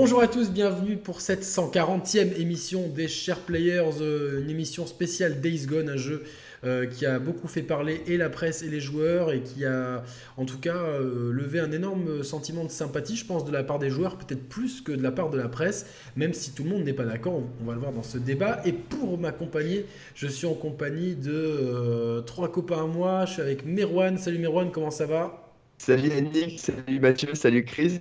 Bonjour à tous, bienvenue pour cette 140e émission des Chers Players, euh, une émission spéciale Days Gone, un jeu euh, qui a beaucoup fait parler et la presse et les joueurs et qui a en tout cas euh, levé un énorme sentiment de sympathie, je pense, de la part des joueurs, peut-être plus que de la part de la presse, même si tout le monde n'est pas d'accord, on va le voir dans ce débat. Et pour m'accompagner, je suis en compagnie de trois copains à moi, je suis avec Merwan. Salut Merwan, comment ça va? Salut Yannick, salut Mathieu, salut Chris.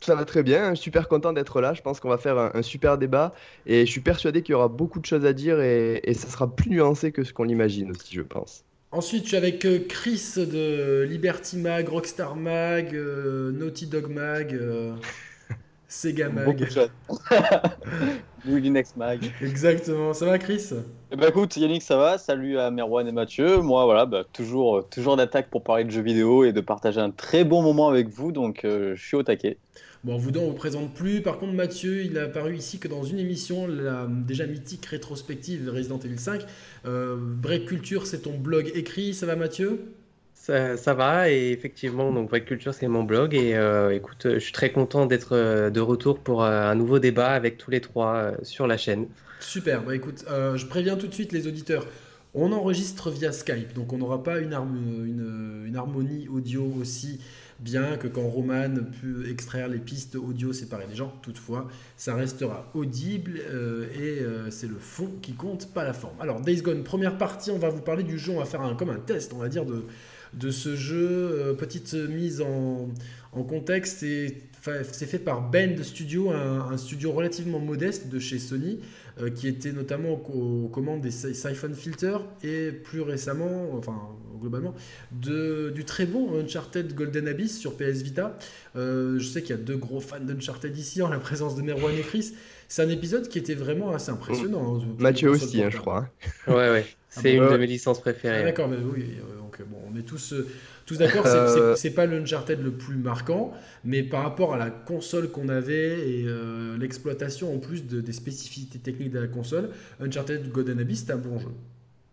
Ça va très bien, super content d'être là. Je pense qu'on va faire un, super débat et je suis persuadé qu'il y aura beaucoup de choses à dire et, ça sera plus nuancé que ce qu'on l'imagine aussi, je pense. Ensuite, je suis avec euh, Chris de Liberty Mag, Rockstar Mag, euh, Naughty Dog Mag, euh, Sega Mag. Beaucoup Next Mag. Exactement. Ça va, Chris? Eh ben, écoute, Yannick, ça va. Salut à Merwan et Mathieu. Moi, voilà, bah, toujours, toujours d'attaque pour parler de jeux vidéo et de partager un très bon moment avec vous. Donc, je suis au taquet. Bon, vous on ne vous présente plus. Par contre, Mathieu, il a apparu ici que dans une émission, la déjà mythique rétrospective de Resident Evil 5. Euh, Break Culture, c'est ton blog écrit. Ça va, Mathieu? Ça, va et effectivement donc Break Culture c'est mon blog et euh, écoute je suis très content d'être euh, de retour pour euh, un nouveau débat avec tous les trois sur la chaîne. Super, bah écoute je préviens tout de suite les auditeurs, on enregistre via Skype donc on n'aura pas une, une, une, harmonie audio aussi bien que quand Roman peut extraire les pistes audio séparées des gens, toutefois, ça restera audible euh, et euh, c'est le fond qui compte, pas la forme. Alors, Days Gone, première partie, on va vous parler du jeu, on va faire un, comme un test, on va dire, de, ce jeu. Euh, petite mise en, en contexte, c'est fait par Bend Studio, un, studio relativement modeste de chez Sony, qui était notamment aux, commandes des Siphon Filter et plus récemment, enfin globalement, de, du très bon Uncharted Golden Abyss sur PS Vita. Euh, je sais qu'il y a deux gros fans d'Uncharted ici, en la présence de Merwan et Chris. C'est un épisode qui était vraiment assez impressionnant. Hein, Mathieu aussi, hein, je crois. Ouais, ouais. Ah c'est une de mes licences préférées. Ah, d'accord, mais oui, euh, donc bon, on est tous, euh, tous d'accord, c'est pas l'Uncharted le plus marquant, mais par rapport à la console qu'on avait et l'exploitation en plus de, des spécificités techniques de la console, Uncharted Golden Abyss, c'est un bon jeu.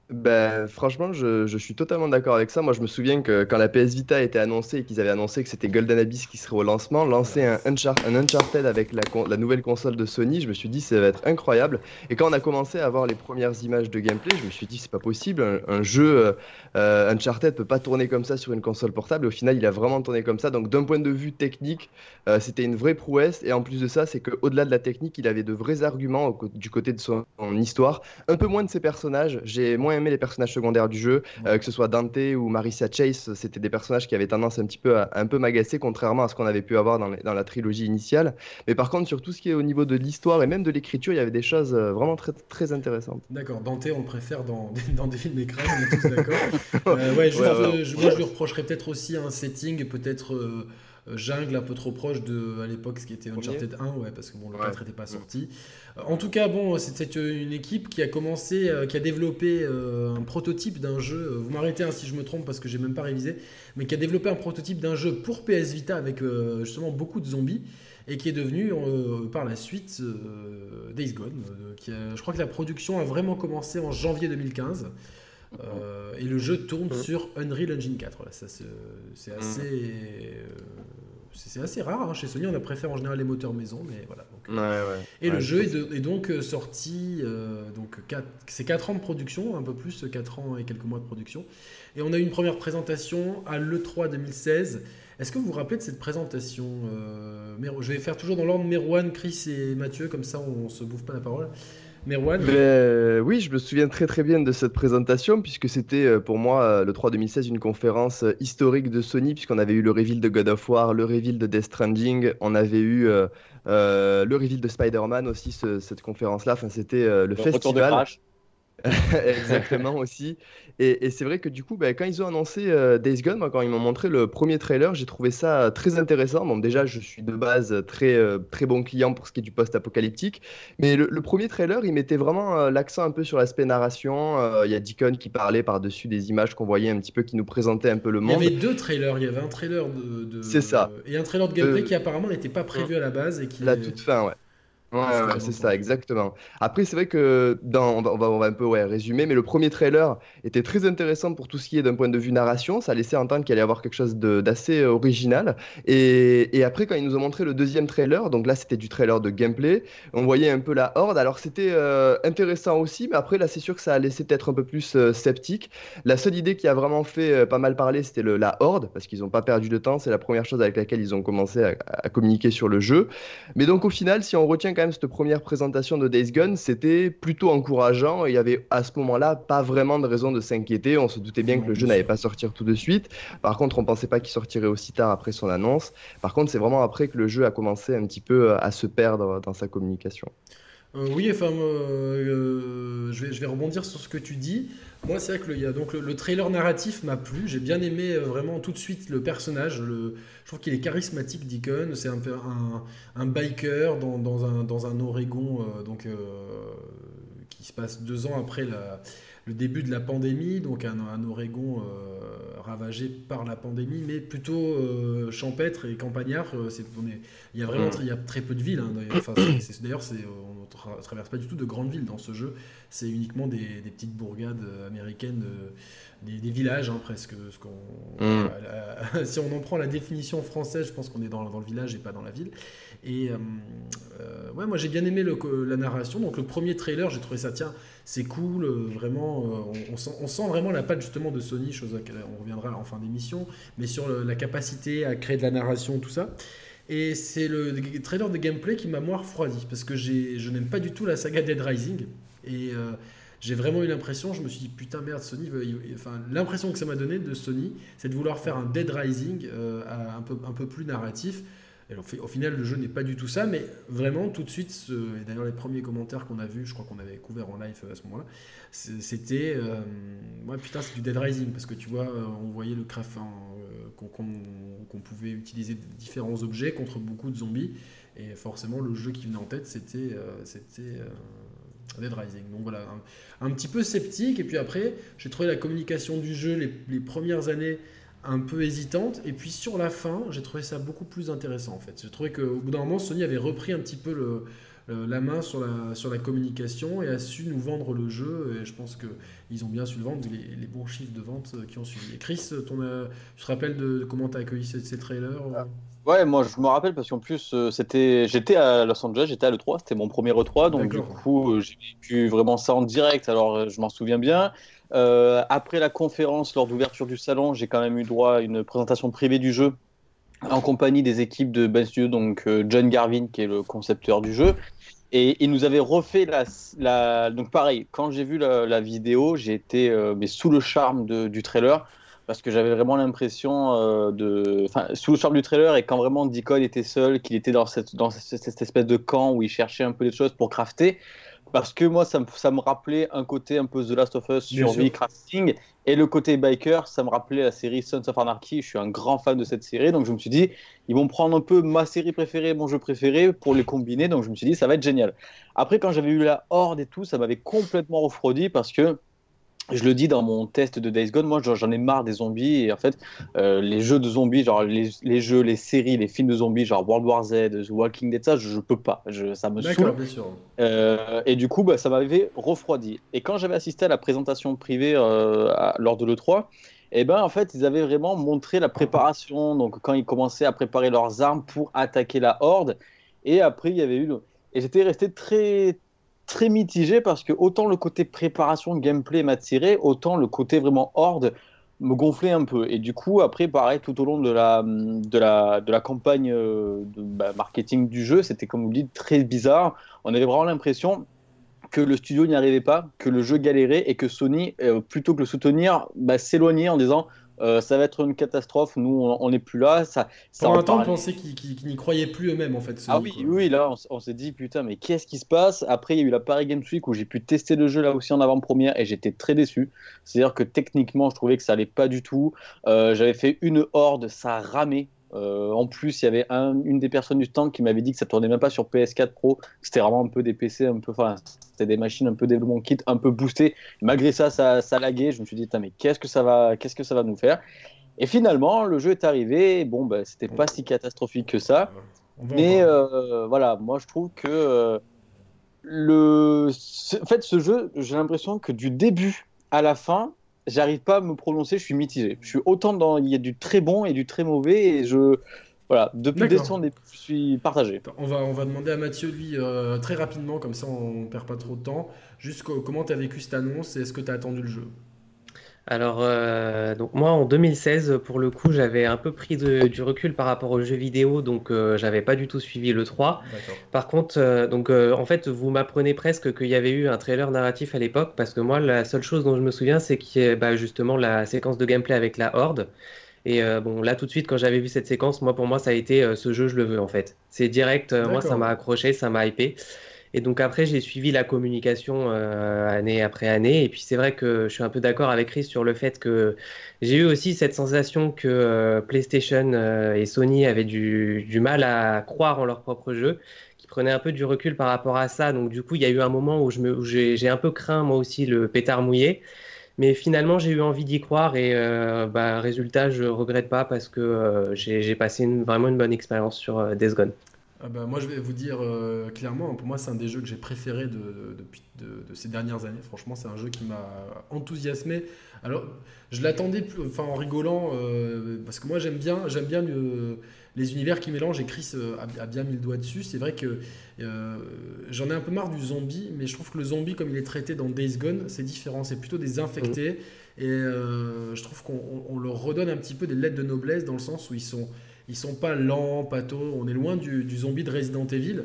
Ben, franchement, je, je suis totalement d'accord avec ça. Moi, je me souviens que quand la PS Vita a été annoncée et qu'ils avaient annoncé que c'était Golden Abyss qui serait au lancement, lancer un, un Uncharted avec la, nouvelle console de Sony, je me suis dit ça va être incroyable. Et quand on a commencé à voir les premières images de gameplay, je me suis dit c'est pas possible, un, jeu euh, Uncharted peut pas tourner comme ça sur une console portable. Et au final, il a vraiment tourné comme ça. Donc, d'un point de vue technique, euh, c'était une vraie prouesse. Et en plus de ça, c'est qu'au-delà de la technique, il avait de vrais arguments du côté de son histoire. Un peu moins de ses personnages. J'ai moins aimé les personnages secondaires du jeu, euh, que ce soit Dante ou Marissa Chase, c'était des personnages qui avaient tendance un petit peu à, un peu m'agacer, contrairement à ce qu'on avait pu avoir dans, dans, la trilogie initiale. Mais par contre, sur tout ce qui est au niveau de l'histoire et même de l'écriture, il y avait des choses euh, vraiment très, très intéressantes. D'accord, Dante, on le préfère dans, dans des films écrans, on est tous d'accord. Euh, ouais, je, moi, je lui reprocherais peut-être aussi un setting, peut-être. Euh, jungle un peu trop proche de à l'époque ce qui était Uncharted 1 ouais parce que bon le 4 n'était pas sorti. Euh, en tout cas bon c'était une équipe qui a commencé euh, qui a développé un prototype d'un jeu vous m'arrêtez hein, si je me trompe parce que j'ai même pas révisé mais qui a développé un prototype d'un jeu pour PS Vita avec justement beaucoup de zombies et qui est devenu par la suite Days Gone qui je crois que la production a vraiment commencé en janvier 2015 euh, et le jeu tourne sur Unreal Engine 4. Voilà, ça, c'est assez, euh, c'est assez rare. Hein. Chez Sony, on a préféré en général les moteurs maison, mais voilà. et le jeu est, donc euh, sorti, donc c'est 4 ans de production, un peu plus, 4 ans et quelques mois de production. Et on a eu une première présentation à l'E3 2016. Est-ce que vous vous rappelez de cette présentation Je vais faire toujours dans l'ordre Merwan, Chris et Mathieu, comme ça on ne se bouffe pas la parole. Merwan ben, Oui, je me souviens très très bien de cette présentation, puisque c'était euh, pour moi, euh, le 3 2016, une conférence euh, historique de Sony, puisqu'on avait eu le reveal de God of War, le reveal de Death Stranding, on avait eu le reveal de Spider-Man aussi, cette conférence-là. Enfin, c'était le, le, festival. Exactement aussi. Et, c'est vrai que du coup, bah, quand ils ont annoncé euh, Days Gone, quand ils m'ont montré le premier trailer, j'ai trouvé ça très intéressant. Bon, déjà, je suis de base très, euh, très bon client pour ce qui est du post-apocalyptique. Mais le, premier trailer, il mettait vraiment euh, l'accent un peu sur l'aspect narration. Il y a Deacon qui parlait par-dessus des images qu'on voyait un petit peu, qui nous présentait un peu le monde. Il y avait deux trailers. Il y avait un trailer de. c'est ça. Et un trailer de gameplay qui apparemment n'était pas prévu à la base. et qui La toute fin, ouais. Ouais, ouais, c'est ça, exactement. Après, c'est vrai que dans, on va, on va, un peu ouais, résumer, mais le premier trailer était très intéressant pour tout ce qui est d'un point de vue narration. Ça laissait entendre qu'il allait y avoir quelque chose d'assez euh, original. Et, et, après, quand ils nous ont montré le deuxième trailer, donc là, c'était du trailer de gameplay, on voyait un peu la horde. Alors, c'était euh, intéressant aussi, mais après, là, c'est sûr que ça a laissé peut-être un peu plus euh, sceptique. La seule idée qui a vraiment fait pas mal parler, c'était la horde, parce qu'ils n'ont pas perdu de temps. C'est la première chose avec laquelle ils ont commencé à, à communiquer sur le jeu. Mais donc, au final, si on retient quand même cette première présentation de Days Gone, c'était plutôt encourageant. il y avait à ce moment-là pas vraiment de raison de s'inquiéter. On se doutait bien que le jeu n'allait pas sortir tout de suite. Par contre, on pensait pas qu'il sortirait aussi tard après son annonce. Par contre, c'est vraiment après que le jeu a commencé un petit peu à se perdre dans sa communication. Euh, oui, enfin, euh, je, vais, rebondir sur ce que tu dis. Moi, c'est vrai que le, y a, donc, le, trailer narratif m'a plu. J'ai bien aimé euh, vraiment tout de suite le personnage. Le, je trouve qu'il est charismatique, Deacon. C'est un, un, un biker dans, dans, un, dans un Oregon donc, qui se passe deux ans après la, le début de la pandémie, donc un, un Oregon euh, ravagé par la pandémie, mais plutôt euh, champêtre et campagnard. Euh, il y a vraiment il y a très peu de villes. Hein, d'ailleurs, on ne traverse pas du tout de grandes villes dans ce jeu. C'est uniquement des, des petites bourgades américaines, des, des, villages hein, presque. Ce mm. si on en prend la définition française, je pense qu'on est dans, dans le village et pas dans la ville. Et ouais, moi j'ai bien aimé le, la narration. Donc le premier trailer, j'ai trouvé ça, tiens, c'est cool, euh, vraiment, euh, on, sent, vraiment la patte justement de Sony, chose à laquelle on reviendra en fin d'émission, mais sur la capacité à créer de la narration, tout ça. Et c'est le trailer de gameplay qui m'a moins refroidi, parce que je n'aime pas du tout la saga Dead Rising. Et euh, j'ai vraiment eu l'impression, je me suis dit putain merde, Sony, enfin l'impression que ça m'a donné de Sony, c'est de vouloir faire un Dead Rising un, peu, un peu plus narratif au final, le jeu n'est pas du tout ça, mais vraiment, tout de suite, et d'ailleurs, les premiers commentaires qu'on a vus, je crois qu'on avait couvert en live euh, à ce moment-là, c'était. Euh, ouais, putain, c'est du Dead Rising, parce que tu vois, euh, on voyait le craft qu'on pouvait utiliser différents objets contre beaucoup de zombies, et forcément, le jeu qui venait en tête, c'était. Dead Rising. Donc voilà, un, petit peu sceptique, et puis après, j'ai trouvé la communication du jeu les premières années un peu hésitante. Et puis sur la fin, j'ai trouvé ça beaucoup plus intéressant en fait. J'ai trouvé qu'au bout d'un moment, Sony avait repris un petit peu le, la main sur la, sur la communication et a su nous vendre le jeu. Et je pense qu'ils ont bien su le vendre, les, bons chiffres de vente qui ont suivi. Et Chris, ton, tu te rappelles de, comment tu as accueilli ces, trailers ah. Ouais, moi je me rappelle parce qu'en plus euh, c'était, j'étais à Los Angeles, j'étais à l'E3, c'était mon premier E3, donc du coup euh, j'ai vécu vraiment ça en direct, alors euh, je m'en souviens bien. Euh, après la conférence, lors d'ouverture du salon, j'ai quand même eu droit à une présentation privée du jeu en compagnie des équipes de Ben donc euh, John Garvin qui est le concepteur du jeu. Et il nous avait refait la. Donc pareil, quand j'ai vu la, vidéo, j'ai été euh, mais sous le charme du trailer parce que j'avais vraiment l'impression de. Enfin, sous le charme du trailer et quand vraiment Deacon était seul, qu'il était dans cette, dans cette espèce de camp où il cherchait un peu des choses pour crafter parce que moi, ça me, ça me, rappelait un côté un peu The Last of Us survie crafting, et le côté biker, ça me rappelait la série Sons of Anarchy. Je suis un grand fan de cette série, donc je me suis dit, ils vont prendre un peu ma série préférée, mon jeu préféré, pour les combiner. Donc je me suis dit, ça va être génial. Après, quand j'avais eu la Horde et tout, ça m'avait complètement refroidi parce que je le dis dans mon test de Days Gone, moi j'en ai marre des zombies et en fait euh, les jeux de zombies, genre les, les, jeux, les séries, les films de zombies, genre World War Z, The Walking Dead, ça je, je peux pas, je, ça me saoule. Euh, et du coup bah, ça m'avait refroidi. Et quand j'avais assisté à la présentation privée euh, lors de l'E3, et eh ben en fait ils avaient vraiment montré la préparation, donc quand ils commençaient à préparer leurs armes pour attaquer la horde, et après il y avait eu le... Et j'étais resté très très mitigé parce que autant le côté préparation gameplay m'a tiré, autant le côté vraiment horde me gonflait un peu. Et du coup, après, pareil, tout au long de la, de la, de la campagne euh, bah, marketing du jeu, c'était comme vous dites très bizarre. On avait vraiment l'impression que le studio n'y arrivait pas, que le jeu galérait et que Sony, euh, plutôt que le soutenir, bah, s'éloignait en disant euh, ça va être une catastrophe, nous on n'est plus là. Ça, ça Pendant un temps, on pensait qu'ils n'y croyaient plus eux-mêmes en fait. Ah oui, oui, là on, s'est dit putain, mais qu'est-ce qui se passe? Après, il y a eu la Paris Games Week où j'ai pu tester le jeu là aussi en avant-première et j'étais très déçu. C'est-à-dire que techniquement, je trouvais que ça allait pas du tout. Euh, j'avais fait une horde, ça ramait. Euh, en plus, il y avait une des personnes du stand qui m'avait dit que ça tournait même pas sur PS4 Pro. C'était vraiment un peu des PC, un peu, enfin, c'était des machines un peu développement kit, un peu boostées. Malgré ça, ça, ça laguait. Je me suis dit, mais qu'est-ce que ça va, qu'est-ce que ça va nous faire? Et finalement, le jeu est arrivé. Bon, bah, c'était pas si catastrophique que ça. Mais voilà, moi je trouve que le, en fait, ce jeu, j'ai l'impression que du début à la fin, j'arrive pas à me prononcer, je suis mitigé. Je suis autant dans, il y a du très bon et du très mauvais, et je, voilà, depuis décembre, je suis partagé. On va, on va demander à Mathieu, lui, euh, très rapidement, comme ça on perd pas trop de temps, juste comment tu as vécu cette annonce et est-ce que tu as attendu le jeu? Alors, euh, donc moi en 2016, pour le coup, j'avais un peu pris du recul par rapport aux jeux vidéo, donc euh, j'avais pas du tout suivi le 3. Par contre, euh, donc en fait, vous m'apprenez presque qu'il y avait eu un trailer narratif à l'époque, parce que moi, la seule chose dont je me souviens, c'est qu'il y a bah, justement la séquence de gameplay avec la Horde. Et bon, là tout de suite, quand j'avais vu cette séquence, moi pour moi, ça a été ce jeu, je le veux en fait. C'est direct, moi ça m'a accroché, ça m'a hypé. Et donc après, j'ai suivi la communication euh, année après année. Et puis c'est vrai que je suis un peu d'accord avec Chris sur le fait que j'ai eu aussi cette sensation que euh, PlayStation euh, et Sony avaient du, mal à croire en leur propre jeu, qui prenaient un peu du recul par rapport à ça. Donc du coup, il y a eu un moment où j'ai un peu craint moi aussi le pétard mouillé. Mais finalement, j'ai eu envie d'y croire et bah, résultat, je regrette pas parce que j'ai passé vraiment une bonne expérience sur Death Gone. Ah bah, moi, je vais vous dire euh, clairement, pour moi, c'est un des jeux que j'ai préféré de, de, ces dernières années. Franchement, c'est un jeu qui m'a enthousiasmé. Alors, je l'attendais enfin, en rigolant, euh, parce que moi, j'aime bien, j'aime bien les univers qui mélangent, et Chris euh, a, bien mis le doigt dessus. C'est vrai que j'en ai un peu marre du zombie, mais je trouve que le zombie, comme il est traité dans Days Gone, c'est différent. C'est plutôt des infectés. Mmh. Et je trouve qu'on leur redonne un petit peu des lettres de noblesse, dans le sens où ils sont ils sont pas lents, patos. On est loin du, zombie de Resident Evil.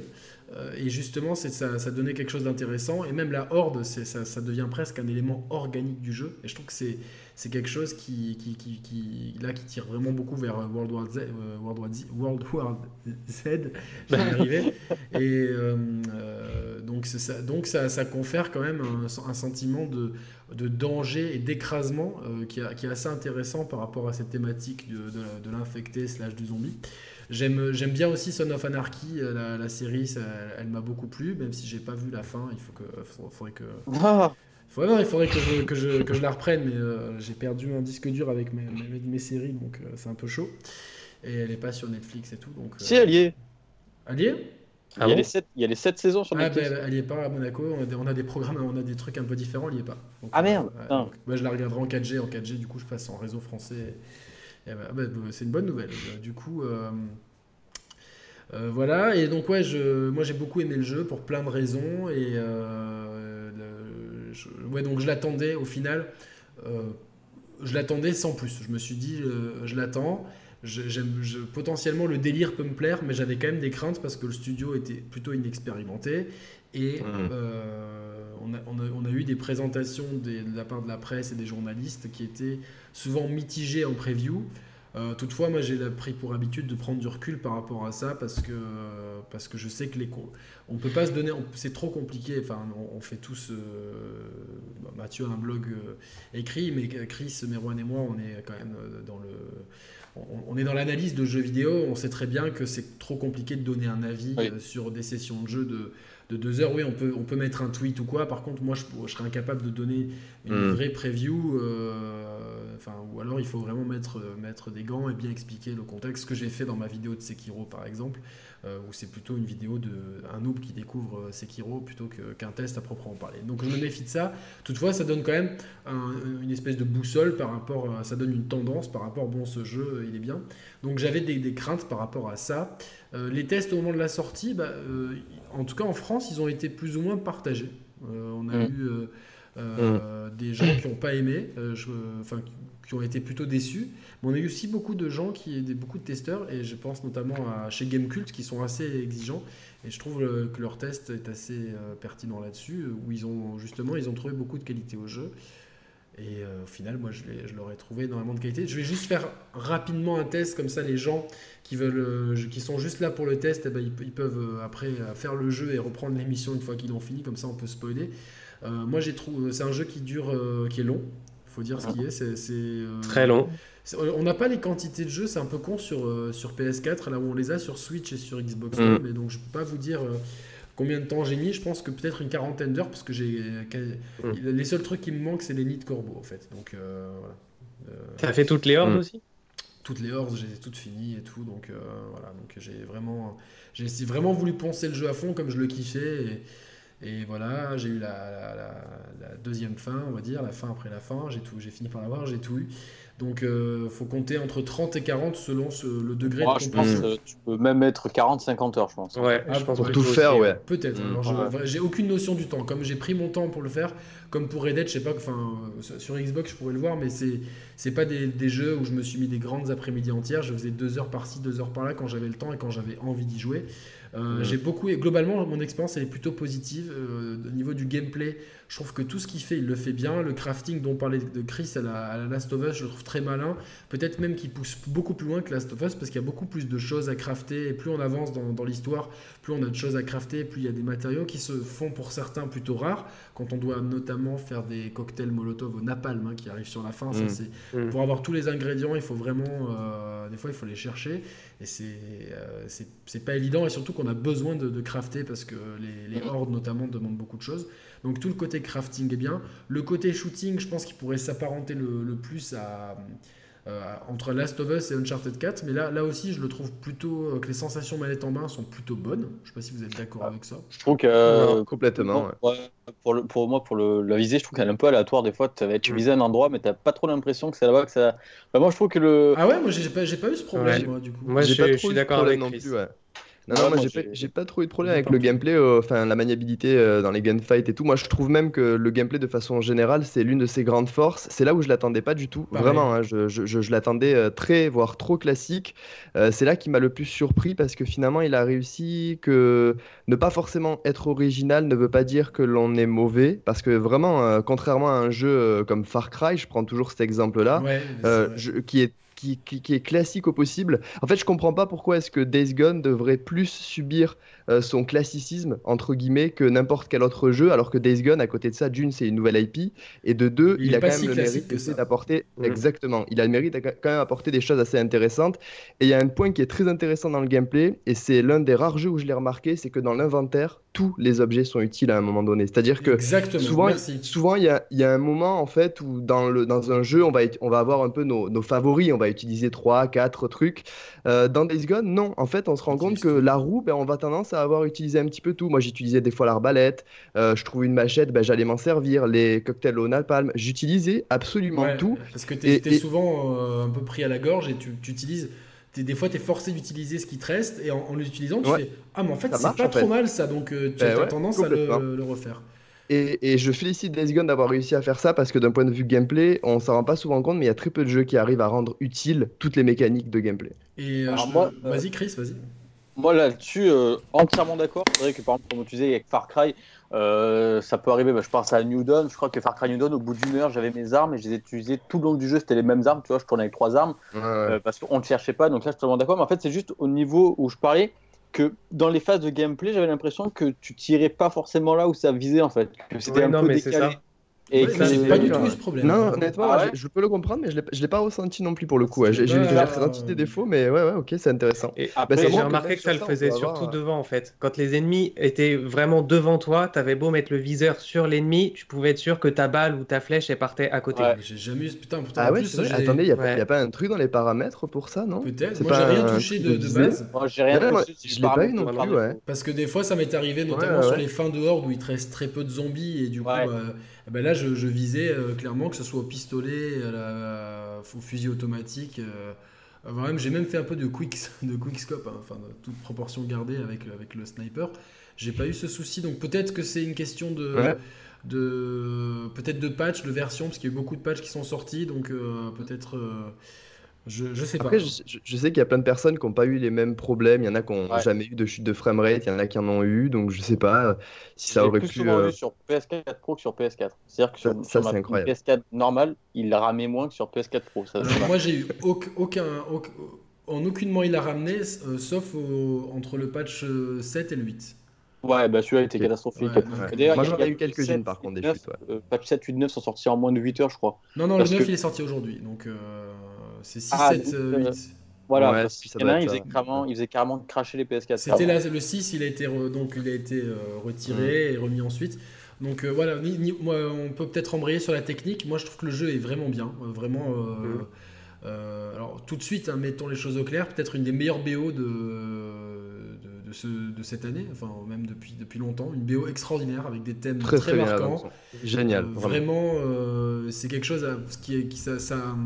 Euh, et justement, ça, ça donnait quelque chose d'intéressant. Et même la horde, ça, ça, devient presque un élément organique du jeu. Et je trouve que c'est quelque chose qui, qui, qui, qui, là, qui tire vraiment beaucoup vers World War Z. Euh, World War Z, World War Z j'y arrivé. Et euh, donc, ça, donc ça, ça, confère quand même un, un sentiment de, de danger et d'écrasement euh, qui, est assez intéressant par rapport à cette thématique de, de, l'infecté slash du zombie. J'aime bien aussi Son of Anarchy, la, la série, elle m'a beaucoup plu, même si j'ai pas vu la fin. Il faut que, faudrait que, ah il faudrait que je, que je, que je la reprenne, mais euh, j'ai perdu un disque dur avec mes, mes, séries, donc euh, c'est un peu chaud. Et elle est pas sur Netflix et tout. Donc, si, elle y est. Elle y est? Ah il, y a les 7, il y a les 7 saisons sur ah, Netflix. Ah, elle y est pas à Monaco. On a, des, on a, des, programmes, on a des trucs un peu différents, elle y est pas. ah merde moi, Je la regarderai en 4G. En 4G, du coup, je passe en réseau français. Bah, bah, c'est une bonne nouvelle. Du coup. Euh, voilà, et donc ouais, je, moi j'ai beaucoup aimé le jeu pour plein de raisons, et ouais, donc je l'attendais au final. Euh, je l'attendais sans plus. Je me suis dit, euh, je l'attends. potentiellement, le délire peut me plaire, mais j'avais quand même des craintes parce que le studio était plutôt inexpérimenté. Et mmh. euh, on, a, on, a, eu des présentations de la part de la presse et des journalistes qui étaient souvent mitigés en preview. Euh, toutefois, moi j'ai pris pour habitude de prendre du recul par rapport à ça parce que, parce que je sais que les on peut pas se donner, c'est trop compliqué. Enfin, on, fait tous. Euh, bah, Mathieu a un blog écrit, mais Chris, Merwan et moi, on est quand même dans le. On, est dans l'analyse de jeux vidéo. On sait très bien que c'est trop compliqué de donner un avis sur des sessions de jeu de de deux heures, oui, on peut, on peut mettre un tweet ou quoi. Par contre, moi, je, je serais incapable de donner une hmm. vraie preview. Euh, enfin, ou alors, il faut vraiment mettre, mettre des gants et bien expliquer le contexte. Ce que j'ai fait dans ma vidéo de Sekiro, par exemple, euh, où c'est plutôt une vidéo d'un noob qui découvre euh, Sekiro plutôt qu'un test à proprement parler. Donc, je me méfie de ça. Toutefois, ça donne quand même une espèce de boussole par rapport, ça donne une tendance par rapport, bon, ce jeu, il est bien. Donc, j'avais des, des, craintes par rapport à ça. les tests au moment de la sortie, bah, en tout cas en France, ils ont été plus ou moins partagés. Euh, on a mm. eu euh, euh, mm. des gens qui n'ont pas aimé, enfin qui ont été plutôt déçus. Mais on a eu aussi beaucoup de gens qui, beaucoup de testeurs, et je pense notamment à chez Gamecult qui sont assez exigeants. Et je trouve que leur test est assez pertinent là-dessus, où ils ont justement ils ont trouvé beaucoup de qualité au jeu. Et au final, moi, je, je l'aurais trouvé énormément de qualité. Je vais juste faire rapidement un test, comme ça, les gens qui, veulent, euh, qui sont juste là pour le test, eh ben, ils, peuvent euh, après euh, faire le jeu et reprendre l'émission une fois qu'ils l'ont fini, comme ça on peut spoiler. Moi j'ai trouvé, c'est un jeu qui dure, qui est long, il faut dire ce qui est. C'est très long. On n'a pas les quantités de jeux, c'est un peu con sur, sur PS4, là où on les a sur Switch et sur Xbox One, mm. mais donc je peux pas vous dire combien de temps j'ai mis. Je pense que peut-être une quarantaine d'heures, parce que j'ai mm. les seuls trucs qui me manquent, c'est les nids de corbeau en fait. Donc voilà. Ça fait toutes les hordes mm. aussi? Toutes les hordes, j'ai toutes finies et tout. Donc voilà, donc j'ai vraiment, j'ai vraiment voulu poncer le jeu à fond comme je le kiffais. Et, et voilà, j'ai eu la, deuxième fin, on va dire, la fin après la fin. J'ai tout, j'ai fini par l'avoir, j'ai tout eu. Donc, il euh, faut compter entre 30 et 40 selon le degré de compétition. Euh, tu peux même mettre 40-50 heures, je pense. Ouais, je pense pour tout faire, ouais. Peut-être. Mm. J'ai aucune notion du temps. Comme j'ai pris mon temps pour le faire, comme pour Red Dead, je sais pas, enfin, euh, sur Xbox, je pourrais le voir, mais c'est c'est pas des, des, jeux où je me suis mis des grandes après-midi entières. Je faisais deux heures par-ci, deux heures par-là quand j'avais le temps et quand j'avais envie d'y jouer. Euh, j'ai beaucoup, et globalement, mon expérience est plutôt positive. Euh, au niveau du gameplay, je trouve que tout ce qu'il fait, il le fait bien. Le crafting dont parlait de Chris à la, Last of Us, je le trouve très malin. Peut-être même qu'il pousse beaucoup plus loin que Last of Us parce qu'il y a beaucoup plus de choses à crafter. Et plus on avance dans, l'histoire, plus on a de choses à crafter, plus il y a des matériaux qui se font pour certains plutôt rares. Quand on doit notamment faire des cocktails Molotov au napalm hein, qui arrivent sur la fin, mm. Mm. pour avoir tous les ingrédients, il faut vraiment, euh, des fois, il faut les chercher. Et euh, c'est c'est pas évident, et surtout qu'on a besoin de, crafter parce que les, les, hordes notamment demandent beaucoup de choses. Donc tout le côté crafting est bien. Le côté shooting, je pense qu'il pourrait s'apparenter le, le, plus à euh, entre Last of Us et Uncharted 4, mais là, là aussi, je le trouve plutôt euh, que les sensations manette en main sont plutôt bonnes. Je sais pas si vous êtes d'accord avec ça. Je trouve que euh, complètement. Pour, pour, moi, pour le, la visée, je trouve qu'elle est un peu aléatoire. Des fois, tu mm. vises un endroit, mais t'as pas trop l'impression que c'est là-bas que ça. moi, je trouve que le. Ah ouais, moi, j'ai pas, pas eu ce problème, moi, du coup. Moi, j'ai pas je suis d'accord avec non plus. Ouais. Non, non, moi, j'ai pas, trop eu de problème avec le gameplay, euh, enfin la maniabilité euh, dans les gunfights et tout. Moi, je trouve même que le gameplay, de façon générale, c'est l'une de ses grandes forces. C'est là où je l'attendais pas du tout. Vraiment, hein, je, je, je, l'attendais euh, très, voire trop classique. c'est là qui m'a le plus surpris parce que finalement, il a réussi que ne pas forcément être original ne veut pas dire que l'on est mauvais. Parce que vraiment, contrairement à un jeu comme Far Cry, je prends toujours cet exemple-là, qui est qui, est classique au possible. En fait, je comprends pas pourquoi est-ce que Days Gone devrait plus subir son classicisme, entre guillemets, que n'importe quel autre jeu, alors que Days Gone, à côté de ça, d'une, c'est une nouvelle IP, et de deux, il, a quand même le mérite d'apporter, mmh. exactement, il a le mérite de quand même apporter des choses assez intéressantes. Et il y a un point qui est très intéressant dans le gameplay, et c'est l'un des rares jeux où je l'ai remarqué, c'est que dans l'inventaire, tous les objets sont utiles à un moment donné. C'est-à-dire que souvent, souvent il y a, y a, un moment en fait où dans, le, dans un jeu, on va, on va avoir un peu nos, nos favoris, on va utiliser 3, 4 trucs. Euh, dans Days Gone, non. En fait, on se rend compte que la roue, ben, on va tendance à avoir utilisé un petit peu tout. Moi, j'utilisais des fois l'arbalète, euh, je trouvais une machette, ben, j'allais m'en servir. Les cocktails au napalm, j'utilisais absolument tout. Parce que tu es, souvent euh, un peu pris à la gorge et tu, utilises des fois, tu es forcé d'utiliser ce qui te reste et en, l'utilisant, tu fais Ah, mais en fait, c'est pas trop mal ça, donc euh, tu ben as tendance à le, refaire. Et, je félicite Days Gone d'avoir réussi à faire ça parce que d'un point de vue gameplay, on s'en rend pas souvent compte, mais il y a très peu de jeux qui arrivent à rendre utile toutes les mécaniques de gameplay. Et euh, moi, vas-y, Chris, vas-y. Moi là-dessus, euh, entièrement d'accord. C'est vrai que par exemple, comme tu disais avec Far Cry, euh, ça peut arriver, bah, je pense à New Dawn. Je crois que Far Cry New Dawn, au bout d'une heure, j'avais mes armes et je les ai utilisées tout le long du jeu. C'était les mêmes armes, tu vois. Je tournais avec trois armes euh, parce qu'on ne cherchait pas. Donc là, je suis totalement d'accord. Mais en fait, c'est juste au niveau où je parlais que dans les phases de gameplay, j'avais l'impression que tu tirais pas forcément là où ça visait en fait. Que c'était un peu décalé. Et j'ai pas du tout eu ce problème. Non, honnêtement, ah je, peux le comprendre, mais je ne l'ai pas ressenti non plus pour le coup. J'ai ressenti des défauts, mais ouais, ouais, ok, c'est intéressant. Et bah, j'ai remarqué que ça le faisait surtout devant en fait. Quand les ennemis étaient vraiment devant toi, tu avais beau mettre le viseur sur l'ennemi, tu pouvais être sûr que ta balle ou ta flèche elle partait à côté. J'ai jamais eu putain. Putain, ah ouais, plus, attendez, il n'y a, pas un truc dans les paramètres pour ça, non Peut-être. Moi, j'ai rien touché de, base. Moi, j'ai rien touché. Je l'ai pas eu non plus, ouais. Parce que des fois, ça m'est arrivé, notamment sur les fins de Horde où il te reste très peu de zombies et du coup. Eh ben là, je, visais euh, clairement que ce soit au pistolet, à la, au fusil automatique. Euh, j'ai même fait un peu de quick, de quickscope, hein, enfin, de toute proportion gardée avec, avec le sniper. J'ai pas eu ce souci, donc peut-être que c'est une question de, de peut-être de patch, de version, parce qu'il y a eu beaucoup de patchs qui sont sortis, donc euh, peut-être je, je sais pas. je, sais qu'il y a plein de personnes qui n'ont pas eu les mêmes problèmes. Il y en a qui n'ont jamais eu de chute de framerate, il y en a qui en ont eu. Donc je sais pas euh, si ça aurait plus pu. souvent euh, vu sur PS4 Pro que sur PS4. C'est-à-dire que sur, PS4 normal, il ramé moins que sur PS4 Pro. moi j'ai eu aucun, En aucunement il a ramené, euh, sauf entre le patch 7 et le 8. Ouais, bah celui-là était catastrophique. D'ailleurs, Moi j'en ai eu quelques-unes par contre des chutes. patch 7, 8, 9 sont sortis en moins de 8 heures, je crois. Non, non, le 9 il est sorti aujourd'hui. Donc. C'est 6, 7, 8. Voilà, ouais, il y en a un, il faisait, carrément, il faisait carrément cracher les PS4. C'était le 6, il a été, donc, il a été euh, retiré mm. et remis ensuite. Donc euh, voilà, moi, on peut peut-être embrayer sur la technique. Moi, je trouve que le jeu est vraiment bien. Euh, vraiment, mm. alors tout de suite, hein, mettons les choses au clair, peut-être une des meilleures BO de, de, ce, de, cette année, enfin même depuis, depuis longtemps, une BO extraordinaire avec des thèmes très, marquants. Génial. vraiment, c'est quelque chose qui, qui ça, ça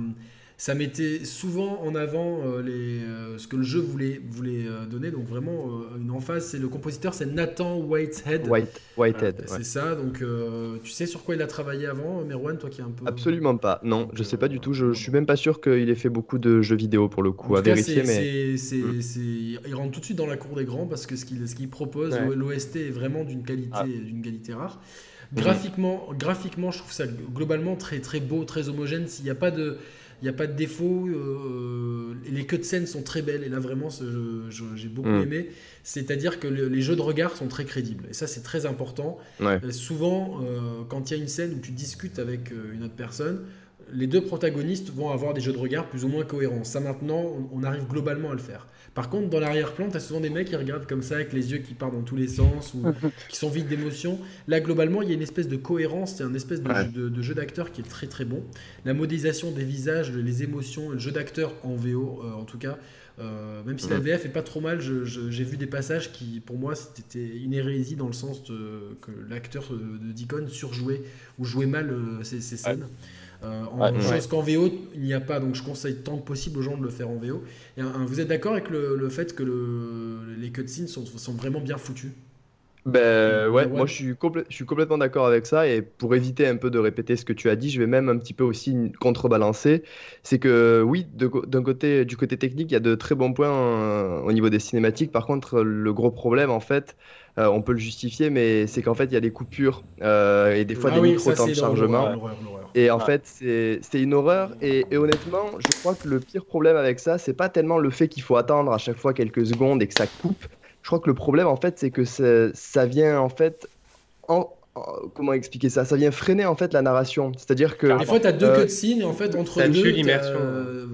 ça mettait souvent en avant euh, les, euh, ce que le jeu voulait, voulait euh, donner. Donc vraiment une emphase, c'est le compositeur, c'est Nathan Whitehead. White, Whitehead. c'est ça. Donc tu sais sur quoi il a travaillé avant, Merwan, toi qui est un peu. Absolument pas. Non, je sais pas du tout. Je, je suis même pas sûr qu'il ait fait beaucoup de jeux vidéo pour le coup. à vérifier, mais. Mm. il rentre tout de suite dans la cour des grands parce que ce qu'il ce propose, l'OST est vraiment d'une qualité, ah. d'une qualité rare. Graphiquement, graphiquement, je trouve ça globalement très très beau, très homogène. S'il n'y a pas de il n'y a pas de défaut. Euh, les cutscenes sont très belles. Et là, vraiment, j'ai beaucoup mm. aimé. C'est-à-dire que les jeux de regard sont très crédibles. Et ça, c'est très important. Euh, souvent, euh, quand il y a une scène où tu discutes avec une autre personne, les deux protagonistes vont avoir des jeux de regard plus ou moins cohérents. Ça, maintenant, on arrive globalement à le faire. Par contre, dans l'arrière-plan, tu as souvent des mecs qui regardent comme ça, avec les yeux qui partent dans tous les sens, ou qui sont vides d'émotion. Là, globalement, il y a une espèce de cohérence, c'est un espèce de, jeu, d'acteur qui est très très bon. La modélisation des visages, les émotions, le jeu d'acteur en VO, euh, en tout cas, euh, même si la VF est pas trop mal, j'ai vu des passages qui, pour moi, c'était une hérésie dans le sens que l'acteur de Deacon surjouait ou jouait mal euh, ces, scènes. Euh, en chose qu'en VO, il n'y a pas, donc je conseille tant que possible aux gens de le faire en VO. Et, vous êtes d'accord avec le, fait que les cutscenes sont, sont vraiment bien foutus ben ouais, moi je suis, je suis complètement d'accord avec ça et pour éviter un peu de répéter ce que tu as dit, je vais même un petit peu aussi contrebalancer. C'est que oui, d'un côté, du côté technique, il y a de très bons points euh, au niveau des cinématiques. Par contre, le gros problème en fait, euh, on peut le justifier, mais c'est qu'en fait il y a des coupures euh, et des fois ah des micro temps de chargement. Et en fait c'est une horreur. Et, et, honnêtement, je crois que le pire problème avec ça, c'est pas tellement le fait qu'il faut attendre à chaque fois quelques secondes et que ça coupe. Je crois que le problème, en fait, c'est que ça vient, en fait, en, comment expliquer ça? Ça vient freiner, en fait, la narration. C'est-à-dire que... Des fois, tu as deux euh, cutscenes, et en fait, entre deux... Euh,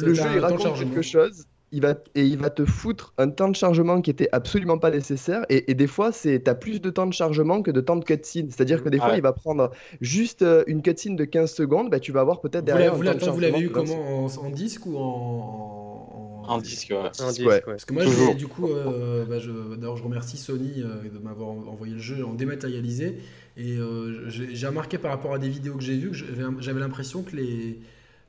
le jeu, il raconte quelque chose, il va, et il va te foutre un temps de chargement qui était absolument pas nécessaire. Et, des fois, tu as plus de temps de chargement que de temps de cutscene. C'est-à-dire que des fois, il va prendre juste euh, une cutscene de 15 secondes, bah, tu vas avoir peut-être derrière. Vous, vous l'avez eu comment en, disque ou en, en disque, ouais. Parce que moi, du coup, euh, bah, je, d'abord, je remercie Sony euh, de m'avoir envoyé le jeu en dématérialisé. Et euh, j'ai remarqué par rapport à des vidéos que j'ai vues que j'avais l'impression que les,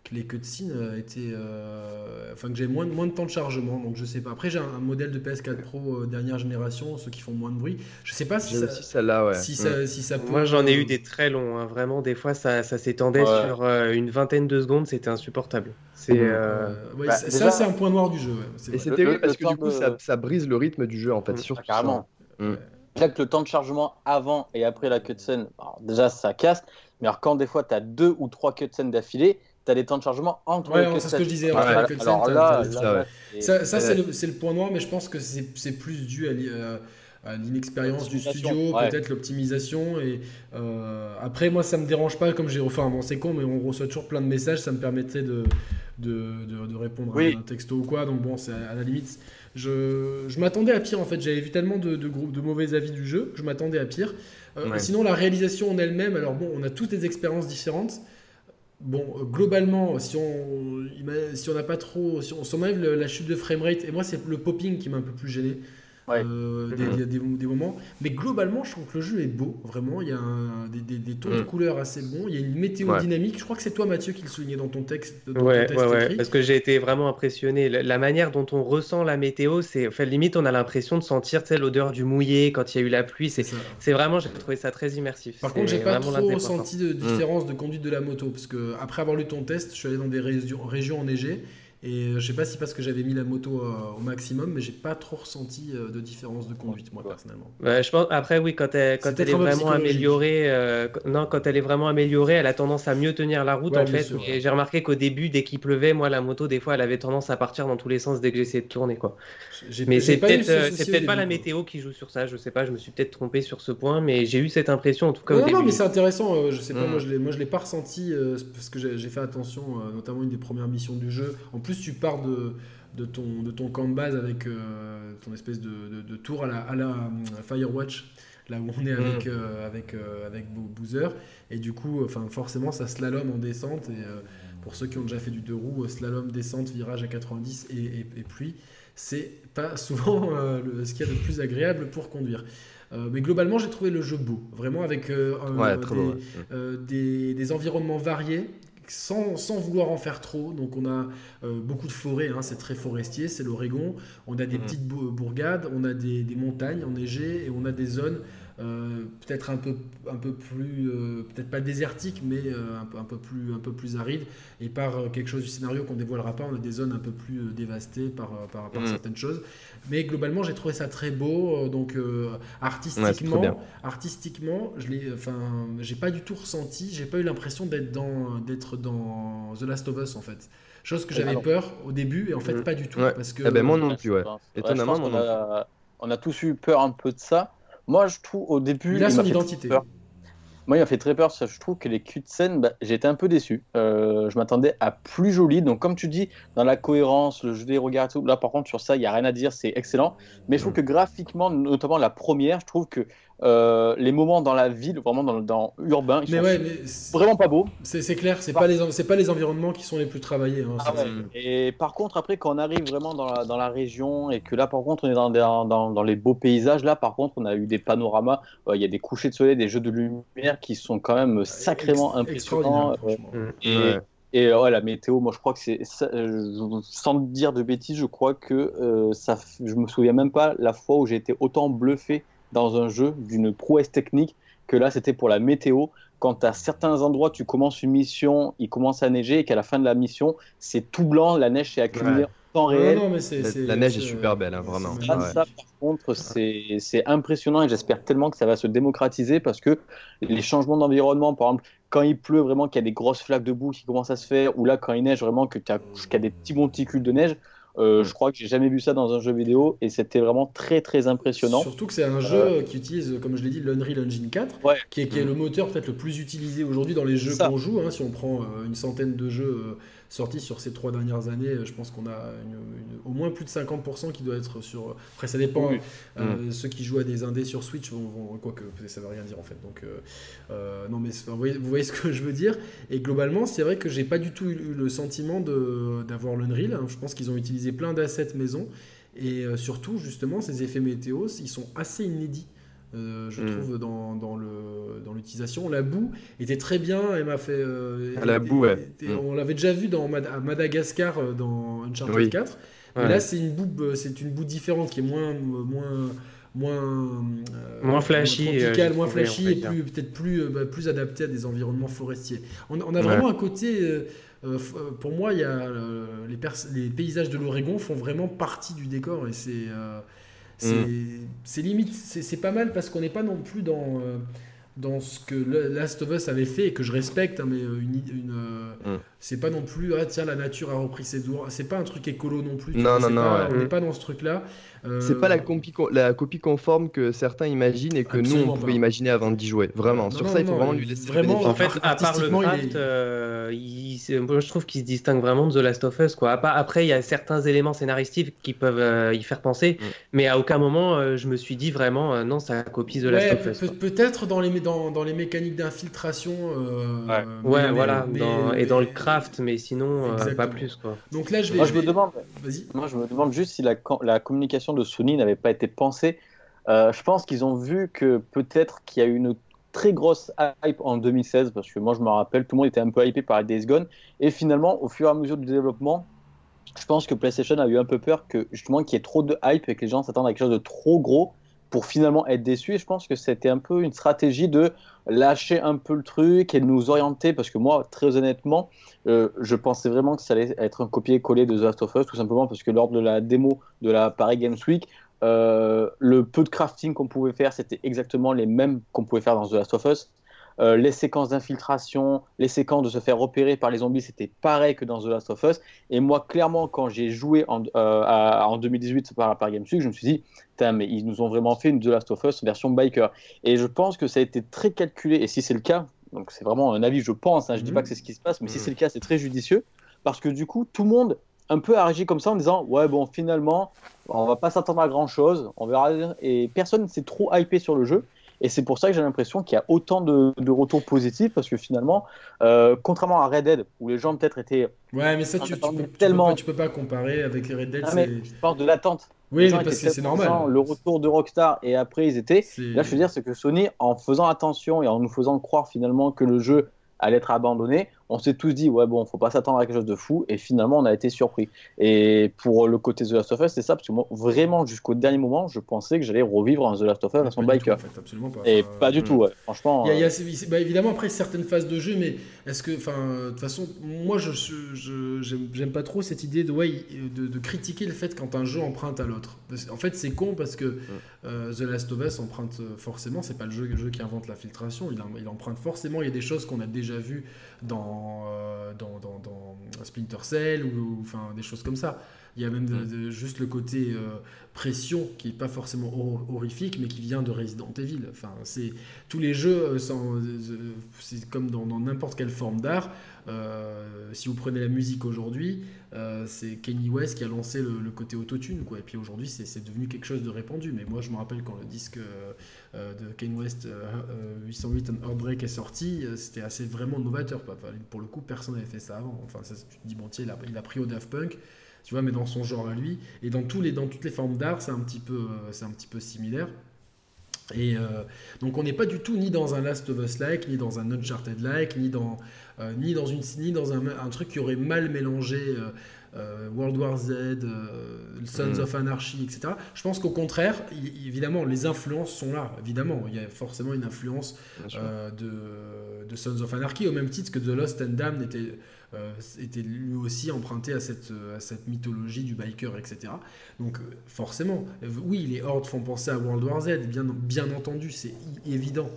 que les cutscenes euh, étaient. Euh, enfin, que j'ai moins, moins de temps de chargement. Donc, je sais pas. Après, j'ai un, modèle de PS4 Pro euh, dernière génération, ceux qui font moins de bruit. Je sais pas si ça. celle-là, ouais. Si, ça, si ça Moi, j'en ai eu des très longs. Hein. Vraiment, des fois, ça, ça s'étendait sur une vingtaine de secondes. C'était insupportable. C'est. Ouais, bah, ça, c'est un point noir du jeu. Et c'est terrible parce que du coup, ça, ça, brise le rythme du jeu, en fait. Mmh, carrément. Mmh. Déjà que le temps de chargement avant et après la cutscene, déjà ça casse. Mais alors quand des fois tu as deux ou trois cutscenes d'affilée, as des temps de chargement entre ouais, c'est ce que je disais. Alors là, ça, ça c'est le, point noir, mais je pense que c'est plus dû à, l'inexpérience du studio, peut-être l'optimisation. Et euh, après, moi, ça me dérange pas, comme j'ai. Enfin, bon, c'est con, mais on reçoit toujours plein de messages, ça me permettrait de, de, de, répondre à un texto ou quoi. Donc, bon, c'est à, la limite. Je, je m'attendais à pire en fait. J'avais vu tellement de, de, de mauvais avis du jeu, je m'attendais à pire. Euh, sinon, la réalisation en elle-même, alors bon, on a toutes des expériences différentes. Bon, euh, globalement, si on si on n'a pas trop, si on s'enlève la chute de framerate, et moi c'est le popping qui m'a un peu plus gêné. Euh, mhm. des, moments. Mais globalement, je trouve que le jeu est beau, vraiment. Il y a des, des, tons de mhm. couleurs assez bons. Il y a une météo dynamique. Je crois que c'est toi, Mathieu, qui le soulignait dans ton texte. ouais, ouais, parce que j'ai été vraiment impressionné. La, manière dont on ressent la météo, c'est. Enfin, limite, on a l'impression de sentir l'odeur du mouillé quand il y a eu la pluie. C'est vraiment, j'ai trouvé ça très immersif. Par contre, j'ai pas trop ressenti de différence de conduite de la moto. Parce que après avoir lu ton test, je suis allé dans des régions, régions enneigées. Et euh, je sais pas si parce que j'avais mis la moto euh, au maximum, mais j'ai pas trop ressenti euh, de différence de conduite, moi, personnellement. je pense, après, oui, quand elle, quand elle est vraiment améliorée, non, quand elle est vraiment améliorée, elle a tendance à mieux tenir la route, en fait. Et j'ai remarqué qu'au début, dès qu'il pleuvait, moi, la moto, des fois, elle avait tendance à partir dans tous les sens dès que j'essayais de tourner, quoi. Mais c'est peut-être c'est peut-être pas la météo qui joue sur ça, je sais pas, je me suis peut-être trompé sur ce point, mais j'ai eu cette impression, en tout cas. Non, au début. non mais c'est intéressant, je sais pas, moi, mm. je l'ai pas ressenti, parce que j'ai fait attention, notamment une des premières missions du jeu. En plus, tu pars de de ton, de ton camp de base avec euh, ton espèce de, de, tour à la, à la euh, Firewatch, là où on est avec, mm. euh, avec, avec Boozer. Et du coup, enfin, forcément, ça slalom en descente. Et pour ceux qui ont déjà fait du deux roues, slalom, descente, virage à 90 et, pluie, c'est pas souvent ce qu'il y a de plus agréable pour conduire. mais globalement, j'ai trouvé le jeu beau, vraiment avec des, des, environnements variés sans, sans, vouloir en faire trop. Donc on a euh, beaucoup de forêts, hein, c'est très forestier, c'est l'Oregon. On a des mhm. petites bourgades, on a des, des, montagnes enneigées et on a des zones euh, peut-être un peu, un peu plus, euh, peut-être pas désertique, mais euh, un, peu, un, peu plus, un peu plus aride. Et par quelque chose du scénario qu'on dévoilera pas, on a des zones un peu plus dévastées par, par, par mm. certaines choses. Mais globalement, j'ai trouvé ça très beau. donc artistiquement, artistiquement, je l'ai, enfin, j'ai pas du tout ressenti, j'ai pas eu l'impression d'être dans, d'être dans The Last of Us en fait. Chose que j'avais peur au début et en fait mm. pas du tout. Parce que, eh ben, moi non plus, ouais. Étonnamment, on, a, on a tous eu peur un peu de ça. Moi, je trouve au début. Il a son identité. Moi, il m'a fait très peur. Ça, je trouve que les cutscenes, bah, j'étais un peu déçu. Euh, je m'attendais à plus joli. Donc, comme tu dis, dans la cohérence, le jeu des regards tout, là, par contre, sur ça, il n'y a rien à dire. C'est excellent. Mais je trouve mm. que graphiquement, notamment la première, je trouve que euh, les moments dans la ville, vraiment dans, dans urbain, ils sont vraiment pas beaux. C'est clair, c'est pas, les, pas les environnements qui sont les plus travaillés. Hein, ah et par contre, après, quand on arrive vraiment dans la, dans la, région et que là, par contre, on est dans, dans, dans, les beaux paysages, là, par contre, on a eu des panoramas, il y a des couchers de soleil, des jeux de lumière qui sont quand même sacrément impressionnants. Euh, et, et ouais, la météo, moi je crois que c'est, sans dire de bêtises, je crois que euh, ça, je me souviens même pas la fois où j'ai été autant bluffé dans un jeu d'une prouesse technique que là c'était pour la météo. Quand à certains endroits tu commences une mission, il commence à neiger et qu'à la fin de la mission c'est tout blanc, la neige s'est accumulée en temps réel. Non, mais la, neige est super belle, hein, vraiment. Ça, par contre, c'est impressionnant et j'espère tellement que ça va se démocratiser parce que les changements d'environnement, par exemple, quand il pleut vraiment, qu'il y a des grosses flaques de boue qui commencent à se faire, ou là quand il neige vraiment, que tu as, qu des petits monticules de neige, euh, mm. Je crois que j'ai jamais vu ça dans un jeu vidéo et c'était vraiment très très impressionnant. Surtout que c'est un jeu euh, qui utilise, comme je l'ai dit, l'Unreal Engine 4, qui, est, qui, est, le moteur peut-être le plus utilisé aujourd'hui dans les jeux qu'on joue. Hein, si on prend euh, une centaine de jeux sortis sur ces trois dernières années, euh, je pense qu'on a au moins plus de 50% qui doit être sur. Après, ça dépend. Euh, mm. Ceux qui jouent à des indés sur Switch vont, quoi que ça veut rien dire en fait. Donc, euh, non, mais vous voyez, ce que je veux dire. Et globalement, c'est vrai que j'ai pas du tout eu le sentiment d'avoir l'Unreal. Hein. Je pense qu'ils ont utilisé plein d'assets maison. Et surtout, justement, ces effets météo, ils sont assez inédits. Euh, je hmm. trouve, dans, dans l'utilisation. La boue était très bien, elle m'a fait... Euh, ah, la boue, ouais. Hmm. On l'avait déjà vu dans à Madagascar euh, dans Uncharted 4. Mais là, c'est une, boue, c'est une boue différente qui est moins... moins moins moins flashy moins flashy et plus peut-être plus bah, plus adapté à des environnements forestiers on, on a vraiment un côté pour moi il y a les, les paysages de l'Oregon font vraiment partie du décor et c'est. C'est limite, c'est pas mal parce qu'on n'est pas non plus dans, euh, dans ce que Last of Us avait fait et que je respecte, hein, mais euh, une, une euh, mm. C'est pas non plus, ah tiens, la nature a repris ses droits. C'est pas un truc écolo non plus. Non, non, non. On n'est pas dans ce truc-là. C'est pas la copie, la copie conforme que certains imaginent et que nous on pouvait imaginer avant d'y jouer. Vraiment. Sur ça, il faut vraiment lui laisser. Vraiment, en fait, à part le craft, moi, je trouve qu'il se distingue vraiment de The Last of Us. Quoi. Après, il y a certains éléments scénaristiques qui peuvent euh, y faire penser, mm. mais à aucun moment euh, je me suis dit vraiment euh, non, ça copie The Last of Us. Peut-être dans les, dans, dans les mécaniques d'infiltration. ouais, voilà, et dans le craft, mais sinon pas plus. Quoi. Donc là, je vais. Moi, je, me demande. Moi, je me demande juste si la, la communication de Sony n'avait pas été pensée. je pense qu'ils ont vu que peut-être qu'il y a une très grosse hype en 2016 parce que moi je me rappelle, tout le monde était un peu hypé par Days Gone et finalement au fur et à mesure du développement, je pense que PlayStation a eu un peu peur que justement qu'il y ait trop de hype et que les gens s'attendent à quelque chose de trop gros pour finalement être déçus et je pense que c'était un peu une stratégie de lâcher un peu le truc et de nous orienter parce que moi très honnêtement euh, je pensais vraiment que ça allait être un copier-coller de The Last of Us tout simplement parce que lors de la démo de la Paris Games Week euh, le peu de crafting qu'on pouvait faire, c'était exactement les mêmes qu'on pouvait faire dans The Last of Us. Euh, les séquences d'infiltration, les séquences de se faire repérer par les zombies, c'était pareil que dans The Last of Us. Et moi, clairement, quand j'ai joué en, euh, en 2018 par, par Week, je me suis dit, mais ils nous ont vraiment fait une The Last of Us version biker. Et je pense que ça a été très calculé. Et si c'est le cas, donc c'est vraiment un avis, je pense, hein, je ne dis pas mmh. que c'est ce qui se passe, mais si mmh. c'est le cas, c'est très judicieux. Parce que du coup, tout le monde un peu agi comme ça en disant ouais bon finalement on va pas s'attendre à grand chose on verra et personne s'est trop hypé sur le jeu Et c'est pour ça que j'ai l'impression qu'il y a autant de, retours positifs, parce que finalement, euh, contrairement à Red Dead, où les gens peut-être étaient. Ouais, mais ça, tu, tu, peux, tellement... tu, peux pas, comparer avec Red Dead. Ah, mais je parle de l'attente. Oui, mais parce que c'est normal. Le retour de Rockstar et après ils étaient. Là, je veux dire, c'est que Sony, en faisant attention et en nous faisant croire finalement que le jeu allait être abandonné, on s'est tous dit ouais bon faut pas s'attendre à quelque chose de fou et finalement on a été surpris et pour le côté The Last of Us c'est ça parce que moi vraiment jusqu'au dernier moment je pensais que j'allais revivre un The Last of Us à son biker absolument pas. et pas du tout ouais. franchement il y a, euh, bah, évidemment après certaines phases de jeu mais est-ce que enfin de toute façon moi je j'aime pas trop cette idée de, ouais, de, critiquer le fait quand un jeu emprunte à l'autre en fait c'est con parce que euh, The Last of Us emprunte euh, forcément c'est pas le jeu, le jeu qui invente la filtration il, il emprunte forcément il y a des choses qu'on a déjà vues euh, dans, dans, dans, Splinter Cell ou, des choses comme ça. Il y a même mm. juste le côté euh, pression qui n'est pas forcément horrifique, mais qui vient de Resident Evil. Enfin, c'est tous les jeux, euh, c'est comme dans n'importe quelle forme d'art. si vous prenez la musique aujourd'hui, c'est Kenny West qui a lancé le, côté autotune, quoi. Et puis aujourd'hui, c'est devenu quelque chose de répandu. Mais moi, je me rappelle quand le disque euh, de Kanye West 808 euh, Heartbreak est sorti, euh, c'était assez vraiment novateur. pour le coup, personne n'avait fait ça avant. Enfin, ça, tu te dis, bon, tiens, il a, pris au Daft Punk, tu vois, mais dans son genre à lui. Et dans, tous les, dans toutes les formes d'art, c'est un, petit peu, c'est un petit peu similaire. Et donc on n'est pas du tout ni dans un Last of Us-like, ni dans un Uncharted-like, ni dans, ni dans, une, ni dans un, un, truc qui aurait mal mélangé euh, World War Z, euh, Sons mm. of Anarchy, etc. Je pense qu'au contraire, évidemment, les influences sont là. Évidemment, il y a forcément une influence euh, de, de, Sons of Anarchy, au même titre que The Lost and Damned était, était lui aussi emprunté à cette, à cette mythologie du biker, etc. Donc, forcément, oui, les hordes font penser à World War Z, bien, bien entendu, c'est évident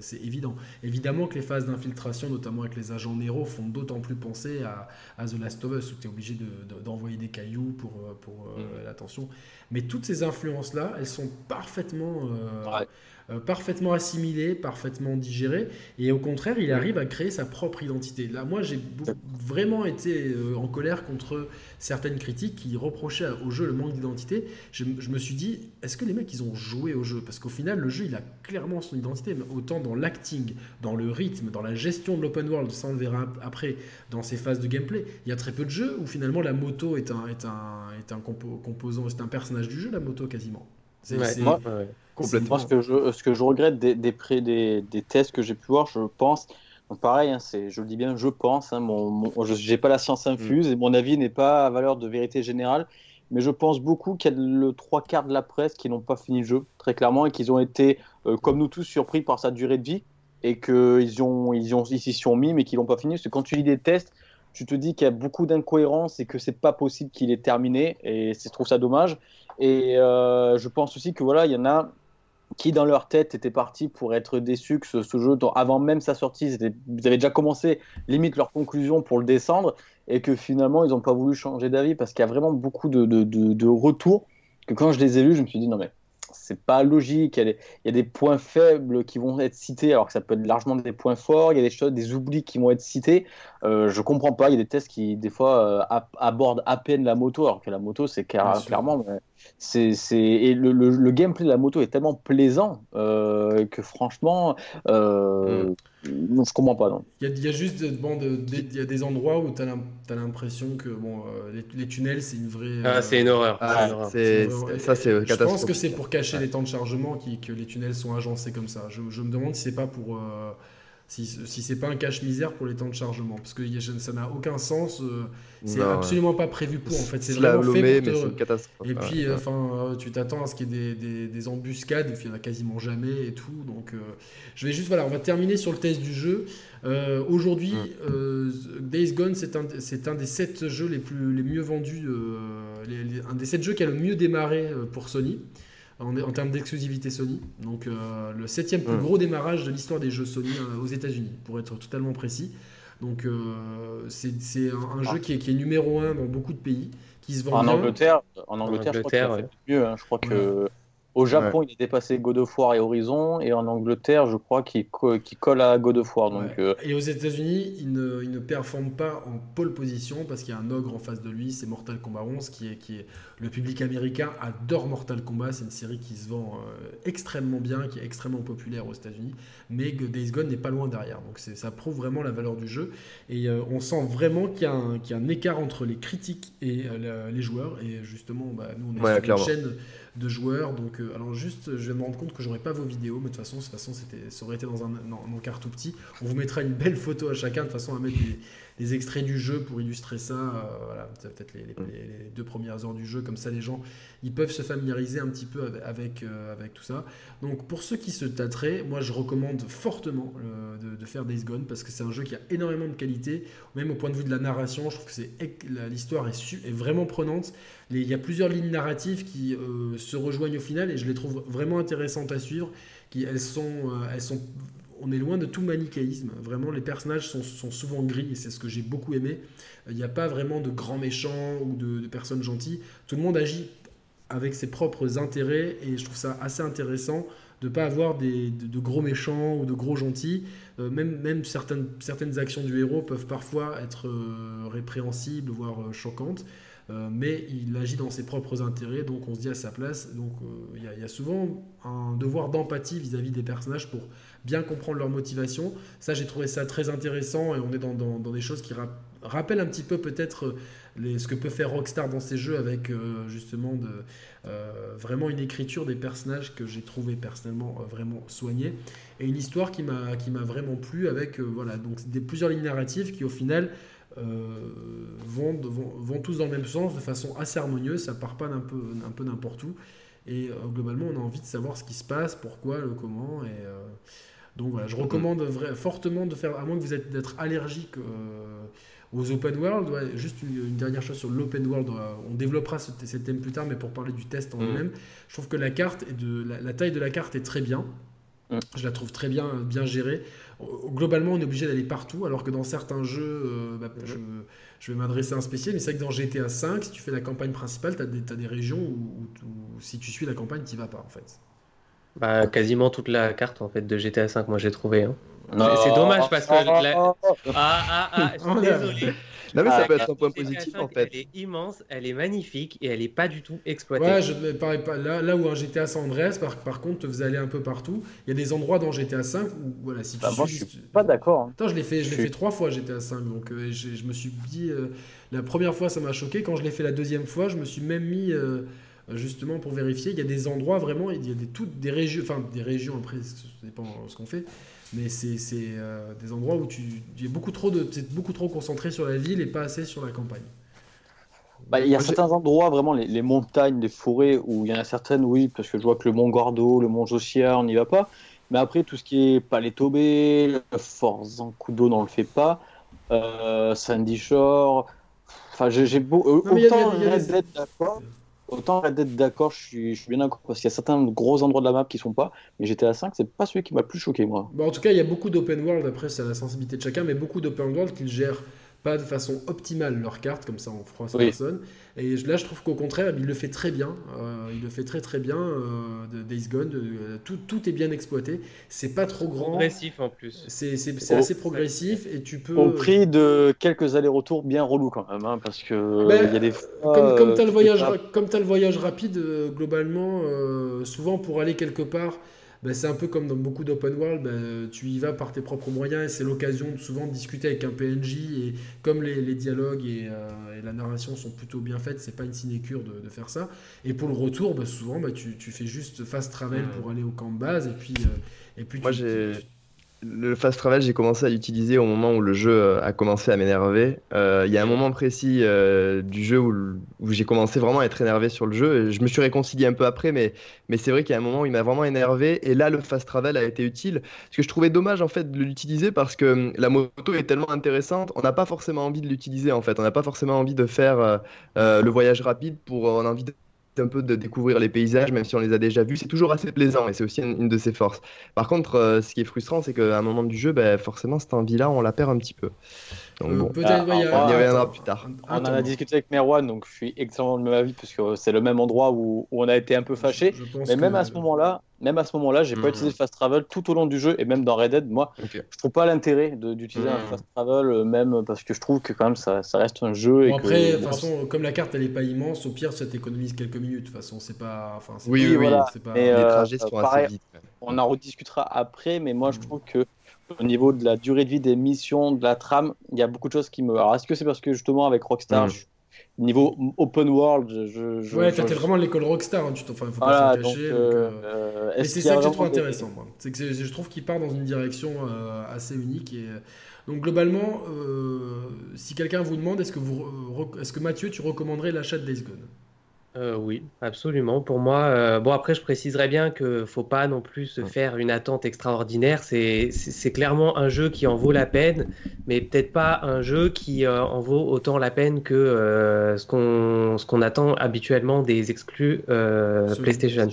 c'est évident. Évidemment que les phases d'infiltration, notamment avec les agents Nero, font d'autant plus penser à, The Last of Us, où tu es obligé d'envoyer des cailloux pour, euh, pour euh, mm. l'attention. Mais toutes ces influences-là, elles sont parfaitement... Euh, euh, parfaitement assimilé, parfaitement digéré, et au contraire, il arrive à créer sa propre identité. Là, moi, j'ai vraiment été euh, en colère contre certaines critiques qui reprochaient au jeu le manque d'identité. Je, me suis dit, est-ce que les mecs, ils ont joué au jeu? Parce qu'au final, le jeu, il a clairement son identité, autant dans l'acting, dans le rythme, dans la gestion de l'open world, ça on le verra après, dans ces phases de gameplay. Il y a très peu de jeux où finalement la moto est un composant, c'est un personnage du jeu, la moto quasiment. C'est, Moi, Complètement. Moi, ce que je, ce que je regrette des, des, des, des tests que j'ai pu voir, je pense, pareil, hein, c'est, je le dis bien, je pense, hein, mon, je n'ai pas la science infuse mm. et mon avis n'est pas à valeur de vérité générale, mais je pense beaucoup qu'il y a le trois quarts de la presse qui n'ont pas fini le jeu, très clairement, et qu'ils ont été, euh, comme nous tous, surpris par sa durée de vie et qu'ils ont, ils ont, ils s'y sont mis, mais qu'ils l'ont pas fini. Parce que quand tu lis des tests, tu te dis qu'il y a beaucoup d'incohérences et que c'est pas possible qu'il est terminé, et je trouve ça dommage. Et euh, je pense aussi que voilà, il y en a qui dans leur tête étaient partis pour être déçus que ce, jeu, avant même sa sortie, ils, avaient déjà commencé limite leur conclusion pour le descendre et que finalement ils n'ont pas voulu changer d'avis parce qu'il y a vraiment beaucoup de, de, de, retours que quand je les ai lus, je me suis dit non mais c'est pas logique. Il y, a des, points faibles qui vont être cités, alors que ça peut être largement des points forts. Il y a des choses, des oublis qui vont être cités. Euh, je comprends pas. Il y a des tests qui, des fois, euh, abordent à peine la moto, alors que la moto, c'est clairement. C'est, et le, le, gameplay de la moto est tellement plaisant euh, que franchement, euh, mm. je comprends pas. Non. Il, y a, juste bon, il y a des endroits où tu as l'impression que bon, les, tunnels, c'est une vraie. Ah, c'est une horreur. Ah, c'est, ça, c'est Je pense que c'est pour cacher les temps de chargement qui, que les tunnels sont agencés comme ça. Je, je me demande si c'est pas pour si, si c'est pas un cache-misère pour les temps de chargement, parce que ça n'a aucun sens. Euh, c'est absolument pas prévu pour en fait. C'est vraiment fait pour te... Et puis, enfin, euh, tu t'attends à ce qu'il y ait des, des, embuscades, il y en a quasiment jamais et tout. Donc, euh, je vais juste, voilà, on va terminer sur le test du jeu. Aujourd'hui, mm. Days Gone, c'est un, c'est un des 7 jeux les plus les mieux vendus, un des 7 jeux qui a le mieux démarré pour Sony en, termes d'exclusivité Sony. Donc euh, le septième plus gros démarrage de l'histoire des jeux Sony euh, aux États-Unis, pour être totalement précis. Donc euh, c'est un, jeu qui est, qui est, numéro un dans beaucoup de pays, qui se vend en Angleterre, en Angleterre, je crois que mieux. Hein. Je crois que Au Japon, il a dépassé God of War et Horizon, et en Angleterre, je crois qu'il colle à God of War. Donc, euh, Et aux États-Unis, il ne, il ne, performe pas en pole position parce qu'il y a un ogre en face de lui, c'est Mortal Kombat 11, qui est, qui est le public américain adore Mortal Kombat. C'est une série qui se vend euh, extrêmement bien, qui est extrêmement populaire aux États-Unis, mais Days Gone n'est pas loin derrière. Donc ça prouve vraiment la valeur du jeu, et euh, on sent vraiment qu'il y, y, a un écart entre les critiques et les joueurs. Et justement, bah, nous, on est sur une chaîne de joueurs. Donc, euh, alors juste, je vais me rendre compte que j'aurai pas vos vidéos, mais de toute façon, de toute façon c'était, ça aurait été dans un, dans, tout petit. On vous mettra une belle photo à chacun, de façon, à mettre des, extraits du jeu pour illustrer ça. Euh, voilà, peut-être les, les, deux premières heures du jeu, comme ça, les gens, ils peuvent se familiariser un petit peu avec, euh, avec tout ça. Donc, pour ceux qui se tâteraient, moi, je recommande fortement de, de, faire Days Gone parce que c'est un jeu qui a énormément de qualité, même au point de vue de la narration. Je trouve que c'est l'histoire est, est vraiment prenante il y a plusieurs lignes narratives qui euh, se rejoignent au final et je les trouve vraiment intéressantes à suivre. Qui, elles sont, euh, elles sont, on est loin de tout manichéisme. Vraiment, les personnages sont, souvent gris et c'est ce que j'ai beaucoup aimé. Il n'y a pas vraiment de grands méchants ou de, personnes gentilles. Tout le monde agit avec ses propres intérêts et je trouve ça assez intéressant de ne pas avoir de, gros méchants ou de gros gentils. Euh, même certaines, certaines actions du héros peuvent parfois être répréhensibles, voire choquantes. Euh, mais il agit dans ses propres intérêts, donc on se dit à sa place. Donc euh, il y, a souvent un devoir d'empathie vis-à-vis des personnages pour bien comprendre leur motivation. Ça, j'ai trouvé ça très intéressant et on est dans, des choses qui rappellent un petit peu peut-être ce que peut faire Rockstar dans ses jeux avec euh, justement vraiment une écriture des personnages que j'ai trouvé personnellement vraiment soignée et une histoire qui m'a vraiment plu avec voilà donc plusieurs lignes narratives qui au final euh, vont, vont, tous dans le même sens de façon assez harmonieuse, ça part pas d'un peu, un peu n'importe où. Et euh, globalement, on a envie de savoir ce qui se passe, pourquoi, le comment. Et, euh, donc voilà, je recommande fortement de faire, à moins que vous êtes d'être allergique aux open world. juste une, dernière chose sur l'open world, on développera ce, thème plus tard, mais pour parler du test en mm. lui-même, je trouve que la carte et de la, taille de la carte est très bien. Mm. Je la trouve très bien, bien gérée globalement, on est obligé d'aller partout, alors que dans certains jeux, euh, bah, je, vais m'adresser à un spécial, mais c'est vrai que dans GTA V, si tu fais la campagne principale, tu as, des régions où, si tu suis la campagne, tu vas pas, en fait. Bah, quasiment toute la carte en fait de GTA V, moi j'ai trouvé. Hein. C'est dommage parce que. Ah, ah, ah, je suis désolé. Non, mais ça peut être un point positif en fait. Elle est immense, elle est magnifique et elle est pas du tout exploitée. Ouais, je pareil pas. Là, là où un GTA San Andreas, par, par contre, vous allez un peu partout. Il y a des endroits dans GTA 5 où, voilà, si tu bah, moi, je suis pas d'accord. Hein. je l'ai fait, je l'ai fait trois fois GTA 5, donc euh, je me suis dit. Euh, la première fois, ça m'a choqué. Quand je l'ai fait la deuxième fois, je me suis même mis. Euh, justement pour vérifier, il y a des endroits vraiment, il y a des, toutes des régions, enfin des régions après, ça dépend ce qu'on fait, mais c'est euh, des endroits où tu es beaucoup trop, de, beaucoup trop concentré sur la ville et pas assez sur la campagne. Bah, il y a certains endroits, vraiment les, montagnes, les forêts, où il y en a certaines, oui, parce que je vois que le mont Gordo, le mont Josia, on n'y va pas. Mais après, tout ce qui est Palais Tobé, Fort Zancudo, on ne le fait pas. Euh, Sandy Shore. Enfin, j'ai beau. autant d'accord. Autant la dette d'accord, je suis, bien d'accord, parce qu'il y a certains gros endroits de la map qui sont pas, mais GTA 5, c'est pas celui qui m'a le plus choqué, moi. En tout cas, il y a beaucoup d'open world, après, c'est la sensibilité de chacun, mais beaucoup d'open world qu'ils gèrent pas de façon optimale leur carte, comme ça on froisse personne. Et là, je trouve qu'au contraire, il le fait très bien. Euh, il le fait très très bien. Euh, de Days Gone, tout, tout, est bien exploité. C'est pas trop grand. Progressif en plus. C'est assez progressif et tu peux. Au prix de quelques allers-retours bien relous quand même, hein, parce que ben, il y a des. comme comme tu as le voyage, comme as le voyage rapide, euh, globalement, souvent pour aller quelque part ben, c'est un peu comme dans beaucoup d'open world, ben, tu y vas par tes propres moyens et c'est l'occasion souvent de discuter avec un PNJ et comme les, les dialogues et, euh, et, la narration sont plutôt bien faites, c'est pas une sinécure de, de, faire ça. Et pour le retour, ben, souvent tu, tu, fais juste fast travel pour aller au camp de base et puis, euh, et puis Moi, le fast travel, j'ai commencé à l'utiliser au moment où le jeu euh, a commencé à m'énerver. Euh, il y a un moment précis euh, du jeu où, où j'ai commencé vraiment à être énervé sur le jeu. Je me suis réconcilié un peu après, mais, mais c'est vrai qu'il y a un moment où il m'a vraiment énervé. Et là, le fast travel a été utile. Ce que je trouvais dommage en fait de l'utiliser parce que hum, la moto est tellement intéressante, on n'a pas forcément envie de l'utiliser en fait. On n'a pas forcément envie de faire le voyage rapide pour, on a envie un peu de découvrir les paysages, même si on les a déjà vus. C'est toujours assez plaisant et c'est aussi une, de ses forces. Par contre, euh, ce qui est frustrant, c'est qu'à un moment du jeu, ben, forcément, cette envie-là, on la perd un petit peu. Donc, bon, peut-être, on y reviendra plus tard. On en a discuté avec Merwan, donc je suis extrêmement de même avis, parce que c'est le même endroit où, où on a été un peu fâché. Mais même à ce moment-là, même à ce moment-là, j'ai pas mhm. utilisé le fast travel tout au long du jeu et même dans Red Dead, moi, je trouve pas l'intérêt d'utiliser un mhm. fast travel, euh, même parce que je trouve que quand même ça, ça reste un jeu. et après, de toute façon, comme la carte elle est pas immense, au pire ça t'économise quelques minutes. De toute façon, c'est pas. Enfin, oui, oui, voilà. Pas... les euh, trajets sont assez vite. On en rediscutera après, mais moi je mhm. trouve que au niveau de la durée de vie des missions, de la trame, il y a beaucoup de choses qui me. Alors, est-ce que c'est parce que justement avec Rockstar, je niveau open world, je. je ouais, t'es vraiment l'école Rockstar, hein, tu enfin, faut pas s'en cacher. Euh, euh, mais c'est ça que je trouve intéressant, moi. C'est que je trouve qu'il part dans une direction euh, assez unique. Et, donc, globalement, si quelqu'un vous demande, est-ce que, vous, est-ce que Mathieu, tu recommanderais l'achat de Days Gone? Euh, oui, absolument. Pour moi, euh, bon après je préciserai bien que faut pas non plus se faire une attente extraordinaire. C'est clairement un jeu qui en vaut la peine, mais peut-être pas un jeu qui euh, en vaut autant la peine que ce qu'on ce qu'on attend habituellement des exclus PlayStation.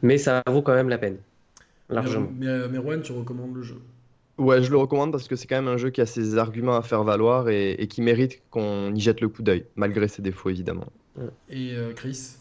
Mais ça vaut quand même la peine, largement. Mais, Merwan, tu recommandes le jeu? Ouais, je le recommande parce que c'est quand même un jeu qui a ses arguments à faire valoir et, et qui mérite qu'on y jette le coup d'œil, malgré ses défauts évidemment. Et euh, Chris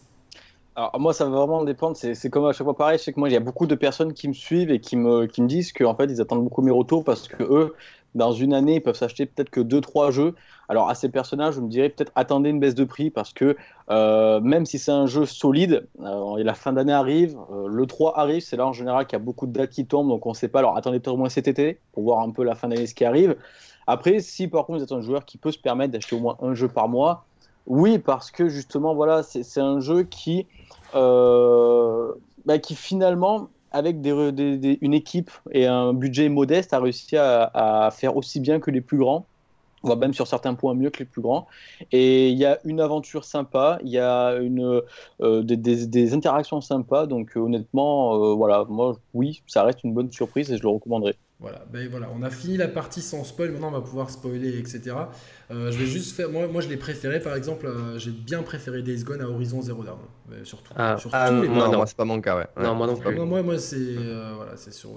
alors moi ça va vraiment dépendre, c'est comme à chaque fois pareil, je sais que moi il y a beaucoup de personnes qui me suivent et qui me, qui me disent qu'en fait ils attendent beaucoup mes retours parce que eux, dans une année, ils peuvent s'acheter peut-être que 2-3 jeux. Alors à ces personnages, je me dirais peut-être attendez une baisse de prix parce que euh, même si c'est un jeu solide, euh, et la fin d'année arrive, le 3 arrive, c'est là en général qu'il y a beaucoup de dates qui tombent, donc on ne sait pas, alors attendez peut-être au moins cet été pour voir un peu la fin d'année ce qui arrive. Après, si par contre vous êtes un joueur qui peut se permettre d'acheter au moins un jeu par mois, oui, parce que justement, voilà, c'est un jeu qui, euh, bah, qui finalement, avec une équipe et un budget modeste, a réussi à, faire aussi bien que les plus grands voire même sur certains points mieux que les plus grands. Et il y a une aventure sympa, il y a une, euh, des, interactions sympas. Donc honnêtement, euh, voilà, moi, oui, ça reste une bonne surprise et je le recommanderais. Voilà, ben voilà, on a fini la partie sans spoil, maintenant on va pouvoir spoiler, etc. Euh, je vais juste faire, moi, moi je l'ai préféré, par exemple, euh, j'ai bien préféré Days Gone à Horizon Zero Dawn, surtout. Ah, ah non, moi c'est pas mon cas, ouais. Non, moi non plus. moi, moi c'est euh, voilà, c'est sur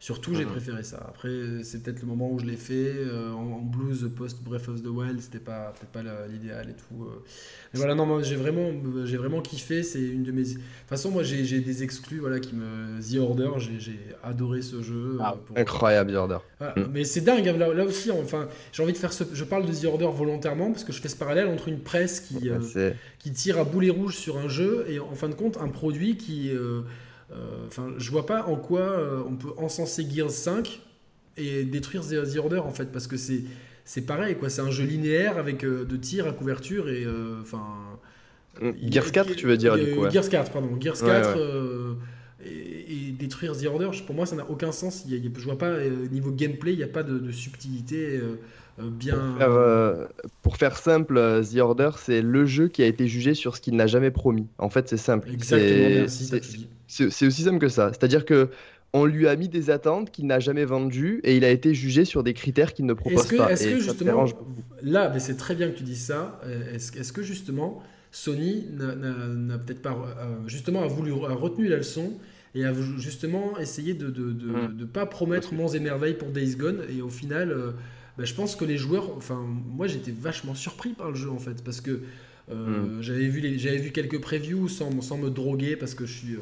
Surtout, j'ai mhm. préféré ça. Après, c'est peut-être le moment où je l'ai fait euh, en, blues post Breath of the Wild, c'était pas peut-être pas l'idéal et tout. Euh. Mais voilà, non, moi j'ai vraiment, j'ai vraiment kiffé. C'est une de mes. De toute façon, moi j'ai des exclus, voilà, qui me The Order. J'ai adoré ce jeu. Ah, incroyable The Order. Mm. Mais c'est dingue. Hein, là, aussi, enfin, j'ai envie de faire ce. Je parle de The Order volontairement parce que je fais ce parallèle entre une presse qui euh, qui tire à boulet rouge sur un jeu et en fin de compte un produit qui euh, enfin, je vois pas en quoi euh, on peut encenser Gears 5 et détruire The, Order en fait, parce que c'est c'est pareil quoi. C'est un jeu linéaire avec euh, de tirs à couverture et enfin. Gears 4, tu veux dire du coup Gears 4, pardon. Gears 4 et, détruire The Order, pour moi, ça n'a aucun sens. Il y a, je vois pas niveau gameplay, il n'y a pas de, subtilité. bien... Pour faire, simple, The Order, c'est le jeu qui a été jugé sur ce qu'il n'a jamais promis. En fait, c'est simple. Exactement, merci. C'est aussi simple que ça. C'est-à-dire que on lui a mis des attentes qu'il n'a jamais vendues et il a été jugé sur des critères qu'il ne propose pas. Est-ce que justement, là, mais c'est très bien que tu dises ça. Euh, est-ce que justement, Sony n'a peut-être pas euh, justement a voulu a retenu la leçon et a justement essayé de ne mm. pas promettre monts et merveilles pour Days Gone et au final, euh, bah, je pense que les joueurs, enfin moi j'étais vachement surpris par le jeu en fait parce que euh, hmm. J'avais vu, vu quelques previews sans, sans, me droguer parce que je suis euh,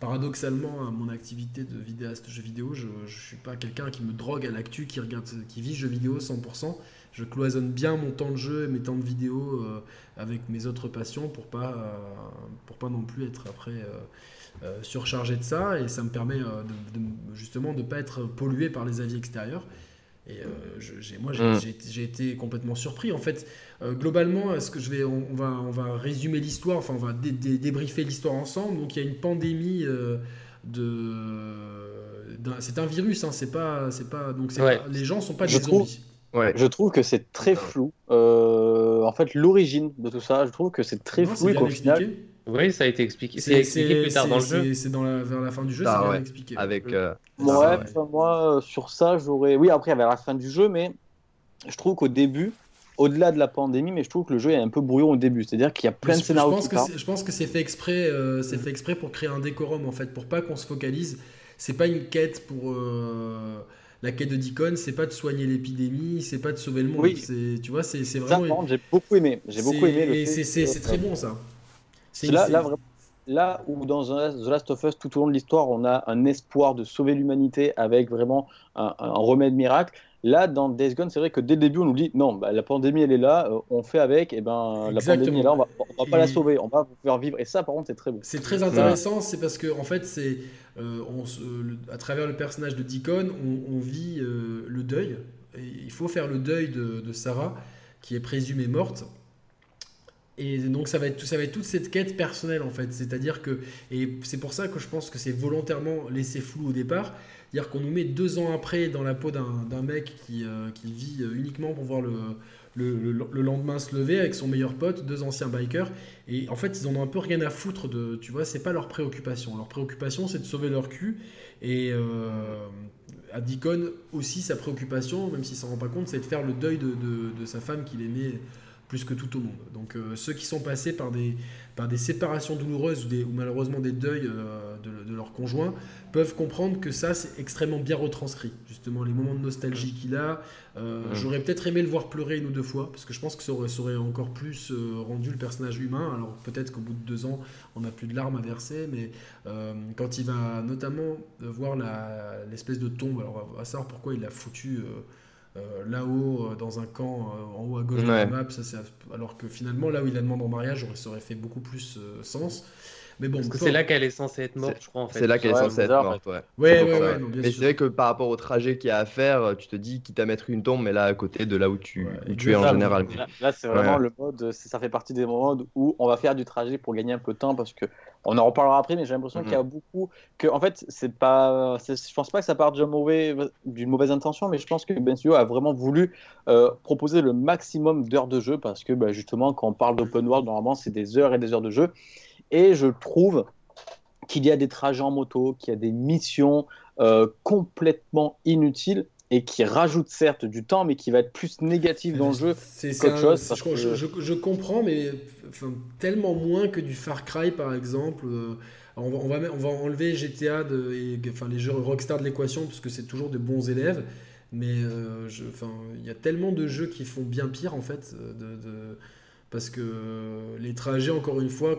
paradoxalement à mon activité de vidéaste jeu vidéo, je, ne suis pas quelqu'un qui me drogue à l'actu, qui regarde, qui vit jeux vidéo 100%. Je cloisonne bien mon temps de jeu et mes temps de vidéo euh, avec mes autres passions pour pas pour pas non plus être après surchargé de ça et ça me permet de, justement de pas être pollué par les avis extérieurs. Et euh, moi, mm. j'ai été complètement surpris. En fait, euh, globalement, est-ce que je vais, on, va, on va résumer l'histoire, enfin, on va débriefer l'histoire ensemble. Donc, il y a une pandémie euh, de. C'est un virus, hein, c'est pas, c'est pas. Donc, les gens sont pas des zombies. Ouais. Je trouve que c'est très flou. en fait, l'origine de tout ça, je trouve que c'est très flou et qu'au final. Oui, ça a été expliqué. C'est expliqué plus tard dans le jeu. C'est vers la fin du jeu, ah, c'est bien expliqué. Avec, euh, ouais, moi, sur ça, j'aurais. Oui, après, vers la fin du jeu, mais je trouve qu'au début, au-delà de la pandémie, mais je trouve que le jeu est un peu brouillon au début. C'est-à-dire qu'il y a plein de scénarios. Je pense, que je pense que c'est fait exprès, euh, c'est fait exprès pour créer un décorum en fait, pour pas qu'on se focalise. C'est pas une quête pour euh, la quête de Deacon, c'est pas de soigner l'épidémie, c'est pas de sauver le monde. Oui. Tu vois, c'est vraiment. J'ai beaucoup aimé. J'ai beaucoup aimé. C'est très bon ça. Là, là, là, où dans The Last of Us, tout au long de l'histoire, on a un espoir de sauver l'humanité avec vraiment un remède miracle. Là, dans Days Gone, c'est vrai que dès le début, on nous dit non, bah, la pandémie, elle est là, euh, on fait avec, et ben la pandémie est là, on va, va pas la sauver, on va vous faire vivre. Et ça, par contre, c'est très bon. C'est très intéressant, c'est parce que en fait, c'est euh, à travers le personnage de Deacon, on, vit euh, le deuil. Et il faut faire le deuil de, Sarah, qui est présumée morte. Et donc ça va être ça va être toute cette quête personnelle en fait, c'est-à-dire que et c'est pour ça que je pense que c'est volontairement laissé flou au départ, c'est-à-dire qu'on nous met deux ans après dans la peau d'un mec qui, euh, qui, vit euh, uniquement pour voir le, le, le, lendemain se lever avec son meilleur pote, deux anciens bikers. Et en fait, ils en ont un peu rien à foutre de. Tu vois, c'est pas leur préoccupation. Leur préoccupation, c'est de sauver leur cul. Et euh, à aussi, sa préoccupation, même s'il s'en rend pas compte, c'est de faire le deuil de, de, de sa femme qu'il aimait plus que tout au monde. Donc euh, ceux qui sont passés par des, par des séparations douloureuses ou, des, ou malheureusement des deuils euh, de, de, leur conjoint peuvent comprendre que ça c'est extrêmement bien retranscrit. Justement les moments de nostalgie qu'il a. Euh, j'aurais peut-être aimé le voir pleurer une ou deux fois parce que je pense que ça aurait, ça aurait encore plus rendu le personnage humain. Alors peut-être qu'au bout de deux ans on n'a plus de larmes à verser, mais quand il va notamment voir l'espèce de tombe, alors on va savoir pourquoi il l'a foutu là-haut, euh, dans un camp euh, en haut à gauche de la map, ça, alors que finalement, là où il la demande en mariage, ça aurait fait beaucoup plus sens. Mais bon, c'est là qu'elle est censée être morte, je crois. En fait. C'est là qu'elle est censée être morte, ouais. Ouais, ouais, ouais mais c'est vrai que par rapport au trajet qu'il y a à faire, tu te dis quitte à mettre une tombe, mais là à côté de là où tu, tu es en général. Là, c'est vraiment le mode, ça fait partie des moments où on va faire du trajet pour gagner un peu de temps parce que on en reparlera après, mais j'ai l'impression qu'il y a mhm. beaucoup que, en fait, c'est pas, je pense pas que ça part d'une mauvais, d'une mauvaise intention, mais je pense que Ben Studio a vraiment voulu euh, proposer le maximum d'heures de jeu parce que, bah, justement, quand on parle d'open world, normalement, c'est des heures et des heures de jeu. Et je trouve qu'il y a des trajets en moto, qu'il y a des missions euh, complètement inutiles et qui rajoutent certes du temps, mais qui va être plus négatif dans le jeu qu'autre chose. Je, comprends, mais tellement moins que du Far Cry par exemple. Euh, on va, on, va, on va, enlever GTA de, et, enfin, les jeux Rockstar de l'équation, parce que c'est toujours de bons élèves. Mais euh, il y a tellement de jeux qui font bien pire en fait. de parce que les trajets, encore une fois,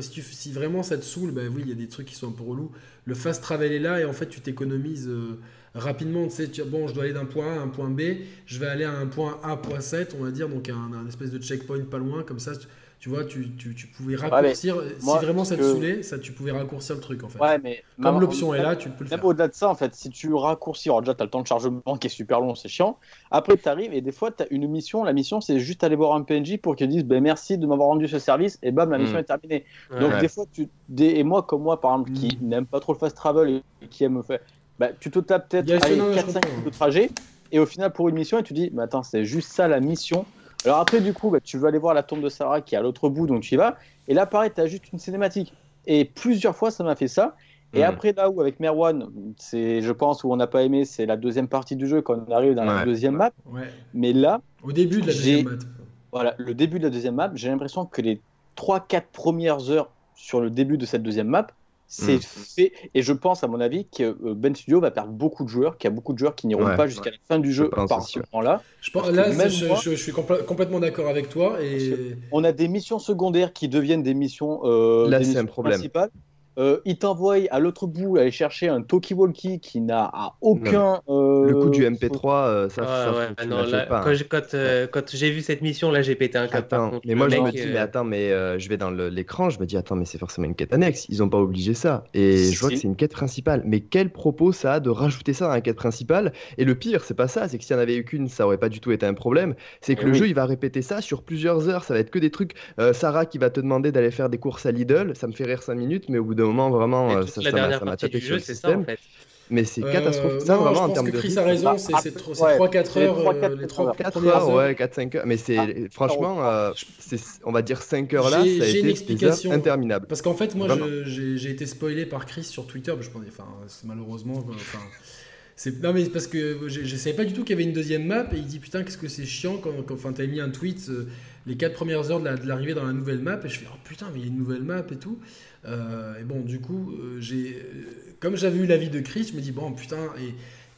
si, vraiment ça te saoule, bah oui, il y a des trucs qui sont un peu relous. Le fast travel est là et en fait, tu t'économises euh, rapidement. Tu sais, tu, bon, je dois aller d'un point A à un point B, je vais aller à un point A.7, on va dire, donc un, espèce de checkpoint pas loin, comme ça tu vois, tu, tu, tu pouvais raccourcir. si vraiment ça te saoulait, ça, tu pouvais raccourcir le truc en fait. Ouais, mais Comme l'option est là, tu peux le faire. au-delà de ça, en fait, si tu raccourcis, alors déjà, tu as le temps de chargement qui est super long, c'est chiant. Après, tu arrives et des fois, tu as une mission. La mission, c'est juste aller voir un PNJ pour qu'il dise ben, merci de m'avoir rendu ce service et bam, la mission hmm. est terminée. Donc, des fois, tu. Et moi, comme moi, par exemple, qui hmm. n'aime pas trop le fast travel et qui aime faire. Bah, tu te tapes peut-être 4-5 minutes de trajet et au final, pour une mission, et tu dis mais attends, c'est juste ça la mission alors après, du coup, bah, tu veux aller voir la tombe de Sarah qui est à l'autre bout, donc tu y vas. Et là, pareil, tu as juste une cinématique. Et plusieurs fois, ça m'a fait ça. Et après, là où avec Merwan, c'est, je pense, où on n'a pas aimé, c'est la deuxième partie du jeu quand on arrive dans la deuxième map. Mais là. Au début de la deuxième map. Voilà, le début de la deuxième map, j'ai l'impression que les 3-4 premières heures sur le début de cette deuxième map, c'est mm. fait. Et je pense, à mon avis, que euh, Ben Studio va perdre beaucoup de joueurs, qu'il y a beaucoup de joueurs qui n'iront pas jusqu'à la fin du jeu par ce moment-là. Je, pense, là, je, suis complètement d'accord avec toi. Et... On a des missions secondaires qui deviennent des missions, euh, là, c'est un problème. principales. Euh, il t'envoie à l'autre bout aller chercher un Talkie-Walkie qui n'a aucun. le coup du MP3, ça, Quand, j'ai vu cette mission, là, j'ai pété un cap. mais moi, je me dis, mais euh, attends, mais euh, je vais dans l'écran, je me dis, attends, mais c'est forcément une quête annexe. Ils n'ont pas obligé ça. Et je vois que c'est une quête principale. Mais quel propos ça a de rajouter ça dans la quête principale? Et le pire, c'est pas ça. C'est que s'il n'y en avait eu qu'une, ça aurait pas du tout été un problème. C'est que eh le jeu, il va répéter ça sur plusieurs heures. Ça va être que des trucs. Sarah qui va te demander d'aller faire des courses à Lidl. Ça me fait rire 5 minutes, mais au bout d'un moment, vraiment, euh, ça, m'a tapé sur le système. Ça, en fait. Mais c'est euh, catastrophique. Ça, vraiment, en termes que Chris a raison, c'est 3-4 heures. Les 3 4 euh, heures, ouais, 4-5 heures. Mais c'est ah, franchement, on va dire 5 heures là, ça a été une explication. interminable. Parce qu'en fait, moi, j'ai été spoilé par Chris sur Twitter. Je pense, enfin, malheureusement, enfin, Non, mais parce que je, je savais pas du tout qu'il y avait une deuxième map et il dit putain, qu'est-ce que c'est chiant quand, quand enfin, t'as mis un tweet euh, les 4 premières heures de l'arrivée dans la nouvelle map et je fais oh putain, mais il y a une nouvelle map et tout. Euh, et bon, du coup, euh, j'ai comme j'avais eu l'avis de Chris, je me dis bon putain, et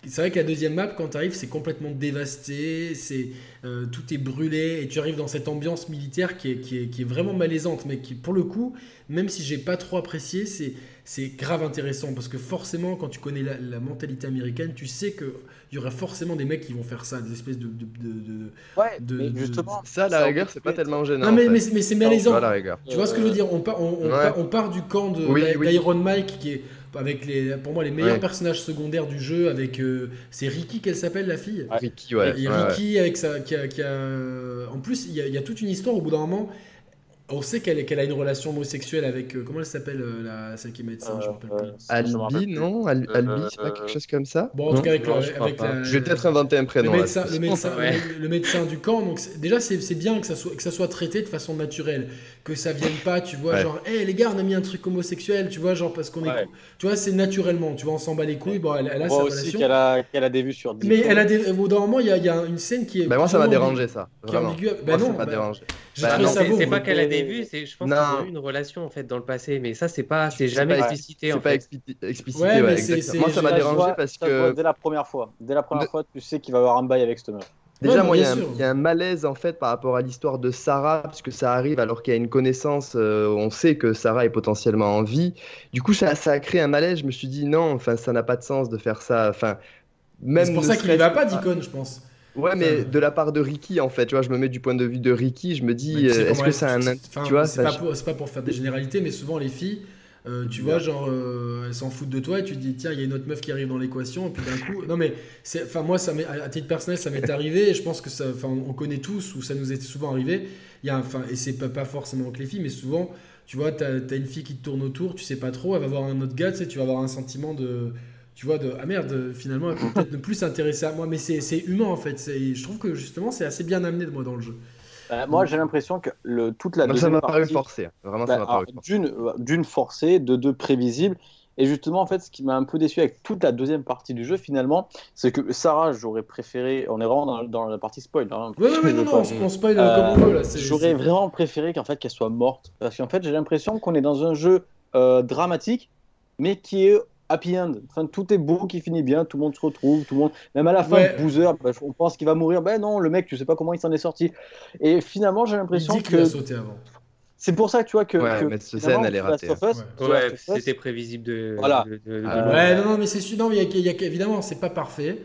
c'est vrai que la deuxième map, quand tu arrives, c'est complètement dévasté, c'est tout est brûlé, et tu arrives dans cette ambiance militaire qui est, qui est, qui est vraiment malaisante, mais qui, pour le coup, même si j'ai pas trop apprécié, c'est c'est grave intéressant parce que forcément, quand tu connais la, mentalité américaine, tu sais qu'il y aura forcément des mecs qui vont faire ça, des espèces de. de, de, ouais, mais justement. Ça, la rigueur, c'est pas tellement gênant. Non, mais, mais, c'est malaisant. Tu vois ce que je veux dire on part, on, on, part, du camp d'Iron Mike qui est avec les, pour moi les meilleurs personnages secondaires du jeu avec euh, c'est Ricky qu'elle s'appelle la fille Ricky ouais, Ricky avec sa qui a, qui a, en plus il y, a, il y, a, toute une histoire au bout d'un moment on sait qu'elle a une relation homosexuelle avec. Euh, comment elle s'appelle, euh, la, celle qui est médecin Je me rappelle plus. Albi, non? Albi, c'est pas quelque chose comme ça? Bon, en tout cas, avec, la, Je vais peut-être inventer un prénom. Le médecin, le médecin, le, médecin du camp. Donc, déjà, c'est bien que ça, soit, que ça soit traité de façon naturelle. Que ça vienne pas, tu vois, genre, hé les gars, on a mis un truc homosexuel, tu vois, genre, parce qu'on est. Tu vois, c'est naturellement, tu vois, on s'en bat les couilles. Bon, elle, a sa relation. qu'elle a, qu'elle a des vues sur 10 Mais elle a des. Au bout d'un moment, il y, a une scène qui est. Ben, moi, ça m'a dérangé, ça. Vraiment. Ben non, ça m'a dérangé. Bah, c'est pas qu'elle a des vues, c'est je pense qu'elle a eu une relation en fait dans le passé, mais ça c'est pas, c'est jamais explicité. C'est pas explicité, ouais, ouais, Moi ça m'a dérangé parce que dès la première fois, dès la première fois, tu sais qu'il va y avoir un bail avec cette meuf. Déjà, moi, il y, a un malaise en fait par rapport à l'histoire de Sarah, puisque ça arrive alors qu'il y a une connaissance, euh, on sait que Sarah est potentiellement en vie. Du coup, ça, ça a créé un malaise. Je me suis dit non, enfin, ça n'a pas de sens de faire ça. Enfin, même. C'est pour ça qu'il ne va pas, Dicon, je pense. Ouais, mais de la part de Ricky, en fait, tu vois, je me mets du point de vue de Ricky, je me dis, est-ce que c'est un. tu vois, c'est pas, pas, pour faire des généralités, mais souvent les filles, euh, tu vois, genre, euh, elles s'en foutent de toi et tu te dis, tiens, il y a une autre meuf qui arrive dans l'équation, et puis d'un coup. Non, mais, enfin, moi, ça à titre personnel, ça m'est arrivé, et je pense que ça. Enfin, on connaît tous, ou ça nous est souvent arrivé. Il y a, enfin, et c'est pas, pas forcément que les filles, mais souvent, tu vois, t'as as une fille qui te tourne autour, tu sais pas trop, elle va voir un autre gars, tu sais, tu vas avoir un sentiment de tu vois, de ah merde, finalement, elle peut peut-être ne plus s'intéresser à moi, mais c'est humain en fait. Je trouve que justement, c'est assez bien amené de moi dans le jeu. Bah, moi, j'ai l'impression que le, toute la non, ça m'a paru forcé. Vraiment, ça bah, D'une, d'une forcée, de deux prévisible. Et justement, en fait, ce qui m'a un peu déçu avec toute la deuxième partie du jeu, finalement, c'est que Sarah, j'aurais préféré. On est vraiment dans, la partie spoil. Hein, oui, oui, non, non, on, spoil euh, comme on veut. là. J'aurais vraiment préféré qu'en fait, qu'elle soit morte. Parce qu'en fait, j'ai l'impression qu'on est dans un jeu euh, dramatique, mais qui est happy end. Enfin, tout est beau, qui finit bien, tout le monde se retrouve, tout le monde. Même à la fin, Boozer, bah, on pense qu'il va mourir. Ben non, le mec, tu sais pas comment il s'en est sorti. Et finalement, j'ai l'impression que. A sauté avant. C'est pour ça que tu vois que. Ouais, mais cette scène, elle est ratée. ouais, c'était prévisible de. Voilà. Ah ouais, non, non, mais c'est non, mais il y, a, évidemment, c'est pas parfait.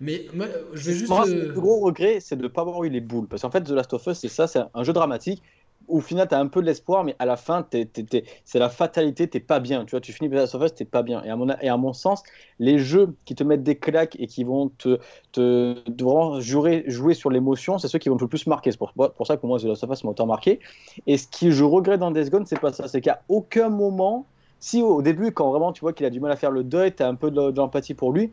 Mais je vais juste. Moi, le plus gros regret, c'est de ne pas avoir eu les boules. Parce qu'en fait, The Last of Us, c'est ça, c'est un jeu dramatique au final, tu as un peu de l'espoir, mais à la fin, c'est la fatalité, t'es pas bien. Tu vois, tu finis Last of Us, t'es pas bien. Et à, mon, sens, les jeux qui te mettent des claques et qui vont te, te, jouer sur l'émotion, c'est ceux qui vont le plus marquer. C'est pour, pour, ça que moi, The Last of Us m'a autant marqué. Et ce que je regrette dans Death Gone, c'est pas ça. C'est qu'à aucun moment, si au début, quand vraiment tu vois qu'il a du mal à faire le deuil, tu as un peu de, de l'empathie pour lui.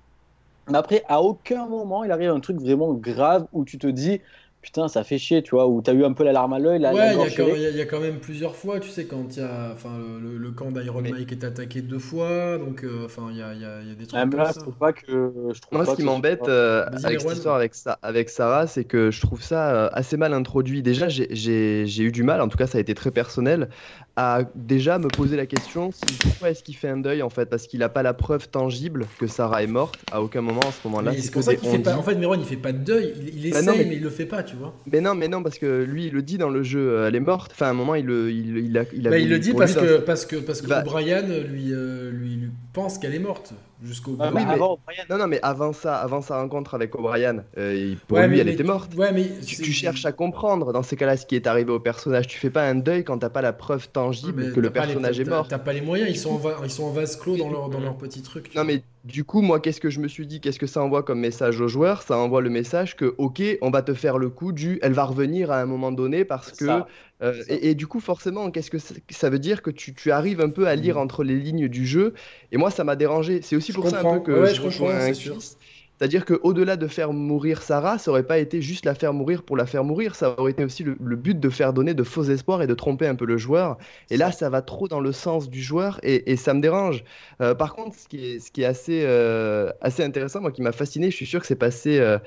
Mais après, à aucun moment, il arrive un truc vraiment grave où tu te dis putain, ça fait chier, tu vois, où t'as eu un peu la larme à l'œil. Ouais, il y, a quand même plusieurs fois, tu sais, quand il y a, enfin, le, camp d'Iron Mike est attaqué deux fois, donc, euh, enfin, il y a, y, a, y a, des trucs. Même comme là, ça. pas que. Je trouve Moi, ce qui m'embête euh, avec cette histoire avec, avec Sarah, c'est que je trouve ça euh, assez mal introduit. Déjà, j'ai eu du mal, en tout cas, ça a été très personnel, à déjà me poser la question pourquoi est-ce qu'il fait un deuil en fait? Parce qu'il n'a pas la preuve tangible que Sarah est morte à aucun moment à ce moment-là. C'est pour ça qu'il fait pas. En fait, Meron il fait pas de deuil, il, bah essaye, mais, il le fait pas, tu vois. Mais non, mais non, parce que lui, il le dit dans le jeu, euh, elle est morte. Enfin, à un moment, il, il, il, a, il, a bah, il le dit parce que, parce que, parce que bah Brian lui, euh, lui, lui pense qu'elle est morte jusqu'au ah, Non, non, mais avant ça, avant sa rencontre avec O'Brien, euh, pour lui, elle était morte. Ouais, mais tu, cherches à comprendre dans ces cas-là ce qui est arrivé au personnage. Tu fais pas un deuil quand t'as pas la preuve tangible que le personnage est mort. T'as pas les moyens, ils sont, en ils sont en vase clos dans leur, dans leur petit truc. Non, mais du coup, moi, qu'est-ce que je me suis dit Qu'est-ce que ça envoie comme message aux joueurs? Ça envoie le message que, ok, on va te faire le coup du, elle va revenir à un moment donné parce que. Euh, et, du coup, forcément, qu'est-ce que ça veut dire que tu, tu, arrives un peu à lire mm. entre les lignes du jeu? Et moi, ça m'a dérangé. C'est aussi pour ça un peu que je, je rejoins un C'est-à-dire qu'au-delà de faire mourir Sarah, ça aurait pas été juste la faire mourir pour la faire mourir, ça aurait été aussi le, but de faire donner de faux espoirs et de tromper un peu le joueur. Et là, ça va trop dans le sens du joueur et, ça me dérange. Euh, par contre, ce qui est, ce qui est assez, euh, assez intéressant, moi qui m'a fasciné, je suis sûr que c'est passé, euh,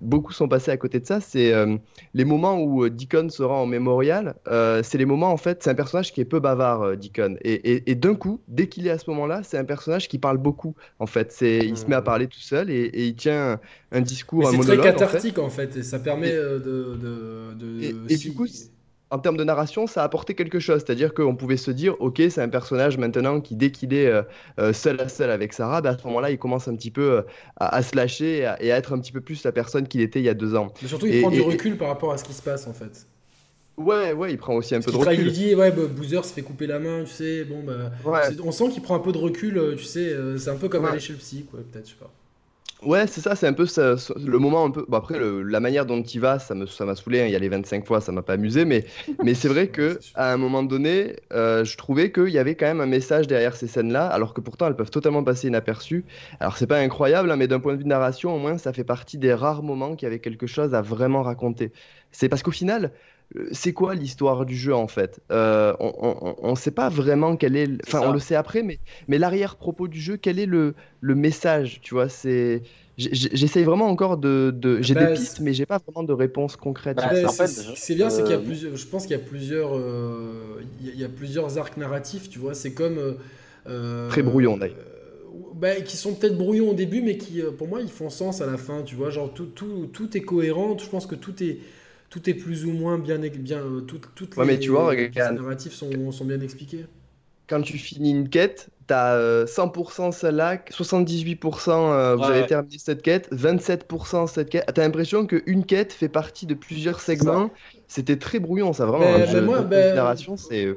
beaucoup sont passés à côté de ça, c'est les moments où Deacon sera en mémorial. c'est les moments, en fait, c'est un personnage qui est peu bavard, Deacon. Et, et d'un coup, dès qu'il est à ce moment-là, c'est un personnage qui parle beaucoup, en fait. C'est, il se met à mmh. parler tout seul et, il tient un, discours, un monologue. C'est très cathartique, en fait. et ça permet de, de, de, et, du coup, en termes de narration, ça a apporté quelque chose. C'est-à-dire qu'on pouvait se dire, ok, c'est un personnage maintenant qui, dès qu'il est euh, euh, seul à seul avec Sarah, bah, à ce moment-là, il commence un petit peu euh, à, se lâcher et à, être un petit peu plus la personne qu'il était il y a deux ans. Mais surtout, il prend du recul par rapport à ce qui se passe en fait. Ouais, ouais, il prend aussi un peu de recul. Il lui dit, ouais, bah, Boozer se fait couper la main, tu sais. Bon, bah, on sent qu'il prend un peu de recul, tu sais. c'est un peu comme aller chez le psy, quoi, peut-être, je sais pas. Ouais, c'est ça, c'est un peu le moment un peu. Bon, après, la manière dont il va, ça m'a ça saoulé. Hein, il y a les 25 fois, ça m'a pas amusé, mais, mais c'est vrai que à un moment donné, euh, je trouvais qu'il y avait quand même un message derrière ces scènes-là, alors que pourtant elles peuvent totalement passer inaperçues. Alors c'est pas incroyable, hein, mais d'un point de vue de narration, au moins, ça fait partie des rares moments qui avaient quelque chose à vraiment raconter. C'est parce qu'au final, c'est quoi l'histoire du jeu en fait? Euh, On ne sait pas vraiment quel est. Enfin, on le sait après, mais, mais l'arrière-propos du jeu, quel est le, le message Tu vois, c'est. J'essaye vraiment encore de. de... J'ai des bah, pistes, mais j'ai pas vraiment de réponse concrète. Bah, c'est bien, c'est qu'il y a euh, plusieurs. Je pense qu'il y a plusieurs. Il y a plusieurs arcs narratifs, tu vois. C'est comme. Très brouillon d'ailleurs. Bah, qui sont peut-être brouillons au début, mais qui, pour moi, ils font sens à la fin, tu vois. Genre, tout, tout, tout est cohérent. Je pense que tout est tout est plus ou moins bien, bien euh, tout, toutes les, mais tu vois, narratifs sont, sont, bien expliqués. Quand tu finis une quête, tu as 100% celle-là, 78% vous avez terminé cette quête, 27% cette quête. Tu as l'impression qu'une quête fait partie de plusieurs segments. C'était très brouillon, ça vraiment. Mais, mais moi, ben,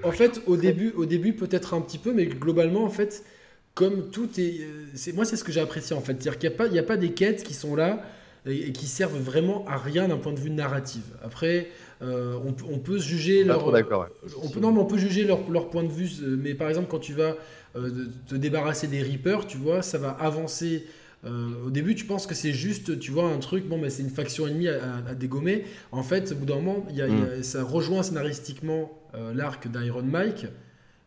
en fait, au début, au début peut-être un petit peu, mais globalement, en fait, comme tout est, euh, c'est moi, c'est ce que j'ai apprécié en fait, c'est-à-dire qu'il n'y a pas, il a pas des quêtes qui sont là et, qui servent vraiment à rien d'un point de vue narratif. Après, euh, on, peut juger leur, on peut, non, mais on peut juger leur, leur, point de vue. Euh, mais par exemple, quand tu vas euh, te débarrasser des Reapers, tu vois, ça va avancer. au début, tu penses que c'est juste, tu vois, un truc, bon, mais c'est une faction ennemie à, dégommer. En fait, au bout d'un moment, y a, mm. ça rejoint scénaristiquement l'arc d'Iron Mike.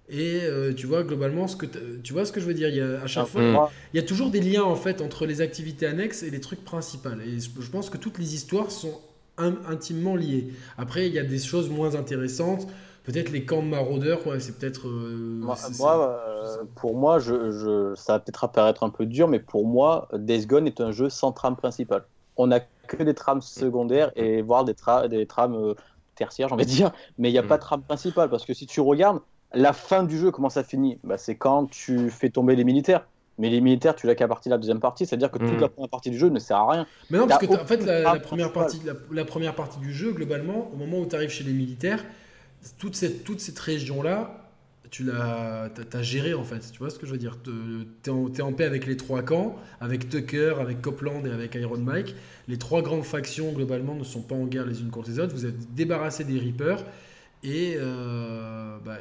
Et euh, tu vois, globalement, ce que tu vois ce que je veux dire? Il y a, à chaque ah, fois, il y a toujours des liens en fait entre les activités annexes et les trucs principaux. Et je pense que toutes les histoires sont intimement liées. Après, il y a des choses moins intéressantes. Peut-être les camps de maraudeurs, ouais, c'est peut-être. Euh, moi, euh, pour moi, je, je, ça va peut-être apparaître un peu dur, mais pour moi, Days Gone est un jeu sans trame principale. On n'a que des trames secondaires et voire des, des trames tertiaires, j'ai envie de dire, mais il n'y a pas de trame principale parce que si tu regardes, la fin du jeu, comment ça finit bah, C'est quand tu fais tomber les militaires. Mais les militaires, tu l'as qu'à partir de la deuxième partie, c'est-à-dire que toute hmm. la première partie du jeu ne sert à rien. Mais non, parce que en fait, la, première partie, la, première partie du jeu, globalement, au moment où tu arrives chez les militaires, toute cette, toute cette région-là, tu l'as as, géré en fait. Tu vois ce que je veux dire? Tu es, es, en paix avec les trois camps, avec Tucker, avec Copland et avec Iron Mike. Les trois grandes factions, globalement, ne sont pas en guerre les unes contre les autres. Vous êtes débarrassé des Reapers. Et euh, bah,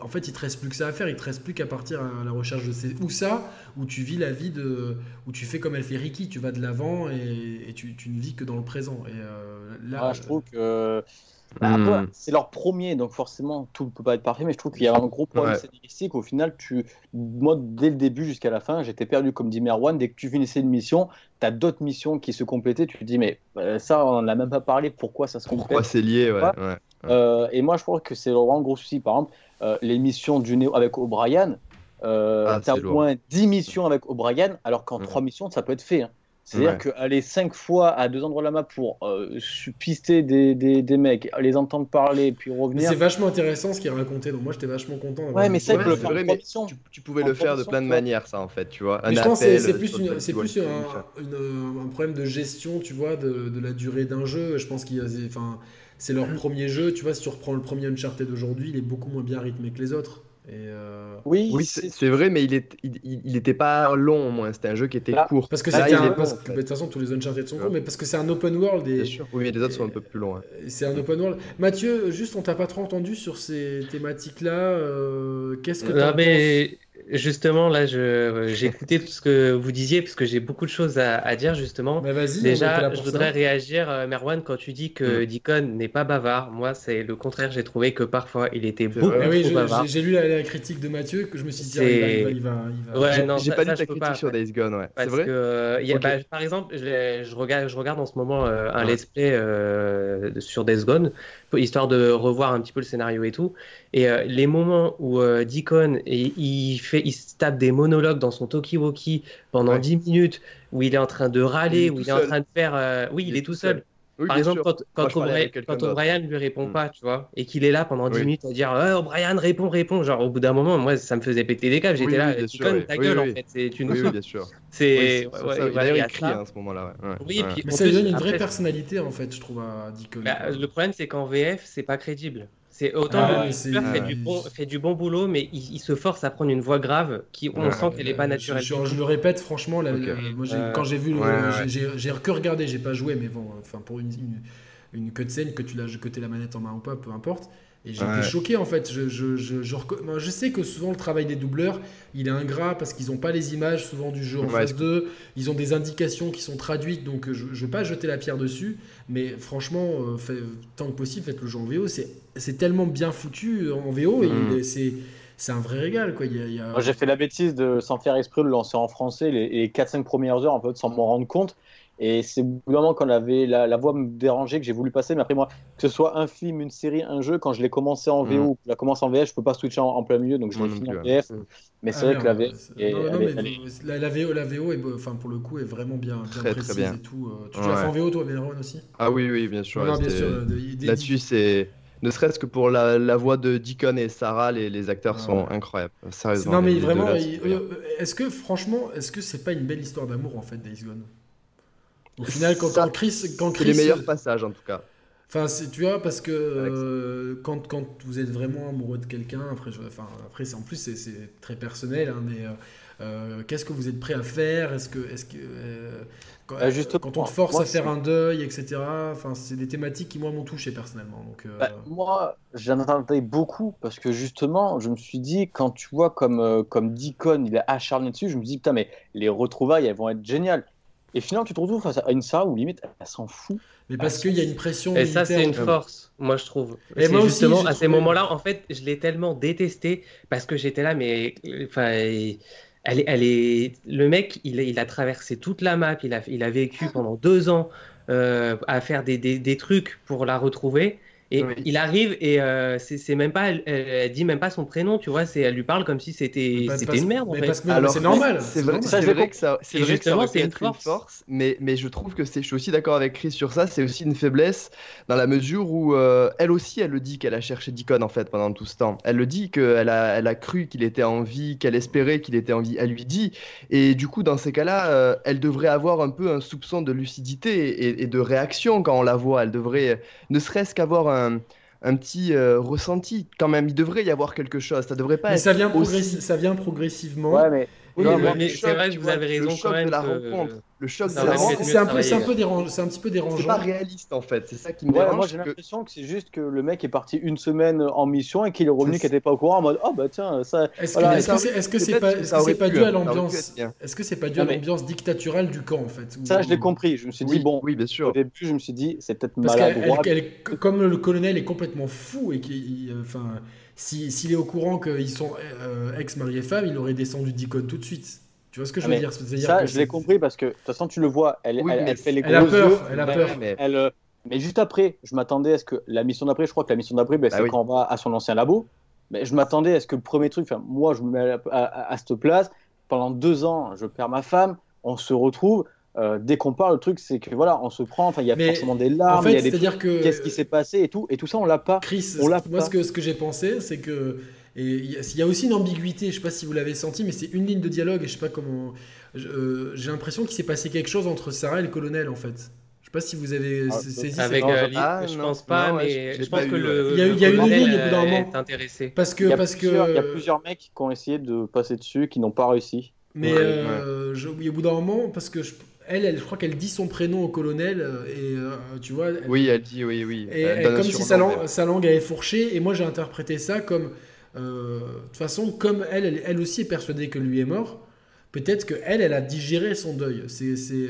en fait, il te reste plus que ça à faire. Il te reste plus qu'à partir à la recherche de ces où ça, où tu vis la vie de, où tu fais comme elle fait Ricky, tu vas de l'avant et, tu, ne vis que dans le présent. Et euh, là, je trouve que bah, hmm. c'est leur premier, donc forcément tout ne peut pas être parfait. Mais je trouve qu'il y a un gros problème scénaristique. Au final, tu, moi, dès le début jusqu'à la fin, j'étais perdu comme dit Merwan. Dès que tu finissais une mission, tu as d'autres missions qui se complétaient. Tu te dis mais euh, ça, on n'en a même pas parlé. Pourquoi ça se complète? Pourquoi c'est lié? Ouais. Euh, et moi, je crois que c'est vraiment un gros souci. Par exemple, euh, les missions du Néo avec O'Brien, euh, ah, tu as au moins 10 missions avec O'Brien, alors qu'en 3 missions, ça peut être fait. Hein. C'est-à-dire qu'aller 5 fois à deux endroits de la map pour euh, pister des, des, des, mecs, les entendre parler, puis revenir. C'est vachement intéressant ce qu'il racontait, donc moi j'étais vachement content. Ouais, mais c'est que le tu, tu, pouvais le faire de plein de manières, ça en fait, tu vois. je pense que c'est plus, une, plus un, un, problème de gestion, tu vois, de, de la durée d'un jeu. Je pense qu'il y a. Enfin, c'est leur premier jeu. Tu vois, si tu reprends le premier Uncharted d'aujourd'hui, il est beaucoup moins bien rythmé que les autres. Et euh, Oui, oui c'est vrai, mais il n'était il, était pas long au moins. C'était un jeu qui était court. Parce que c'était un. Parce que, de toute façon, tous les Uncharted sont courts, mais parce que c'est un open world. Et, Bien sûr. Oui, mais les autres sont un peu plus longs. C'est un open world. Mathieu, juste, on t'a pas trop entendu sur ces thématiques-là. Euh, qu'est-ce que tu mais justement, là, j'ai écouté tout ce que vous disiez, parce que j'ai beaucoup de choses à, dire, justement. Bah, vas-y, Déjà, je voudrais réagir, euh, Merwan, quand tu dis que mm. n'est pas bavard. Moi, c'est le contraire. J'ai trouvé que parfois, il était beaucoup trop bavard. J'ai lu la, critique de Mathieu, que je me suis dit, ah, il va, il va, Ouais, j'ai pas lu ta critique sur Days Gone, ouais. C'est vrai que, y a, bah, Par exemple, je, regarde, je regarde en ce moment euh, un let's play euh, sur Days Gone, histoire de revoir un petit peu le scénario et tout. Et les moments où Deacon, il, fait, il se tape des monologues dans son talkie-walkie pendant 10 minutes, où il est en train de râler, où il est en train de faire. Euh, oui, il, est, tout seul. Par exemple, quand, quand, O'Brien lui répond mm. pas, tu vois, et qu'il est là pendant 10 minutes à dire oh, O'Brien, réponds, réponds. Genre, au bout d'un moment, moi, ça me faisait péter des câbles. J'étais là, tu connes ta gueule, en fait. C'est une. Oui, bien sûr. C'est. D'ailleurs, il crie à ce moment-là. Oui, puis, Mais ça lui donne une vraie personnalité, en fait, je trouve, à Deacon. Bah, le problème, c'est qu'en VF, c'est pas crédible. C'est autant ah, le fait, du bon, fait du bon boulot, mais il, se force à prendre une voix grave qui on sent qu'elle n'est pas naturelle. Je, le répète, franchement, moi, quand j'ai vu, j'ai que regardé, j'ai pas joué, mais bon, enfin pour une, une, une cutscene que tu l'as, que la manette en main ou pas, peu importe. Et été choqué en fait. Je, je, je, je, sais que souvent le travail des doubleurs, il est ingrat parce qu'ils n'ont pas les images souvent du jeu en face d'eux. Ils ont des indications qui sont traduites, donc je ne veux pas jeter la pierre dessus. Mais franchement, euh, tant que possible, faites le jeu en VO. C'est tellement bien foutu en VO. et mm. C'est c'est un vrai régal. Quoi. J'ai fait la bêtise de, sans faire esprit, de le lancer en français les, les 4-5 premières heures, en fait, sans m'en rendre compte. Et c'est vraiment quand avait la, la, voix me dérangeait que j'ai voulu passer. Mais après, moi, que ce soit un film, une série, un jeu, quand je l'ai commencé en VO mm. ou la commence en VF, je peux pas switcher en, plein milieu. Donc je l'ai fini en VF. Mais c'est ah, vrai que la VF. la, VO, la VO est, enfin, pour le coup, est vraiment bien, bien précise bien. et tout. Euh. Tu l'as fait en VO, toi, Véron aussi? Ah oui, oui, bien sûr. Là-dessus, c'est ne serait-ce que pour la, la, voix de Deacon et Sarah, les, les acteurs ah sont incroyables. Sérieusement. Non, mais vraiment, euh, est-ce que franchement, est-ce que c'est pas une belle histoire d'amour en fait, Days Gone? Au final, quand, Chris. Quand Chris les meilleurs passages en tout cas. Enfin, tu vois, parce que euh, quand, quand, vous êtes vraiment amoureux de quelqu'un, après, enfin, après en plus, c'est très personnel, hein, mais euh, euh, qu'est-ce que vous êtes prêt à faire? Est-ce que, est-ce que quand, quand, on te force à faire un deuil, etc. Enfin, c'est des thématiques qui moi m'ont touché personnellement. Donc, bah, moi, j'en attendais beaucoup parce que justement, je me suis dit quand tu vois comme comme Deacon, il est acharné dessus, je me dis putain, mais les retrouvailles, elles vont être géniales. Et finalement, tu te retrouves face à une Sarah où limite, elle s'en fout. Mais parce qu'il y a une pression. Et ça, c'est une force, moi, je trouve. Et moi justement, à ces moments-là, en fait, je l'ai tellement détesté parce que j'étais là, mais. Enfin. Elle est, elle est... Le mec, il, il, a traversé toute la map, il a, il a vécu pendant deux ans euh, à faire des, des, des, trucs pour la retrouver. Et il arrive et euh, c'est même pas, elle, dit même pas son prénom, tu vois, c'est elle lui parle comme si c'était c'était une merde en fait. Alors c'est normal. C'est vrai, vrai, que ça, c'est vrai que ça c'est une, force. une force. mais mais je trouve que c'est, je suis aussi d'accord avec Chris sur ça, c'est aussi une faiblesse dans la mesure où euh, elle aussi, elle le dit qu'elle a cherché Deacon en fait pendant tout ce temps. Elle le dit qu'elle a, elle a cru qu'il était en vie, qu'elle espérait qu'il était en vie. Elle lui dit et du coup dans ces cas-là, euh, elle devrait avoir un peu un soupçon de lucidité et, et de réaction quand on la voit. Elle devrait ne serait-ce qu'avoir un un, petit euh, ressenti quand même. Il devrait y avoir quelque chose. Ça devrait pas. Mais être ça vient, ça vient progressivement. Ouais, mais mais, c'est vrai que vous avez raison quand même. De la rencontre, le choc de la rencontre. C'est un, peu, un, peu dérangeant, c'est un petit peu dérangeant. C'est pas réaliste en fait, c'est ça qui me dérange. Moi j'ai l'impression que c'est juste que le mec est parti une semaine en mission et qu'il est revenu, qu'il n'était pas au courant en mode oh bah tiens, ça. Est-ce que c'est pas, dû à l'ambiance Est-ce que c'est pas dû à l'ambiance dictaturale du camp en fait Ça je l'ai compris, je me suis dit bon. Oui, bien sûr. Au début, je me suis dit c'est peut-être maladroit. Comme le colonel est complètement fou et qu'il. Enfin. S'il est au courant qu'ils sont euh, ex-mari et femme, il aurait descendu d'icône tout de suite. Tu vois ce que je veux ah, dire, Ça, je l'ai compris parce que de toute façon, tu le vois, elle, elle, fait les elle gros a peur, yeux, Elle a peur. Mais... Elle, euh, mais juste après, je m'attendais à ce que la mission d'après, je crois que la mission d'après, ben, bah c'est quand on va à son ancien labo. Mais je m'attendais à ce que le premier truc, enfin, moi, je me mets à, cette place. Pendant deux ans, je perds ma femme, on se retrouve. Euh, dès qu'on parle, le truc, c'est que voilà, on se prend. Enfin, il y a forcément des larmes. En fait, il y a des que qu'est-ce qui s'est passé et tout, et tout ça, on l'a pas. Chris, on l'a moi, ce que ce que j'ai pensé, c'est que et il y a aussi une ambiguïté. Je sais pas si vous l'avez senti, mais c'est une ligne de dialogue. Et je sais pas comment. Euh, j'ai l'impression qu'il s'est passé quelque chose entre Sarah et le colonel en fait. Je sais pas si vous avez ah, saisi avec euh, ah, je pense pas, mais je, pense que le, il y a, y a une ligne au bout d'un moment. Intéressé. Parce que il y a parce plusieurs, que il y a plusieurs mecs qui ont essayé de passer dessus, qui n'ont pas réussi. Mais euh, je, au bout d'un moment, parce que je, elle, elle, je crois qu'elle dit son prénom au colonel et tu vois. oui, elle dit oui, oui. Et, comme si sa langue, sa langue avait fourché. Et moi, j'ai interprété ça comme de toute façon, comme elle, elle, aussi est persuadée que lui est mort, peut-être qu'elle, elle a digéré son deuil. C'est c'est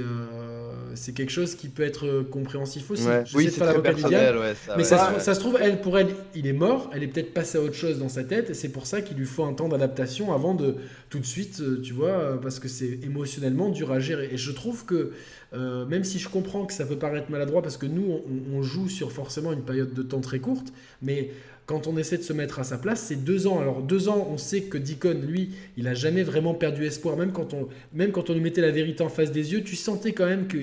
quelque chose qui peut être compréhensif aussi. Oui, c'est très personnel. mais ça, se trouve, elle, pour elle, il est mort. Elle est peut-être passée à autre chose dans sa tête. Et c'est pour ça qu'il lui faut un temps d'adaptation avant de tout de suite, euh, tu vois, euh, parce que c'est émotionnellement dur à gérer. Et je trouve que, euh, même si je comprends que ça peut paraître maladroit, parce que nous, on, joue sur forcément une période de temps très courte, mais quand on essaie de se mettre à sa place, c'est deux ans. Alors deux ans, on sait que Deacon, lui, il a jamais vraiment perdu espoir. Même quand on, même quand on lui mettait la vérité en face des yeux, tu sentais quand même que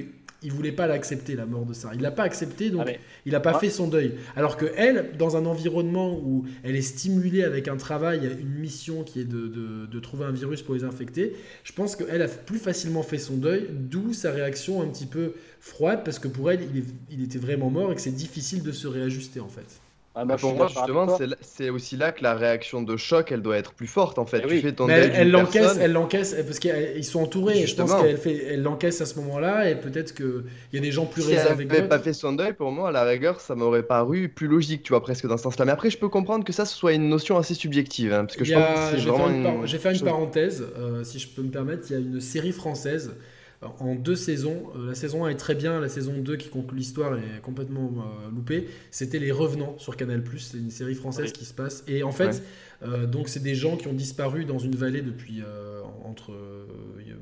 il voulait pas l'accepter la mort de Sarah. Il l'a pas accepté, donc ah, il n'a pas fait son deuil. Alors que elle, dans un environnement où elle est stimulée avec un travail, une mission qui est de, trouver un virus pour les infecter, je pense qu'elle a plus facilement fait son deuil, d'où sa réaction un petit peu froide, parce que pour elle, il était vraiment mort et que c'est difficile de se réajuster en fait. Ah, bah, pour moi, justement, c'est aussi là que la réaction de choc, elle doit être plus forte en fait. Eh tu fais ton elle, elle l'encaisse, elle l'encaisse parce qu'ils sont entourés. je pense qu'elle fait, elle l'encaisse à ce moment-là et peut-être qu'il y a des gens plus si réservés. Si elle n'avait pas fait son deuil, pour moi, à la rigueur, ça m'aurait paru plus logique, tu vois, presque dans ce sens-là. Mais après, je peux comprendre que ça ce soit une notion assez subjective, hein, parce que je pense J'ai fait une parenthèse, euh, si je peux me permettre. Il y a une série française en deux saisons. Euh, la saison 1 est très bien, la saison 2 qui conclut l'histoire est complètement euh, loupée. C'était Les Revenants sur Canal+, c'est une série française qui se passe. Et en fait, euh, donc c'est des gens qui ont disparu dans une vallée depuis entre,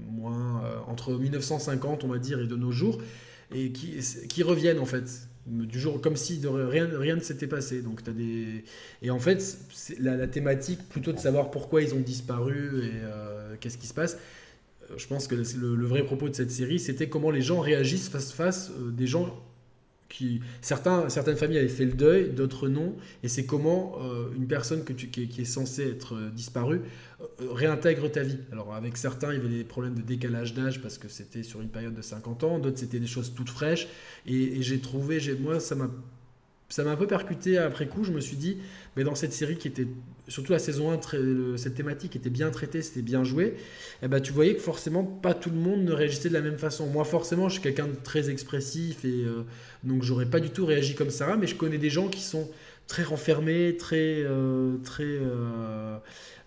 moins, entre 1950, on va dire, et de nos jours, et qui, qui reviennent en fait du jour comme si de rien, rien ne s'était passé. Donc as des et en fait la, la, thématique plutôt de savoir pourquoi ils ont disparu et qu'est-ce qui se passe je pense que le, vrai propos de cette série, c'était comment les gens réagissent face face euh, des gens qui certains, certaines familles avaient fait le deuil, d'autres non, et c'est comment euh, une personne qui, est, censée être euh, disparue réintègre ta vie. Alors avec certains, il y avait des problèmes de décalage d'âge parce que c'était sur une période de 50 ans, d'autres c'était des choses toutes fraîches, et, et j'ai trouvé, moi ça m'a ça m'a un peu percuté après coup. Je me suis dit, mais dans cette série qui était, surtout la saison 1, cette thématique était bien traitée, c'était bien joué, et eh ben, tu voyais que forcément pas tout le monde ne réagissait de la même façon. Moi, forcément, je suis quelqu'un de très expressif et euh, donc j'aurais pas du tout réagi comme Sarah, mais je connais des gens qui sont très renfermés, très. Euh, très euh,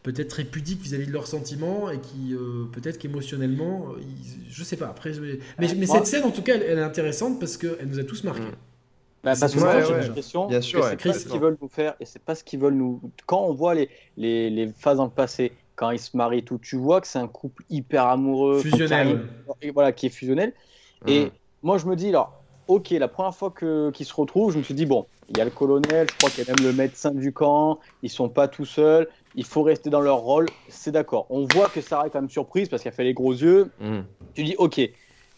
peut-être très pudiques vis-à-vis de leurs sentiments et qui peut-être qu'émotionnellement, je sais pas. Après, mais, mais, cette scène en tout cas, elle, est intéressante parce qu'elle nous a tous marqués. Mm. Bah, parce que moi, j'ai l'impression que c'est pas ce qu'ils veulent nous faire et c'est pas ce qu'ils veulent nous. Quand on voit les, les, les, phases dans le passé, quand ils se marient, tout, tu vois que c'est un couple hyper amoureux, fusionnel, et voilà, qui est fusionnel. Et moi, je me dis, alors, ok, la première fois qu'ils se retrouvent, je me suis dit, bon, il y a le colonel, je crois qu'il y a même le médecin du camp, ils sont pas tout seuls, il faut rester dans leur rôle, c'est d'accord. On voit que Sarah est quand même surprise parce qu'elle fait les gros yeux. Mm. Tu dis, ok.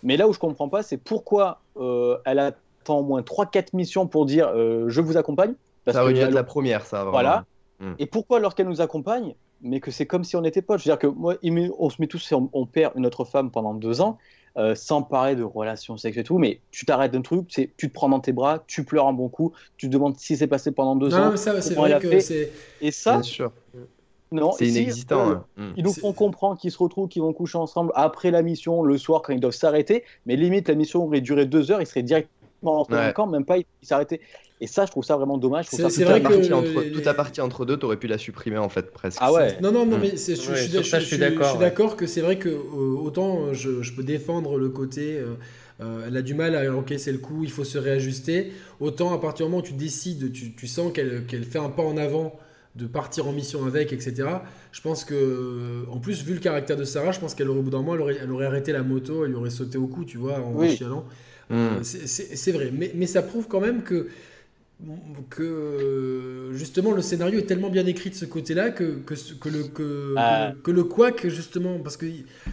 Mais là où je comprends pas, c'est pourquoi euh, elle a au moins 3-4 missions pour dire euh, je vous accompagne. Parce ça aurait dû être la première, ça. Voilà. Hmm. Et pourquoi lorsqu'elle nous accompagne mais que c'est comme si on était potes? Je veux dire que moi, on se met tous, on, on perd une autre femme pendant deux ans, euh, sans parler de relations sexuelles et tout, mais tu t'arrêtes d'un truc, tu te prends dans tes bras, tu pleures un bon coup, tu te demandes si c'est passé pendant deux ans. ça, c'est vrai que c'est. Et ça, non, c'est inexistant. Hein. Hmm. Ils nous font comprendre qu'ils se retrouvent, qu'ils vont coucher ensemble après la mission, le soir, quand ils doivent s'arrêter, mais limite, la mission aurait duré deux heures, ils seraient direct en même pas, il s'arrêtait. Et ça, je trouve ça vraiment dommage. C'est vrai que entre, toute la partie entre deux, t'aurais pu la supprimer en fait presque. Ah ouais. Non non non, mm. mais je, je, suis d'accord que c'est vrai que euh, autant euh, je, peux défendre le côté. Euh, elle a du mal à encaisser le coup, il faut se réajuster. Autant à partir du moment où tu décides, tu, tu sens qu'elle fait un pas en avant de partir en mission avec, etc. Je pense que, en plus, vu le caractère de Sarah, je pense qu'elle aurait, au bout d'un moment, elle aurait, elle aurait, arrêté la moto, elle lui aurait sauté au cou, tu vois, en chialant. Hmm. C'est vrai, mais, mais, ça prouve quand même que, que justement le scénario est tellement bien écrit de ce côté-là que, que, que, le, que, ah. que, le quack, justement, parce que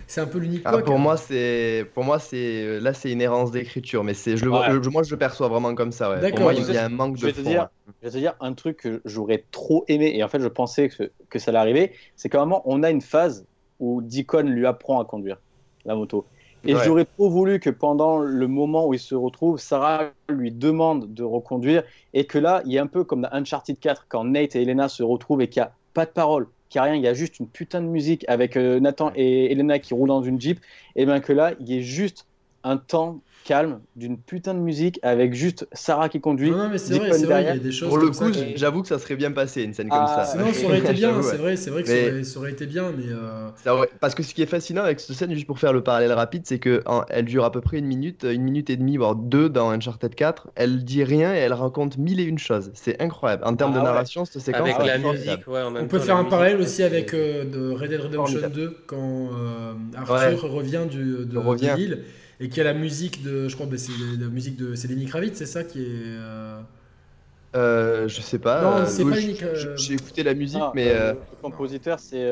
c'est un peu l'unique ah, pour, moi, c'est, pour moi, c'est là, c'est une errance d'écriture, mais c'est, je le, moi, je le perçois vraiment comme ça. Ouais. Pour moi, il y a un manque je de. Te dire, je vais te dire un truc que j'aurais trop aimé, et en fait, je pensais que, que ça allait arriver, c'est qu'à un moment, on a une phase où Deacon lui apprend à conduire la moto. Et j'aurais trop voulu que pendant le moment où il se retrouve, Sarah lui demande de reconduire et que là, il y a un peu comme dans Uncharted 4, quand Nate et Elena se retrouvent et qu'il n'y a pas de parole, qu'il n'y a rien, il y a juste une putain de musique avec euh, Nathan et Elena qui roulent dans une Jeep, et bien que là, il y ait juste un temps calme, d'une putain de musique, avec juste Sarah qui conduit. Non, mais c'est vrai, c'est vrai, il y a des choses. Pour le coup, j'avoue que ça serait bien passé, une scène comme ah, ça. Non, ça aurait été bien, c'est vrai, c'est vrai que ça, aurait, été bien, mais. Euh... Parce que ce qui est fascinant avec cette scène, juste pour faire le parallèle rapide, c'est qu'elle dure à peu près une minute, une minute et demie, voire deux dans Uncharted 4. Elle dit rien et elle raconte mille et une choses. C'est incroyable. En termes de ah narration, cette séquence. Avec la musique, ouais, On peut faire un parallèle aussi avec euh, de Red Dead Redemption 2, quand euh, Arthur revient de, de l'île et qui a la musique de, je crois, bah, c'est la musique de, c'est Lenny Kravitz, c'est ça qui est. Euh... Euh, je sais pas. Non, c'est pas euh, J'ai écouté la musique, ah, mais. Euh, le compositeur, c'est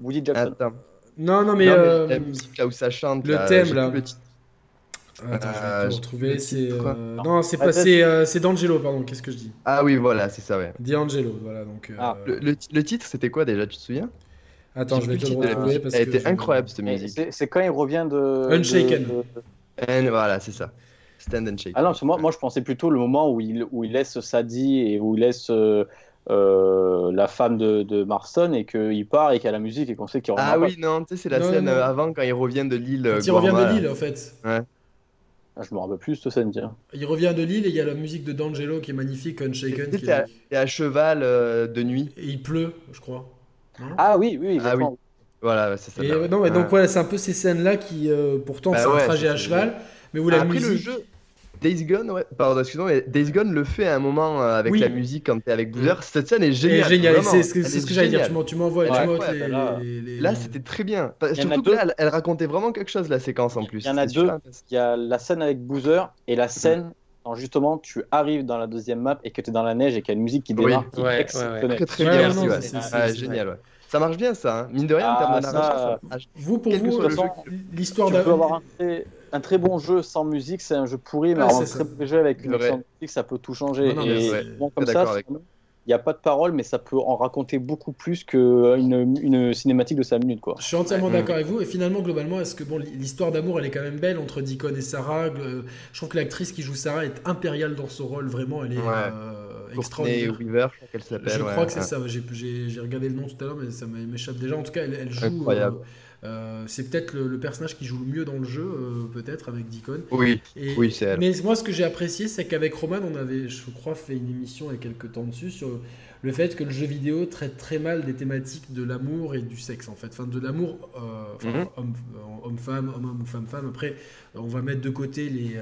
Woody Jackson. Attends. Non, non, mais. Non, mais la musique là où ça chante. Le thème là. Le Attends, je vais retrouver. C'est. Non, c'est pas. C'est D'Angelo, pardon. Qu'est-ce que je dis? Ah oui, voilà, c'est ça, ouais. D'Angelo, voilà. Donc. Ah. Le, le, titre, c'était quoi déjà Tu te souviens? Attends, je vais te le retrouver parce Elle était incroyable cette musique. C'est quand il revient de. Unshaken. voilà, c'est ça. Stand and Shake. Ah non, moi, moi je pensais plutôt le moment où il, où il laisse Sadie et où il laisse euh, euh, la femme de, de Marston et qu'il part et qu'il y a la musique et qu'on sait qu'il revient. Ah oui, non, tu sais, c'est la scène euh, avant quand il revient de l'île. il revient de l'île en fait. Ouais. Ah, je me rappelle plus cette scène, tiens. Il revient de l'île et il y a la musique de D'Angelo qui est magnifique, Unshaken. Qui est... à, à cheval de nuit. Et il pleut, je crois. Ah oui, oui, ah, oui. Voilà, c'est ça. Et, non, mais donc voilà, c'est un peu ces scènes-là qui, euh, pourtant, bah c'est un trajet à cheval, mais vous la Après, le jeu, Days Gone, ouais, pardon, excuse-moi, mais Days Gone le fait à un moment euh, avec la musique quand t'es avec Boozer. Cette scène est géniale. géniale, c'est ce que, ce que j'allais dire. Tu m'envoies les, là, là c'était très bien. Surtout que là, elle, racontait vraiment quelque chose, la séquence en plus. Il y en a deux. Il y a la scène avec Boozer et la scène quand justement tu arrives dans la deuxième map et que tu es dans la neige et qu'il y a une musique qui démarre. Oui. Ouais, Très, très bien aussi. Génial, ouais. Ça marche bien ça, hein. mine de rien en termes de ah, narration. Vous, pour vous, l'histoire d'un. Tu peux avoir un très, bon jeu sans musique, c'est un jeu pourri, mais un très bon jeu avec une musique, ça peut tout changer. et comme ça, il n'y a pas de parole, mais ça peut en raconter beaucoup plus qu'une une cinématique de 5 minutes. Quoi. Je suis entièrement d'accord avec vous. Et finalement, globalement, est-ce que bon, l'histoire d'amour, elle est quand même belle entre Deacon et Sarah Je trouve que l'actrice qui joue Sarah est impériale dans son rôle. Vraiment, elle est euh, extraordinaire. Weaver, je crois qu'elle s'appelle. Je crois que c'est ça. J'ai regardé le nom tout à l'heure, mais ça m'échappe déjà. En tout cas, elle, elle joue. Incroyable. Euh, euh, c'est peut-être le, personnage qui joue le mieux dans le jeu, euh, peut-être avec Deacon. Oui, oui c'est elle. Mais moi, ce que j'ai apprécié, c'est qu'avec Roman, on avait, je crois, fait une émission il y a quelques temps dessus sur le fait que le jeu vidéo traite très mal des thématiques de l'amour et du sexe, en fait. Enfin, de l'amour euh, mhm. homme-femme, homme-homme femme-femme. Après, on va mettre de côté les,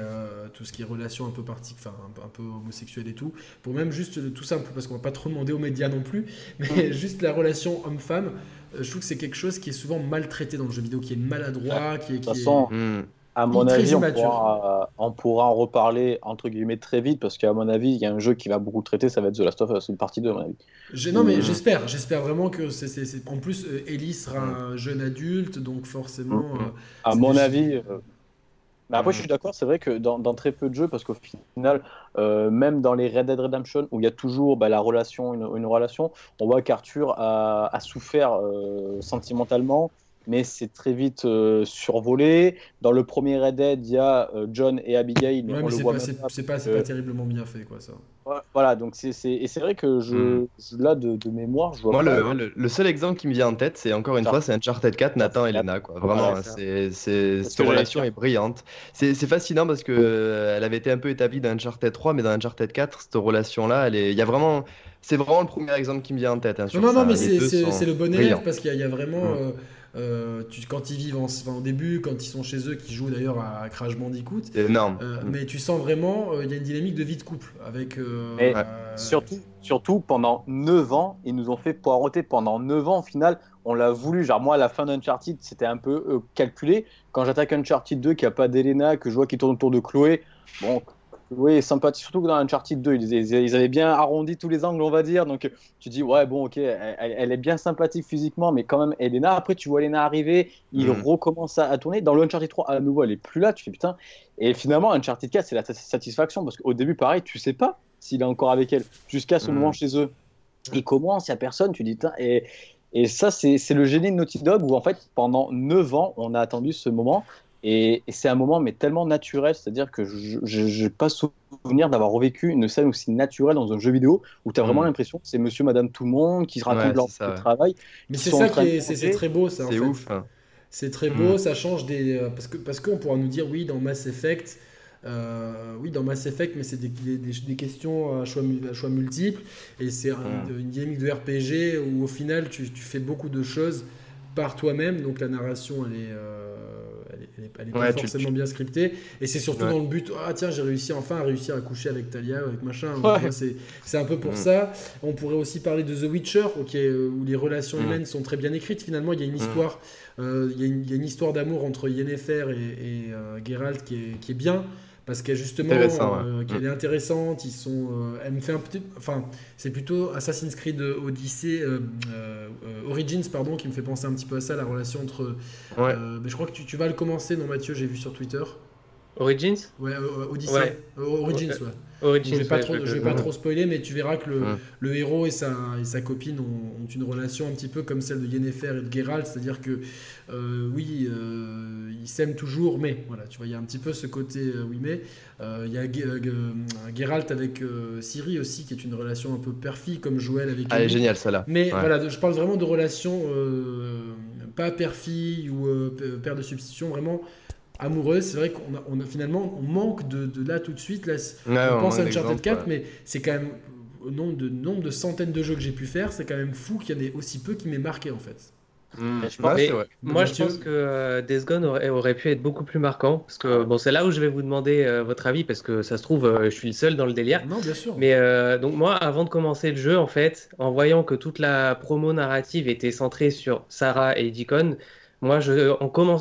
tout ce qui est relations un peu parties, enfin, un, peu homosexuelles et tout, pour même juste tout simple, parce qu'on va pas trop demander aux médias non plus, mais mhm. juste la relation homme-femme je trouve que c'est quelque chose qui est souvent maltraité dans le jeu vidéo, qui est maladroit, qui est. De toute façon, hmm. à mon avis, on pourra, on pourra, en reparler entre guillemets très vite parce qu'à mon avis, il y a un jeu qui va beaucoup traiter, ça va être The Last of Us, une partie 2 à mon avis. Non, mais hmm. j'espère, j'espère vraiment que c'est. En plus, euh, Ellie sera hmm. un jeune adulte, donc forcément. Euh, à mon avis. Euh, mais après, je suis d'accord, c'est vrai que dans, très peu de jeux, parce qu'au final, euh, même dans les Red Dead Redemption, où il y a toujours bah, la relation, une, relation, on voit qu'Arthur a, souffert euh, sentimentalement, mais c'est très vite euh, survolé. Dans le premier Red Dead, il y a John et Abigail, mais, c'est pas, pas, terriblement bien fait, quoi, ça. Voilà, donc c'est et c'est vrai que je, hmm. là de, mémoire, je vois Moi, le, le, seul exemple qui me vient en tête, c'est encore une fois, c'est Uncharted 4, Nathan et Lena, quoi. Vraiment, c'est cette relation est brillante. C'est fascinant parce que euh, elle avait été un peu établie dans Uncharted 3, mais dans Uncharted 4, cette relation-là, elle est, il y a vraiment, c'est vraiment le premier exemple qui me vient en tête. Hein, non, non, mais c'est le bon élève parce qu'il y, a vraiment. Hmm. Euh, euh, tu, quand ils vivent au début, quand ils sont chez eux, qui jouent d'ailleurs à Crash Bandicoot. énorme. Euh, mais tu sens vraiment, euh, il y a une dynamique de vie de couple. avec. surtout, surtout, pendant 9 ans, ils nous ont fait poireauter pendant 9 ans. Au final, on l'a voulu. Genre, moi, à la fin d'Uncharted, c'était un peu calculé. Quand j'attaque Uncharted 2, qu'il n'y a pas d'Elena, que je vois qu'il tourne autour de Chloé, bon, oui, sympathique. Surtout que dans Uncharted 2, ils, avaient bien arrondi tous les angles, on va dire. Donc tu dis, ouais, bon, ok, elle, est bien sympathique physiquement, mais quand même, Elena, après, tu vois Elena arriver, il mm. recommence à, tourner. Dans le Uncharted 3, à nouveau, elle est plus là. Tu fais putain. Et finalement, Uncharted 4, c'est la satisfaction parce qu'au début, pareil, tu sais pas s'il est encore avec elle jusqu'à ce mm. moment chez eux. Il commence, il n'y a personne, tu dis, et, et ça, c'est le génie de Naughty Dog où en fait, pendant 9 ans, on a attendu ce moment. Et, c'est un moment mais tellement naturel, c'est-à-dire que je n'ai pas souvenir d'avoir revécu une scène aussi naturelle dans un jeu vidéo où tu as vraiment mm. l'impression que c'est monsieur, madame, tout le monde qui se raconte leur travail. Mais c'est ça qui est, c'est très beau, ça. C'est ouf. Hein. C'est très beau, mm. ça change des. parce que parce qu'on pourra nous dire, oui, dans Mass Effect. oui, dans Mass Effect, mais c'est des, des, questions à choix, à choix multiples. Et c'est une dynamique de RPG où au final, tu, tu fais beaucoup de choses par toi-même. Donc la narration, elle est, elle est, pas forcément bien scriptée. Et c'est surtout dans le but, ah tiens, j'ai réussi enfin à réussir à coucher avec Talia, avec machin. C'est un peu pour mm. ça. On pourrait aussi parler de The Witcher, où les relations mm. humaines sont très bien écrites. Finalement, il y a une histoire, euh, il, y a une, histoire d'amour entre Yennefer et, et euh, Geralt qui est, qui est bien parce qu'elle justement euh, qu'elle est mm. intéressante ils sont euh, elle me fait un petit enfin c'est plutôt Assassin's Creed Odyssey euh, Origins pardon qui me fait penser un petit peu à ça la relation entre mais je crois que tu, tu vas le commencer non Mathieu j'ai vu sur Twitter. Origins? Ouais Odyssey. Origins ouais je vais pas, trop, je vais pas trop spoiler, mais tu verras que le, le héros et sa, et sa copine ont, une relation un petit peu comme celle de Yennefer et de Geralt, c'est-à-dire que euh, oui, euh, ils s'aiment toujours, mais voilà, tu vois, il y a un petit peu ce côté euh, oui, mais il y a Geralt avec Ciri aussi, qui est une relation un peu perfide comme Joël avec. Ah, elle est géniale, ça là. Mais voilà, je parle vraiment de relations pas père-fille ou père de substitution, vraiment amoureuse. C'est vrai qu'on a, on a, finalement, on manque de, de, là tout de suite. Là, on, pense à Uncharted 4, mais c'est quand même au nombre de, nombre de centaines de jeux que j'ai pu faire, c'est quand même fou qu'il y en ait aussi peu qui m'aient marqué en fait. Hmm. moi, je pense que euh, Days Gone aurait, aurait, pu être beaucoup plus marquant. Parce que bon, c'est là où je vais vous demander euh, votre avis, parce que ça se trouve, euh, je suis le seul dans le délire. Non, bien sûr. Mais donc, moi, avant de commencer le jeu, en fait, en voyant que toute la promo narrative était centrée sur Sarah et Deacon, moi, je,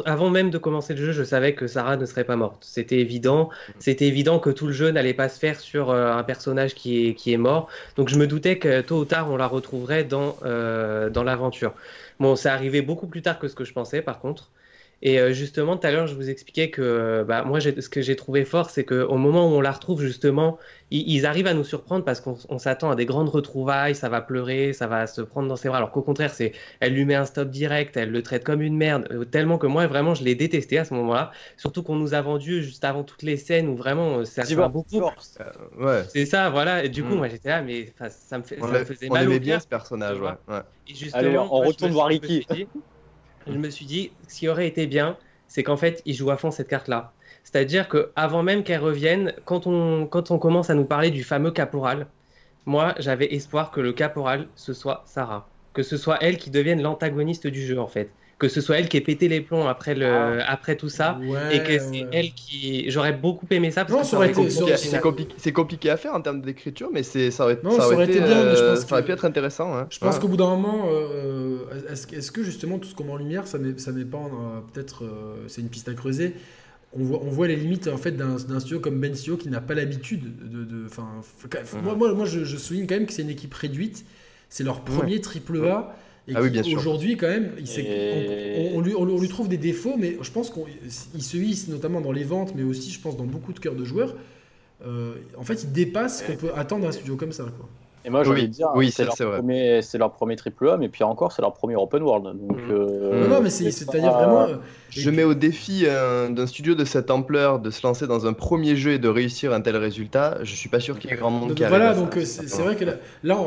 avant même de commencer le jeu, je savais que Sarah ne serait pas morte. C'était évident. C'était évident que tout le jeu n'allait pas se faire sur euh, un personnage qui est, qui est mort. Donc, je me doutais que tôt ou tard, on la retrouverait dans, euh, dans l'aventure. Bon, ça arrivait beaucoup plus tard que ce que je pensais, par contre. Et euh, justement, tout à l'heure, je vous expliquais que euh, bah, moi, ce que j'ai trouvé fort, c'est qu'au moment où on la retrouve, justement, ils, arrivent à nous surprendre parce qu'on s'attend à des grandes retrouvailles, ça va pleurer, ça va se prendre dans ses bras. Alors qu'au contraire, c'est, elle lui met un stop direct, elle le traite comme une merde, euh, tellement que moi, vraiment, je l'ai détesté à ce moment-là. Surtout qu'on nous a vendu juste avant toutes les scènes où vraiment ça se beaucoup. ouais. C'est ça, voilà. Et du coup, mm. moi, j'étais là, mais ça me, fait, ça me faisait mal. On aimait bien ce personnage, ouais. Et justement, Allez, on retourne voir Ricky je me suis dit, ce qui aurait été bien, c'est qu'en fait, il joue à fond cette carte-là. C'est-à-dire qu'avant même qu'elle revienne, quand on, quand on commence à nous parler du fameux caporal, moi, j'avais espoir que le caporal, ce soit Sarah. Que ce soit elle qui devienne l'antagoniste du jeu, en fait que ce soit elle qui ait pété les plombs après, le, ah. après tout ça, et que c'est elle qui. J'aurais beaucoup aimé ça. Parce que ça aurait été. C'est compliqué, compliqué, à faire en termes d'écriture, mais ça aurait, ça aurait, été, bien. je pense ça aurait pu être intéressant. Hein. Je pense qu'au bout d'un moment, euh, est-ce que justement tout ce qu'on met en lumière, ça met, ça met pas peut-être. Euh, c'est une piste à creuser. On voit, on voit, les limites en fait d'un studio comme Bencio qui n'a pas l'habitude de, de moi, moi, moi je, souligne quand même que c'est une équipe réduite c'est leur premier triple A et ah aujourd'hui, quand même, il on, lui, on, lui, trouve des défauts, mais je pense qu'il se hisse notamment dans les ventes, mais aussi, je pense, dans beaucoup de cœurs de joueurs. Euh, en fait, il dépasse ce qu'on peut attendre d'un studio comme ça. Quoi. Et moi, j'ai envie de dire, oui, c'est leur, premier, leur premier triple A, mais puis encore, c'est leur premier open world. Donc, mmh. euh, non, mais c'est-à-dire vraiment. Euh, je mets au défi d'un studio de cette ampleur de se lancer dans un premier jeu et de réussir un tel résultat. Je suis pas sûr qu'il y ait grand monde qui Voilà, donc euh, c'est vrai que là,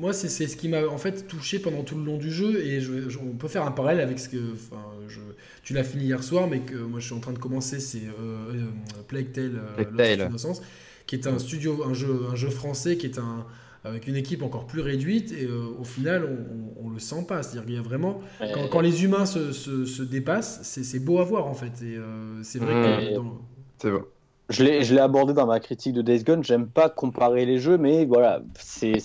moi, c'est ce qui m'a en fait touché pendant tout le long du jeu. Et je, on peut faire un parallèle avec ce que. Je, tu l'as fini hier soir, mais que moi, je suis en train de commencer, c'est Plague Tale, Plague Innocence, qui est un studio, un jeu, un jeu français qui est un avec une équipe encore plus réduite et euh, au final on, on, le sent pas. C'est-à-dire qu'il y a vraiment quand, quand, les humains se, se, se dépassent, c'est beau à voir en fait. Et euh, c'est vrai que c'est bon. Je l'ai abordé dans ma critique de Days Gone. J'aime pas comparer les jeux, mais voilà, c'est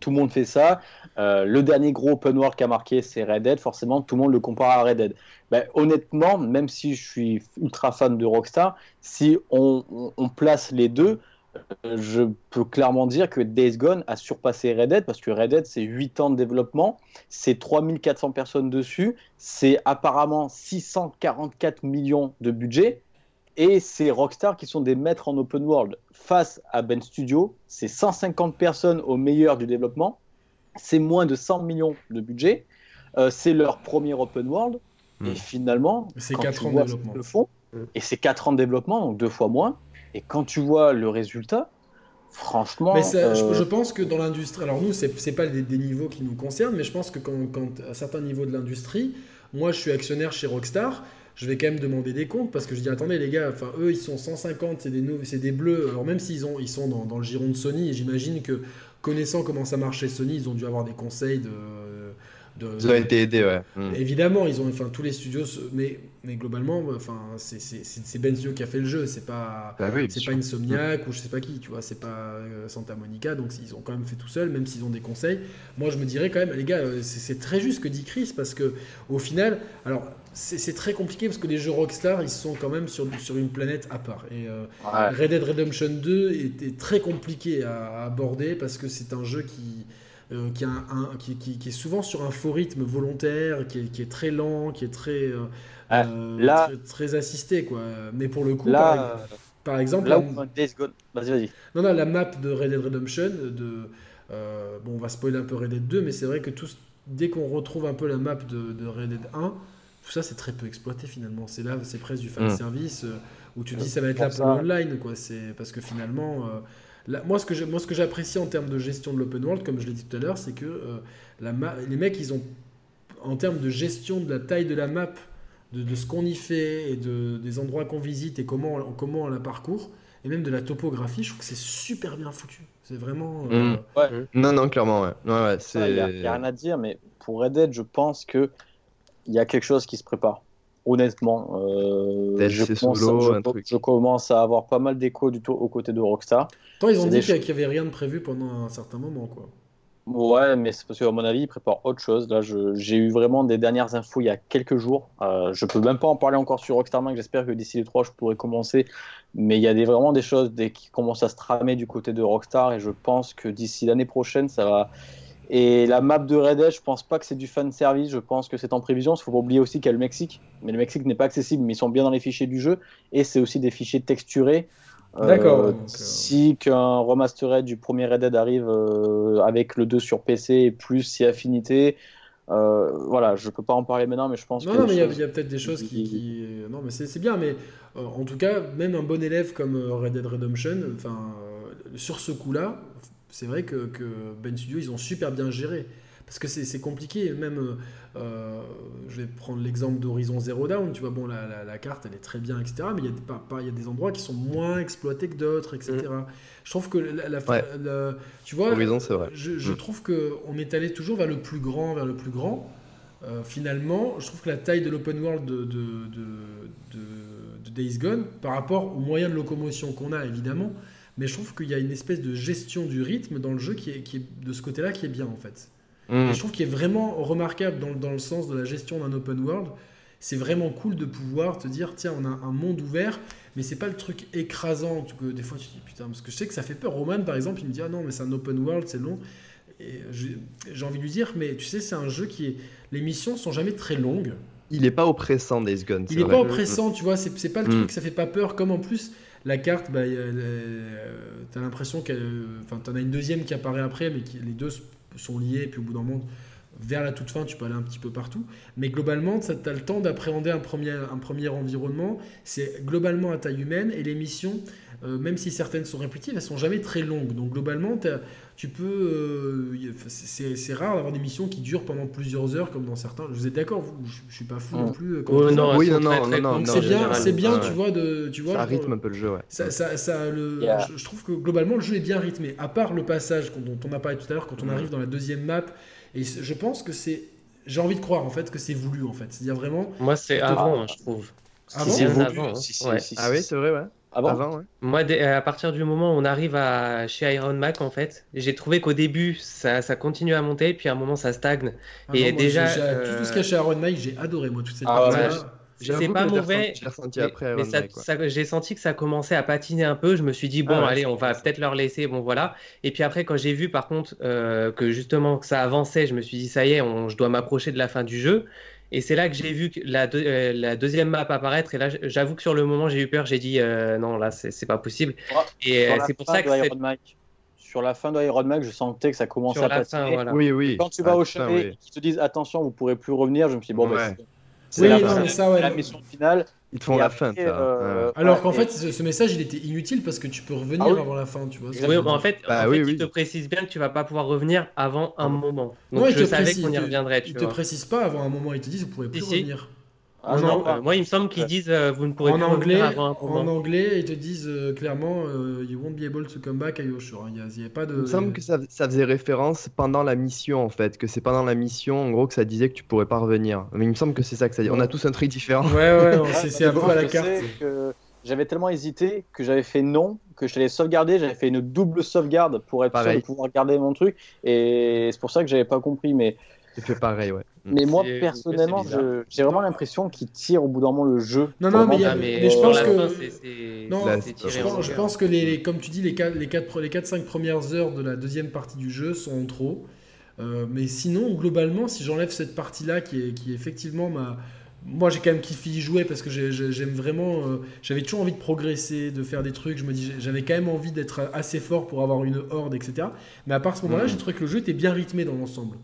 tout le monde fait ça. Euh, le dernier gros open world qui a marqué, c'est Red Dead. Forcément, tout le monde le compare à Red Dead. Ben, honnêtement, même si je suis ultra fan de Rockstar, si on, on, on place les deux, je peux clairement dire que Days Gone a surpassé Red Dead parce que Red Dead c'est 8 ans de développement, c'est 3400 personnes dessus, c'est apparemment 644 millions de budget et c'est Rockstar qui sont des maîtres en open world. Face à Ben Studio, c'est 150 personnes au meilleur du développement, c'est moins de 100 millions de budget, euh, c'est leur premier open world et hmm. finalement, c'est 4 ans de développement. Le fond, et c'est 4 ans de développement, donc deux fois moins. Et quand tu vois le résultat, franchement. Mais je, euh, pense que dans l'industrie, alors nous, c'est pas des, des, niveaux qui nous concernent, mais je pense que quand, quand à certains niveaux de l'industrie, moi, je suis actionnaire chez Rockstar je vais quand même demander des comptes parce que je dis attendez les gars, enfin eux ils sont 150, c'est des c'est des bleus. Alors même s'ils ont ils sont dans, dans le giron de Sony, et j'imagine que connaissant comment ça marche chez Sony, ils ont dû avoir des conseils de ils ont été aidés, ouais. Hmm. Évidemment, ils ont, enfin, tous les studios, mais, mais globalement, enfin, c'est Benzio qui a fait le jeu, c'est pas, bah c'est pas Insomniac ou je sais pas qui, tu vois, c'est pas euh, Santa Monica, donc ils ont quand même fait tout seul, même s'ils ont des conseils. Moi, je me dirais quand même, les gars, euh, c'est très juste ce que dit Chris, parce que au final, alors c'est très compliqué parce que les jeux Rockstar, ils sont quand même sur, sur une planète à part. Et euh, Red Dead Redemption 2 était très compliqué à aborder parce que c'est un jeu qui euh, qui, un, qui, qui, est souvent sur un faux rythme volontaire, qui est, très lent, qui est très, euh, ah, euh, là, très, assisté. Quoi. Mais pour le coup, là, par, exemple. Là Vas-y, vas-y. Non, non, la map de Red Dead Redemption, de, bon, on va spoiler un peu Red Dead 2, mais c'est vrai que tout, dès qu'on retrouve un peu la map de, de Red Dead 1, tout ça c'est très peu exploité finalement. C'est là, c'est presque du fan mm. service où tu dis ça va être là pour l'online, quoi. C'est parce que finalement moi, ce que moi, ce que j'apprécie en termes de gestion de l'open world, comme je l'ai dit tout à l'heure, c'est que euh, la les mecs, ils ont, en termes de gestion de la taille de la map, de, ce qu'on y fait et de, des endroits qu'on visite et comment, on, comment on la parcourt, et même de la topographie, je trouve que c'est super bien foutu. C'est vraiment. Euh, mmh. Non, non, clairement, ouais. ouais, Il n'y a, rien à dire, mais pour Red Dead, je pense qu'il y a quelque chose qui se prépare honnêtement. Euh, je, je, commence à avoir pas mal d'écho du tout aux côtés de Rockstar. Tant ils ont dit qu'il n'y avait rien de prévu pendant un certain moment, quoi. Ouais, mais c'est parce qu'à mon avis, ils préparent autre chose. Là, j'ai eu vraiment des dernières infos il y a quelques jours. Euh, je peux même pas en parler encore sur Rockstar Mag. J'espère que d'ici les trois, je pourrai commencer. Mais il y a des, vraiment des choses des, qui commencent à se tramer du côté de Rockstar. Et je pense que d'ici l'année prochaine, ça va et la map de Red Dead, je pense pas que c'est du fan service, je pense que c'est en prévision. Il faut pas oublier aussi qu'il y a le Mexique, mais le Mexique n'est pas accessible, mais ils sont bien dans les fichiers du jeu. Et c'est aussi des fichiers texturés. Euh, D'accord. Euh, si qu'un remastered du premier Red Dead arrive euh, avec le 2 sur PC et plus si affinité, voilà, je peux pas en parler maintenant, mais je pense non, Non, mais il y a, peut-être des choses qui, Non, mais c'est bien, mais en tout cas, même un bon élève comme Red Dead Redemption, enfin, sur ce coup-là, c'est vrai que, Ben Studio, ils ont super bien géré. Parce que c'est compliqué, même, euh, je vais prendre l'exemple d'Horizon Zero Dawn, tu vois, bon, la, carte, elle est très bien, etc., mais il y, a, pas, il y a des endroits qui sont moins exploités que d'autres, etc. Mm. Je trouve que, la, tu vois, Horizon, vrai. Je, je mm. trouve qu'on est allé toujours vers le plus grand, vers le plus grand. Euh, finalement, je trouve que la taille de l'open world de, de, de, Days Gone, par rapport aux moyens de locomotion qu'on a, évidemment, mais je trouve qu'il y a une espèce de gestion du rythme dans le jeu qui est, qui est de ce côté-là qui est bien en fait. Mm. Et je trouve qu'il est vraiment remarquable dans, dans, le sens de la gestion d'un open world. C'est vraiment cool de pouvoir te dire tiens, on a un monde ouvert, mais c'est pas le truc écrasant que des fois tu te dis putain, parce que je sais que ça fait peur. Roman par exemple, il me dit ah non, mais c'est un open world, c'est long. Et j'ai envie de lui dire, mais tu sais, c'est un jeu qui est. Les missions sont jamais très longues. Il est pas oppressant, Days Gone. Il est pas oppressant, tu vois, c'est pas le mm. truc, ça fait pas peur, comme en plus la carte, bah, tu as l'impression. Enfin, tu en as une deuxième qui apparaît après, mais les deux sont liés, et puis au bout d'un moment, vers la toute fin, tu peux aller un petit peu partout. Mais globalement, tu as le temps d'appréhender un premier, un premier environnement. C'est globalement à taille humaine, et les missions, euh, même si certaines sont répétitives, elles sont jamais très longues. Donc globalement, tu peux. Euh, c'est rare d'avoir des missions qui durent pendant plusieurs heures, comme dans certains. Vous êtes d'accord Je, je suis pas fou non plus. Euh, non, oui, non, non, non, Donc c'est bien, c'est bien, tu vois, de, tu vois. Ça rythme un peu le jeu, ouais. Ça, ça, ça le, je, trouve que globalement le jeu est bien rythmé. À part le passage dont on a parlé tout à l'heure, quand on arrive dans la deuxième map, et je pense que c'est, j'ai envie de croire en fait que c'est voulu en fait. C'est-à-dire vraiment. Moi, c'est avant, je trouve. Avant, avant, Ah oui, c'est vrai, ouais. Avant, Moi, à partir du moment où on arrive à, chez Iron Mac, en fait, j'ai trouvé qu'au début, ça, ça, continue à monter, puis à un moment, ça stagne. Ah et déjà. Tout ce qu'il y a chez Iron Mac, j'ai adoré, moi, toute cette ah, C'est pas mauvais. J'ai senti que ça commençait à patiner un peu. Je me suis dit, bon, ah allez, on va peut-être leur laisser. Bon, voilà. Et puis après, quand j'ai vu, par contre, euh, que justement, que ça avançait, je me suis dit, ça y est, on, je dois m'approcher de la fin du jeu. Et c'est là que j'ai vu la, euh, la, deuxième map apparaître. Et là, j'avoue que sur le moment, j'ai eu peur. J'ai dit euh, non, là, c'est pas possible. et euh, c'est pour ça que sur la fin de Iron Mac, je sentais que ça commençait à passer. Oui, oui. quand tu vas au chalet, ils te disent attention, vous pourrez plus revenir. Je me suis dit bon, bah, C'est la, ça, ouais, la mission finale. Ils te font la fin. Euh, Alors qu'en fait, ce, message, il était inutile parce que tu peux revenir ah avant la fin, tu vois. Oui, en fait, bah il te précise bien que tu vas pas pouvoir revenir avant un moment. Donc je savais qu'on y reviendrait. Tu il te précise pas avant un moment, ils te disent vous pourrez plus revenir. Ah, euh, moi, il me semble qu'ils disent euh, vous ne pourrez en pas anglais, avant un En anglais, ils te disent euh, clairement you won't be able to come back à Yoshua. Il y, a, pas de. Il me semble que ça, ça, faisait référence pendant la mission en fait, que c'est pendant la mission en gros que ça disait que tu pourrais pas revenir. Mais il me semble que c'est ça que ça dit. On a tous un truc différent. Ouais, ouais, c'est un peu à la carte. J'avais tellement hésité que j'avais fait non, que je t'allais sauvegarder, j'avais fait une double sauvegarde pour être sûr de pouvoir garder mon truc, et c'est pour ça que j'avais pas compris. Mais c'est fait pareil, ouais. Mais moi, personnellement, j'ai vraiment l'impression qu'il tire au bout d'un moment le jeu. Non, non, mais, je pense que. Non, je, pense, que, les, comme tu dis, les 4-5 les quatre, les quatre, premières heures de la deuxième partie du jeu sont trop. Euh, mais sinon, globalement, si j'enlève cette partie-là qui est, qui est effectivement ma. Moi, j'ai quand même kiffé y jouer parce que j'aime vraiment. Euh, j'avais toujours envie de progresser, de faire des trucs. Je me dis, j'avais quand même envie d'être assez fort pour avoir une horde, etc. Mais à part ce moment-là, mm. j'ai trouvé que le jeu était bien rythmé dans l'ensemble.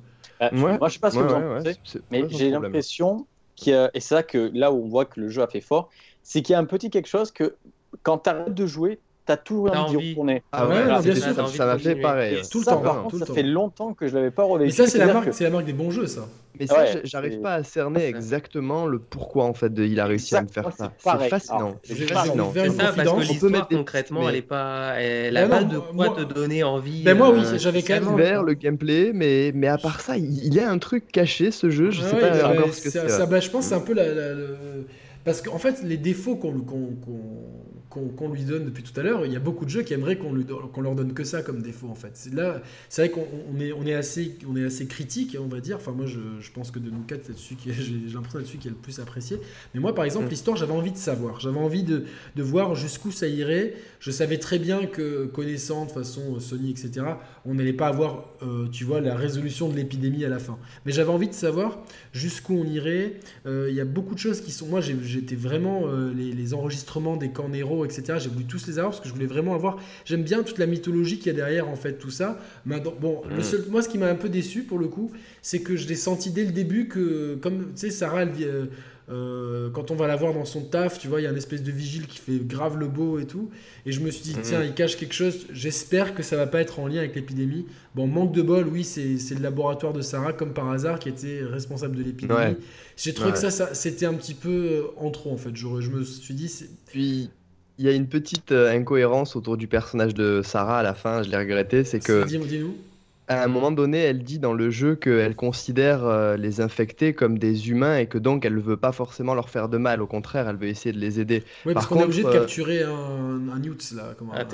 Euh, moi, je sais pas ce que vous en pensez, mais j'ai l'impression qu'il a, et c'est ça que là où on voit que le jeu a fait fort, c'est qu'il y a un petit quelque chose que quand tu arrêtes de jouer, t'as toujours envie d'y retourner. Ah ouais, bien sûr, ça m'a fait pareil. Tout le temps. Par contre, ça fait longtemps que je l'avais pas revécu. Mais ça, c'est la, marque, la marque des bons jeux, ça. Mais ça, j'arrive pas à cerner exactement le pourquoi en fait de, il a réussi à me faire ça. C'est fascinant. C'est fascinant. C'est ça parce que l'histoire concrètement, elle est pas, elle a pas de quoi te donner envie. Ben moi oui, euh, j'avais quand même vers le gameplay, mais mais à part ça, il y a un truc caché ce jeu. Je sais pas encore ce que c'est. Je pense c'est un peu la parce qu'en fait les défauts qu'on qu'on lui donne depuis tout à l'heure, il y a beaucoup de jeux qui aimeraient qu'on leur donne que ça comme défaut en fait. C'est là, c'est vrai qu'on est, on est assez, on est assez critique, on va dire. Enfin moi, je, je pense que de nous quatre, c'est celui qui, j'ai l'impression celui qui est le plus apprécié. Mais moi, par exemple, mm. l'histoire, j'avais envie de savoir, j'avais envie de, de voir jusqu'où ça irait. Je savais très bien que connaissant de façon Sony, etc., on n'allait pas avoir, euh, tu vois, la résolution de l'épidémie à la fin. Mais j'avais envie de savoir jusqu'où on irait. Euh, il y a beaucoup de choses qui sont, moi, j'étais vraiment euh, les, les, enregistrements des camps Nero etc. J'ai voulu tous les avoir parce que je voulais vraiment avoir. J'aime bien toute la mythologie qu'il y a derrière, en fait, tout ça. Maintenant, bon, le mm. seul, moi, ce qui m'a un peu déçu pour le coup, c'est que je l'ai senti dès le début que, comme tu sais, Sarah, elle, euh, euh, quand on va la voir dans son taf, tu vois, il y a une espèce de vigile qui fait grave le beau et tout. Et je me suis dit, mm. tiens, il cache quelque chose. J'espère que ça va pas être en lien avec l'épidémie. Bon, manque de bol, oui, c'est le laboratoire de Sarah, comme par hasard, qui était responsable de l'épidémie. J'ai trouvé que ça, ça c'était un petit peu euh, en trop, en fait. Je, je me suis dit. Puis il y a une petite euh, incohérence autour du personnage de Sarah à la fin, je l'ai regretté, c'est que à un moment donné, elle dit dans le jeu qu'elle considère euh, les infectés comme des humains et que donc elle ne veut pas forcément leur faire de mal. Au contraire, elle veut essayer de les aider. Oui, parce qu'on est obligé de euh, capturer un, un Newt, là. Comment... Un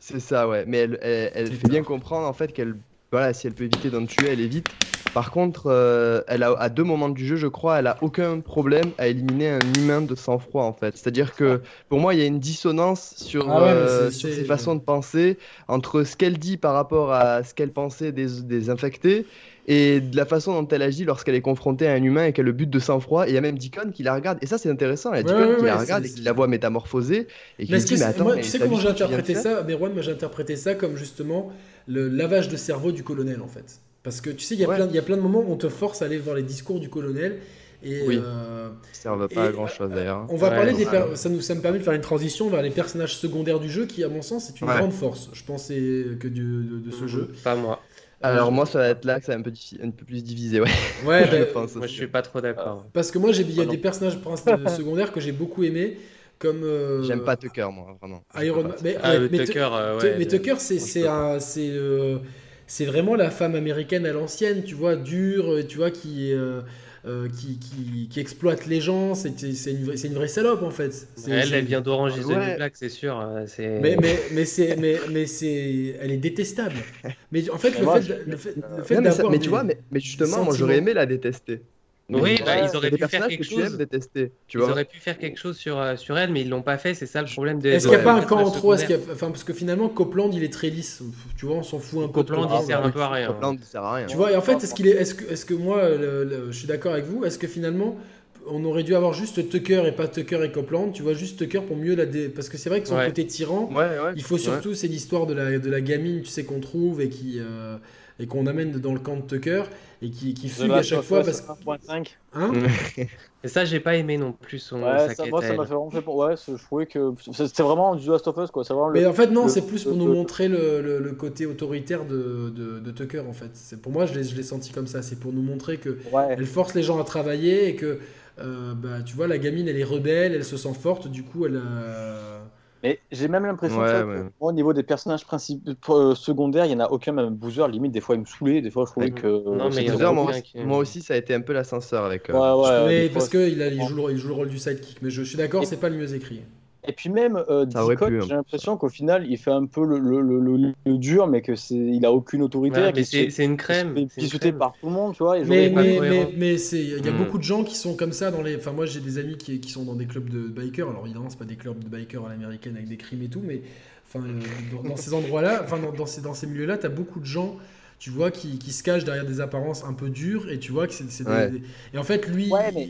c'est ça, ouais. Mais elle, elle, fait bien comprendre en fait qu'elle, voilà, si elle peut éviter d'en tuer, elle évite. Par contre, euh, elle a, à deux moments du jeu, je crois, elle a aucun problème à éliminer un humain de sang-froid en fait. C'est-à-dire que pour moi, il y a une dissonance sur, ah euh, ses façons de penser entre ce qu'elle dit par rapport à ce qu'elle pensait des, infectés et de la façon dont elle agit lorsqu'elle est confrontée à un humain et qu'elle a le but de sang-froid. Et il y a même Deacon qui la regarde. Et ça, c'est intéressant. Il y a Deacon qui la regarde et qui la voit métamorphosée. Et qui dit, mais attends, tu sais comment j'ai interprété ça, Mais moi j'ai interprété ça comme justement le lavage de cerveau du colonel en fait. Parce que tu sais, il y, a plein, il y a plein de moments où on te force à aller voir les discours du colonel. Et, oui. Euh, ça ne va pas à grand chose d'ailleurs. On va parler des ça, nous, ça me permet de faire une transition vers les personnages secondaires du jeu qui, à mon sens, est une grande force. Je pensais que de, de, ce jeu. Pas moi. Alors moi, ça va être là que c'est un peu, un peu plus divisé, ouais. Ouais, je pense moi je suis pas trop d'accord. Parce que moi, il y a des personnages secondaires que j'ai beaucoup aimés. Comme. Euh, J'aime pas Tucker, moi, vraiment. Iron Man. Mais, ah, Tucker, ouais, mais Tucker, c'est c'est vraiment la femme américaine à l'ancienne, tu vois, dure, euh, tu vois, qui, euh, euh, qui, qui, qui, exploite les gens. C'est une, une, vraie salope en fait. Elle, elle vient d'Orange is the Black, c'est sûr. Mais, mais, mais, c'est, mais, mais c'est, elle est détestable. Mais en fait, le, fait, le fait, le fait, d'avoir. Mais, tu vois, mais, mais justement, moi j'aurais aimé la détester. Oui, bah, ils auraient pu faire quelque chose. Détester, tu ils auraient pu faire quelque chose sur, euh, sur elle, mais ils l'ont pas fait. C'est ça le problème. De, Est-ce qu'il n'y a pas un camp en trop enfin, Parce que finalement, Copland, il est très lisse. Tu vois, on s'en fout un peu. Copland, il sert un peu à rien. Copland, il sert à rien. Tu vois, et en fait, est-ce qu'il est, est-ce que, est-ce que moi, je suis d'accord avec vous Est-ce que finalement, on aurait dû avoir juste Tucker et pas Tucker et Copland, tu vois, juste Tucker pour mieux la dé... Parce que c'est vrai que son côté tyran, il faut surtout, c'est l'histoire de la, de la gamine, tu sais, qu'on trouve et qui, euh, et qu'on amène dans le camp de Tucker et qui, qui fugue à chaque fois parce que. Hein et ça, j'ai pas aimé non plus son. Ouais, ça, moi, ça m'a fait vraiment fait. Ouais, je trouvais que c'était vraiment du Last of Us, quoi. Vraiment Mais en fait, non, c'est plus pour nous montrer le, le, côté autoritaire de, de, de, Tucker, en fait. Pour moi, je l'ai senti comme ça. C'est pour nous montrer que elle force les gens à travailler et que, euh, bah, tu vois, la gamine, elle est rebelle, elle se sent forte, du coup, elle. Mais j'ai même l'impression que au niveau des personnages principaux euh, secondaires, il n'y en a aucun, même Boozer, limite, des fois il me saoulait, des fois je trouvais que. Non, mais Boozer, moi, moi, aussi, ça a été un peu l'ascenseur avec. Euh, ouais, ouais, parce qu'il il joue, il joue le rôle du sidekick, mais je, suis d'accord, c'est pas le mieux écrit. Et puis même euh, hein. j'ai l'impression qu'au final, il fait un peu le, le, le, le dur, mais que c'est, il a aucune autorité. c'est, une crème. Il est par tout le monde, tu vois. mais mais, mais, mais c'est, il y a hmm. beaucoup de gens qui sont comme ça dans les. Enfin, moi, j'ai des amis qui, qui sont dans des clubs de bikers. Alors évidemment, c'est pas des clubs de bikers à l'américaine avec des crimes et tout, mais enfin, euh, dans, ces endroits-là, enfin, dans, dans ces, dans ces milieux-là, tu as beaucoup de gens tu vois, qui, qui, se cache derrière des apparences un peu dures, et tu vois que c'est des, Et en fait, lui. Ouais, mais...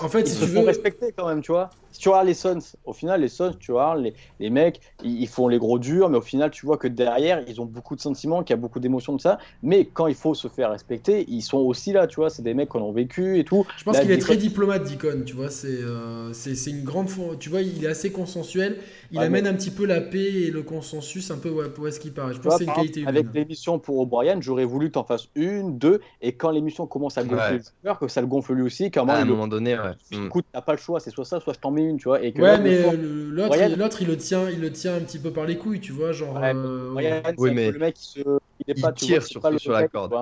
En fait, si tu veux. respecter quand même, tu vois. Si tu vois les Sons, au final, les Sons, tu vois, les, les mecs, ils, font les gros durs, mais au final, tu vois que derrière, ils ont beaucoup de sentiments, qu'il y a beaucoup d'émotions de ça. Mais quand il faut se faire respecter, ils sont aussi là, tu vois. C'est des mecs qui ont vécu et tout. Je pense qu'il est très diplomate, Dicon, tu vois. C'est euh, c'est une grande. Tu vois, il est assez consensuel. Il amène un petit peu la paix et le consensus un peu où est-ce qu'il paraît. Je pense que c'est une qualité Avec l'émission pour O'Brien, j'aurais voulu que tu en fasses une, deux, et quand l'émission commence à gonfler le joueur, que ça le gonfle lui aussi, qu'à un moment, donné, ouais. Mm. écoute, t'as pas le choix, c'est soit ça, soit je t'en mets une, tu vois. Et que ouais, mais l'autre, il, il le tient, il le tient un petit peu par les couilles, tu vois, genre. Euh, oui, mais le mec, il, se... il est pas, tire sur, sur la corde.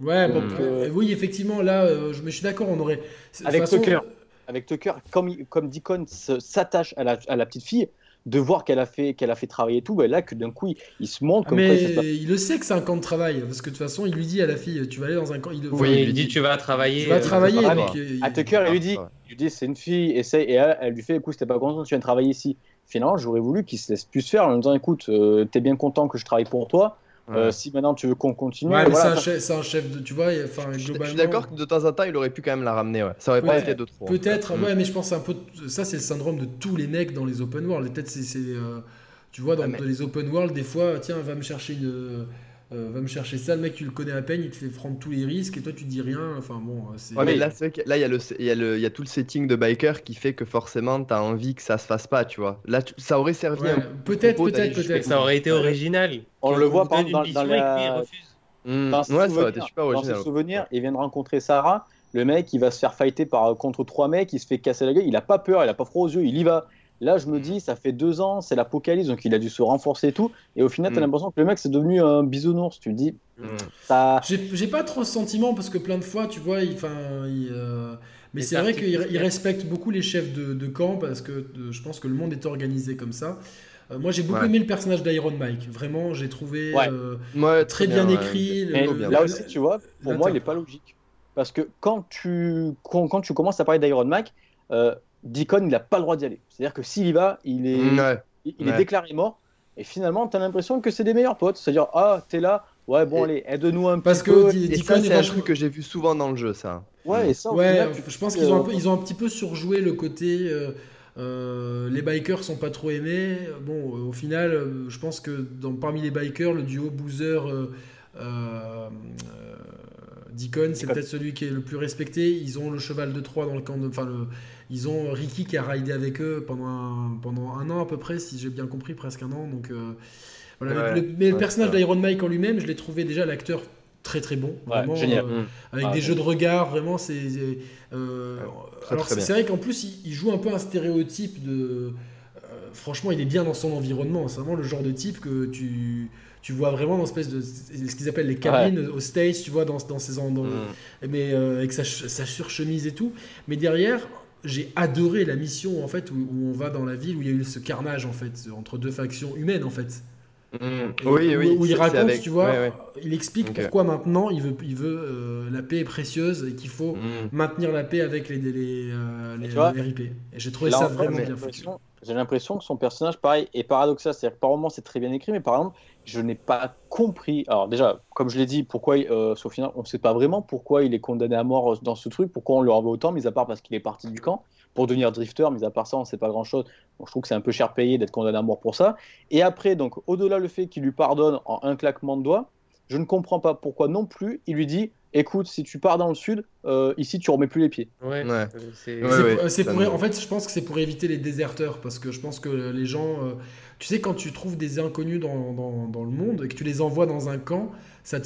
Ouais, bon, euh, oui, effectivement, là, euh, je, me suis d'accord, on aurait. Avec Tucker, avec Tucker, comme, comme Deacon s'attache à la, à la petite fille, de voir qu'elle a fait qu'elle a fait travailler tout, ben là que d'un coup il, se montre comme mais il le sait que c'est un camp de travail parce que de toute façon il lui dit à la fille tu vas aller dans un camp. Il, oui, il lui dit tu vas travailler. Tu vas travailler. à euh, Tucker il lui dit, il lui dit c'est une fille essaye et elle, lui fait écoute c'était pas content tu viens travailler ici. Finalement j'aurais voulu qu'il se laisse plus faire en lui disant écoute euh, t'es bien content que je travaille pour toi euh, si maintenant tu veux qu'on continue. Ouais, mais c'est un, chef de. Tu vois, enfin, globalement. Je suis d'accord que de temps en temps, il aurait pu quand même la ramener. Ouais. Ça aurait pas été de trop. Peut-être, ouais, mais je pense un peu. Ça, c'est le syndrome de tous les mecs dans les open world. Peut-être c'est. Euh, tu vois, dans les open world, des fois, tiens, va me chercher une euh, va me chercher ça, le mec tu le connais à peine, il te fait prendre tous les risques et toi tu dis rien. Enfin bon, euh, c'est. Ouais, mais là, c'est là il y, a le, y, a le, y a tout le setting de biker qui fait que forcément t'as envie que ça se fasse pas, tu vois. Là, ça aurait servi Peut-être, peut-être, peut-être. Ça aurait été original. On le voit par dans, dans, la... Mmh. dans, ouais, ça super original. Dans ses souvenirs, il vient de rencontrer Sarah. Le mec, il va se faire fighter par, contre trois mecs, il se fait casser la gueule, il a pas peur, il a pas froid aux yeux, il y va. Là, je me dis, ça fait deux ans, c'est l'apocalypse, donc il a dû se renforcer et tout. Et au final, tu as mm. l'impression que le mec, c'est devenu un bisounours. Tu te dis, mm. ça. J'ai pas trop ce sentiment parce que plein de fois, tu vois, il. il euh, Mais c'est vrai qu'il respecte beaucoup les chefs de, camp parce que euh, je pense que le monde est organisé comme ça. Euh, moi, j'ai beaucoup aimé le personnage d'Iron Mike. Vraiment, j'ai trouvé très, bien, écrit. là aussi, tu vois, pour moi, il n'est pas logique. Parce que quand tu, quand, tu commences à parler d'Iron Mike, Deacon, il n'a pas le droit d'y aller. C'est-à-dire que s'il y va, il est, il, est déclaré mort. Et finalement, tu as l'impression que c'est des meilleurs potes. C'est-à-dire, ah, t'es là, ouais, bon, allez, aide-nous un Parce petit peu. Parce que Deacon, c'est un truc que j'ai vu souvent dans le jeu, ça. Ouais, et ça, ouais, je pense qu'ils ont, ils ont un petit peu surjoué le côté. Euh, euh, les bikers sont pas trop aimés. Bon, euh, au final, je pense que dans, parmi les bikers, le duo Boozer. Deacon, c'est peut-être celui qui est le plus respecté. Ils ont le cheval de Troie dans le camp de. Enfin, le, ils ont Ricky qui a raidé avec eux pendant un, pendant un an à peu près, si j'ai bien compris, presque un an. Donc, euh, voilà. mais le personnage d'Iron Mike en lui-même, je l'ai trouvé déjà l'acteur très très bon, vraiment, génial. Euh, avec des jeux de regard, vraiment. C'est, euh, alors c'est vrai qu'en plus, il, joue un peu un stéréotype de. franchement, il est bien dans son environnement. C'est vraiment le genre de type que tu tu vois vraiment dans espèce de ce qu'ils appellent les cabines au stage tu vois dans, dans ces endroits mm. mais avec sa, sa surchemise et tout mais derrière j'ai adoré la mission en fait où, on va dans la ville où il y a eu ce carnage en fait entre deux factions humaines en fait. Mmh. oui, oui. Où il raconte, tu vois, il explique pourquoi maintenant il veut, il veut euh, la paix est précieuse et qu'il faut mmh. maintenir la paix avec les, les, euh, les, RIP. Et j'ai trouvé ça vraiment bien foutu. J'ai l'impression que son personnage, pareil, est paradoxal. C'est-à-dire que par moments c'est très bien écrit, mais par exemple, je n'ai pas compris. Alors déjà, comme je l'ai dit, pourquoi, euh, au final, on ne sait pas vraiment pourquoi il est condamné à mort dans ce truc, pourquoi on le renvoie autant, mis à part parce qu'il est parti du camp pour devenir drifter, mis à part ça, on ne sait pas grand-chose. je trouve que c'est un peu cher payé d'être condamné à mort pour ça. Et après, donc, au-delà le fait qu'il lui pardonne en un claquement de doigts, je ne comprends pas pourquoi non plus il lui dit écoute, si tu pars dans le sud, euh, ici tu remets plus les pieds. Ouais, c'est pour... En fait, je pense que c'est pour éviter les déserteurs parce que je pense que les gens. Euh, tu sais, quand tu trouves des inconnus dans, dans, dans, le monde et que tu les envoies dans un camp, ça,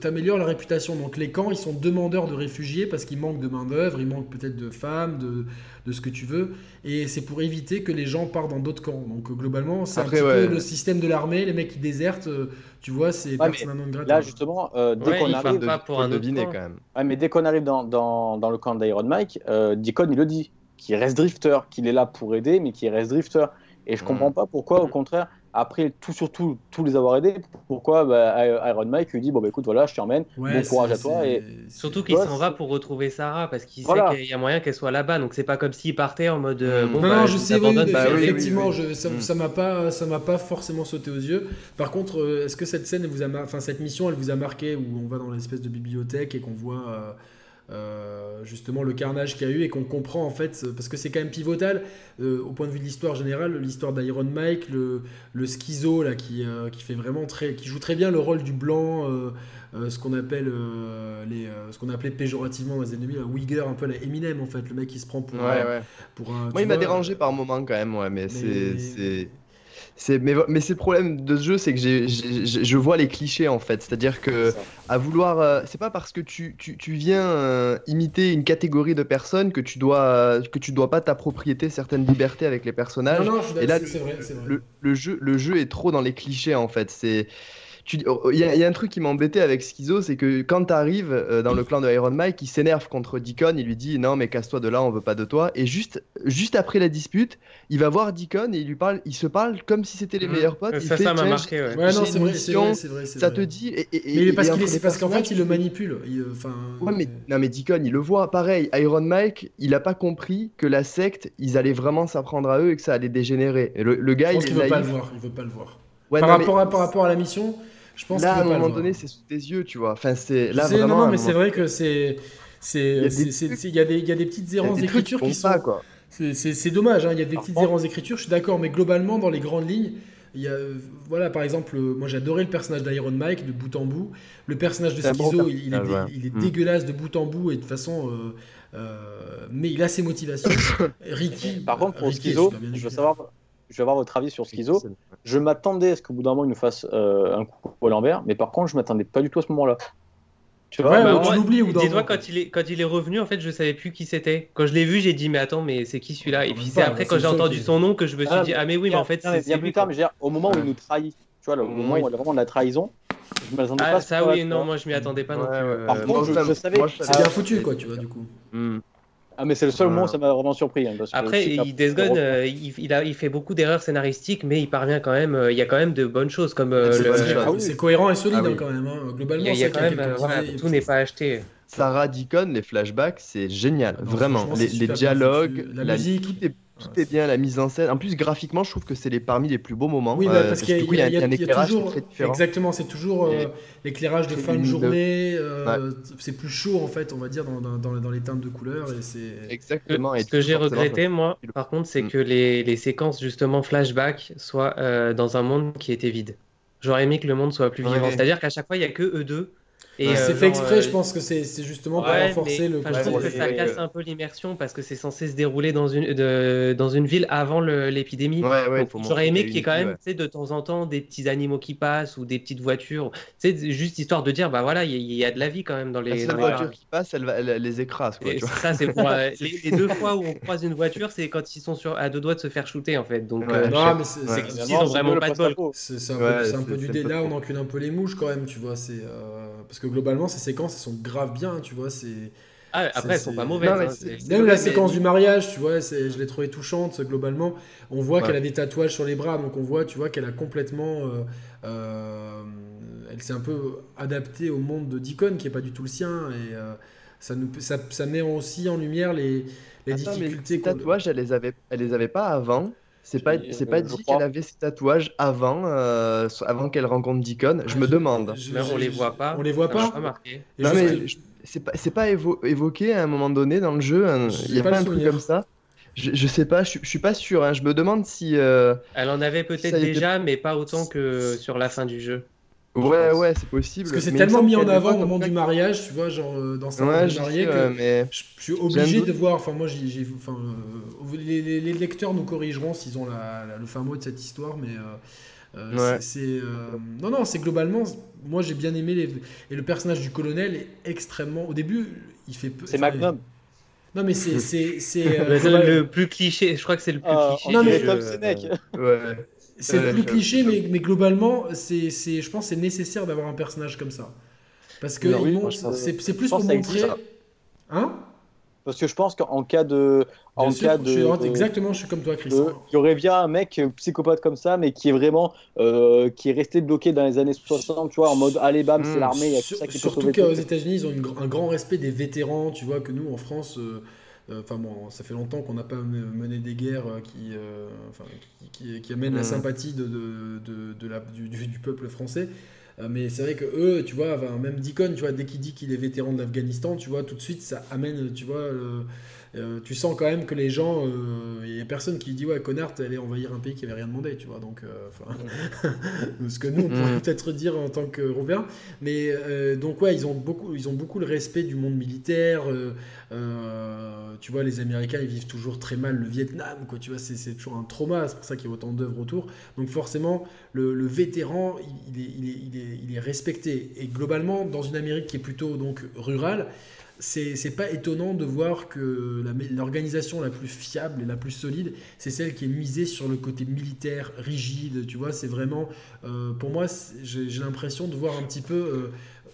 t'améliore la réputation. Donc les camps, ils sont demandeurs de réfugiés parce qu'ils manquent de main-d'œuvre, ils manquent peut-être de femmes, de, de, ce que tu veux. Et c'est pour éviter que les gens partent dans d'autres camps. Donc globalement, c'est un petit peu le système de l'armée. Les mecs qui désertent, euh, tu vois, c'est ouais, Là, justement, euh, dès qu'on arrive. Pas pour un deviner quand même. Ouais, mais dès qu'on arrive dans, dans, dans, le camp d'Iron Mike, euh, Deacon, il le dit, qu'il reste drifter, qu'il est là pour aider, mais qu'il reste drifter. Et je mm. comprends pas pourquoi, au contraire, après tout surtout tous les avoir aidés, pourquoi bah, Iron Mike lui dit bon bah écoute voilà je t'emmène, bon courage à toi et surtout qu'il s'en va pour retrouver Sarah parce qu'il sait qu'il y a moyen qu'elle soit là-bas donc c'est pas comme s'il partait en mode euh, bon non, bah, non je sais bah effectivement je, mm. ça m'a pas ça m'a pas forcément sauté aux yeux. Par contre euh, est-ce que cette scène vous a enfin cette mission elle vous a marqué où on va dans l'espèce de bibliothèque et qu'on voit euh, euh, justement le carnage qu'il y a eu et qu'on comprend en fait, parce que c'est quand même pivotal euh, au point de vue de l'histoire générale, l'histoire d'Iron Mike, le, le, schizo là qui, euh, qui, fait vraiment très, qui joue très bien le rôle du blanc, ce qu'on appelle les, ce qu'on appelait péjorativement les ennemis, un Wigger, un peu la Eminem en fait, le mec qui se prend pour, pour un. Moi il m'a dérangé par moment quand même, ouais, mais, mais... c'est mais, mais c'est le problème de ce jeu, c'est que je vois les clichés en fait. C'est-à-dire que à vouloir, euh, c'est pas parce que tu, tu, tu viens euh, imiter une catégorie de personnes que tu dois que tu dois pas t'approprier certaines libertés avec les personnages. Non, non, Et là, vrai, le, le, jeu, le jeu est trop dans les clichés en fait. C'est il y, a un truc qui m'embêtait avec Schizo, c'est que quand tu arrives euh, dans le clan de Iron Mike, il s'énerve contre Deacon, il lui dit non mais casse-toi de là, on veut pas de toi. Et juste, juste après la dispute, il va voir Deacon et il lui parle, il se parle comme si c'était les mmh. meilleurs potes. Ça, ça m'a marqué. Ouais. ouais non, c'est vrai, c'est vrai, Ça te dit. Et, mais parce qu'en fait, il le manipule. Enfin. Ouais, mais non mais Deacon, il le voit. Pareil, Iron Mike, il a pas compris que la secte, ils allaient vraiment s'apprendre à eux et que ça allait dégénérer. le, gars, il, veut pas le voir. Il veut pas le voir. par, rapport à, par rapport à la mission, je pense là, à un moment donné, c'est sous tes yeux, tu vois. Enfin, c'est là vraiment. Non, non, mais c'est vrai que c'est. Il y, a des, il y a des petites errances d'écriture qui sont. C'est dommage, hein, il y a des petites errances d'écriture, je suis d'accord, mais globalement, dans les grandes lignes, il y a, voilà, par exemple, moi j'adorais le personnage d'Iron Mike de bout en bout. Le personnage de Schizo, il, est, il est mm. dégueulasse de bout en bout et de façon. Euh, euh, mais il a ses motivations. Ricky. Par contre, pour Schizo, je veux savoir je vais avoir votre avis sur Schizo. Je m'attendais à ce qu'au bout d'un moment, il nous fasse euh, un coup au l'envers, mais par contre, je m'attendais pas du tout à ce moment-là. Tu vois, bah, tu l'oublies ou Dis-toi, quand, il est, quand il est revenu, en fait, je savais plus qui c'était. Quand je l'ai vu, j'ai dit, mais attends, mais c'est qui celui-là? Et puis c'est après, quand j'ai entendu son nom, que je me suis ah, dit, ah, mais oui, mais en fait, c'est. Bien plus tard, mais au moment où il nous trahit, tu vois, au moment où il a vraiment de la trahison, je m'attendais ah, pas Ça, oui, non, moi, je m'y attendais pas non plus. Par contre, je savais. C'est bien foutu, quoi, tu vois, du coup. Hmm. Ah, mais c'est le seul moment où ça m'a vraiment surpris. Hein, Après, il, euh, il, a, il, fait beaucoup d'erreurs scénaristiques, mais il parvient quand même. Euh, il y a quand même de bonnes choses. comme euh, C'est cohérent et solide ah hein, quand même. Hein. Globalement, il y a, quand même, tout n'est pas acheté. Sarah Deacon, les flashbacks, c'est génial, vraiment. Les, les dialogues, la, la musique, tout est tout est bien, la mise en scène. En plus, graphiquement, je trouve que c'est les parmi les plus beaux moments. Oui, bah, parce qu'il y, a, un éclairage toujours, très différent. Exactement, c'est toujours euh, l'éclairage de fin de journée. Euh, c'est plus chaud, en fait, on va dire, dans, dans, dans les teintes de couleurs. Et c'est... Exactement. Ce que j'ai regretté, moi, par contre, c'est mm. que les, les, séquences, justement, flashback, soient euh, dans un monde qui était vide. J'aurais aimé que le monde soit plus vivant. C'est-à-dire qu'à chaque fois, il n'y a que eux deux c'est euh, fait exprès, je euh, pense que c'est justement pour renforcer le. Je trouve que ça casse un peu l'immersion parce que c'est censé se dérouler dans une, de, dans une ville avant l'épidémie. J'aurais aimé qu'il y ait quand même de temps en temps des petits animaux qui passent ou des petites voitures. C'est juste histoire de dire bah voilà, il y, a de la vie quand même dans les. La seule voiture qui passe, elle, elle, les écrase. Quoi, ça, c'est pour. Euh, les, deux fois où on croise une voiture, c'est quand ils sont sur, à deux doigts de se faire shooter en fait. Donc, non, mais c'est ont vraiment pas de bol. C'est un peu du débat, on encule un peu les mouches quand même, tu vois. Parce que globalement, ces séquences, elles sont grave bien, tu vois. C'est. Ah, après, elles sont pas mauvaises. Hein, même la séquence du mariage, tu vois, je l'ai trouvée touchante globalement. On voit qu'elle a des tatouages sur les bras, donc on voit, tu vois, qu'elle a complètement. Euh, euh, elle s'est un peu adaptée au monde de Deacon, qui est pas du tout le sien, et euh, ça, nous, ça, ça, met aussi en lumière les, les difficultés. Les tatouages, elle les avait, elle les avait pas avant. C'est pas, c'est pas dit qu'elle avait ses tatouages avant, euh, avant qu'elle rencontre Deacon. Je me demande. Mais on les voit pas. On les voit pas. Non, mais c'est pas, c'est pas évoqué à un moment donné dans le jeu. Hein. Il y a pas, un truc comme ça. Je, je, sais pas, je, suis pas sûr. Hein. Je me demande si. Euh, Elle en avait peut-être déjà, mais pas autant que sur la fin du jeu. Ouais, ouais, c'est possible. Parce que c'est tellement mis en avant au moment du mariage, tu vois, genre dans sa ouais, mariée, que mais... je suis obligé de voir. Enfin, moi, j'ai. Enfin, les, lecteurs nous corrigeront s'ils ont le fin mot de cette histoire, mais. Euh, c'est euh, non non c'est globalement moi j'ai bien aimé les... et le personnage du colonel est extrêmement au début il fait c'est Magnum non mais c'est c'est euh, le plus cliché je crois que c'est le plus ah, cliché non mais c'est le plus cliché mais, mais globalement c'est je pense c'est nécessaire d'avoir un personnage comme ça parce que c'est plus pour montrer hein? Parce que je pense qu'en cas de. En cas de, exactement, je suis comme toi, Christian. Il y aurait bien un mec psychopathe comme ça, mais qui est vraiment. Euh, qui est resté bloqué dans les années 60, tu vois, en mode allez, bam, c'est hmm. l'armée, il y a tout ça qui Surtout qu'aux États-Unis, ils ont un grand respect des vétérans, tu vois, que nous, en France. Euh, enfin bon, ça fait longtemps qu'on n'a pas mené des guerres qui, enfin, qui, qui, amènent la sympathie de, de, de la, du, du, peuple français. Euh, mais c'est vrai que eux, tu vois, même Deacon, tu vois, dès qu'il dit qu'il est vétéran de l'Afghanistan, tu vois, tout de suite, ça amène, tu vois, euh, tu sens quand même que les gens, il euh, n'y a personne qui dit ouais connard allait envahir un pays qui avait rien demandé, tu vois. Donc, ce que nous on pourrait mm. peut-être dire en tant qu'Européens, mais donc ouais ils ont beaucoup, ils ont beaucoup le respect du monde militaire. tu vois les Américains ils vivent toujours très mal le Vietnam, quoi. Tu vois c'est toujours un trauma, c'est pour ça qu'il y a autant d'œuvres autour. Donc forcément le, vétéran il, est, il, est, il, est, il est respecté et globalement dans une Amérique qui est plutôt donc rurale c'est pas étonnant de voir que l'organisation la, plus fiable et la plus solide, c'est celle qui est misée sur le côté militaire, rigide, tu vois, c'est vraiment, euh, pour moi, j'ai l'impression de voir un petit peu... Euh,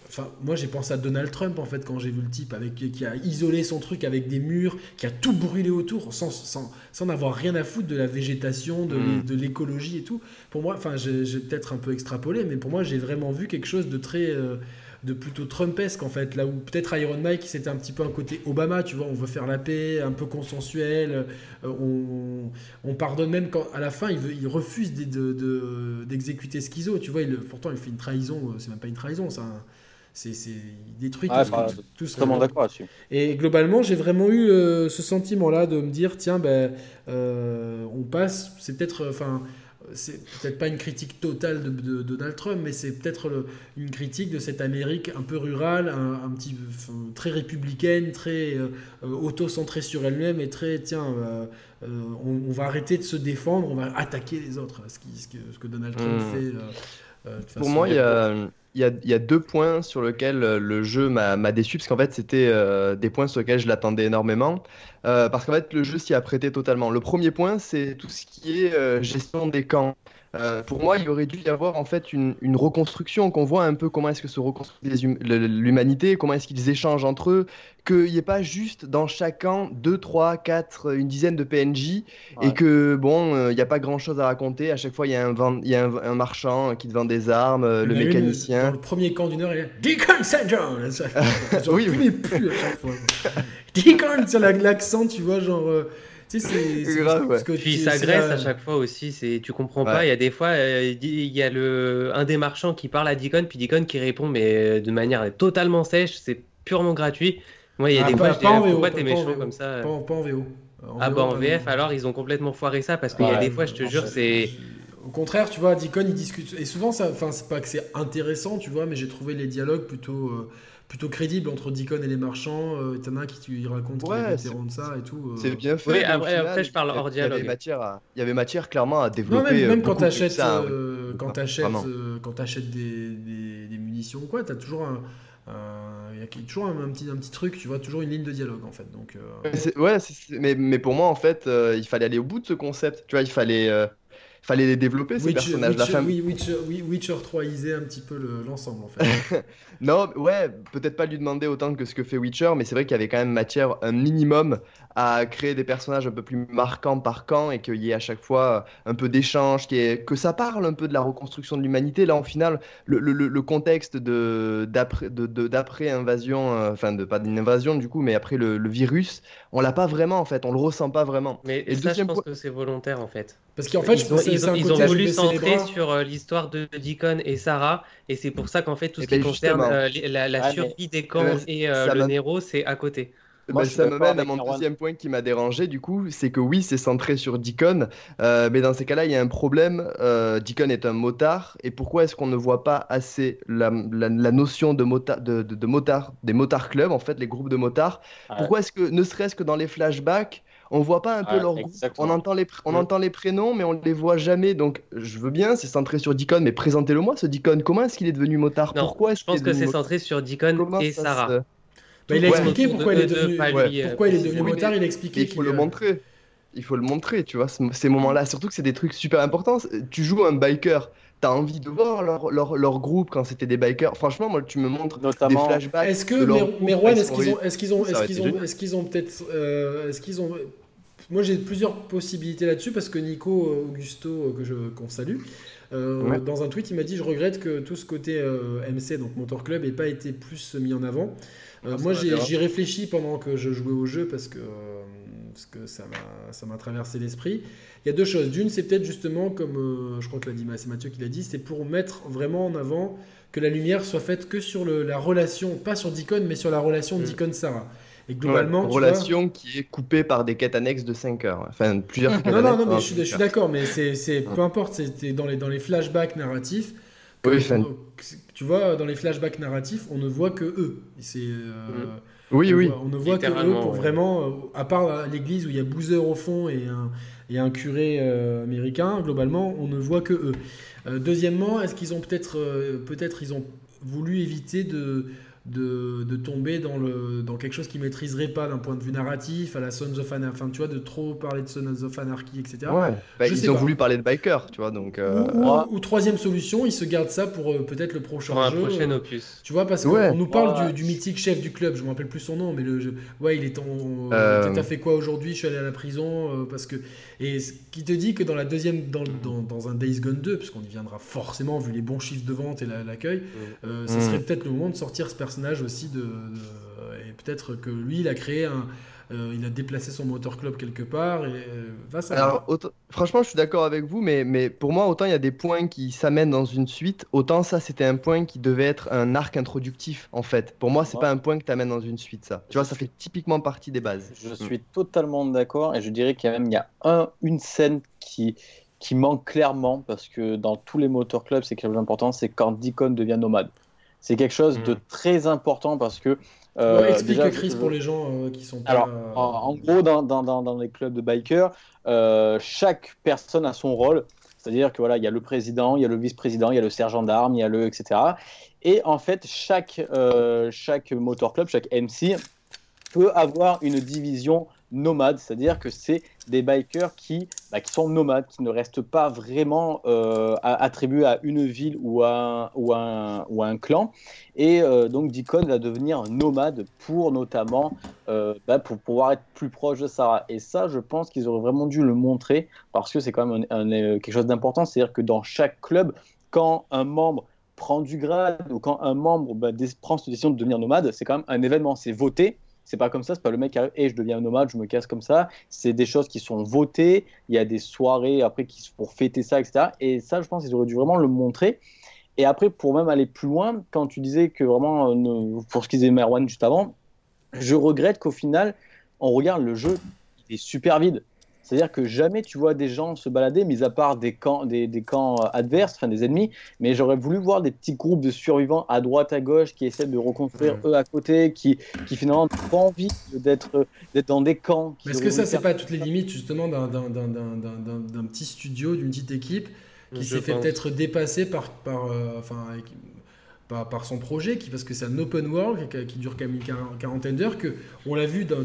enfin, moi j'ai pensé à Donald Trump en fait quand j'ai vu le type avec, qui a isolé son truc avec des murs, qui a tout brûlé autour sans, sans, sans avoir rien à foutre de la végétation, de, mm. de l'écologie et tout. Pour moi, enfin j'ai peut-être un peu extrapolé, mais pour moi j'ai vraiment vu quelque chose de très... Euh, de plutôt Trumpesque en fait, là où peut-être Iron Mike c'était un petit peu un côté Obama, tu vois, on veut faire la paix, un peu consensuel, euh, on, pardonne même quand à la fin il, veut, il refuse d'exécuter de, Schizo, tu vois, il, pourtant il fait une trahison, euh, c'est même pas une trahison. C'est, il détruit tout, bah, tout, ce d'accord Et globalement, j'ai vraiment eu euh, ce sentiment-là de me dire, tiens, ben, on passe, c'est peut-être, enfin, c'est peut-être pas une critique totale de, Donald Trump, mais c'est peut-être une critique de cette Amérique un peu rurale, un, petit, très républicaine, très euh, auto-centrée sur elle-même et très, tiens, euh, euh, on, va arrêter de se défendre, on va attaquer les autres, ce, ce, que, Donald Trump hmm. fait. Pour moi, il y a il y, a, deux points sur lesquels euh, le jeu m'a déçu, parce qu'en fait, c'était euh, des points sur lesquels je l'attendais énormément. Euh, parce qu'en fait, le jeu s'y a prêté totalement. Le premier point, c'est tout ce qui est gestion des camps. Euh, pour moi, il aurait dû y avoir en fait une, reconstruction, qu'on voit un peu comment est-ce que se reconstruit l'humanité, comment est-ce qu'ils échangent entre eux, qu'il n'y ait pas juste dans chaque camp 2, 3, 4, une dizaine de PNJ, et que bon, euh, il n'y a pas grand-chose à raconter. À chaque fois, il y a, un, y a un, marchand qui te vend des armes, euh, le mécanicien. dans le premier camp du Nord, il y a Deacon St. John Oui, oui. plus à chaque fois. Deacon, c'est l'accent, tu vois, genre c'est grave. Ouais. Puis il s'agresse à chaque fois aussi. C'est tu comprends pas. Il y a des fois, euh, il y a le un des marchands qui parle à Deacon, puis Deacon qui répond, mais de manière totalement sèche. C'est purement gratuit. Moi, il y a ah, des fois, je dis, pourquoi t'es méchant comme ça pas, en VO. ah bah en VF, alors ils ont complètement foiré ça parce qu'il y a des fois, je te jure, c'est. Au contraire, tu vois, Deacon, il discute. Et souvent, ça, enfin, c'est pas que c'est intéressant, tu vois, mais j'ai trouvé les dialogues plutôt. Euh, plutôt crédible entre Deacon et les marchands. Euh, T'en as qui tu, raconte ouais, qu'il de ça et tout. Euh. C'est bien fait. Oui, après, après, je parle hors dialogue. Il y, avait matière il y avait matière clairement à développer. Non, même, quand tu achètes, euh, quand achètes, euh, quand achètes des, des, des, munitions ou quoi, tu as toujours un. Il y a toujours un, petit, un petit truc, tu vois, toujours une ligne de dialogue en fait. Donc, Ouais, mais, mais pour moi en fait, il fallait aller au bout de ce concept. Tu vois, il fallait, fallait les développer ces personnages. Witcher, oui, Witcher, Witcher 3 isait un petit peu l'ensemble en fait. non, ouais, peut-être pas lui demander autant que ce que fait Witcher, mais c'est vrai qu'il y avait quand même matière un minimum à créer des personnages un peu plus marquants par camp et qu'il y ait à chaque fois un peu d'échange, que ça parle un peu de la reconstruction de l'humanité. Là, en final, le, le, le contexte d'après de, d'après invasion, euh, enfin de pas d'une invasion du coup, mais après le, virus, on l'a pas vraiment en fait, on le ressent pas vraiment. Mais et ça, je pense que c'est volontaire en fait. Parce qu'en fait, ils, ont, ils, ont, ils ont, voulu centrer sur euh, l'histoire de Deacon et Sarah, et c'est pour ça qu'en fait tout ce qui ben, concerne euh, la, survie des camps et le Nero, c'est à côté. Bah, ça me mène à mon deuxième point qui m'a dérangé, du coup, c'est que oui, c'est centré sur Deacon, euh, mais dans ces cas-là, il y a un problème. Euh, Deacon est un motard, et pourquoi est-ce qu'on ne voit pas assez la, notion de, motard, de, de, motard, des motards clubs, en fait, les groupes de motards? Pourquoi est-ce que, ne serait-ce que dans les flashbacks, on voit pas un peu leur groupe. On entend les, on entend les prénoms, mais on les voit jamais. Donc, je veux bien, c'est centré sur Deacon, mais présentez-le moi, ce Deacon. Comment est-ce qu'il est devenu motard? Pourquoi est-ce Je pense que c'est centré sur Deacon et Sarah. Bah, il a expliqué pourquoi, il est devenu, pourquoi il est devenu motard. Il a expliqué. Il faut le montrer. Il faut le montrer, tu vois, ces moments-là. Surtout que c'est des trucs super importants. Tu joues un biker, t'as envie de voir leur, leur, leur groupe quand c'était des bikers. Franchement, moi, tu me montres Notamment... des flashbacks. Est-ce que, mais, est-ce qu'ils ont, est-ce qu'ils ont, est-ce qu'ils ont, est-ce qu'ils ont peut-être, euh, est-ce qu'ils ont moi, j'ai plusieurs possibilités là-dessus parce que Nico euh, Augusto, euh, que je, qu'on salue, euh, dans un tweet, il m'a dit Je regrette que tout ce côté MC, donc Motor Club, n'ait pas été plus mis en avant. Ah, moi, j'y réfléchis pendant que je jouais au jeu parce que, parce que ça m'a traversé l'esprit. Il y a deux choses. D'une, c'est peut-être justement, comme je crois que l'a dit, c'est Mathieu qui l'a dit, c'est pour mettre vraiment en avant que la lumière soit faite que sur le, la relation, pas sur Deacon, mais sur la relation mm. Deacon-Sarah. Et globalement, relation qui est coupée par des quêtes annexes de 5 heures. Enfin, plusieurs Non, non, non, mais je, suis d'accord, mais c'est peu importe, c'était dans les, dans les flashbacks narratifs. Tu vois, dans les flashbacks narratifs, on ne voit que eux. C'est. Euh, oui, oui. on ne voit que eux pour vraiment, euh, à part l'église où il y a Boozer au fond et un, et un curé euh, américain, globalement, on ne voit que eux. deuxièmement, est-ce qu'ils ont peut-être, peut-être, ils ont voulu éviter de de, de, tomber dans, le, dans quelque chose qu'ils maîtriseraient pas d'un point de vue narratif, à la Sons of Anarchy, enfin tu vois, de trop parler de Sons of Anarchy, etc. Ouais. Bah, ils ont voulu parler de biker, tu vois, donc. Euh, ou, troisième solution, ils se gardent ça pour euh, peut-être le prochain pour jeu. Un prochain opus. Tu vois, parce qu'on nous parle du, mythique chef du club, je me rappelle plus son nom, mais le, jeu ouais, il est en. Euh... T'as fait quoi aujourd'hui? Je suis allé à la prison euh, parce que. Et ce qui te dit que dans la deuxième, dans, dans, dans un Days Gone 2, puisqu'on y viendra forcément vu les bons chiffres de vente et l'accueil, mm. ce serait mm. peut-être le moment de sortir ce personnage aussi de et peut-être que lui, il a créé un, euh, il a déplacé son moteur club quelque part et euh, va ça. Alors, franchement, je suis d'accord avec vous, mais, mais pour moi, autant il y a des points qui s'amènent dans une suite, autant ça, c'était un point qui devait être un arc introductif, en fait. Pour moi, c'est pas un point que tu amènes dans une suite, ça. Tu vois, ça fait typiquement partie des bases. Je suis totalement d'accord, et je dirais qu'il y a même il y a un, une scène qui, qui manque clairement, parce que dans tous les motor clubs, c'est quelque chose d'important, c'est quand Deacon devient nomade. C'est quelque chose de mm. très important parce que. Euh, explique Chris pour les gens euh, qui sont pas. Alors, en, gros, dans, dans, dans, les clubs de bikers, euh, chaque personne a son rôle. C'est-à-dire que voilà, il y a le président, il y a le vice-président, il y a le sergent d'armes, il y a le etc. Et en fait, chaque chaque motor club, chaque MC peut avoir une division nomades, c'est-à-dire que c'est des bikers qui, bah, qui sont nomades, qui ne restent pas vraiment euh, attribués à une ville ou à, ou un, ou un clan. Et euh, donc Deacon va devenir nomade pour notamment euh, bah, pour pouvoir être plus proche de Sarah. Et ça, je pense qu'ils auraient vraiment dû le montrer parce que c'est quand même quelque chose d'important. C'est-à-dire que dans chaque club, quand un membre prend du grade ou quand un membre bah, prend cette décision de devenir nomade, c'est quand même un événement. C'est voté c'est pas comme ça, c'est pas le mec qui arrive et je deviens nomade, je me casse comme ça. C'est des choses qui sont votées. Il y a des soirées après qui pour fêter ça, etc. Et ça, je pense qu'ils auraient dû vraiment le montrer. Et après, pour même aller plus loin, quand tu disais que vraiment, euh, pour ce qu'ils disait Merwan juste avant, je regrette qu'au final, on regarde le jeu, il est super vide. C'est-à-dire que jamais tu vois des gens se balader, mis à part des camps, des, des camps adverses, enfin des ennemis. Mais j'aurais voulu voir des petits groupes de survivants à droite, à gauche, qui essaient de reconstruire eux à côté, qui, qui finalement n'ont pas envie d'être dans des camps. Mais est-ce que ça, c'est pas toutes les limites justement d'un petit studio, d'une petite équipe qui s'est fait peut-être dépasser par, par, euh, enfin, par, par, son projet, qui, parce que c'est un open world qui, qui dure quand même une quarantaine d'heures, que on l'a vu dans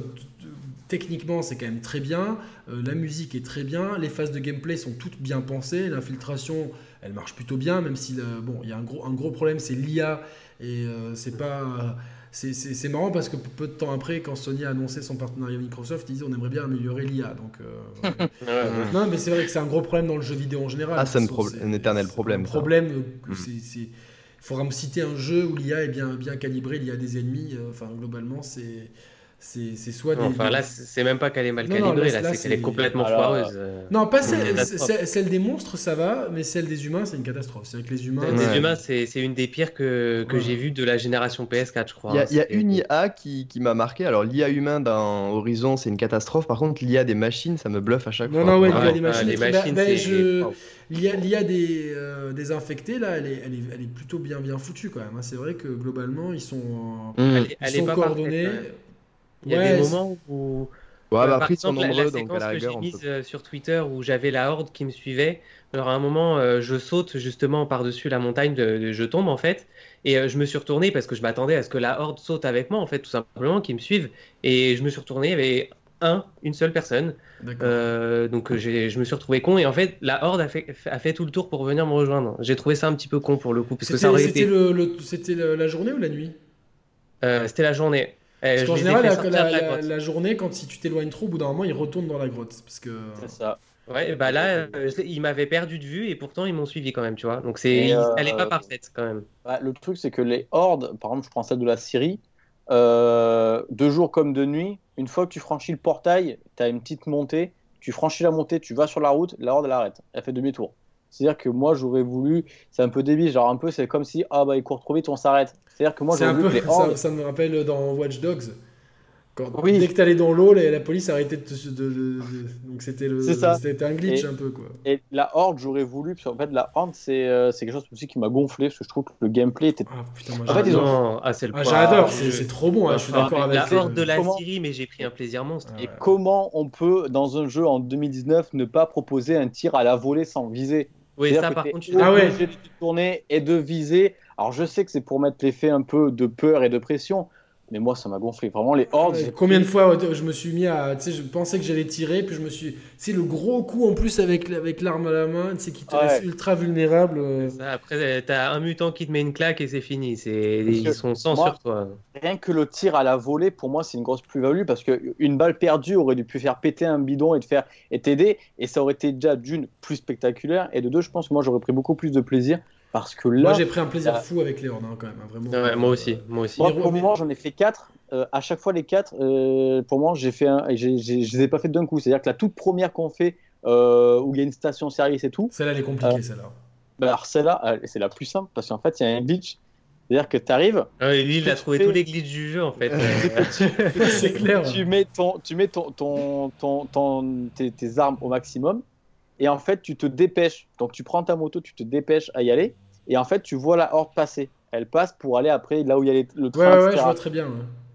techniquement, c'est quand même très bien. Euh, la musique est très bien. Les phases de gameplay sont toutes bien pensées. L'infiltration, elle marche plutôt bien, même si bon, il y a un gros, un gros problème, c'est l'IA. Et euh, c'est pas. C'est marrant parce que peu de temps après, quand Sony a annoncé son partenariat avec Microsoft, ils disaient on aimerait bien améliorer l'IA. Donc, euh, non, mais c'est vrai que c'est un gros problème dans le jeu vidéo en général. Ah, c'est un, éternel problème. Un problème, mm. c'est. Il faudra me citer un jeu où l'IA est bien, bien calibrée, l'IA des ennemis. enfin, globalement, c'est c'est soit des. Enfin, là, c'est même pas qu'elle est mal calibrée, là, c'est qu'elle est complètement foireuse. Euh. Non, pas celle, celle, des monstres, ça va, mais celle des humains, c'est une catastrophe. C'est que les humains. Celle des humains, c'est une des pires que, que j'ai vues de la génération PS4, je crois. Il y a, une IA qui, qui m'a marqué. Alors, l'IA humain dans Horizon, c'est une catastrophe. Par contre, l'IA des machines, ça me bluffe à chaque fois. Non, non, ouais, l'IA des machines. L'IA des, euh, des infectés, là, elle est, elle, est, elle est plutôt bien, bien foutue quand même. Hein. C'est vrai que globalement, ils sont, mmh. ils sont coordonnés. Il y a des moments où. Ouais, bah, après, sont nombreux, la, séquence que j'ai mise euh, sur Twitter où j'avais la horde qui me suivait. Alors à un moment, euh, je saute justement par-dessus la montagne, de, je tombe en fait, et euh, je me suis retourné parce que je m'attendais à ce que la horde saute avec moi en fait, tout simplement, qui me suive. Et je me suis retourné, il y avait un, une seule personne. donc je me suis retrouvé con et en fait la horde a fait, a fait tout le tour pour venir me rejoindre. J'ai trouvé ça un petit peu con pour le coup. C'était le, la journée ou la nuit? C'était la journée. Eh, parce qu'en général, la, la, journée, quand si tu t'éloignes trop, au bout d'un moment, ils retournent dans la grotte. Parce que... C'est ça. Ouais, bah là, euh, ils m'avaient perdu de vue et pourtant ils m'ont suivi quand même, tu vois. Donc c'est, euh, elle est pas parfaite quand même. le truc, c'est que les hordes, par exemple, je prends celle de la Syrie, euh, de jour comme de nuit, une fois que tu franchis le portail, tu as une petite montée, tu franchis la montée, tu vas sur la route, la horde elle arrête, elle fait demi-tour. C'est-à-dire que moi j'aurais voulu, c'est un peu débile, genre un peu c'est comme si ah bah il court trop vite, on s'arrête. C'est-à-dire que moi j'aurais voulu peu, ça, ça, me rappelle dans Watch Dogs. oui. Dès que t'allais dans l'eau, la, la, police arrêtait de, de, de, donc c'était le, c'était un glitch un peu quoi. Et la horde j'aurais voulu, parce qu'en fait la horde c'est euh, c'est quelque chose aussi qui m'a gonflé parce que je trouve que le gameplay était. Ah putain moi en fait, ils ont... ah, ah j'adore, c'est trop bon, hein, je suis d'accord avec. La horde de la Syrie, mais j'ai pris un plaisir monstre. Et comment on peut dans un jeu en 2019 ne pas proposer un tir à la volée sans viser? Oui, ça par contre, ah ouais. de tourner et de viser. Alors je sais que c'est pour mettre l'effet un peu de peur et de pression, mais moi, ça m'a gonflé. Vraiment, les hordes. combien de fois je me suis mis à. Tu sais, je pensais que j'allais tirer, puis je me suis. C'est le gros coup en plus avec, avec l'arme à la main, tu sais, qui te laisse ultra vulnérable. Euh. après, t'as un mutant qui te met une claque et c'est fini. C'est... Ils sont sans sur toi. Rien que le tir à la volée, pour moi, c'est une grosse plus-value parce qu'une balle perdue aurait dû pu faire péter un bidon et te faire et t'aider. Et ça aurait été déjà d'une plus spectaculaire. Et de deux, je pense que moi, j'aurais pris beaucoup plus de plaisir parce que là, moi j'ai pris un plaisir fou avec les hordes hein, quand même, hein, vraiment. moi aussi, moi aussi. Moi, pour le moment j'en ai fait 4 euh, à chaque fois les 4 euh, pour moi j'ai fait un, je les ai pas fait d'un coup. C'est-à-dire que la toute première qu'on fait euh, où il y a une station service et tout. Celle-là elle est compliquée celle-là. Bah, alors celle-là c'est la plus simple parce qu'en fait il y a un glitch. C'est-à-dire que tu arrives. Ah, lui, il a trouvé tous les glitches du jeu en fait. c'est clair. Tu mets ton, tu mets ton, ton, ton, ton tes, tes armes au maximum et en fait tu te dépêches. Donc tu prends ta moto, tu te dépêches à y aller et en fait, tu vois la horde passer. Elle passe pour aller après là où il y a le train. Ouais, ouais, je vois très bien.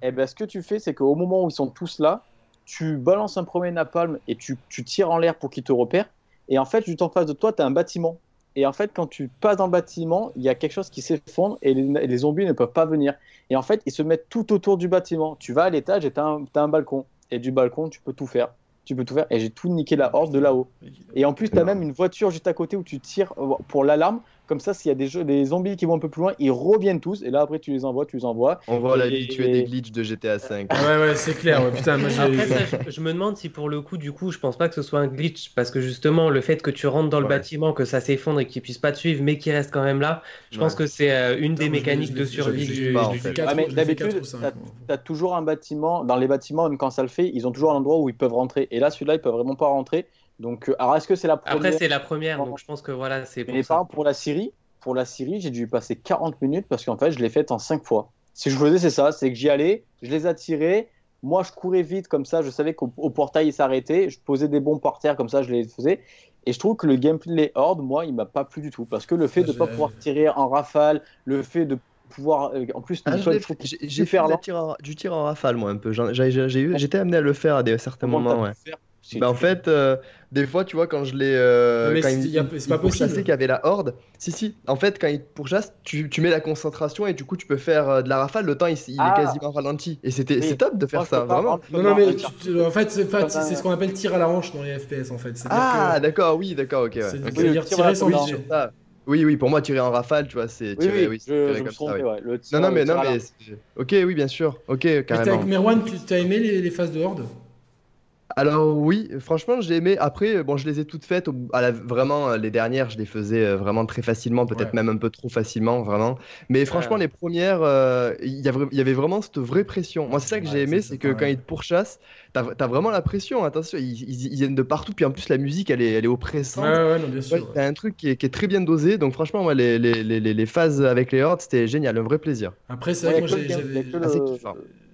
Et eh ben, ce que tu fais, c'est qu'au moment où ils sont tous là, tu balances un premier napalm et tu, tu tires en l'air pour qu'ils te repèrent. Et en fait, juste en face de toi, tu as un bâtiment. Et en fait, quand tu passes dans le bâtiment, il y a quelque chose qui s'effondre et les, zombies ne peuvent pas venir. Et en fait, ils se mettent tout autour du bâtiment. Tu vas à l'étage et tu as, as, un balcon. Et du balcon, tu peux tout faire. Tu peux tout faire. Et j'ai tout niqué la horde de là-haut. Et en plus, tu as même une voiture juste à côté où tu tires pour l'alarme. Comme ça, s'il y a des, jeux, des zombies qui vont un peu plus loin, ils reviennent tous. Et là, après, tu les envoies, tu les envoies. On voit l'habitué des glitches de GTA V. ouais, ouais, c'est clair. putain, moi, je, me demande si pour le coup, du coup, je pense pas que ce soit un glitch. Parce que justement, le fait que tu rentres dans le bâtiment, que ça s'effondre et qu'ils puissent pas te suivre, mais qu'ils restent quand même là, je pense que c'est euh, une des mécaniques de survie du, D'habitude, tu as, toujours un bâtiment. Dans les bâtiments, même quand ça le fait, ils ont toujours un endroit où ils peuvent rentrer. Et là, celui-là, ils peuvent vraiment pas rentrer. Donc, euh, alors est-ce que c'est la première Après, c'est la première, donc je pense que voilà, c'est. Mais par exemple, pour la Syrie, pour la Syrie, j'ai dû passer 40 minutes parce qu'en fait, je l'ai faite en 5 fois. Si je faisais, c'est ça, c'est que j'y allais, je les attirais, moi je courais vite comme ça, je savais qu'au portail il s'arrêtait, je posais des bombes par terre comme ça, je les faisais. Et je trouve que le gameplay les hordes, moi, il m'a pas plu du tout parce que le fait de ne pas pouvoir tirer en rafale, le fait de pouvoir, euh, en plus, ah, j'ai fait du tir en rafale moi un peu. J'étais amené à le faire à des certains moments. Ouais. Bah, en fait, euh, des fois, tu vois, quand je l'ai. Euh, c'est pas possible. qu'il y avait la horde. Si, si. En fait, quand il pourchasse, tu, tu mets la concentration et du coup, tu peux faire euh, de la rafale. Le temps, il, est ah. quasiment ralenti. Et c'était c'est top de faire ça, vraiment. Non, non, mais en fait, c'est ce qu'on appelle tir à la hanche dans les FPS, en fait. Ah, d'accord, oui, d'accord, ok. C'est okay. dire tirer sans viser. Oui, oui, pour moi, tirer en rafale, tu vois, c'est tirer, oui, comme ça. non, non, mais non, mais. Ok, oui, bien sûr. Ok, carrément. Avec Merwan, tu as aimé les phases de horde? Alors oui, franchement j'ai aimé. Après, bon, je les ai toutes faites. À la, vraiment, les dernières, je les faisais euh, vraiment très facilement, peut-être même un peu trop facilement, vraiment. Mais franchement, les premières, euh, il y, y, avait vraiment cette vraie pression. Moi, c'est ça que j'ai aimé, c'est que quand ils te pourchassent, t'as as vraiment la pression. Attention, ils, viennent de partout. Puis en plus, la musique, elle est, elle est oppressante. Ouais, ouais, non, bien sûr. t'as un truc qui est, qui est, très bien dosé. Donc franchement, moi, les, les, les, les phases avec les hordes, c'était génial, un vrai plaisir. Après, c'est vrai que moi, j'avais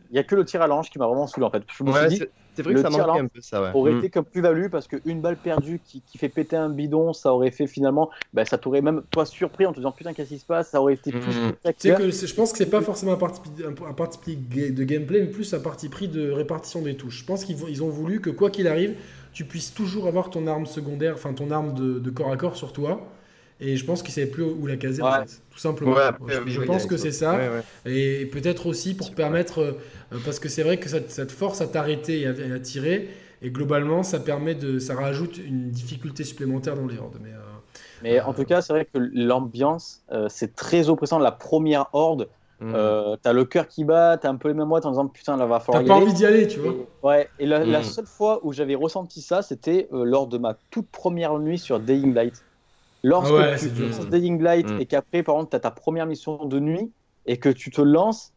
il n'y a que le tir à l'ange qui m'a vraiment saoulé en fait. Je me suis dit, c'est vrai que ça manquait un peu ça. Ouais. Aurait mm. été comme plus-value parce qu'une balle perdue qui, qui, fait péter un bidon, ça aurait fait finalement, bah, ça t'aurait même toi surpris en te disant putain qu'est-ce qui se passe, ça aurait été plus. Mm. Tu sais que je pense que c'est pas forcément un parti, un, parti pris de gameplay, mais plus un parti pris de répartition des touches. Je pense qu'ils ils ont voulu que quoi qu'il arrive, tu puisses toujours avoir ton arme secondaire, enfin ton arme de, de corps à corps sur toi et je pense qu'il savait plus où la caser, en fait, tout simplement. je, pense que c'est ça. Et peut-être aussi pour permettre, euh, parce que c'est vrai que ça, te force à t'arrêter et à, tirer. Et globalement, ça permet de, ça rajoute une difficulté supplémentaire dans les hordes. Mais, euh, mais en tout cas, c'est vrai que l'ambiance, euh, c'est très oppressant. La première horde, mm. t'as le cœur qui bat, t'as un peu les mêmes mots en disant putain là va falloir. T'as pas envie d'y aller, tu vois. ouais. Et la, la, mm. seule fois où j'avais ressenti ça, c'était lors de ma toute première nuit sur Dying Light. Lorsque ah tu lances Dying Light mm. et qu'après, par exemple, tu as ta première mission de nuit et que tu te lances,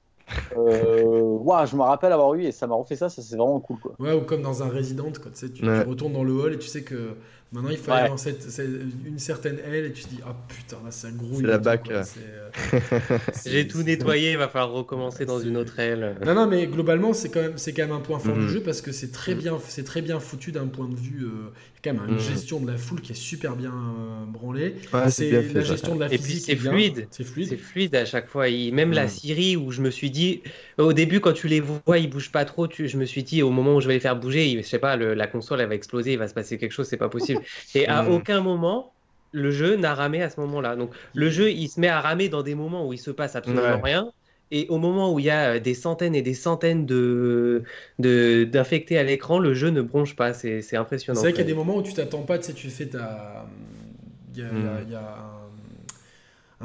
euh, je me rappelle avoir eu et ça m'a refait ça, ça c'est vraiment cool. Quoi. Ouais, ou comme dans un Resident, quoi, tu, sais, tu, retournes dans le hall et tu sais que maintenant il faut aller dans cette, une certaine aile et tu te dis, ah putain, là c'est un gros. C'est la bac. Euh, J'ai tout nettoyé, il va falloir recommencer dans une autre aile. Non, non, mais globalement, c'est quand, même, quand même un point fort du mm. jeu parce que c'est très, mm. bien, très bien foutu d'un point de vue. Euh, quand même une gestion de la foule qui est super bien branlée. c'est la gestion de la physique. c'est fluide. C'est fluide. C'est fluide à chaque fois. même la Syrie où je me suis dit, au début, quand tu les vois, ils bougent pas trop. Tu, je me suis dit, au moment où je vais les faire bouger, je sais pas, la console elle va exploser, il va se passer quelque chose, c'est pas possible. Et à aucun moment, le jeu n'a ramé à ce moment-là. Donc le jeu, il se met à ramer dans des moments où il se passe absolument rien. Et au moment où il y a des centaines et des centaines de, d'infectés à l'écran, le jeu ne bronche pas. C'est, impressionnant. C'est vrai qu'il y a des moments où tu t'attends pas, tu sais, tu fais ta. Il y a, il y a hmm un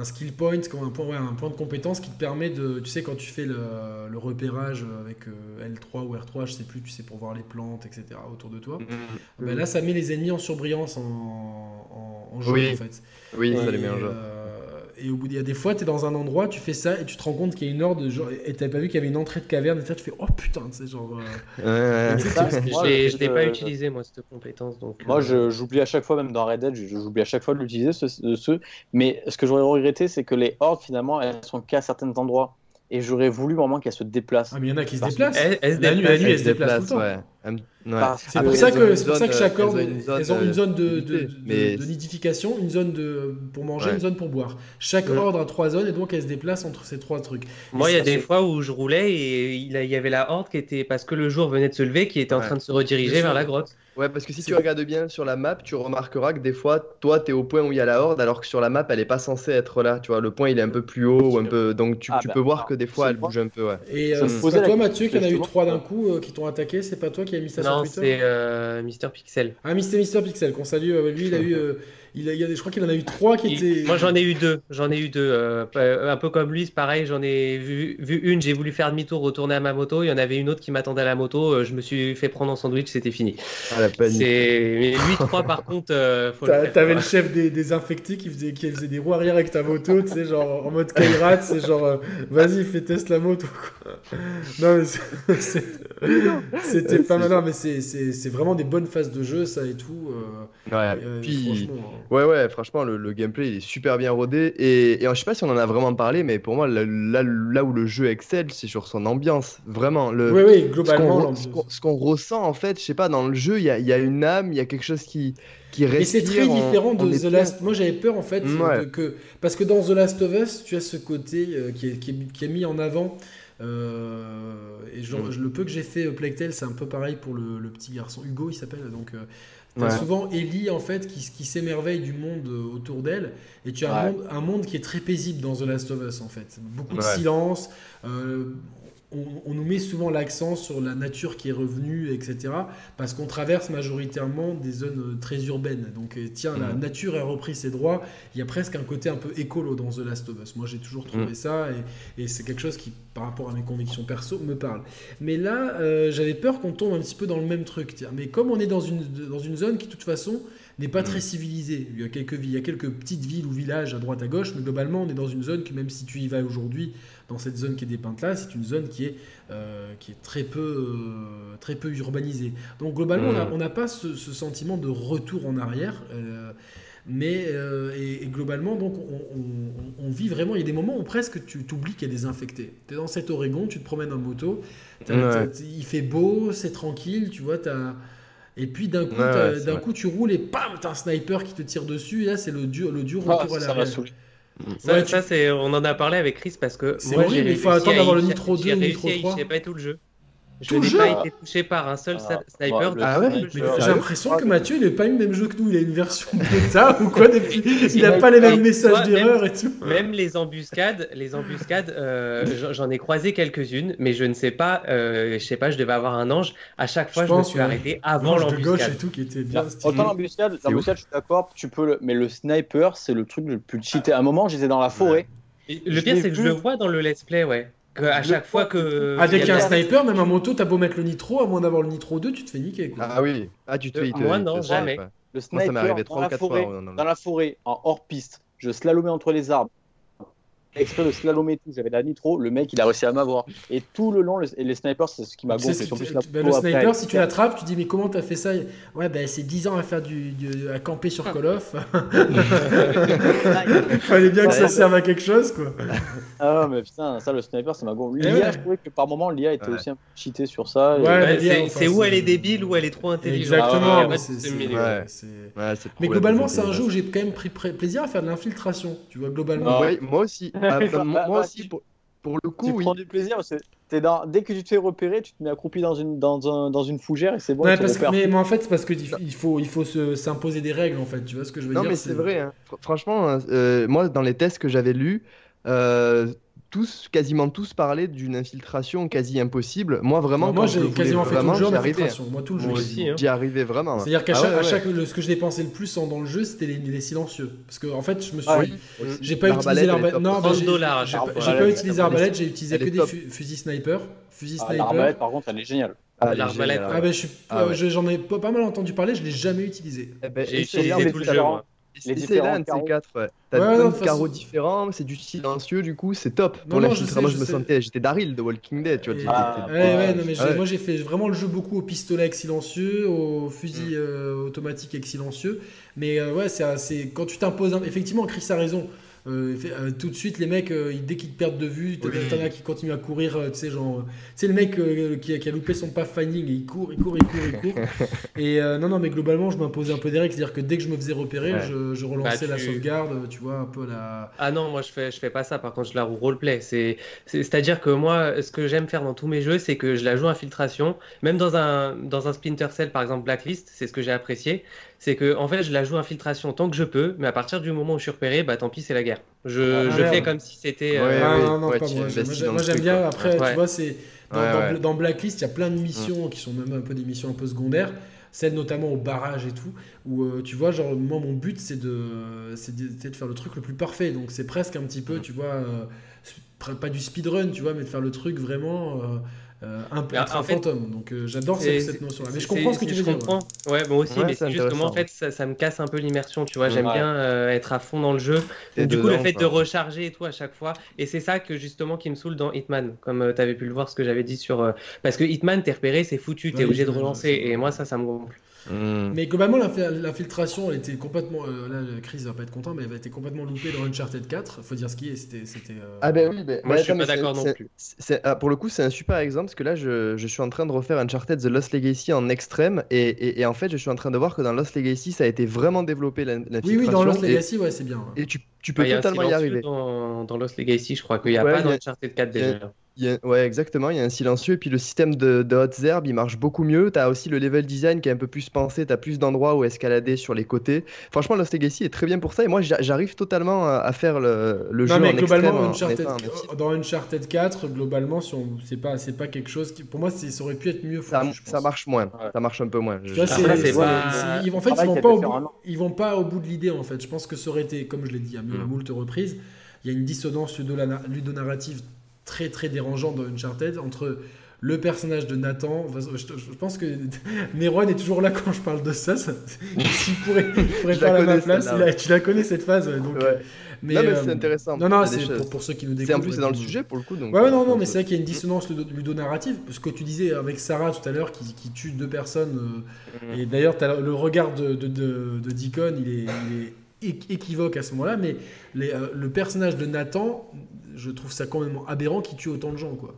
skill point, comme un point, un point de compétence qui te permet de, tu sais, quand tu fais le, repérage avec euh, L3 ou R3, je sais plus, tu sais, pour voir les plantes, etc. autour de toi, ben là, ça met les ennemis en surbrillance en, en, jaune, en fait. Oui, ça les met en jaune. Euh, et au bout, il y a des fois, tu es dans un endroit, tu fais ça et tu te rends compte qu'il y a une horde, genre, et t'avais pas vu qu'il y avait une entrée de caverne, et tu fais oh putain, c'est genre. Euh... Ouais, je l'ai pas utilisé, moi, cette compétence. Donc, moi, euh... j'oublie à chaque fois, même dans Red Dead, j'oublie à chaque fois de l'utiliser, ce, ce, Mais ce que j'aurais regretté, c'est que les hordes, finalement, elles sont qu'à certains endroits et j'aurais voulu vraiment qu'elle se déplace. Ah, mais il y en a qui se déplacent. la nuit, la nuit, elle se déplace tout le temps. Ouais. C'est pour, ça que, pour ça que chaque ordre, elles ont une zone de, de, de, nidification, une zone de, pour manger, une zone pour boire. Chaque ordre a trois zones et donc elle se déplace entre ces trois trucs. Moi, il y a des fois où je roulais et il y avait la horde qui était, parce que le jour venait de se lever, qui était en train de se rediriger vers la grotte. Ouais, parce que si tu regardes bien sur la map, tu remarqueras que des fois, toi, tu es au point où il y a la horde, alors que sur la map, elle est pas censée être là. Tu vois, le point, il est un peu plus haut, ou un peu... donc tu, ah, tu bah, peux voir que des fois, elle bouge un peu. Ouais. Et euh, c'est toi, Mathieu, qui en a eu trois d'un coup euh, qui t'ont attaqué. C'est pas toi qui as mis ça sur Twitter Non, c'est euh, Mister Pixel. Ah, Mister Mister Pixel, qu'on salue. lui, il a eu il, a, il a, je crois qu'il en a eu trois qui étaient. Moi, j'en ai eu deux. J'en ai eu deux. Euh, un peu comme lui, c'est pareil. J'en ai vu, vu une. J'ai voulu faire demi-tour, retourner à ma moto. Il y en avait une autre qui m'attendait à la moto. Euh, je me suis fait prendre en sandwich. C'était fini. Ah, la panique. Mais lui, trois, par contre, euh, T'avais le chef des, des, infectés qui faisait, qui faisait des roues arrière avec ta moto. Tu sais, genre en mode Kairat. C'est genre, vas-y, fais test la moto. Non, mais c'était pas mal. Non, mais c'est vraiment des bonnes phases de jeu, ça et tout. ouais. Puis, Ouais, ouais, franchement, le, gameplay il est super bien rodé. Et, et, je sais pas si on en a vraiment parlé, mais pour moi, là, là, où le jeu excelle, c'est sur son ambiance. Vraiment. Le, oui, oui, globalement. Ce qu'on ressent, en fait, je sais pas, dans le jeu, il y a, y a, une âme, il y a quelque chose qui, qui respire. Et c'est très différent de The Last. Moi, j'avais peur, en fait, que. Parce que dans The Last of Us, tu as ce côté euh, qui, est, qui, est, qui, est, mis en avant. Euh, et genre, le peu que j'ai fait euh, Plague c'est un peu pareil pour le, le, petit garçon Hugo, il s'appelle. Donc, T'as souvent Ellie en fait qui, qui s'émerveille du monde euh, autour d'elle et tu as un, monde, un, monde, qui est très paisible dans The Last of Us en fait. Beaucoup de silence. Euh, on, nous met souvent l'accent sur la nature qui est revenue, etc. Parce qu'on traverse majoritairement des zones euh, très urbaines. Donc, euh, tiens, la mm. nature a repris ses droits. Il y a presque un côté un peu écolo dans The Last of Us. Moi, j'ai toujours trouvé mm. ça et, c'est quelque chose qui, par rapport à mes convictions perso, me parle. Mais là, euh, j'avais peur qu'on tombe un petit peu dans le même truc. Tiens. Mais comme on est dans une, dans une zone qui, de toute façon, n'est pas très mm. civilisée. Il y, a quelques, il y a quelques petites villes ou villages à droite à gauche, mais globalement, on est dans une zone qui, même si tu y vas aujourd'hui, dans cette zone qui est dépeinte là, c'est une zone qui est, euh, qui est très, peu, euh, très peu urbanisée. Donc globalement, on n'a pas ce, sentiment de retour en arrière. Euh, mais et, globalement, donc, on, vit vraiment. Il y a des moments où presque tu t'oublies qu'il y a des infectés. Tu es dans cet Oregon, tu te promènes en moto, il fait beau, c'est tranquille, tu vois, as, et puis d'un coup, d'un coup, tu roules et pam, t'as un sniper qui te tire dessus. Et là, c'est le dur, le dur ah, retour à la ça, ça c'est, on en a parlé avec Chris parce que moi, horrible, il faut attendre d'avoir le Nitro 2 ou le Nitro 3. J'ai pas tout le jeu. Je n'ai pas été touché par un seul ah, sniper. ah ouais J'ai l'impression que Mathieu, il n'a pas eu le même jeu que nous. Il a une version bêta ou quoi depuis... Il n'a pas les mêmes messages d'erreur et tout. Même les embuscades, les embuscades, euh, j'en ai croisé quelques-unes, mais je ne sais pas. Euh, je sais pas, je devais avoir un ange. À chaque fois, je, me suis arrêté avant l'embuscade. gauche et tout qui était bien. Autant l'embuscade, l'embuscade, je suis d'accord. Tu peux le... mais le sniper, c'est le truc le plus cheaté. À un moment, j'étais dans la forêt. Le pire, c'est que je le vois dans le let's play, ouais à chaque fois que. Ah, dès qu'il y a un sniper, même en moto, t'as beau mettre le nitro, à moins d'avoir le nitro 2, tu te fais niquer. Quoi. Ah oui, ah, tu te fais. Moi, non, jamais. Le sniper, dans, la forêt, dans la forêt, en hors piste, je slalomais entre les arbres, exprès de slalom et tout, j'avais la nitro, le mec il a réussi à m'avoir. Et tout le long, les snipers, c'est ce qui m'a gonflé. Ben, le sniper, si tu l'attrapes, tu dis mais comment t'as fait ça? Ouais, ben c'est 10 ans à faire du, à camper sur Call of. Fallait bien que ça serve à quelque chose quoi. Ah mais putain, ça le sniper, ça m'a gonflé. Eh L'IA, je trouvais que par moment l'IA était aussi un peu cheatée sur ça. c'est où elle est débile ou elle est trop intelligente? Exactement. mais globalement, c'est un jeu où j'ai quand même pris plaisir à faire de l'infiltration. Tu vois, globalement. moi aussi. Ah, bah, moi, aussi, pour, le coup, tu oui. prends du plaisir es dans, dès que tu te fais repérer, tu te mets accroupi dans une, dans, un, dans une fougère et c'est bon. Ouais, parce que, mais, en fait, c'est parce qu'il il faut, il faut s'imposer des règles en fait. Tu vois ce que je veux dire Non, mais c'est vrai. Hein. Franchement, hein, euh, moi, dans les tests que j'avais lus, euh, tous, quasiment tous parlaient d'une infiltration quasi impossible. Moi, vraiment, moi, j'ai quasiment fait tout le jeu d'infiltration. Moi, tout le jeu. aussi. Hein. J'y arrivais vraiment. C'est-à-dire qu'à ah chaque, ce que je dépensais le plus dans le jeu, c'était les, silencieux. Parce que, en fait, je me suis. Ah j'ai pas utilisé l'arbalète. Non, j'ai pas utilisé l'arbalète, j'ai utilisé que des fusils sniper. Fusil ah, sniper. L'arbalète, par contre, elle est géniale. Ah, l'arbalète. Ah, ben, j'en ai pas mal entendu parler, je l'ai jamais utilisé. Eh ben, j'ai utilisé tout le jeu. C'est là, un de ces quatre. Ouais. T'as ouais, plein de carreaux différents, c'est du silencieux, du coup, c'est top. Pour la je moi, je, me sentais, j'étais Daryl de Walking Dead, tu vois. Ah, ouais, ouais, non, mais moi, j'ai fait vraiment le jeu beaucoup au pistolet avec silencieux, au fusil mm. euh, automatique avec silencieux. Mais euh, ouais, c'est quand tu t'imposes. Effectivement, Chris a raison. Euh, euh, tout de suite, les mecs, euh, dès qu'ils te perdent de vue, t'en as qui continuent à courir, tu sais, genre, c'est le mec qui a, qui, a, loupé son pathfinding et il court, il court, il court, il court. et non, non, mais globalement, je m'imposais un peu des règles, c'est-à-dire que dès que je me faisais repérer, je, je, relançais bah, la sauvegarde, tu vois, un peu la. Ah non, moi je fais, je fais pas ça, par contre, je la roleplay. C'est-à-dire que moi, ce que j'aime faire dans tous mes jeux, c'est que je la joue infiltration, même dans un, dans un Splinter Cell, par exemple, Blacklist, c'est ce que j'ai apprécié c'est que en fait je la joue infiltration tant que je peux, mais à partir du moment où je suis repéré, bah tant pis c'est la guerre. Je, ah, fais comme si c'était. Euh, ah, non, non, pas moi. Moi, j'aime bien. Après, tu vois, c'est dans, Blacklist, il y a plein de missions qui sont même un peu des missions un peu secondaires. Celles notamment au barrage et tout, où euh, tu vois, genre, moi, mon but, c'est de, de, de, faire le truc le plus parfait. Donc, c'est presque un petit peu, tu vois, euh, pas du speedrun, tu vois, mais de faire le truc vraiment euh, un, peu un fantôme. Donc euh, j'adore cette, notion-là. Mais je comprends ce que tu veux dire. Ouais, moi aussi, mais c'est justement en fait ça, ça, me casse un peu l'immersion, tu vois. J'aime bien euh, être à fond dans le jeu. du coup, le fait de recharger et tout à chaque fois, et c'est ça que justement qui me saoule dans Hitman, comme tu avais pu le voir ce que j'avais dit sur. Parce que Hitman, t'es repéré, c'est foutu, t'es obligé de relancer, et moi ça, ça me gonfle. Hmm. Mais globalement, l'infiltration, elle était complètement. Euh, là, Chris va pas être content, mais elle a été complètement loupée dans Uncharted 4. Faut dire ce qui est. C'était. Euh, ah, ben oui, ben, moi je suis pas d'accord non plus. Ah, pour le coup, c'est un super exemple parce que là, je, je, suis en train de refaire Uncharted The Lost Legacy en extrême. Et, et, en fait, je suis en train de voir que dans Lost Legacy, ça a été vraiment développé l'infiltration. Oui, oui, dans Lost Legacy, ouais, c'est bien. Et tu, tu peux totalement y, arriver. Dans, dans, Lost Legacy, je crois qu'il n'y a pas dans Uncharted 4 déjà. Ouais, exactement. Il y a un silencieux. Et puis le système de, de hautes herbes, il marche beaucoup mieux. Tu as aussi le level design qui est un peu plus pensé. Tu as plus d'endroits où escalader sur les côtés. Franchement, Lost Legacy est très bien pour ça. Et moi, j'arrive totalement à faire le, le jeu. Mais globalement, Uncharted, dans Uncharted 4, globalement, si c'est pas, pas quelque chose qui. Pour moi, ça aurait pu être mieux. ça, ça, marche moins. Ça marche un peu moins. en fait, ils vont pas, au bout, ils vont pas au bout de l'idée. En fait, je pense que ça aurait été, comme je l'ai dit à mm. moult reprises, il y a une dissonance ludonarrative très très dérangeante dans Uncharted entre le personnage de Nathan. Je, pense que Meron est toujours là quand je parle de ça. ça il pourrait, pourrait parler à ma place. tu la connais cette phase. Donc, mais, non, mais c'est euh, intéressant. Non, non, c'est pour, pour, ceux qui nous découvrent. C'est en plus, c'est dans le sujet pour le coup. Donc, ouais, non, non, mais c'est vrai qu'il y a une dissonance ludonarrative. Ce que tu disais avec Sarah tout à l'heure, qui, qui, tue deux personnes. Euh, mm. Et d'ailleurs, le regard de, de, de, de Deacon, il est, il est équivoque à ce moment-là, mais euh, le personnage de Nathan, je trouve ça quand même aberrant qu'il tue autant de gens, quoi.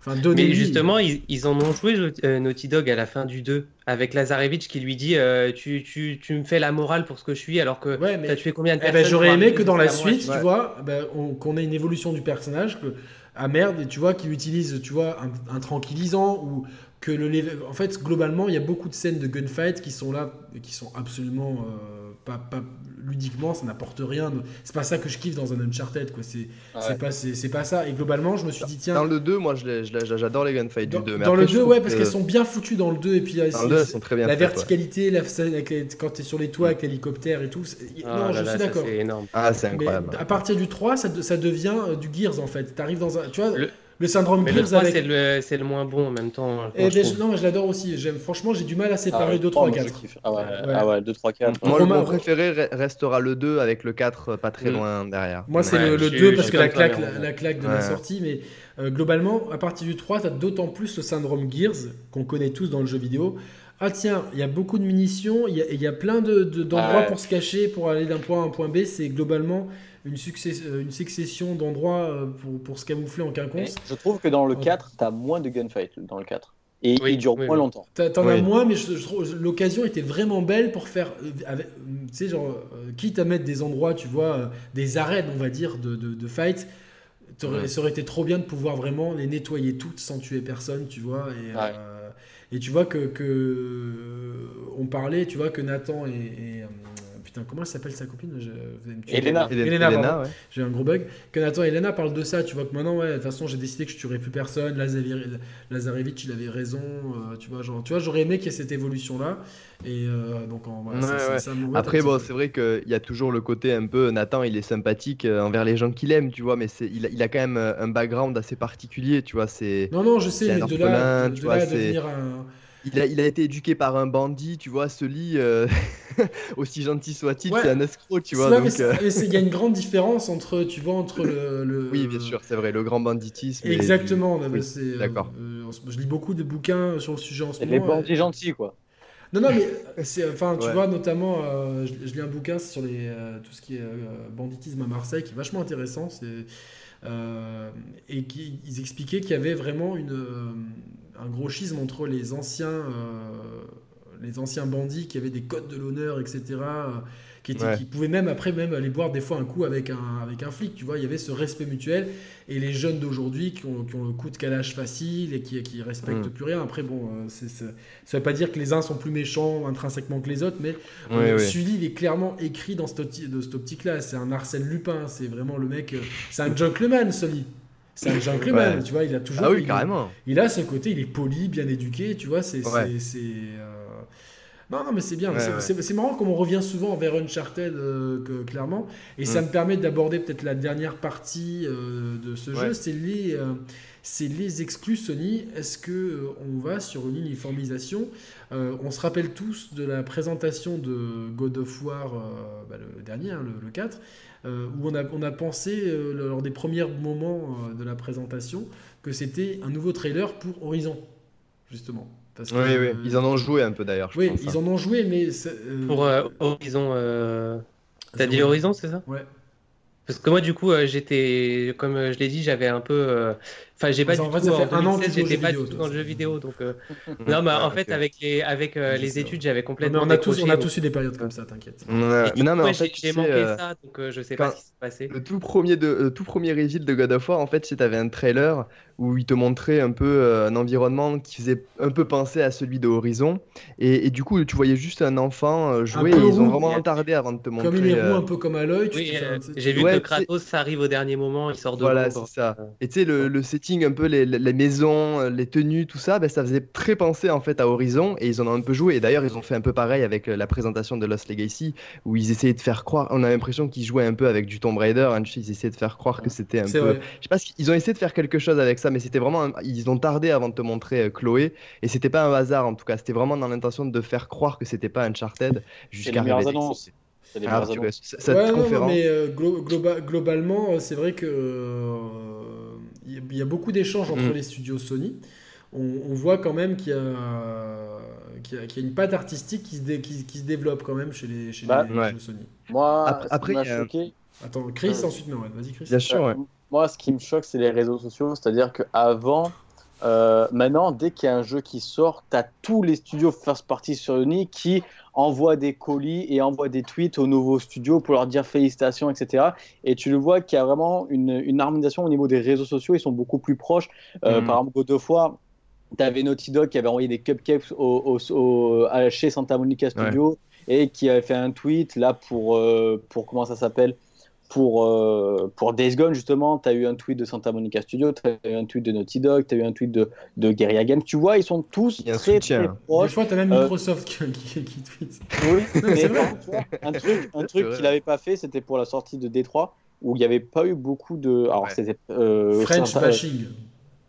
Enfin, mais justement, ils, en ont joué euh, Naughty Dog à la fin du 2, avec Lazarevich qui lui dit euh, tu, tu, tu, me fais la morale pour ce que je suis, alors que ouais, mais... tu as tué combien de eh ben, personnes J'aurais aimé que dans la suite, tu vois, ben, qu'on ait une évolution du personnage, que, ah merde, tu vois, qu'il utilise tu vois, un, tranquillisant, ou que le... En fait, globalement, il y a beaucoup de scènes de gunfight qui sont là, qui sont absolument pas, pas, ludiquement, ça n'apporte rien. C'est pas ça que je kiffe dans un Uncharted, quoi. C'est pas, c'est pas ça. Et globalement, je me suis dit, tiens. Dans le 2, moi, j'adore les gunfights du 2. dans le 2, ouais, parce qu'elles sont bien foutues dans le 2. Et puis, dans le 2, elles sont très bien La verticalité, la, quand t'es sur les toits avec l'hélicoptère et tout. Ah non, je suis d'accord. C'est énorme. Ah, c'est incroyable. à partir du 3, ça, ça devient euh, du Gears, en fait. T'arrives dans un. Tu vois. Le syndrome mais Gears avec... c'est le, moins bon en même temps. Eh ben, non, mais je l'adore aussi. Franchement, j'ai du mal à séparer 2, 3, 4. Ah ouais, ah ouais. 2, 3, 4. Moi, mon préféré restera le 2 avec le 4 euh, pas très mm. loin derrière. Moi, c'est le, 2 parce que la claque, la, claque de la sortie. Mais euh, globalement, à partir du 3, tu as d'autant plus le syndrome Gears qu'on connaît tous dans le jeu vidéo. Ah tiens, il y a beaucoup de munitions, il y, y, a plein d'endroits de, pour se cacher, pour aller d'un point A à un point B. C'est globalement une, euh, une succession d'endroits euh, pour, pour, se camoufler en quinconce. je trouve que dans le 4, tu as moins de gunfight dans le 4. Et il dure moins longtemps. T'en as moins, mais je, trouve l'occasion était vraiment belle pour faire, euh, tu sais, genre, quitte à mettre des endroits, tu vois, des arènes, on va dire, de, de, de fight, ça aurait été trop bien de pouvoir vraiment les nettoyer toutes sans tuer personne, tu vois. Et, et tu vois que, que, on parlait, tu vois, que Nathan et comment elle s'appelle sa copine Elena. Elena, J'ai un gros bug. Que Nathan et Elena parlent de ça. Tu vois que maintenant, ouais, de toute façon, j'ai décidé que je tuerais plus personne. Lazarevich, il avait raison. Euh, tu vois, genre, tu vois, j'aurais aimé qu'il y ait cette évolution-là. Et euh, donc, Après, bon, c'est vrai qu'il y a toujours le côté un peu. Nathan, il est sympathique euh, envers les gens qu'il aime, tu vois, mais c'est, il, a, il a quand même un background assez particulier, tu vois. C'est. Non, non, je sais, mais de là, de, là à devenir un il a, il a, été éduqué par un bandit, tu vois, Sully, euh, aussi gentil soit-il, c'est un escroc, tu vois. Euh. Il y a une grande différence entre, tu vois, entre le. Oui, bien sûr, c'est vrai, le grand banditisme. Exactement, euh, D'accord. je lis beaucoup de bouquins sur le sujet en ce moment. Les bandits gentils, quoi. Non, non, mais c'est, enfin, tu vois, notamment, je, lis un bouquin sur les, tout ce qui est banditisme à Marseille, qui est vachement intéressant. C'est, et qui, ils expliquaient qu'il y avait vraiment une un gros schisme entre les anciens, euh, les anciens bandits qui avaient des codes de l'honneur, etc. Euh, qui, qui, pouvaient même après même aller boire des fois un coup avec un, avec un flic, tu vois, il y avait ce respect mutuel, et les jeunes d'aujourd'hui qui ont, qui ont, le coup de calage facile et qui, qui respectent mm. plus rien. Après, bon, euh, c'est, ça ne veut pas dire que les uns sont plus méchants intrinsèquement que les autres, mais Sully, il est clairement écrit dans cette, de cette optique-là. C'est un Arsène Lupin, c'est vraiment le mec, c'est un gentleman, Sully. C'est un gentleman, tu vois, il a toujours. Ah oui, il, carrément. Il a ce côté, il est poli, bien éduqué, tu vois, c'est. Euh, non, non, mais c'est bien. c'est marrant comme on revient souvent vers Uncharted, euh, que, clairement. Et ça mm. me permet d'aborder peut-être la dernière partie euh, de ce jeu. C'est les, c'est les exclus Sony. Est-ce que on va sur une uniformisation On se rappelle tous de la présentation de God of War, bah, le dernier, hein, le, le, 4. Euh, où on a, on a pensé, euh, lors des premiers moments euh, de la présentation, que c'était un nouveau trailer pour Horizon, justement. Parce oui, oui, ils en ont joué un peu d'ailleurs. Oui, ils hein. en ont joué, mais. Pour Horizon. T'as dit Horizon, c'est ça? Ouais. Parce que moi, du coup, j'étais, comme je l'ai dit, j'avais un peu Enfin, j'ai pas du tout. En 2016, j'étais pas du tout dans le jeu vidéo, donc. Euh, non, mais en fait, avec les avec euh, les études, j'avais complètement. on a tous on a tous eu des périodes comme ça, t'inquiète. non, mais en fait, j'ai manqué euh, ça, donc je sais pas ce qui s'est passé. Le tout premier de tout premier reveal de God of War, en fait, si t'avais un trailer où il te montrait un peu un environnement qui faisait un peu penser à celui de Horizon, et, du coup, tu voyais juste un enfant jouer. Et ils ont vraiment tardé avant de te montrer. Comme une héros, un peu comme Aloy. J'ai vu que Kratos, ça arrive au dernier moment, il sort de. Voilà, c'est ça. Et tu sais le setting un peu les les maisons, euh, les tenues, tout ça, ben, ça faisait très penser en fait à Horizon et ils en ont un peu joué. Et d'ailleurs, ils ont fait un peu pareil avec euh, la présentation de Lost Legacy où ils essayaient de faire croire. On a l'impression qu'ils jouaient un peu avec du Tomb Raider. Hein, ils essayaient de faire croire que c'était un peu. Je sais pas, ils ont essayé de faire quelque chose avec ça, mais c'était vraiment. Ils ont tardé avant de te montrer euh, Chloé et c'était pas un hasard en tout cas. C'était vraiment dans l'intention de faire croire que c'était pas Uncharted jusqu'à ah, cette conférence. mais globalement, c'est vrai que il y a beaucoup d'échanges entre mm. les studios Sony. On, voit quand même qu'il y, y, a une patte artistique qui se, qui, se développe quand même chez les, chez bah, les Sony. Moi, après, choqué. Attends, Chris, euh, ensuite, non, vas-y, Chris. Bien sûr, Moi, ce qui me choque, c'est les réseaux sociaux. C'est-à-dire qu'avant, euh, maintenant, dès qu'il y a un jeu qui sort, tu as tous les studios first party sur Sony qui envoient des colis et envoient des tweets aux nouveaux studios pour leur dire félicitations, etc. Et tu le vois qu'il y a vraiment une, harmonisation au niveau des réseaux sociaux. Ils sont beaucoup plus proches. Euh, mm. Par exemple, of War, tu avais Naughty Dog qui avait envoyé des cupcakes au, chez Santa Monica Studio et qui avait fait un tweet là pour, euh, pour comment ça s'appelle? Pour, euh, pour Days Gone, justement, tu as eu un tweet de Santa Monica Studio, tu as eu un tweet de Naughty Dog, tu as eu un tweet de, de Guerrilla Games. Tu vois, ils sont tous très, très proches. Des fois, tu as même euh, Microsoft qui, qui, tweet. Oui, mais un truc, un truc qu'il n'avait pas fait, c'était pour la sortie de D3, où il n'y avait pas eu beaucoup de. Alors, c'était. Euh, French bashing.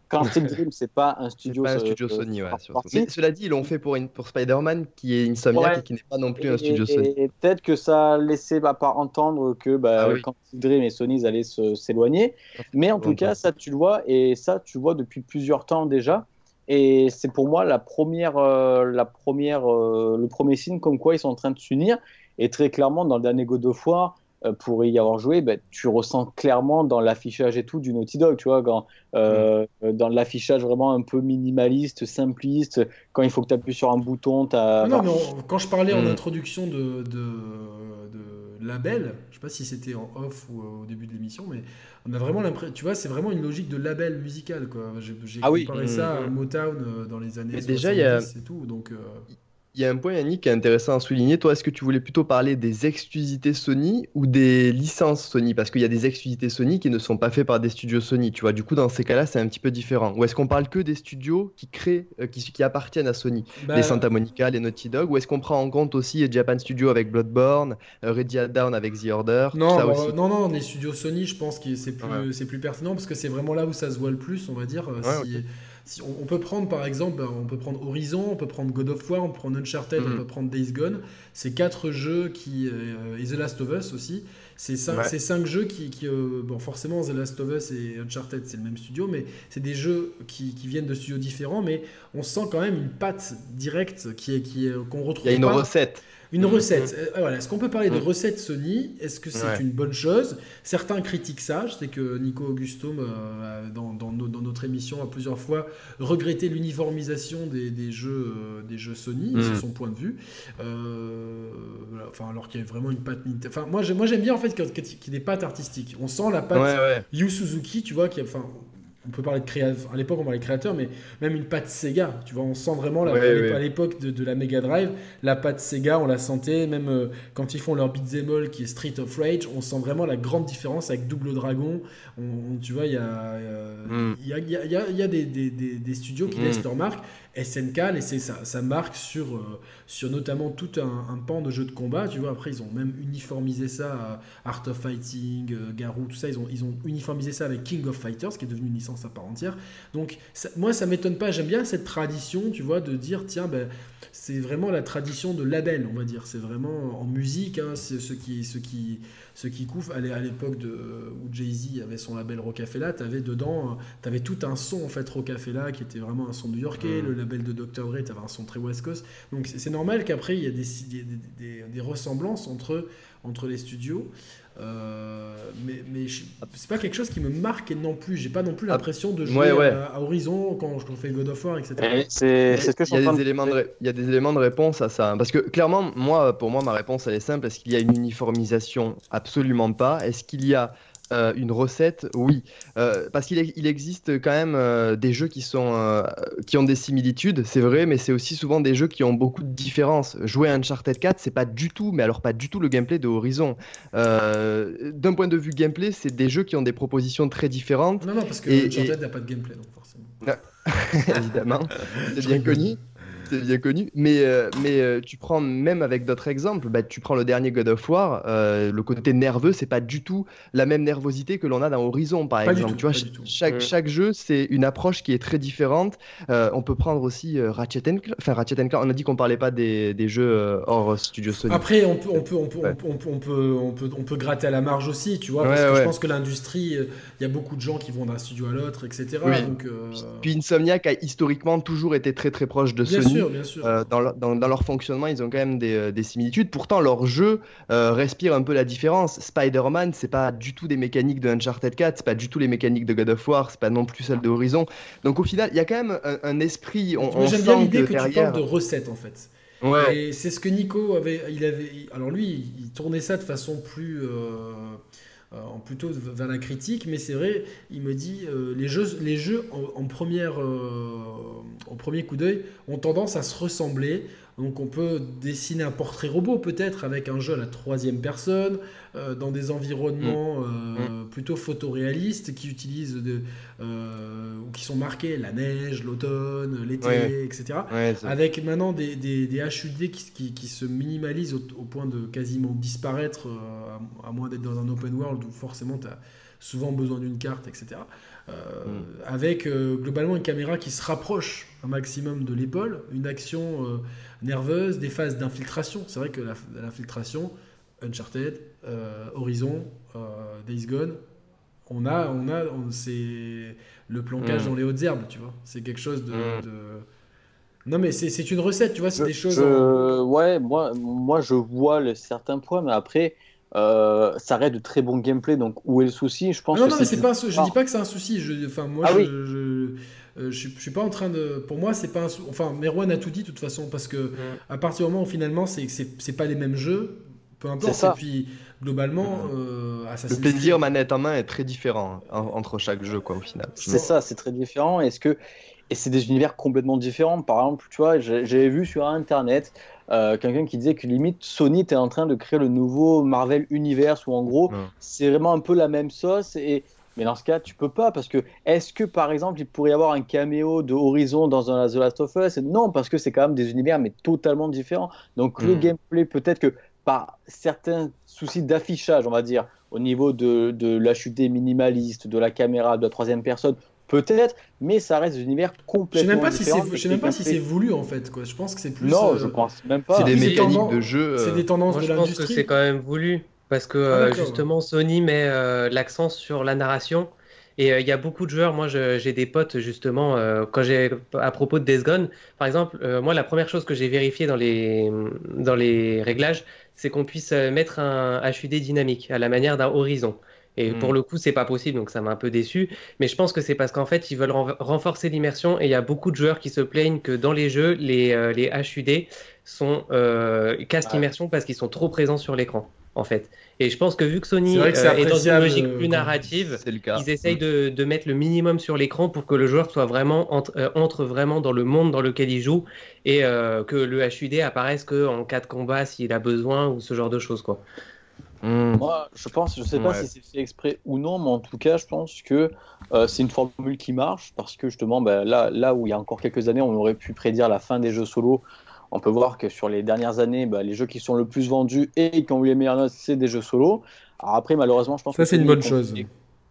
Quantic Dream, c'est pas un studio, pas un studio Sony. Ouais, mais cela dit, ils l'ont fait pour, une, pour Spider-Man, qui est une ouais. et qui n'est pas non plus un studio Sony. Et peut-être que ça a laissé bah, pas entendre que bah, ah Quantic Dream et Sony allaient s'éloigner. Mais en tout cas, ça, tu le vois, et ça, tu le vois depuis plusieurs temps déjà. Et c'est pour moi la première, euh, la première, euh, le premier signe comme quoi ils sont en train de s'unir. Et très clairement, dans le dernier God of War, euh, pour y avoir joué, ben, tu ressens clairement dans l'affichage et tout du Naughty Dog, tu vois, quand, euh, mm. dans l'affichage vraiment un peu minimaliste, simpliste, quand il faut que tu appuies sur un bouton, tu as... Non, mais quand je parlais en mm. introduction de, de, label, je sais pas si c'était en off ou euh, au début de l'émission, mais on a vraiment l'impression, tu vois, c'est vraiment une logique de label musical, quoi. J'ai ah comparé oui. ça à mm. Motown dans les années mais déjà, y a... et tout, donc... Il y a un point, Yannick, qui est intéressant à souligner. Toi, est-ce que tu voulais plutôt parler des exclusivités Sony ou des licences Sony? Parce qu'il y a des exclusivités Sony qui ne sont pas faites par des studios Sony. Tu vois, du coup, dans ces cas-là, c'est un petit peu différent. Ou est-ce qu'on parle que des studios qui créent, euh, qui, qui, appartiennent à Sony? Bah, Les Santa Monica, les Naughty Dog Ou est-ce qu'on prend en compte aussi Japan Studio avec Bloodborne, euh, Ready Down avec The Order non, non, non, les studios Sony, je pense que c'est plus, pertinent parce que c'est vraiment là où ça se voit le plus, on va dire. Euh, si, on, peut prendre par exemple, ben, on peut prendre Horizon, on peut prendre God of War, on peut prendre Uncharted, on mm. peut prendre Days Gone. C'est quatre jeux qui euh, et The Last of Us aussi. C'est cinq, cinq, jeux qui, euh, bon forcément The Last of Us et Uncharted c'est le même studio, mais c'est des jeux qui, viennent de studios différents, mais on sent quand même une patte directe qui est qui qu'on retrouve. Il y a une recette. Une mhm. recette. Euh, voilà. Est-ce qu'on peut parler de mhm. recette Sony? Est-ce que c'est une bonne chose? Certains critiquent ça. Je sais que Nico Augusto, euh, dans, dans, notre émission, a plusieurs fois regretté l'uniformisation des, jeux, euh, des jeux Sony. C'est mhm. son point de vue. enfin, alors qu'il y a vraiment une patte. Enfin, moi, j'aime bien en fait qu'il y ait des pattes artistiques. On sent la patte Yu Suzuki, tu vois, qui a, enfin, on peut parler de créateurs, à l'époque on parlait de créateurs, mais même une patte Sega, tu vois, on sent vraiment la, à l'époque de, la Mega Drive, la patte Sega, on la sentait, même euh, quand ils font leur beat'em all qui est Street of Rage, on sent vraiment la grande différence avec Double Dragon, on, tu vois, il y a, y, a, y, a, des, studios qui mm. laissent leur marque, SNK laissait sa, sa marque sur, euh, sur notamment tout un, pan de jeux de combat. Tu vois, après, ils ont même uniformisé ça à Art of Fighting, euh, Garou, tout ça. Ils ont, ils ont uniformisé ça avec King of Fighters, qui est devenu une licence à part entière. Donc, moi, ça m'étonne pas. J'aime bien cette tradition, tu vois, de dire, tiens, ben, c'est vraiment la tradition de label, on va dire. C'est vraiment en musique, hein, c'est ce qui, ce qui, ce qui couvre. À l'époque où Jay-Z avait son label Rocafella, tu avais dedans, tu avais tout un son en fait Rocafella qui était vraiment un son new-yorkais. Mm. Le label de Dr. Dre, tu avais un son très West Coast. Donc c'est normal qu'après, il y a des, des, des, ressemblances entre, entre les studios. Euh, mais mais c'est pas quelque chose qui me marque non plus. J'ai pas non plus ah, l'impression de jouer À, Horizon quand je fais God of War, etc. C'est ce que je il, y a des éléments de, il y a des éléments de réponse à ça. Parce que clairement, moi, pour moi, ma réponse elle est simple. Est-ce qu'il y a une uniformisation? Absolument pas. Est-ce qu'il y a euh, une recette, oui, euh, parce qu'il il existe quand même euh, des jeux qui sont qui ont des similitudes, c'est vrai, mais c'est aussi souvent des jeux qui ont beaucoup de différences. Jouer à Uncharted 4, c'est pas du tout, mais alors pas du tout le gameplay de Horizon. D'un point de vue gameplay, c'est des jeux qui ont des propositions très différentes. Non, non, parce que Uncharted n'a pas de gameplay, donc forcément. Évidemment, c'est bien connu c'est bien connu. Mais, euh, mais euh, tu prends même avec d'autres exemples, bah, tu prends le dernier God of War, euh, le côté nerveux, c'est pas du tout la même nervosité que l'on a dans Horizon, par exemple. tu vois, chaque, chaque jeu, c'est une approche qui est très différente. on peut prendre aussi Ratchet Clank. Enfin, Ratchet Clank, on a dit qu'on parlait pas des, des jeux hors Studio Sony. Après, on peut, on peut, on peut, on, peut, on, peut, on, peut, on, peut, gratter à la marge aussi, tu vois, parce que je pense que l'industrie, il y a beaucoup de gens qui vont d'un studio à l'autre, etc. Donc, Puis Insomniac a historiquement toujours été très très proche de Sony. Euh, dans, leur fonctionnement, ils ont quand même des, euh, similitudes. Pourtant, leur jeu euh, respire un peu la différence. Spider-Man, c'est pas du tout des mécaniques de Uncharted 4, c'est pas du tout les mécaniques de God of War, c'est pas non plus celle de Horizon. Donc au final, il y a quand même un, esprit. J'aime bien l'idée que, tu parles de recettes en fait. Ouais. Et c'est ce que Nico avait, il avait. Alors lui, il tournait ça de façon plus. Euh, en plutôt vers la critique, mais c'est vrai, il me dit euh, les jeux, les jeux en, euh, au premier coup d'œil ont tendance à se ressembler. Donc on peut dessiner un portrait robot peut-être avec un jeu à la troisième personne, euh, dans des environnements mm. Euh, mm. plutôt photoréalistes qui utilisent de, euh, ou qui sont marqués la neige, l'automne, l'été, etc. avec maintenant des, des, des HUD qui, qui, se minimalisent au, point de quasiment disparaître, à, moins d'être dans un open world où forcément tu as souvent besoin d'une carte, etc. Mm. Avec globalement une caméra qui se rapproche un maximum de l'épaule, une action nerveuse, des phases d'infiltration. C'est vrai que l'infiltration, Uncharted, euh, Horizon, euh, Days Gone, on a, on a, c'est le planquage mm. dans les hautes herbes, tu vois. C'est quelque chose de, mm. Non, mais c'est une recette, tu vois, c'est des choses. Ouais, moi, moi, je vois le, certains points, mais après, euh, ça reste de très bon gameplay, donc où est le souci? Je pense. non, non, mais c'est pas. Je dis pas que c'est un souci. Je, enfin, moi, ah je, je, je, suis pas en train de. Pour moi, c'est pas un. Enfin, Merwan a tout dit de toute façon, parce que mm. à partir du moment où finalement, c'est c'est pas les mêmes jeux, peu importe. Et puis, globalement, euh, Le plaisir manette en main est très différent entre chaque jeu, quoi, au final. C'est ça, c'est très différent. Est-ce que. Et c'est des univers complètement différents? Par exemple, tu vois, j'avais vu sur Internet euh, quelqu'un qui disait que limite Sony était en train de créer le nouveau Marvel Universe, où en gros, c'est vraiment un peu la même sauce. Et mais dans ce cas, tu peux pas parce que est-ce que par exemple il pourrait y avoir un caméo de Horizon dans un The Last of Us? Non, parce que c'est quand même des univers mais totalement différents. Donc le hmm. gameplay peut-être que par certains soucis d'affichage, on va dire, au niveau de, de l'HUD minimaliste, de la caméra, de la troisième personne, peut-être, mais ça reste des univers complètement je sais Je sais même pas si c'est voulu en fait. Quoi. Je pense que c'est plus. Non, euh, je pense même pas. C'est des mécaniques de jeu. C'est des tendances de l'industrie. Je pense que c'est quand même voulu. Parce que ah, euh, justement, Sony met euh, l'accent sur la narration. Et il y a beaucoup de joueurs, moi j'ai des potes justement, quand j'ai à propos de Death Gone, par exemple, moi la première chose que j'ai vérifié dans les, dans les réglages, c'est qu'on puisse euh, mettre un HUD dynamique à la manière d'un horizon. Et hmm. pour le coup, c'est pas possible, donc ça m'a un peu déçu. Mais je pense que c'est parce qu'en fait, ils veulent renforcer l'immersion et il y a beaucoup de joueurs qui se plaignent que dans les jeux, les, euh, les HUD sont euh, cassent l'immersion parce qu'ils sont trop présents sur l'écran en fait. Et je pense que vu que Sony est, euh, dans une logique plus narrative, ils essayent mm. de, mettre le minimum sur l'écran pour que le joueur soit vraiment euh, entre, vraiment dans le monde dans lequel il joue et euh, que le HUD apparaisse qu'en cas de combat s'il a besoin ou ce genre de choses quoi. Mm. Moi, je pense, je sais pas si c'est fait exprès ou non, mais en tout cas, je pense que c'est une formule qui marche parce que justement, bah, là, là où il y a encore quelques années, on aurait pu prédire la fin des jeux solo on peut voir que sur les dernières années, bah, les jeux qui sont le plus vendus et qui ont eu les meilleures notes, c'est des jeux solo. Alors après, malheureusement, je pense ça c'est une bonne chose.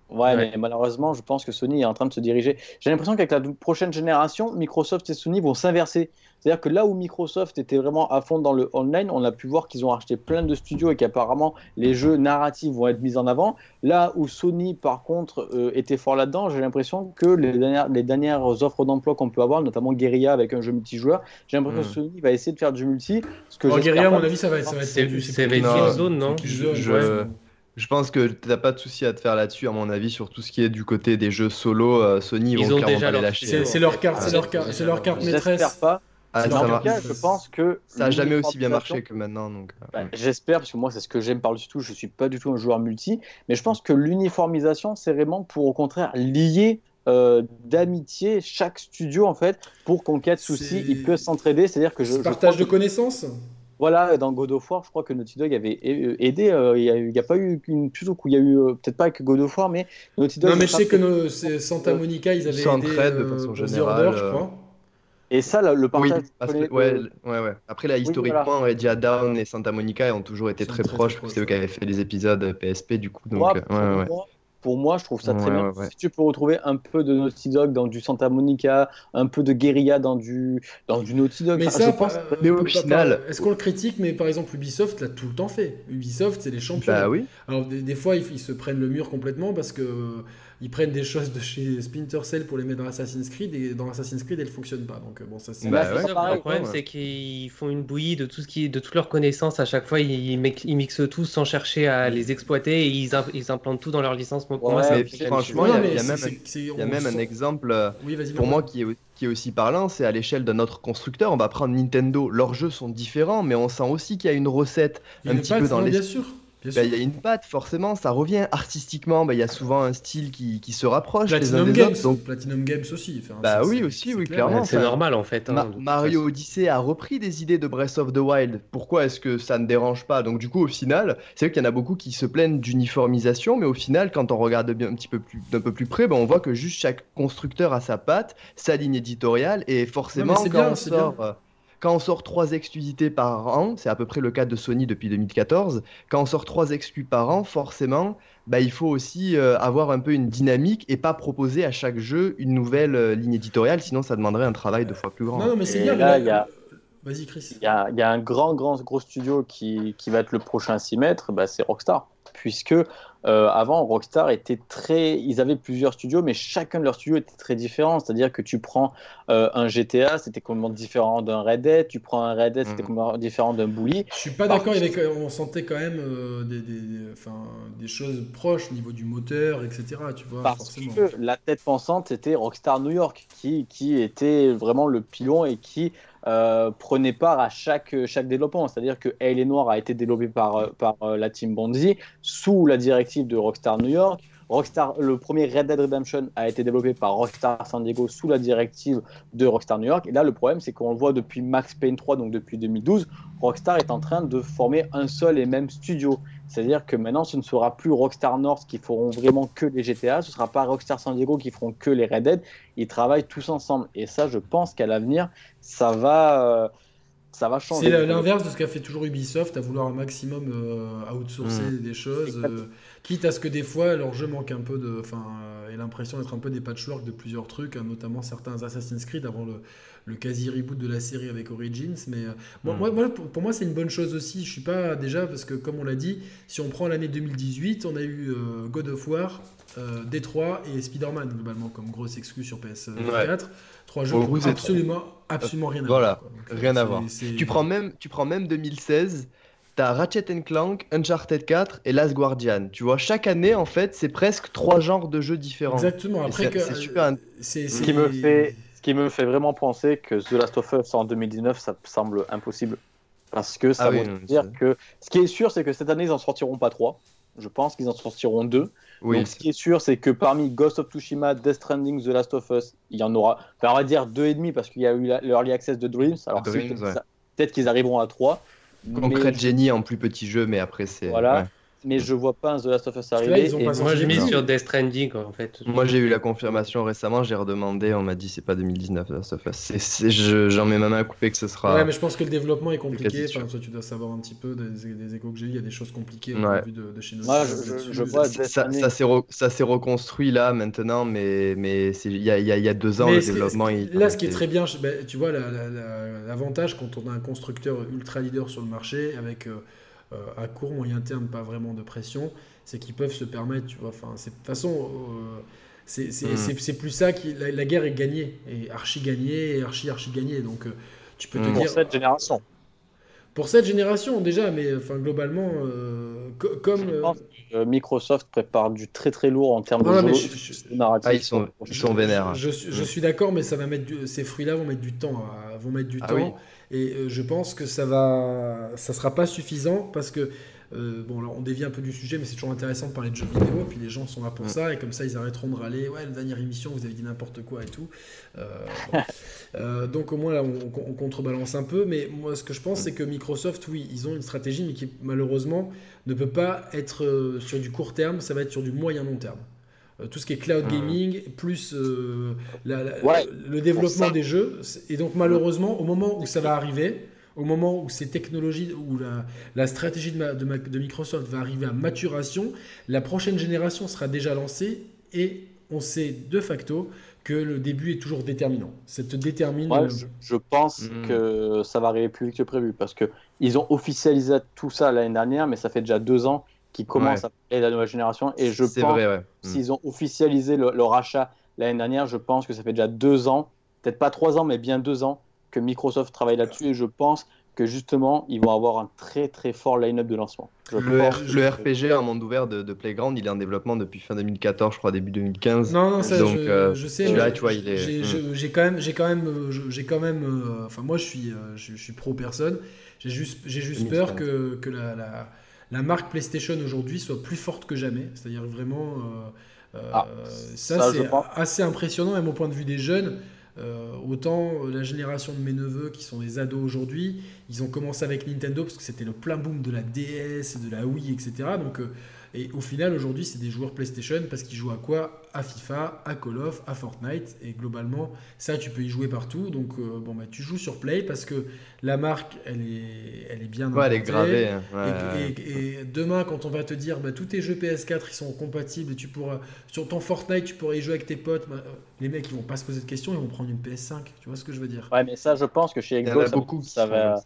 Ouais, mais malheureusement, je pense que Sony est en train de se diriger. J'ai l'impression qu'avec la prochaine génération, Microsoft et Sony vont s'inverser. C'est-à-dire que là où Microsoft était vraiment à fond dans le online, on a pu voir qu'ils ont acheté plein de studios et qu'apparemment les jeux narratifs vont être mis en avant. Là où Sony, par contre, euh, était fort là-dedans, j'ai l'impression que les dernières, les dernières offres d'emploi qu'on peut avoir, notamment Guerilla avec un jeu multijoueur, j'ai l'impression que hmm. Sony va essayer de faire du multi. Ce que Guerilla, à mon avis, ça va, ça va être. C'est une zone, non je... Je pense que tu n'as pas de souci à te faire là-dessus, à mon avis, sur tout ce qui est du côté des jeux solo. Euh, Sony, ils, vont clairement pas les lâcher. C'est leur carte, c'est leur, carte, leur carte maîtresse. pas. Ah, en tout cas, je pense que ça n'a jamais aussi bien marché que maintenant. Donc, euh, bah, J'espère, parce que moi, c'est ce que j'aime par-dessus tout. Je suis pas du tout un joueur multi, mais je pense que l'uniformisation, c'est vraiment pour, au contraire, lier euh, d'amitié chaque studio en fait pour cas de souci, ils peuvent s'entraider. C'est-à-dire que je, partage de connaissances. Voilà, dans God of War, je crois que Naughty Dog avait aidé. Euh, il n'y a, pas eu une plutôt coup, il y a eu peut-être pas avec God of War, mais Naughty Dog. Non, mais je sais que Santa Monica, ils avaient aidé de façon générale, je crois. Et ça, le partage. Oui, ouais, ouais, ouais. Après, là, historiquement, oui, Down et Santa Monica ont toujours été très, proches, que c'est eux qui avaient fait les épisodes PSP, du coup. Donc, ouais, ouais, pour moi, je trouve ça très bien. Si tu peux retrouver un peu de Naughty Dog dans du Santa Monica, un peu de guérilla dans du, dans du Naughty Dog. Mais ça, je pense, mais au final. Est-ce qu'on le critique Mais par exemple, Ubisoft l'a tout le temps fait. Ubisoft, c'est les champions. Bah oui. Alors, des, fois, ils, se prennent le mur complètement parce que ils prennent des choses de chez Splinter Cell pour les mettre dans Assassin's Creed et dans Assassin's Creed elles fonctionnent pas. Donc bon ça c'est bah, le problème c'est qu'ils font une bouillie de tout ce qui de toutes leurs connaissances à chaque fois. Ils, mixent tout sans chercher à les exploiter et ils, ils implantent tout dans leur licence. Pour moi franchement il y, a même, un exemple euh, pour moi qui est qui est aussi parlant, c'est à l'échelle de notre constructeur. On va prendre Nintendo, leurs jeux sont différents, mais on sent aussi qu'il y a une recette un petit peu dans les. Bien sûr. Bah, il y a une patte, forcément, ça revient artistiquement. Bah, il y a souvent un style qui, qui se rapproche. Platinum Games, donc... Platinum Games aussi. bah oui, aussi, oui, clairement. C'est normal en fait. Hein, Mario Odyssey a repris des idées de Breath of the Wild. Pourquoi est-ce que ça ne dérange pas? Donc du coup, au final, c'est vrai qu'il y en a beaucoup qui se plaignent d'uniformisation, mais au final, quand on regarde bien un petit peu plus d'un peu plus près, bah, on voit que juste chaque constructeur a sa patte, sa ligne éditoriale, et forcément, quand bien, on sort. Quand on sort trois exclusivités par an, c'est à peu près le cas de Sony depuis 2014, quand on sort trois exclus par an, forcément, bah, il faut aussi euh, avoir un peu une dynamique et pas proposer à chaque jeu une nouvelle euh, ligne éditoriale, sinon ça demanderait un travail deux fois plus grand. Non, mais c'est bien. Là, il y a... Vas-y, Chris. Il y a, y a, un grand, grand, gros studio qui, qui va être le prochain à s'y mettre, bah, c'est Rockstar. Puisque euh, avant, Rockstar était très. Ils avaient plusieurs studios, mais chacun de leurs studios était très différent. C'est-à-dire que tu prends euh, un GTA, c'était complètement différent d'un Red Dead. Tu prends un Red Dead, c'était mm. complètement différent d'un Bully. Je suis pas d'accord. On sentait quand même euh, des, des, des, choses proches au niveau du moteur, etc. Tu vois, Parce que la tête pensante, c'était Rockstar New York, qui, qui était vraiment le pilon et qui euh, prenait part à chaque, chaque développement. C'est-à-dire que Hale et Noir a été développé par, par la team Bonzi sous la directive de Rockstar New York. Rockstar, le premier Red Dead Redemption a été développé par Rockstar San Diego sous la directive de Rockstar New York. Et là, le problème, c'est qu'on le voit depuis Max Payne 3, donc depuis 2012, Rockstar est en train de former un seul et même studio. C'est-à-dire que maintenant, ce ne sera plus Rockstar North qui feront vraiment que les GTA, ce ne sera pas Rockstar San Diego qui feront que les Red Dead. Ils travaillent tous ensemble. Et ça, je pense qu'à l'avenir, ça va. Euh, ça va changer. C'est l'inverse de ce qu'a fait toujours Ubisoft, à vouloir un maximum euh, outsourcer mmh. des choses, euh, quitte à ce que des fois leur jeu manque un peu de, enfin, euh, l'impression d'être un peu des patchwork de plusieurs trucs, hein, notamment certains Assassin's Creed avant le, le quasi reboot de la série avec Origins. Mais euh, moi, pour, moi, c'est une bonne chose aussi. Je suis pas déjà parce que comme on l'a dit, si on prend l'année 2018, on a eu euh, God of War, euh, Détroit et Spider-Man globalement comme grosse excuse sur PS4. Trois jeux qui absolument, absolument rien à voir. Voilà, rien à voir. Tu prends même, tu prends même 2016. T'as Ratchet Clank, Uncharted 4 et Last Guardian. Tu vois, chaque année, en fait, c'est presque trois genres de jeux différents. Exactement. Après, c'est super. C'est ce qui me fait qui me fait vraiment penser que The Last of Us en 2019, ça semble impossible. Parce que ça ah veut dire que. Ce qui est sûr, c'est que cette année, ils en sortiront pas trois. Je pense qu'ils en sortiront deux. Oui, Donc, ce qui est sûr, c'est que parmi Ghost of Tsushima, Death Stranding, The Last of Us, il y en aura. Enfin, on va dire deux et demi parce qu'il y a eu l'early access de Dreams. Alors, peut-être qu'ils arriveront à trois. Concrete mais... Genie en plus petit jeu, mais après, c'est. Voilà. Mais je vois pas un The Last of Us arriver. moi, j'ai mis sur Death Stranding en fait. Moi, j'ai eu la confirmation récemment, j'ai redemandé, on m'a dit c'est pas 2019 The Last of Us. J'en mets ma main à couper que ce sera. Ouais, mais je pense que le développement est compliqué. Enfin, toi, tu dois savoir un petit peu des, échos que j'ai eu. Il y a des choses compliquées au ouais. de, de, chez nous. Moi, je, je, vois ça, ça s'est reconstruit là maintenant, mais mais il y a, y, y a, deux ans, le développement. là, ce qui est très bien, ben, tu vois, l'avantage quand on a un constructeur ultra leader sur le marché avec. Euh, euh, à court, moyen terme, pas vraiment de pression, c'est qu'ils peuvent se permettre, tu vois. Enfin, de toute façon, euh, c'est plus ça qui. La, guerre est gagnée, et archi gagnée, et archi archi gagnée. Donc, euh, tu peux te mm. dire. Pour cette génération. Pour cette génération, déjà, mais enfin, globalement, comme. Je pense que Microsoft prépare du très très lourd en termes de Ah, ils sont, ils sont vénères. Je, je, suis d'accord, mais ça va mettre ces fruits-là vont mettre du temps. vont mettre du ah temps. Et euh, je pense que ça va, ça sera pas suffisant parce que euh, bon, on dévie un peu du sujet, mais c'est toujours intéressant de parler de jeux vidéo. Et puis les gens sont là pour ça, et comme ça, ils arrêteront de râler. Ouais, la dernière émission, vous avez dit n'importe quoi et tout. Euh, donc au moins là, on, contrebalance un peu. Mais moi, ce que je pense, c'est que Microsoft, oui, ils ont une stratégie, mais qui malheureusement ne peut pas être sur du court terme. Ça va être sur du moyen long terme. Euh, tout ce qui est cloud gaming, plus euh, le développement des jeux. Et donc malheureusement, au moment où ça va arriver, au moment où ces technologies, où la, stratégie de, de, Microsoft va arriver à maturation, la prochaine génération sera déjà lancée et on sait de facto que le début est toujours déterminant. Ça te détermine. je, pense hmm. que ça va arriver plus vite que prévu parce que ils ont officialisé tout ça l'année dernière, mais ça fait déjà deux ans qui commence à parler la nouvelle génération. Et je pense, vrai, s'ils ont officialisé le, rachat l'année dernière, je pense que ça fait déjà deux ans, peut-être pas trois ans, mais bien deux ans, que Microsoft travaille là-dessus. Et je pense que justement, ils vont avoir un très très fort line-up de lancement. Le, RPG, un monde ouvert de, Playground, il est en développement depuis fin 2014, je crois, début 2015. Non, non, ça, Donc, je, euh, je, sais. J'ai quand même, j'ai quand même, j'ai quand même. Euh, enfin, moi, je suis, euh, je, suis pro personne. J'ai juste, j'ai juste peur que, que la, la la marque PlayStation aujourd'hui soit plus forte que jamais. C'est-à-dire vraiment, euh, euh, ah, ça, c'est assez impressionnant, même au point de vue des jeunes. Euh, autant la génération de mes neveux qui sont des ados aujourd'hui, ils ont commencé avec Nintendo parce que c'était le plein boom de la DS, de la Wii, etc. Donc et au final, aujourd'hui, c'est des joueurs PlayStation parce qu'ils jouent à quoi? À FIFA, à Call of, à Fortnite. Et globalement, ça, tu peux y jouer partout. Donc, euh, bon, bah, tu joues sur Play parce que la marque, elle est, elle est bien ouais, elle est gravée. Hein. et, demain, quand on va te dire, bah, tous tes jeux PS4, ils sont compatibles et tu pourras, sur ton Fortnite, tu pourrais y jouer avec tes potes, bah, les mecs, ils vont pas se poser de questions, ils vont prendre une PS5. Tu vois ce que je veux dire? Ouais, mais ça, je pense que chez Xbox, ça, va...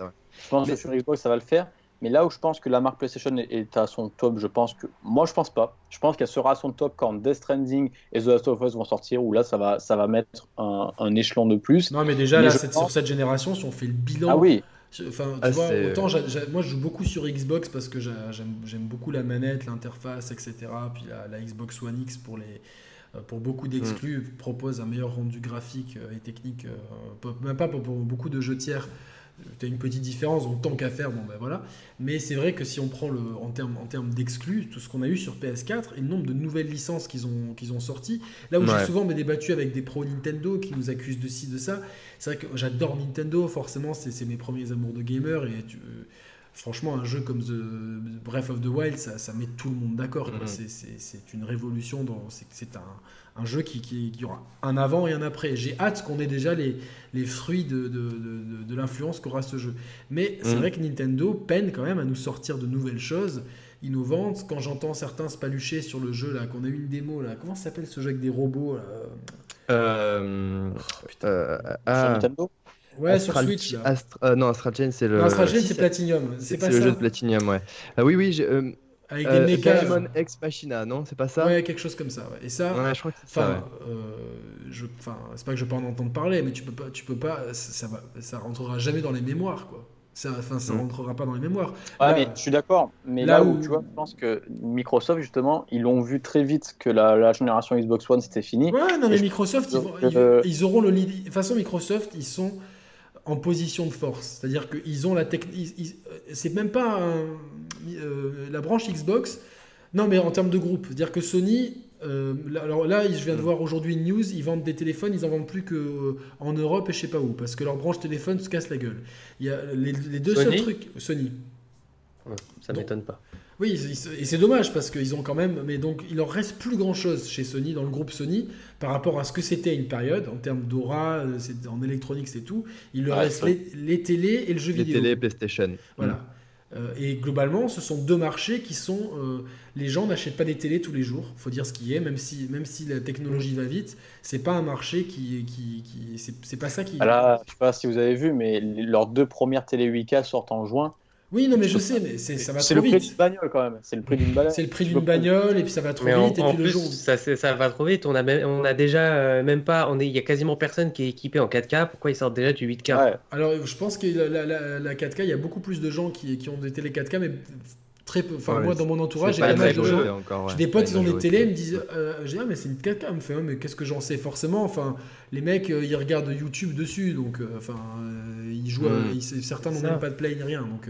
Je pense que sur Xbox, ça va le faire. Mais là où je pense que la marque PlayStation est à son top, je pense que. Moi, je pense pas. Je pense qu'elle sera à son top quand Death Stranding et The Last of Us vont sortir, où là, ça va, ça va mettre un, échelon de plus. Non, mais déjà, là, sur cette génération, si on fait le bilan. Ah oui. Enfin, tu ah, vois, autant moi je joue beaucoup sur Xbox parce que j'aime beaucoup la manette, l'interface, etc. Puis la, Xbox One X pour les, euh, pour beaucoup d'exclus mm. propose un meilleur rendu graphique euh, et technique, euh, même pas pour, beaucoup de jeux tiers tu as une petite différence, donc tant qu'à faire, bon ben voilà. Mais c'est vrai que si on prend le, en termes en d'exclus, tout ce qu'on a eu sur PS4 et le nombre de nouvelles licences qu'ils ont, qu'ils ont sorties, là où j'ai souvent me débattu avec des pros Nintendo qui nous accusent de ci, de ça, c'est vrai que j'adore Nintendo, forcément, c'est mes premiers amours de gamer et tu, franchement, un jeu comme The Breath of the Wild, ça, met tout le monde d'accord. Mm-hmm. C'est une révolution, c'est un, un, jeu qui, qui, aura un avant et un après. J'ai hâte qu'on ait déjà les, les fruits de, de, de, l'influence qu'aura ce jeu. Mais c'est mm. vrai que Nintendo peine quand même à nous sortir de nouvelles choses innovantes. Quand j'entends certains se palucher sur le jeu, là, qu'on a eu une démo, là, comment s'appelle ce jeu avec des robots là euh... Oh, putain. Euh, ah. Nintendo Ouais, sur Switch. Euh, non, Astral Chain, c'est le. Non, Astral Chain, c'est Platinum. C'est le jeu de Platinum, ouais. Ah, oui, oui. Euh, Avec des mécas. Diamond Ex Machina, non C'est pas ça Ouais, quelque chose comme ça. Ouais. Et ça. Ouais, je crois que c'est ça. Euh, je... Enfin, c'est pas que je peux en entendre parler, mais tu peux pas, tu peux pas, ça, va, ça rentrera jamais dans les mémoires, quoi. Ça, enfin, ça mm. rentrera pas dans les mémoires. Ouais, mais je suis d'accord. Mais là, où, tu vois, je pense que Microsoft, justement, ils l'ont vu très vite que la, la, génération Xbox One c'était fini. Ouais, non, mais Microsoft, ils, ils, auront le. De toute façon, Microsoft, ils sont en position de force. C'est-à-dire qu'ils ont la technique. C'est même pas euh, la branche Xbox. Non, mais en termes de groupe. C'est-à-dire que Sony. Euh, alors là, je viens de voir aujourd'hui une news, ils vendent des téléphones, ils en vendent plus qu'en euh, en Europe et je sais pas où, parce que leur branche téléphone se casse la gueule. Il y a les, deux seuls trucs. Sony. ça m'étonne pas. Oui, et c'est dommage parce qu'ils ont quand même. Mais donc, il leur reste plus grand chose chez Sony, dans le groupe Sony, par rapport à ce que c'était une période, en termes d'aura, en électronique, c'est tout. Il leur reste les, télés et le jeu vidéo. Les télés, PlayStation. Voilà. Mm. Euh, et globalement, ce sont deux marchés qui sont. Euh, les gens n'achètent pas des télés tous les jours, faut dire ce qui est, même si, même si la technologie va vite, c'est pas un marché qui. qui, qui c'est pas ça qui. Là, je sais pas si vous avez vu, mais leurs deux premières télé 8K sortent en juin. Oui, non, mais je sais, mais ça va trop vite. C'est le prix d'une bagnole quand même. C'est le prix d'une bagnole. C'est le prix d'une bagnole et puis ça va trop vite. et puis le jour... ça, ça va trop vite. On a, même, on a déjà euh, même pas. On est, il y a quasiment personne qui est équipé en 4K. Pourquoi ils sortent déjà du 8K Alors, je pense que la, la, 4K, il y a beaucoup plus de gens qui, qui ont des télé 4K, mais très peu. Enfin, moi, dans mon entourage, j'ai des potes, ils ont des télés, ils me disent euh, J'ai ah, mais c'est une 4K. me fait, mais qu'est-ce que j'en sais Forcément, enfin, les mecs, euh, ils regardent YouTube dessus, donc, euh, enfin, jouent. Hmm. certains n'ont même pas de play ni rien. Donc,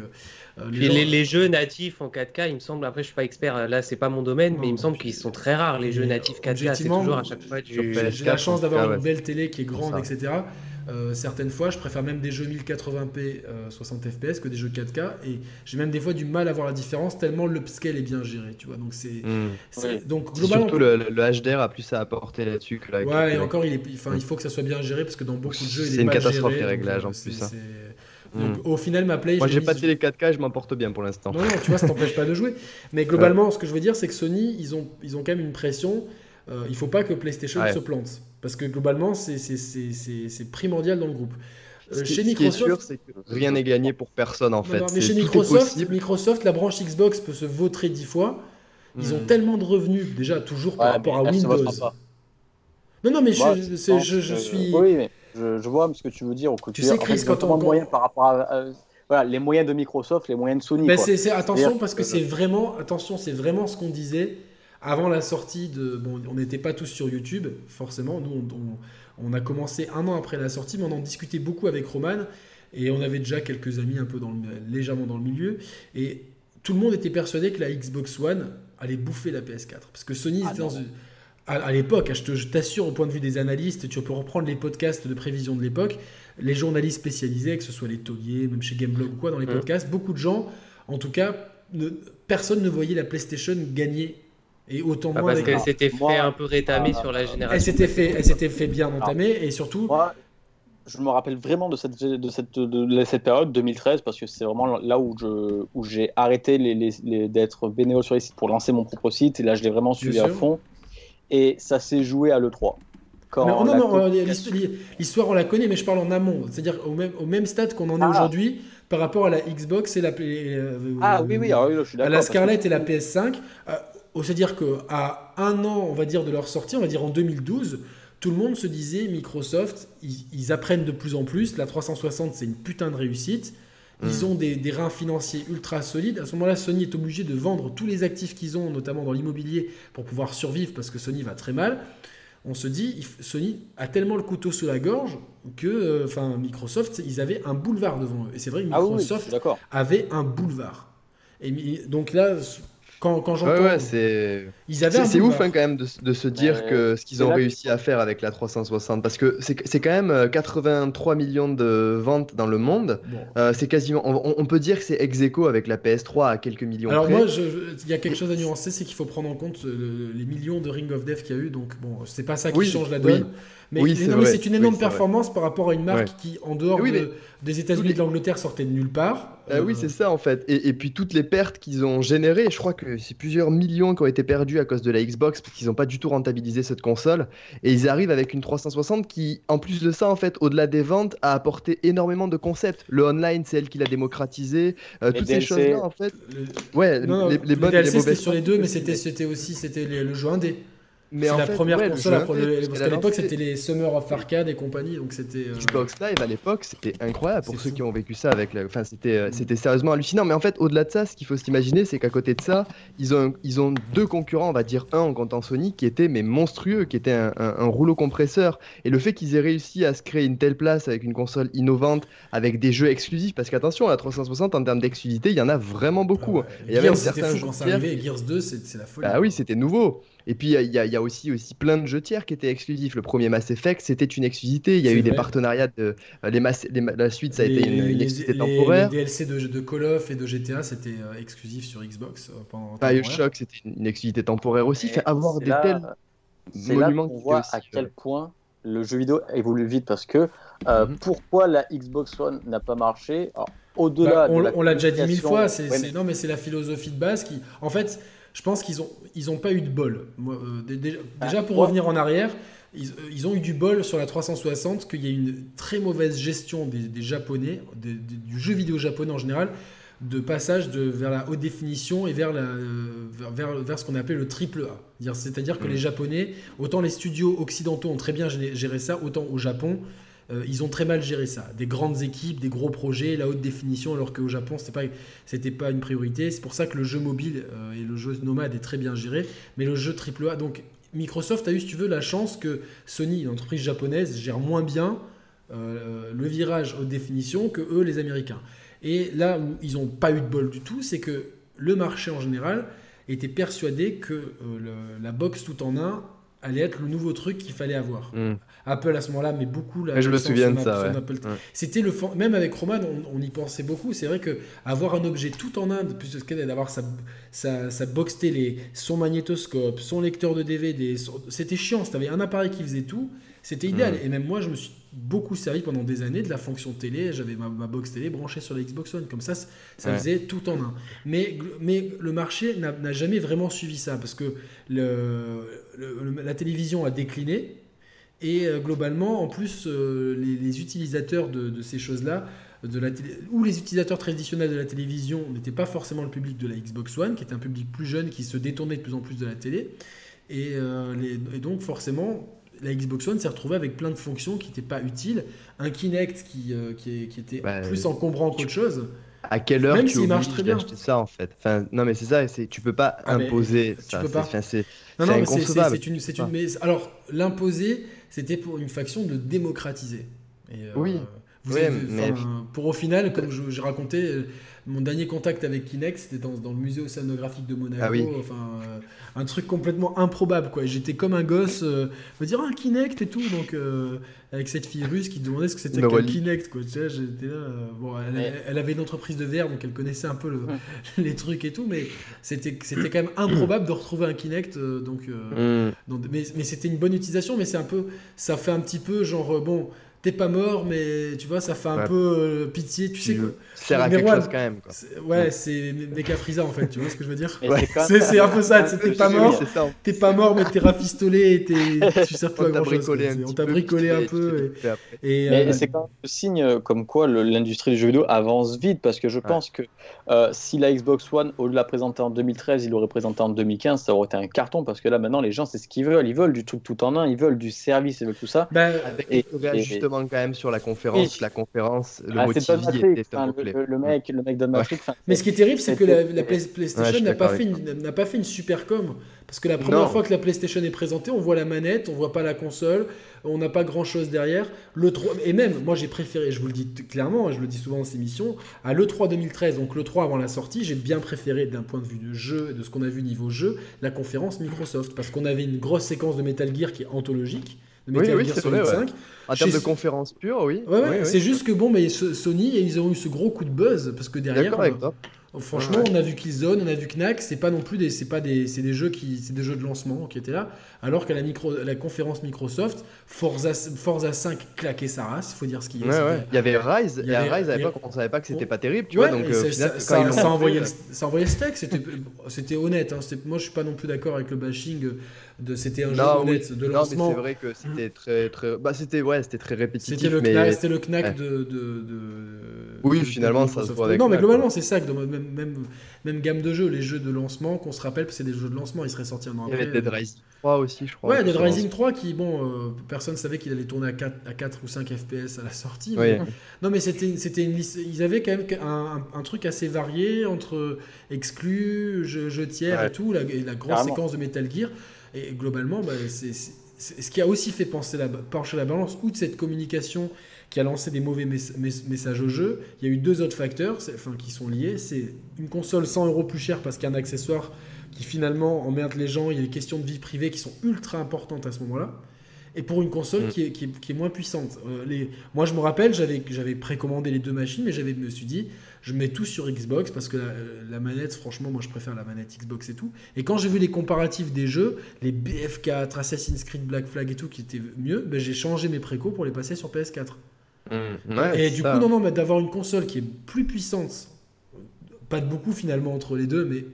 les, les, jeux natifs en 4K, il me semble, après, je suis pas expert, là, c'est pas mon domaine, mais il me semble qu'ils sont très rares, les jeux natifs 4K. C'est toujours à chaque fois du. J'ai la chance d'avoir une belle télé qui est grande, etc. Euh, certaines fois, je préfère même des jeux 1080p 60 fps que des jeux 4K et j'ai même des fois du mal à voir la différence tellement l'upscale est bien géré, tu vois. Donc c'est hmm. donc globalement surtout le, HDR a plus à apporter là-dessus que la Ouais, et encore il est enfin il faut que ça soit bien géré parce que dans beaucoup de jeux il est, C'est une catastrophe les réglages en plus. Hein. Donc, hmm. au final, ma play. Moi, j'ai pas télé 4K, je m'en porte bien pour l'instant. Non, non, tu vois, ça t'empêche pas de jouer. Mais globalement, ce que je veux dire, c'est que Sony, ils ont, ils ont quand même une pression. Euh, il faut pas que PlayStation se plante. Parce que globalement, c'est primordial dans le groupe. Euh, chez Microsoft, c'est que rien n'est gagné pour personne en fait. mais chez Microsoft, Microsoft, la branche Xbox peut se vautrer dix fois. Ils ont hmm. tellement de revenus déjà toujours par rapport à Windows. Non, non, mais je, je, suis. Oui, mais je, vois ce que tu veux dire. Tu sais, Chris, quand on. Moyen par rapport à, voilà, les moyens de Microsoft, les moyens de Sony. Ben, attention, parce que c'est vraiment, attention, c'est vraiment ce qu'on disait avant la sortie de. Bon, on n'était pas tous sur YouTube, forcément. Nous, on, a commencé un an après la sortie, mais on en discutait beaucoup avec Roman. Et on avait déjà quelques amis un peu dans légèrement dans le milieu. Et tout le monde était persuadé que la Xbox One allait bouffer la PS4. Parce que Sony ah était dans à, l'époque, je t'assure, au point de vue des analystes, tu peux reprendre les podcasts de prévision de l'époque, les journalistes spécialisés, que ce soit les Tauliers, même chez Gameblog ou quoi, dans les mmh. podcasts, beaucoup de gens, en tout cas, personne ne voyait la PlayStation gagner et autant ah, parce qu'elle s'était fait un peu rétamer sur la génération. Elle s'était fait, elle s'était fait bien entamer et surtout. Moi, je me rappelle vraiment de cette, de cette, de cette période 2013 parce que c'est vraiment là où je, où j'ai arrêté les, les, d'être bénévole sur les sites pour lancer mon propre site et là je l'ai vraiment suivi à fond et ça s'est joué à l'e3. Quand non, non, non, l'histoire on la connaît, mais je parle en amont, c'est-à-dire au même, au même stade qu'on en est ah. aujourd'hui par rapport à la Xbox et la. Euh, ah oui, oui, oui je suis d'accord. À la Scarlett et la PS5 c'est-à-dire qu'à un an, on va dire, de leur sortie, on va dire en 2012, tout le monde se disait Microsoft, ils, apprennent de plus en plus. La 360, c'est une putain de réussite. Ils mm. ont des, des, reins financiers ultra solides. À ce moment-là, Sony est obligé de vendre tous les actifs qu'ils ont, notamment dans l'immobilier, pour pouvoir survivre parce que Sony va très mal. On se dit, Sony a tellement le couteau sous la gorge que, euh, Microsoft, ils avaient un boulevard devant eux. Et c'est vrai que ah Microsoft avait un boulevard. Et donc là, quand, quand j'entends. Ouais, c'est. C'est ouf hein, quand même de, de se dire que ce qu'ils ont réussi à faire avec la 360. Parce que c'est quand même 83 euh, millions de ventes dans le monde. Euh, c'est quasiment. On, on, peut dire que c'est ex aequo avec la PS3 à quelques millions. Alors, moi, il y a quelque chose à nuancer c'est qu'il faut prendre en compte euh, les millions de Ring of Death qu'il y a eu. Donc, bon, c'est pas ça qui change la donne. Mais, oui, c'est une énorme performance par rapport à une marque qui, en dehors des États-Unis et de l'Angleterre, sortait de nulle part. Ah oui, c'est ça en fait. Et, puis toutes les pertes qu'ils ont générées, je crois que c'est plusieurs millions qui ont été perdus à cause de la Xbox parce qu'ils n'ont pas du tout rentabilisé cette console. Et ils arrivent avec une 360 qui, en plus de ça, en fait, au-delà des ventes, a apporté énormément de concepts. Le online, c'est elle qui l'a démocratisé. Euh, toutes ces choses-là, en fait. Ouais, les, les, bonnes et les mauvaises. sur les deux, mais c'était aussi c'était le jeu indé. Mais c'est la première console, parce qu'à l'époque c'était les Summer of Arcade et compagnie, donc c'était. Euh... Xbox Live à l'époque c'était incroyable pour ceux qui ont vécu ça avec, enfin c'était euh, mm. c'était sérieusement hallucinant. Mais en fait au-delà de ça, ce qu'il faut s'imaginer, c'est qu'à côté de ça, ils ont ils ont deux concurrents, on va dire un en comptant Sony, qui était mais monstrueux, qui était un, un, rouleau compresseur. Et le fait qu'ils aient réussi à se créer une telle place avec une console innovante, avec des jeux exclusifs, parce qu'attention, la 360 en termes d'exclusivité, il y en a vraiment beaucoup. Ah il y avait certains jeux quand ça arrivait, Gears 2, c'est la folie. Ah oui, c'était nouveau. Et puis il y, a a aussi, aussi plein de jeux tiers qui étaient exclusifs. Le premier Mass Effect, c'était une exclusivité. Il y a eu des partenariats de. Les, la suite, ça a été une, exclusivité temporaire. Les DLC de, de, Call of et de GTA, c'était exclusif sur Xbox pendant. Bioshock, c'était une, exclusivité temporaire aussi. Fait avoir des tels c'est là qu'on voit à quel point le jeu vidéo évolue vite parce que euh, mhm. pourquoi la Xbox One n'a pas marché? Au-delà, bah, on, l'a déjà dit mille fois. C'est, non, mais c'est la philosophie de base qui, en fait, je pense qu'ils ont, ils ont pas eu de bol. Euh, déjà, ah, pour revenir en arrière, euh, ils, ont eu du bol sur la 360 qu'il y ait une très mauvaise gestion des, japonais, du jeu vidéo japonais en général, de passage de, vers la haute définition et vers, la, vers, vers, ce qu'on appelle le triple A. C'est-à-dire que mm. les Japonais, autant les studios occidentaux ont très bien géré ça, autant au Japon, euh, ils ont très mal géré ça. Des grandes équipes, des gros projets, la haute définition, alors qu'au Japon, ce n'était pas, pas une priorité. C'est pour ça que le jeu mobile euh, et le jeu nomade est très bien géré, mais le jeu triple A, donc Microsoft a eu, si tu veux, la chance que Sony, une entreprise japonaise, gère moins bien euh, le virage haute définition que eux, les Américains. Et là où ils n'ont pas eu de bol du tout, c'est que le marché en général était persuadé que la box tout en un allait être le nouveau truc qu'il fallait avoir. Hmm. Apple à ce moment-là mais beaucoup la je me souviens de ça. C'était le même avec Roman, on, y pensait beaucoup. C'est vrai que avoir un objet tout en un, plus d'avoir sa, sa, sa, box télé, son magnétoscope, son lecteur de DVD, c'était chiant. Tu avais un appareil qui faisait tout. C'était idéal. Hmm. Et même moi, je me suis beaucoup servi pendant des années de la fonction télé. J'avais ma, box télé branchée sur la Xbox One. Comme ça, ça faisait tout en un. Mais, mais le marché n'a jamais vraiment suivi ça parce que le, la télévision a décliné. Et euh, globalement, en plus, euh, les, utilisateurs de, ces choses-là, de la ou les utilisateurs traditionnels de la télévision n'étaient pas forcément le public de la Xbox One, qui était un public plus jeune, qui se détournait de plus en plus de la télé. Et, euh, et donc, forcément, la Xbox One s'est retrouvée avec plein de fonctions qui n'étaient pas utiles. Un Kinect qui, euh, qui, était bah, plus encombrant qu'autre chose. À quelle heure tu marche très bien. ça en fait? Enfin, Non mais c'est ça, tu peux pas ah, imposer ça. Tu peux pas. C'est, non, non, c'est, une, une, mais alors l'imposer, c'était pour une faction de démocratiser. Euh, oui. Vous mais... Pour au final, comme j'ai raconté, euh, mon dernier contact avec Kinect, c'était dans, dans, le musée océanographique de Monaco. Ah enfin, euh, un truc complètement improbable, quoi. J'étais comme un gosse, euh, me dire un Kinect et tout. Donc, euh, avec cette fille russe qui demandait ce que c'était qu'un Kinect, quoi. Tu sais, j'étais là. bon, elle, avait une entreprise de verre, donc elle connaissait un peu les trucs et tout, mais c'était c'était quand même improbable de retrouver un Kinect. donc, mm. mais, mais c'était une bonne utilisation, mais c'est un peu, ça fait un petit peu genre bon t'es pas mort, mais tu vois, ça fait un peu euh, pitié. Tu sais que. Sert à quelque chose quand même. Quoi. Ouais, c'est Mecha Frieza en fait, tu vois ce que je veux dire? C'est un peu ça, t'es pas mort, t'es pas mort, mais t'es rafistolé et tu sers pas à grand chose. On t'a bricolé un peu. Et, euh, c'est quand même le signe euh, comme quoi l'industrie du jeu vidéo avance vite parce que je pense que si la Xbox One, au lieu de la présenter en 2013, il l'aurait présenté en 2015, ça aurait été un carton parce que là maintenant les gens, c'est ce qu'ils veulent. Ils veulent du truc tout en un, ils veulent du service, ils veulent tout ça. Ben, quand même sur la conférence. La conférence, le ah, le, mec, le mec de Matrix. Mais ce qui est terrible, c'est que la, PlayStation n'a pas, fait une, pas fait une super com. Parce que la première fois que la PlayStation est présentée, on voit la manette, on voit pas la console, on n'a pas grand chose derrière. Le 3, et même, moi j'ai préféré, je vous le dis clairement, je le dis souvent dans ces émissions, à l'E3 2013, donc l'E3 avant la sortie, j'ai bien préféré d'un point de vue de jeu, de ce qu'on a vu niveau jeu, la conférence Microsoft. Parce qu'on avait une grosse séquence de Metal Gear qui est anthologique oui, oui, c'est vrai, 5. En termes de conférence pure, oui. Ouais, c'est juste que bon, mais Sony, ils ont eu ce gros coup de buzz parce que derrière. Franchement, on a vu Killzone, on a vu Knack, c'est pas non plus des, c'est pas des, c'est des jeux qui, c'est des jeux de lancement qui étaient là. Alors qu'à la micro, la conférence Microsoft, Forza, Forza 5 claquait sa race, il faut dire ce qu'il y a. Il y avait Rise, il y avait, Rise à l'époque, on savait pas que c'était pas terrible, tu vois. Donc euh, ça, ça, ça, envoyait, ça envoyait le steak, c'était, c'était honnête. Hein, moi, je suis pas non plus d'accord avec le bashing de c'était un jeu honnête de lancement. c'est vrai que c'était très très bah c'était ouais, c'était très répétitif C'était le knack, c'était le knack de, de, Oui, finalement ça se voit avec Non, mais globalement, c'est ça même, même même gamme de jeux, les jeux de lancement qu'on se rappelle, c'est des jeux de lancement, ils seraient sortis un an après. Il y avait Dead Rising 3 aussi, je crois. Ouais, Dead Rising 3 qui bon euh, personne savait qu'il allait tourner à 4 à 4 ou 5 FPS à la sortie. non mais c'était c'était une ils avaient quand même un, un, truc assez varié entre exclus, jeux, tiers et tout, la, la grosse séquence de Metal Gear et globalement, bah, c'est ce qui a aussi fait penser la, pencher la balance, outre cette communication qui a lancé des mauvais messages au jeu. Il y a eu deux autres facteurs enfin, qui sont liés. C'est une console 100 euros plus chère parce qu'il y a un accessoire qui finalement emmerde les gens. Il y a des questions de vie privée qui sont ultra importantes à ce moment-là et pour une console mm. qui, est, qui, est, moins puissante. Euh, les... Moi, je me rappelle, j'avais, précommandé les deux machines, mais j'avais me suis dit, je mets tout sur Xbox parce que la, manette, franchement, moi, je préfère la manette Xbox et tout. Et quand j'ai vu les comparatifs des jeux, les BF4, Assassin's Creed Black Flag et tout, qui étaient mieux, ben, j'ai changé mes précos pour les passer sur PS4. Mm. et du coup, non, non, mais d'avoir une console qui est plus puissante, pas de beaucoup finalement entre les deux, mais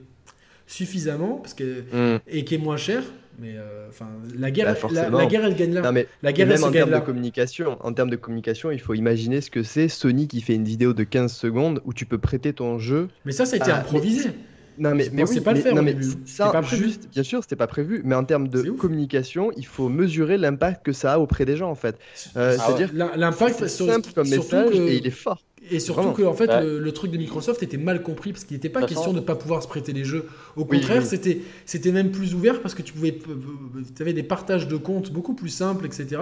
suffisamment, parce que, mm. et qui est moins chère mais euh, enfin, la guerre, bah, la, guerre, elle gagne là. mais la guerre, même en termes de communication, en termes de communication, il faut imaginer ce que c'est Sony qui fait une vidéo de 15 secondes où tu peux prêter ton jeu. Mais ça, ça a été improvisé. Non mais, mais oui, pas le faire non, mais ça, pas juste, bien sûr, c'était pas prévu, mais en termes de communication, il faut mesurer l'impact que ça a auprès des gens en fait. Euh, ah c'est-à-dire l'impact simple comme message et il est fort. Et surtout que en fait, le, truc de Microsoft était mal compris parce qu'il n'était pas question de ne pas pouvoir se prêter les jeux. Au contraire, c'était c'était même plus ouvert parce que tu pouvais, tu avais des partages de comptes beaucoup plus simples, etc.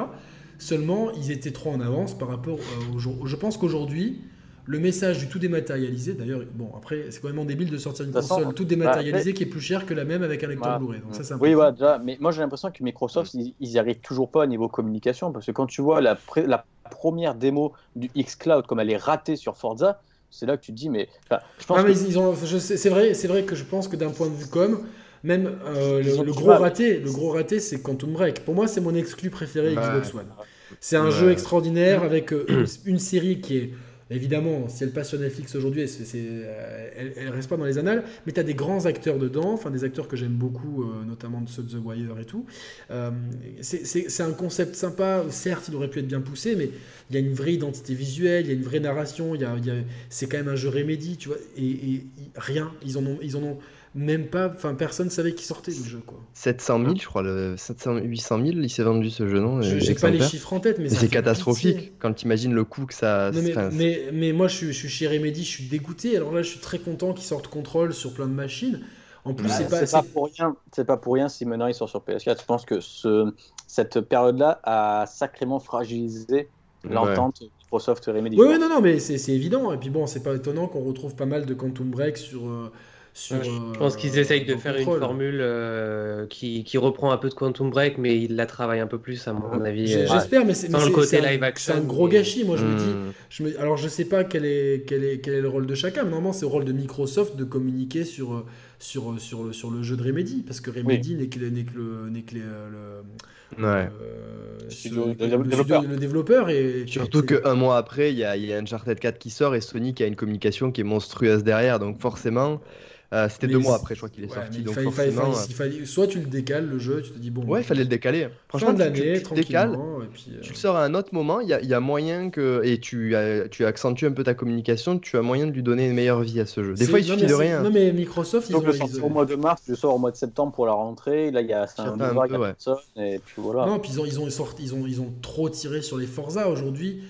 Seulement, ils étaient trop en avance par rapport euh, au Je pense qu'aujourd'hui, le message du tout dématérialisé, d'ailleurs, bon, après, c'est quand même débile de sortir une console tout dématérialisée qui est plus chère que la même avec un lecteur Blu-ray. oui, voilà, déjà, mais moi j'ai l'impression que Microsoft, ils, n'y arrivent toujours pas au niveau communication parce que quand tu vois la, la première démo du xCloud, comme elle est ratée sur Forza, c'est là que tu te dis, mais. Je pense ils ont, c'est vrai, c'est vrai que je pense que d'un point de vue com, même euh, le, gros raté, le gros raté, c'est Quantum Break. Pour moi, c'est mon exclu préféré Xbox One. C'est un jeu extraordinaire avec euh, une série qui est Évidemment, si elle passe sur Netflix aujourd'hui, euh, elle, reste pas dans les annales, mais tu as des grands acteurs dedans, enfin des acteurs que j'aime beaucoup, euh, notamment de ceux de The Wire et tout. Euh, c'est un concept sympa, certes, il aurait pu être bien poussé, mais il y a une vraie identité visuelle, il y a une vraie narration, il y a, c'est quand même un jeu Remedy, tu vois, et, et, rien, ils en ont, ils en ont même pas, enfin personne savait qui sortait le jeu quoi. 700 000, je crois, le 700, 800 000, il s'est vendu ce jeu, non J'ai pas les chiffres en tête, mais, c'est catastrophique quand tu imagines le coût que ça. mais, mais, moi je suis, je suis, chez Remedy, je suis dégoûté. Alors là, je suis très content qu'ils sortent contrôle sur plein de machines. En plus, c'est pas, pas, pour rien. C'est pas pour rien si maintenant ils sont sur PS4. Je pense que ce, cette période-là a sacrément fragilisé l'entente Microsoft Remedy. Oui, oui, non, non, mais c'est évident. Et puis bon, c'est pas étonnant qu'on retrouve pas mal de Quantum Break sur. Euh, je pense qu'ils essayent de faire une formule euh, qui, qui, reprend un peu de Quantum Break, mais ils la travaillent un peu plus, à mon avis. Euh, j'espère, mais c'est le côté live action. C'est un gros gâchis. Moi, je me dis, hmm. je me, alors je sais pas quel est, quel est, quel est le rôle de chacun, mais normalement, c'est le rôle de Microsoft de communiquer sur, sur, sur, sur le jeu de Remedy, parce que Remedy n'est que, le. N'est que le ouais. le, développeur. et surtout qu'un mois après il y, a, il y a Uncharted 4 qui sort et Sony qui a une communication qui est monstrueuse derrière donc forcément euh, c'était deux mois après, je crois qu'il est sorti. donc forcément, fallait, soit tu le décales, le jeu, tu te dis bon. Ouais, il fallait le décaler. Franchement, de l'année, tu, décales, puis, euh, tu le sors à un autre moment. Il y a, y a, moyen que. Et tu, tu accentues un peu ta communication, tu as moyen de lui donner une meilleure vie à ce jeu. Des fois, il suffit de rien. Non, mais Microsoft, ils ont. le sortir au mois de mars, je sors au mois de septembre pour la rentrée. Là, il y a un, un peu, ouais. et puis voilà. Non, puis ils ont, ils, ont sorti, ils, ont, ils ont trop tiré sur les Forza aujourd'hui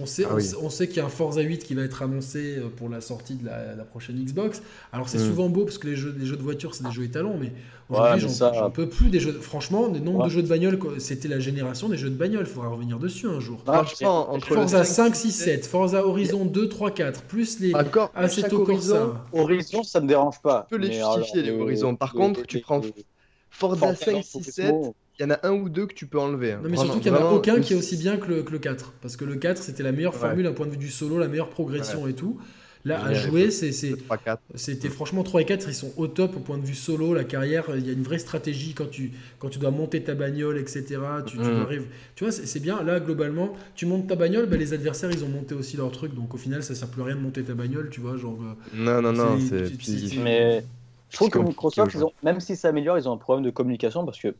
on sait, ah on, sait, qu'il y a un Forza 8 qui va être annoncé euh, pour la sortie de la, prochaine Xbox. Alors c'est mm. souvent beau parce que les jeux, les jeux de voiture c'est des jeux étalons, mais aujourd'hui j'en peux plus des jeux. Franchement, le nombre de jeux de bagnole, c'était la génération des jeux de bagnole. Il faudra revenir dessus un jour. Franchement, entre Forza 5, 6, 7, Forza Horizon 2, 3, 4, plus les Encore, Assetto Corsa. Horizon, ça me dérange pas. Tu peux les justifier les Horizons. Par contre, tu prends Forza 5, 6, 7 il y en a un ou deux que tu peux enlever. Hein. Non, mais surtout qu'il n'y en a aucun qui est aussi bien que le, que le 4. Parce que le 4, c'était la meilleure formule d'un point de vue du solo, la meilleure progression et tout. Là, à jouer, c'était franchement 3 et 4, ils sont au top au point de vue solo, la carrière. Il y a une vraie stratégie quand tu, quand tu dois monter ta bagnole, etc. Tu, tu, mm. arrives, tu vois, c'est bien. Là, globalement, tu montes ta bagnole, ben, les adversaires, ils ont monté aussi leur truc. Donc au final, ça sert plus à rien de monter ta bagnole, tu vois. Genre, euh, non, non, non. Mais je trouve que Microsoft, même si ça améliore, ils ont un problème de communication parce que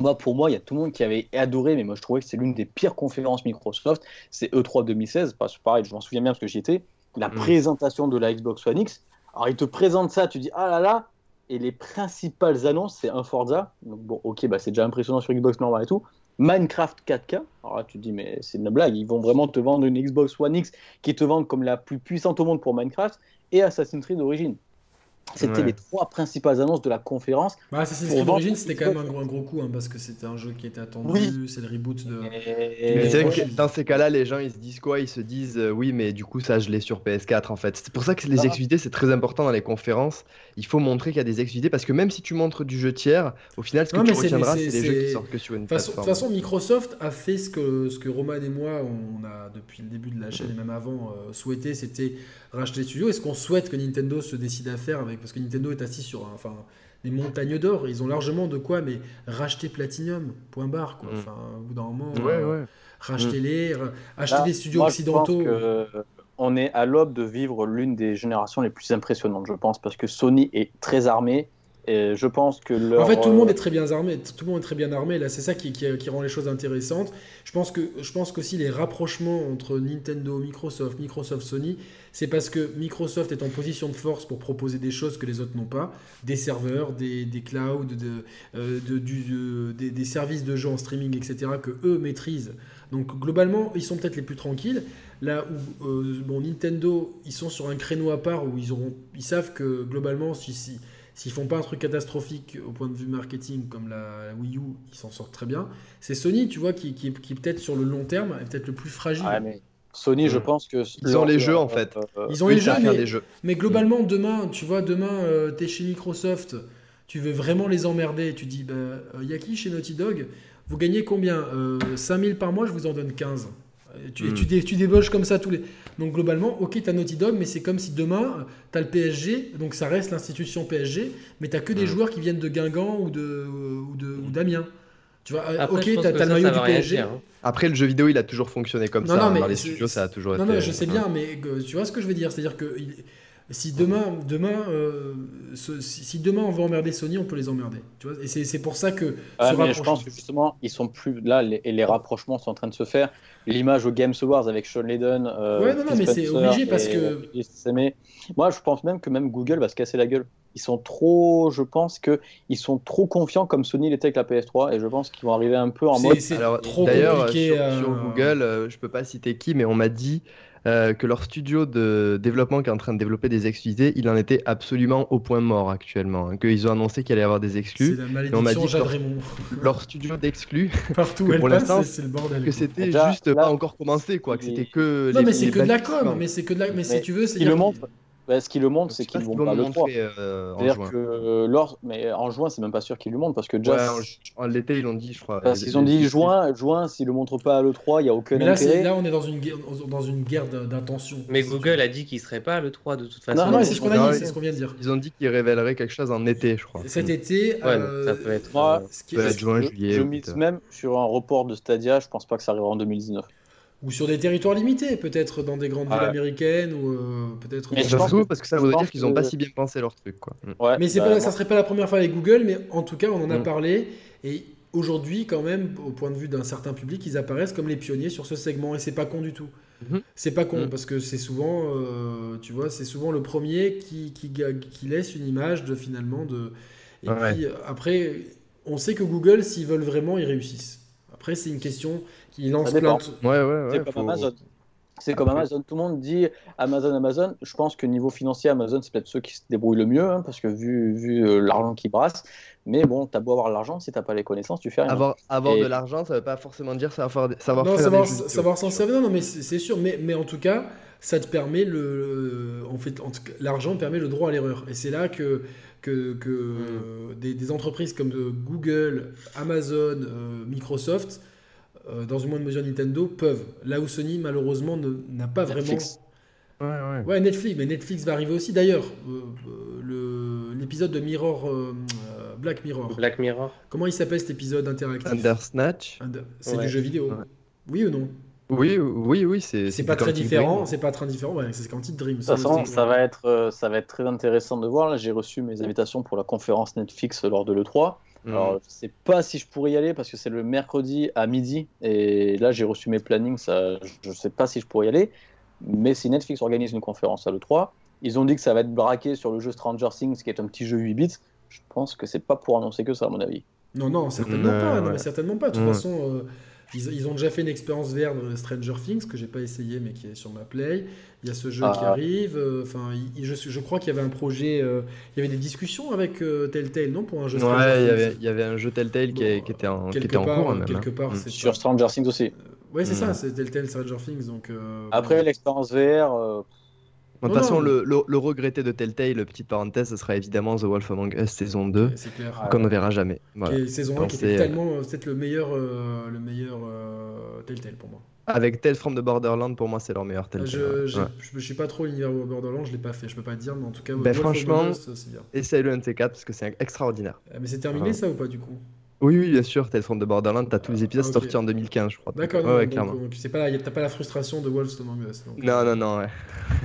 moi, pour moi, il y a tout le monde qui avait adoré, mais moi je trouvais que c'est l'une des pires conférences Microsoft. C'est E3 2016, parce que pareil, je m'en souviens bien parce que j'y étais. La mm. présentation de la Xbox One X. Alors, ils te présentent ça, tu dis ah là là, et les principales annonces, c'est un Forza. Donc, bon, ok, bah, c'est déjà impressionnant sur Xbox normal et tout. Minecraft 4K. Alors là, tu te dis, mais c'est une blague. Ils vont vraiment te vendre une Xbox One X qui te vend comme la plus puissante au monde pour Minecraft et Assassin's Creed d'origine. C'était les trois principales annonces de la conférence. Bah, Assassin's Creed Origins, c'était quand même un gros, un gros coup, hein, parce que c'était un jeu qui était attendu, c'est le reboot de. dans ces cas-là, les gens ils se disent quoi? Ils se disent euh, oui, mais du coup, ça je l'ai sur PS4 en fait. C'est pour ça que les ah. exclusivités, c'est très important dans les conférences. Il faut montrer qu'il y a des exclusivités, parce que même si tu montres du jeu tiers, au final, ce que tu retiendras, c'est les jeux qui sortent que sur une façon, plateforme. De toute façon, Microsoft a fait ce que, ce que Roman et moi, on a depuis le début de la chaîne et même avant, euh, souhaité, c'était racheter les studios. Est-ce qu'on souhaite que Nintendo se décide à faire avec Parce que Nintendo est assis sur enfin, des montagnes d'or. Ils ont largement de quoi, mais racheter Platinum, point barre. Quoi. Mm. Enfin, au bout d'un moment, euh, racheter-les, mm. acheter des studios occidentaux. on est à l'aube de vivre l'une des générations les plus impressionnantes, je pense, parce que Sony est très armé je pense que En fait, tout le monde euh, est très bien armé. Tout le monde est très bien armé. Là, c'est ça qui, qui, rend les choses intéressantes. Je pense que je pense qu'aussi les rapprochements entre Nintendo, Microsoft, Microsoft, Sony, c'est parce que Microsoft est en position de force pour proposer des choses que les autres n'ont pas, des serveurs, des, des clouds, de, euh, de, du, des, des, services de jeux en streaming, etc. que eux maîtrisent. Donc globalement, ils sont peut-être les plus tranquilles. Là où euh, bon, Nintendo, ils sont sur un créneau à part où ils auront, ils savent que globalement, si, si S'ils font pas un truc catastrophique au point de vue marketing comme la Wii U, ils s'en sortent très bien. C'est Sony, tu vois, qui, qui, qui peut-être sur le long terme est peut-être le plus fragile. mais Sony, je pense que ils ont les jeux en fait. Euh, ils ont les jeux mais, jeux, mais, globalement demain, tu vois, demain, euh, tu es chez Microsoft, tu veux vraiment les emmerder, tu dis, bah, euh, y a qui chez Naughty Dog Vous gagnez combien? 5000 par mois, je vous en donne 15. Tu, hmm. tu, tu, débauches comme ça tous les. Donc globalement, ok, tu as Naughty Dog, mais c'est comme si demain, tu as le PSG, donc ça reste l'institution PSG, mais tu que des hmm. joueurs qui viennent de Guingamp ou d'Amiens. Tu vois, ok, tu as, le maillot du PSG. Hein. Après, le jeu vidéo, il a toujours fonctionné comme ça. Non, mais dans les studios, ça a toujours été. Non, non, je sais bien, mais euh, tu vois ce que je veux dire C'est-à-dire que si demain, demain, euh, si, demain on veut emmerder Sony, on peut les emmerder. Tu vois et c'est pour ça que. je pense que justement, ils sont plus là et les rapprochements sont en train de se faire. L'image au Games Awards avec Sean Layden. Euh, ouais, non, non, mais c'est obligé parce que. moi, je pense même que même Google va se casser la gueule. Ils sont trop, je pense que ils sont trop confiants comme Sony l'était avec la PS3 et je pense qu'ils vont arriver un peu en mode. C'est trop compliqué. Sur, sur euh, Google, je peux pas citer qui, mais on m'a dit euh, que leur studio de développement qui est en train de développer des exclusivités, il en était absolument au point mort actuellement. Hein, qu'ils ont annoncé qu'il allait y avoir des exclus. C'est la malédiction Jade Raymond. Leur, studio d'exclus, partout où elle passe, c'est le bordel. Que c'était juste pas encore commencé, quoi. Que c'était que. Non, mais c'est que de la com. Mais c'est que de la. Mais, si tu veux, c'est. le montre. Bah, ce qui le montre, c'est qu'ils vont pas le 3. Euh, C'est-à-dire que euh, lors... mais en juin, c'est même pas sûr qu'ils le montrent parce que déjà. en, l'été, ils l'ont dit, je crois. Parce qu'ils ont dit juin, juin, s'ils le montrent pas à l'E3, il n'y a aucun mais là, intérêt. Là, on est dans une guerre, dans une guerre d'intention. Mais Google a dit qu'il serait pas à l'E3 de toute façon. Non, non, c'est ce qu'on a dit, c'est ce qu'on vient de dire. Ils ont dit qu'ils révéleraient quelque chose en été, je crois. Cet été. Ouais, euh, ça peut être. Moi, peut être juin, juillet. Je mise même sur un report de Stadia, je pense pas que ça arrivera en 2019 ou sur des territoires limités, peut-être dans des grandes villes américaines ou euh, peut-être. Mais je trouve parce que ça voudrait dire qu'ils n'ont pas si bien pensé leur truc, quoi. Ouais, mais c'est bah, pas, ça serait pas la première fois avec Google, mais en tout cas, on en a mm. parlé et aujourd'hui, quand même, au point de vue d'un certain public, ils apparaissent comme les pionniers sur ce segment et c'est pas con du tout. Mm-hmm. C'est pas con mm. parce que c'est souvent, euh, tu vois, c'est souvent le premier qui, qui, qui, laisse une image de finalement de. Et puis après, on sait que Google, s'ils veulent vraiment, ils réussissent. Après, c'est une question qui lance plein Ouais, ouais, ouais. C'est comme Amazon. C'est comme Amazon. Tout le monde dit Amazon, Amazon. Je pense que niveau financier, Amazon, c'est peut-être ceux qui se débrouillent le mieux, hein, parce que vu, vu euh, l'argent qu'ils brassent. Mais bon, t'as beau avoir l'argent, si t'as pas les connaissances, tu fais rien. Avoir, avoir de l'argent, ça veut pas forcément dire savoir, savoir non, faire savoir, savoir s'en servir. Non, mais c'est sûr. Mais, mais en tout cas, ça te permet le. En fait, l'argent permet le droit à l'erreur. Et c'est là que que, que mm. des, des, entreprises comme euh, Google, Amazon, euh, Microsoft euh, dans une moindre mesure Nintendo, peuvent. Là où Sony, malheureusement, n'a pas vraiment. Ouais, ouais. ouais, Netflix, mais Netflix va arriver aussi. D'ailleurs, euh, l'épisode de Mirror, euh, Black Mirror. Black Mirror. Comment il s'appelle cet épisode interactif? Undersnatch. C'est du jeu vidéo. Oui ou non? Oui, oui, oui, c'est. C'est pas très différent. C'est pas très différent. C'est Quantic Dream. De toute façon, ça va être, ça va être très intéressant de voir. Là, j'ai reçu mes invitations pour la conférence Netflix lors de le 3 Mm. Alors, je sais pas si je pourrais y aller parce que c'est le mercredi à midi et là j'ai reçu mes plannings, ça, je sais pas si je pourrais y aller. Mais si Netflix organise une conférence à l'E3, ils ont dit que ça va être braqué sur le jeu Stranger Things qui est un petit jeu 8 bits. Je pense que c'est pas pour annoncer que ça, à mon avis. Non, non, certainement pas. Non, mais certainement pas. De toute mm. façon, euh, Ils, ont déjà fait une expérience VR de Stranger Things que j'ai pas essayé mais qui est sur ma play. Il y a ce jeu qui ah. arrive. Euh, enfin, je, je, crois qu'il y avait un projet. Euh, il y avait des discussions avec euh, Telltale, non Pour un jeu Stranger Ouais, il y, avait, il y avait un jeu Telltale qui, était en, qui était en cours. Même, quelque hein. part, mm. Sur Stranger Things aussi. ouais, c'est ça, c'est Telltale Stranger Things. Donc, Après, l'expérience VR. De toute façon, le, le, regretté de Telltale, petite parenthèse, ce sera évidemment The Wolf Among Us saison 2, qu'on ne verra jamais. Voilà. saison 1 qui était tellement, peut-être le meilleur, le meilleur Telltale pour moi. Avec Tales from the Borderland, pour moi, c'est leur meilleur Telltale. Je, je, suis pas trop l'univers Borderland, je l'ai pas fait, je peux pas dire, mais en tout cas, ben, franchement, essaye-le NT4 parce que c'est extraordinaire. Ah, mais c'est terminé ça ou pas du coup? Oui, oui, bien sûr, Tales from the Borderland, t'as tous les épisodes ah, sortis en 2015, je crois. D'accord, ouais, clairement. c'est pas, t'as pas la frustration de Wolves Among Us. non, non, non, ouais.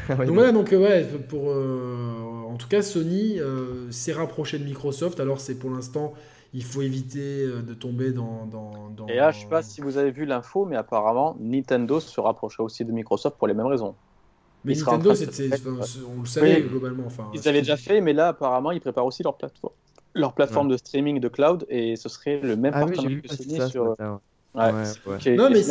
donc voilà, donc ouais, pour, euh, en tout cas, Sony euh, s'est rapproché de Microsoft, alors c'est pour l'instant il faut éviter euh, de tomber dans, dans, Et là, je sais pas si vous avez vu l'info, mais apparemment, Nintendo se rapprochera aussi de Microsoft pour les mêmes raisons. Mais Nintendo, on le savait globalement. Enfin, ils avaient déjà fait, mais là, apparemment, ils préparent aussi leur plateforme, leur plateforme de streaming de cloud, et ce serait le même ah partenariat que Sony sur. Ouais, non, mais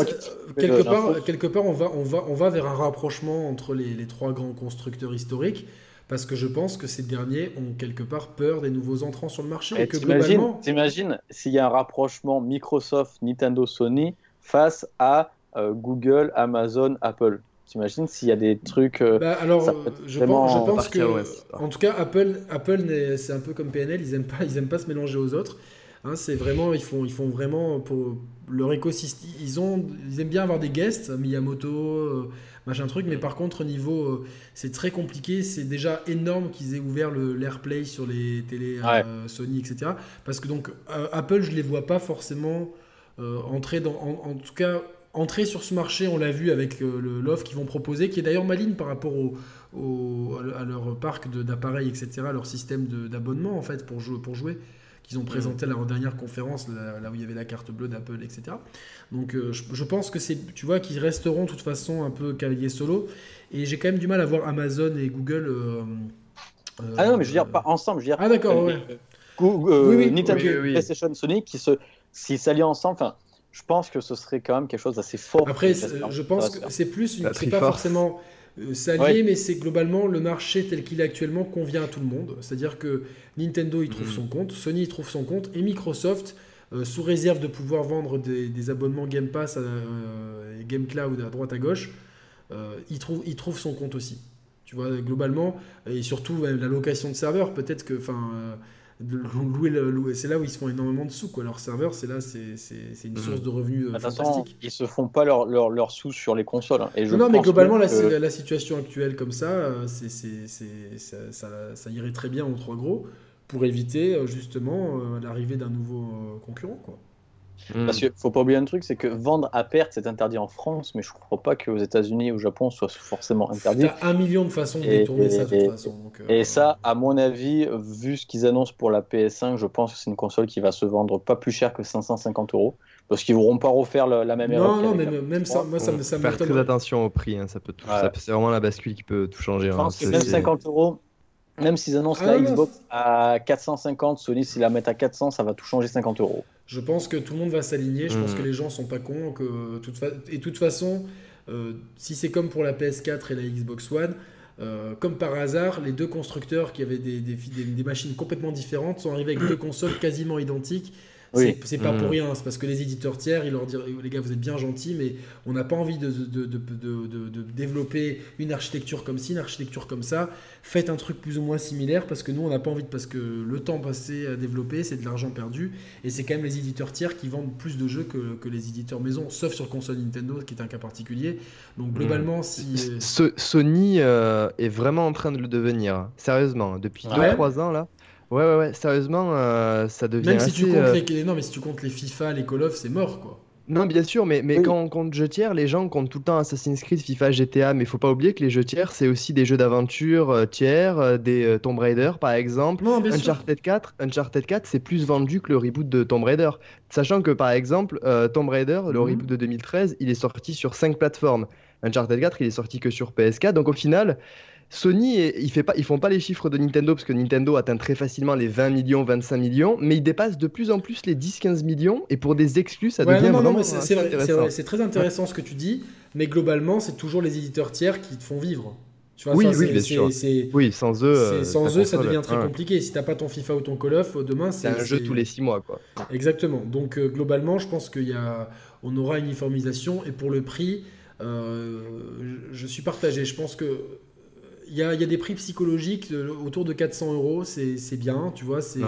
quelque, part, quelque part, on va, on, va, on va vers un rapprochement entre les, les trois grands constructeurs historiques parce que je pense que ces derniers ont quelque part peur des nouveaux entrants sur le marché. Et, que globalement... T'imagines s'il y a un rapprochement Microsoft, Nintendo, Sony face à euh, Google, Amazon, Apple? T'imagines s'il y a des trucs. Euh, bah, alors, je pense, je pense que, en tout cas, Apple, Apple c'est un peu comme PNL, ils aiment pas, ils aiment pas se mélanger aux autres. Hein, c'est vraiment, ils font, ils font vraiment pour leur écosystème. Ils ont, ils aiment bien avoir des guests, Miyamoto. Euh, machin truc. Mais par contre, au niveau, euh, c'est très compliqué. C'est déjà énorme qu'ils aient ouvert l'AirPlay sur les télé euh, Sony, etc. Parce que donc, euh, Apple, je les vois pas forcément entrer dans. En, tout cas, entrer sur ce marché, on l'a vu avec l'offre qu'ils vont proposer, qui est d'ailleurs maligne par rapport au, à leur parc d'appareils, etc., leur système d'abonnement en fait pour, jouer, pour jouer qu'ils ont présenté à leur dernière conférence, là, où il y avait la carte bleue d'Apple, etc. Donc euh, je, pense que c'est, tu vois, qu'ils resteront de toute façon un peu cavaliers solo. Et j'ai quand même du mal à voir Amazon et Google. Euh, euh, ah non, mais je veux dire pas ensemble, je veux dire. Ah d'accord, ouais. oui, oui, Nintendo, PlayStation, Sony qui se, s'allient ensemble, enfin, je pense que ce serait quand même quelque chose d'assez fort. Après, je pense que c'est plus, c'est pas forcément s'allier, mais c'est globalement le marché tel qu'il est actuellement convient à tout le monde. C'est-à-dire que Nintendo y trouve mm. son compte, Sony y trouve son compte, et Microsoft euh, sous réserve de pouvoir vendre des, abonnements Game Pass euh, et Game Cloud à droite à gauche, euh, il, trouve, il trouve son compte aussi. Tu vois, globalement, et surtout la location de serveurs, peut-être que, louer, c'est là où ils se font énormément de sous, quoi. Leur serveur, c'est là, c'est, une mmh. source de revenus fantastique. Ils se font pas leur, leur, sous sur les consoles. Hein. Et je non, mais globalement, la, la, situation actuelle comme ça, c'est, ça, ça, ça, irait très bien en trois gros pour éviter euh, justement euh, l'arrivée d'un nouveau euh, concurrent. Quoi. Hmm. Parce qu'il faut pas oublier un truc, c'est que vendre à perte, c'est interdit en France, mais je ne crois pas qu'aux États-Unis ou au Japon, soit forcément interdit. Il y a un million de façons de détourner ça de toute façon. et ça, à mon avis, vu ce qu'ils annoncent pour la PS5, je pense que c'est une console qui va se vendre pas plus cher que 550 euros. Parce qu'ils ne voudront pas refaire la, même erreur. Non, non, mais même ça, moi, ça, me, ça Faire très attention au prix, hein, ça peut tout, c'est vraiment la bascule qui peut tout changer. Hein, même 50 euros, même s'ils annoncent ah la Xbox à 450, Sony, s'ils la mettent à 400, ça va tout changer 50 euros. Je pense que tout le monde va s'aligner. Je pense hmm. que les gens sont pas cons. Que toute Et de toute façon, euh, si c'est comme pour la PS4 et la Xbox One, euh, comme par hasard, les deux constructeurs qui avaient des, des, des, machines complètement différentes sont arrivés avec deux consoles quasiment identiques c'est pas pour mmh. rien, c'est parce que les éditeurs tiers, ils leur disent les gars, vous êtes bien gentils, mais on n'a pas envie de, de, de, de, développer une architecture comme ci, une architecture comme ça. Faites un truc plus ou moins similaire parce que nous, on n'a pas envie de. Parce que le temps passé à développer, c'est de l'argent perdu. Et c'est quand même les éditeurs tiers qui vendent plus de jeux que, que, les éditeurs maison, sauf sur console Nintendo, qui est un cas particulier. Donc mmh. globalement, si. Sony euh, est vraiment en train de le devenir, sérieusement, depuis 2-3 ans là. Ouais, ouais, ouais, sérieusement, euh, ça devient. Même si tu comptes euh, les... Non, mais si tu comptes les FIFA, les Call of, c'est mort, quoi. Non, bien sûr, mais, mais quand on compte jeux tiers, les gens comptent tout le temps Assassin's Creed, FIFA, GTA, mais il faut pas oublier que les jeux tiers, c'est aussi des jeux d'aventure euh, tiers, des Tomb Raider par exemple. Non, Uncharted 4, Uncharted 4, c'est plus vendu que le reboot de Tomb Raider. Sachant que par exemple, Tomb Raider, le mhm. reboot de 2013, il est sorti sur 5 plateformes. Uncharted 4, il est sorti que sur PS4, donc au final, Sony, ils, fait pas, ils font pas les chiffres de Nintendo parce que Nintendo atteint très facilement les 20 millions, 25 millions, mais ils dépassent de plus en plus les 10-15 millions et pour des exclus, ça devient vraiment c'est intéressant. C'est très intéressant ce que tu dis, mais globalement, c'est toujours les éditeurs tiers qui te font vivre. Tu vois, oui, oui, bien sûr. Oui, sans eux, euh, sans eux, ça devient très compliqué. Si t'as pas ton FIFA ou ton Call of, demain, c'est un jeu tous les 6 mois, quoi. Exactement. Donc euh, globalement, je pense qu'il y a, on aura une uniformisation et pour le prix, euh, je suis partagé. Je pense que il y, a, des prix psychologiques autour de 400 euros, c'est bien, tu vois, c'est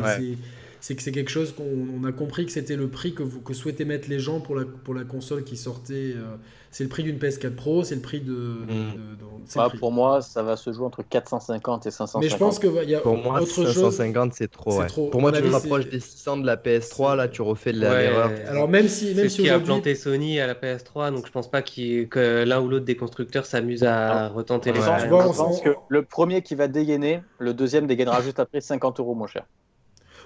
c'est que c'est quelque chose qu'on a compris que c'était le prix que, vous, que souhaitaient mettre les gens pour la, pour la console qui sortait. Euh, c'est le prix d'une PS4 Pro, c'est le prix de. Hmm. Pour moi, ça va se jouer entre 450 et 550. Mais je pense que y a pour moi, autre 550 c'est trop, Pour moi, tu te rapproches des 600 de la PS3, là, tu refais de l'erreur. Alors même si, même si qui a planté Sony à la PS3, donc je pense pas que l'un ou l'autre des constructeurs s'amuse à retenter les. Je pense que le premier qui va dégainer, le deuxième dégainera juste après 50 euros moins cher.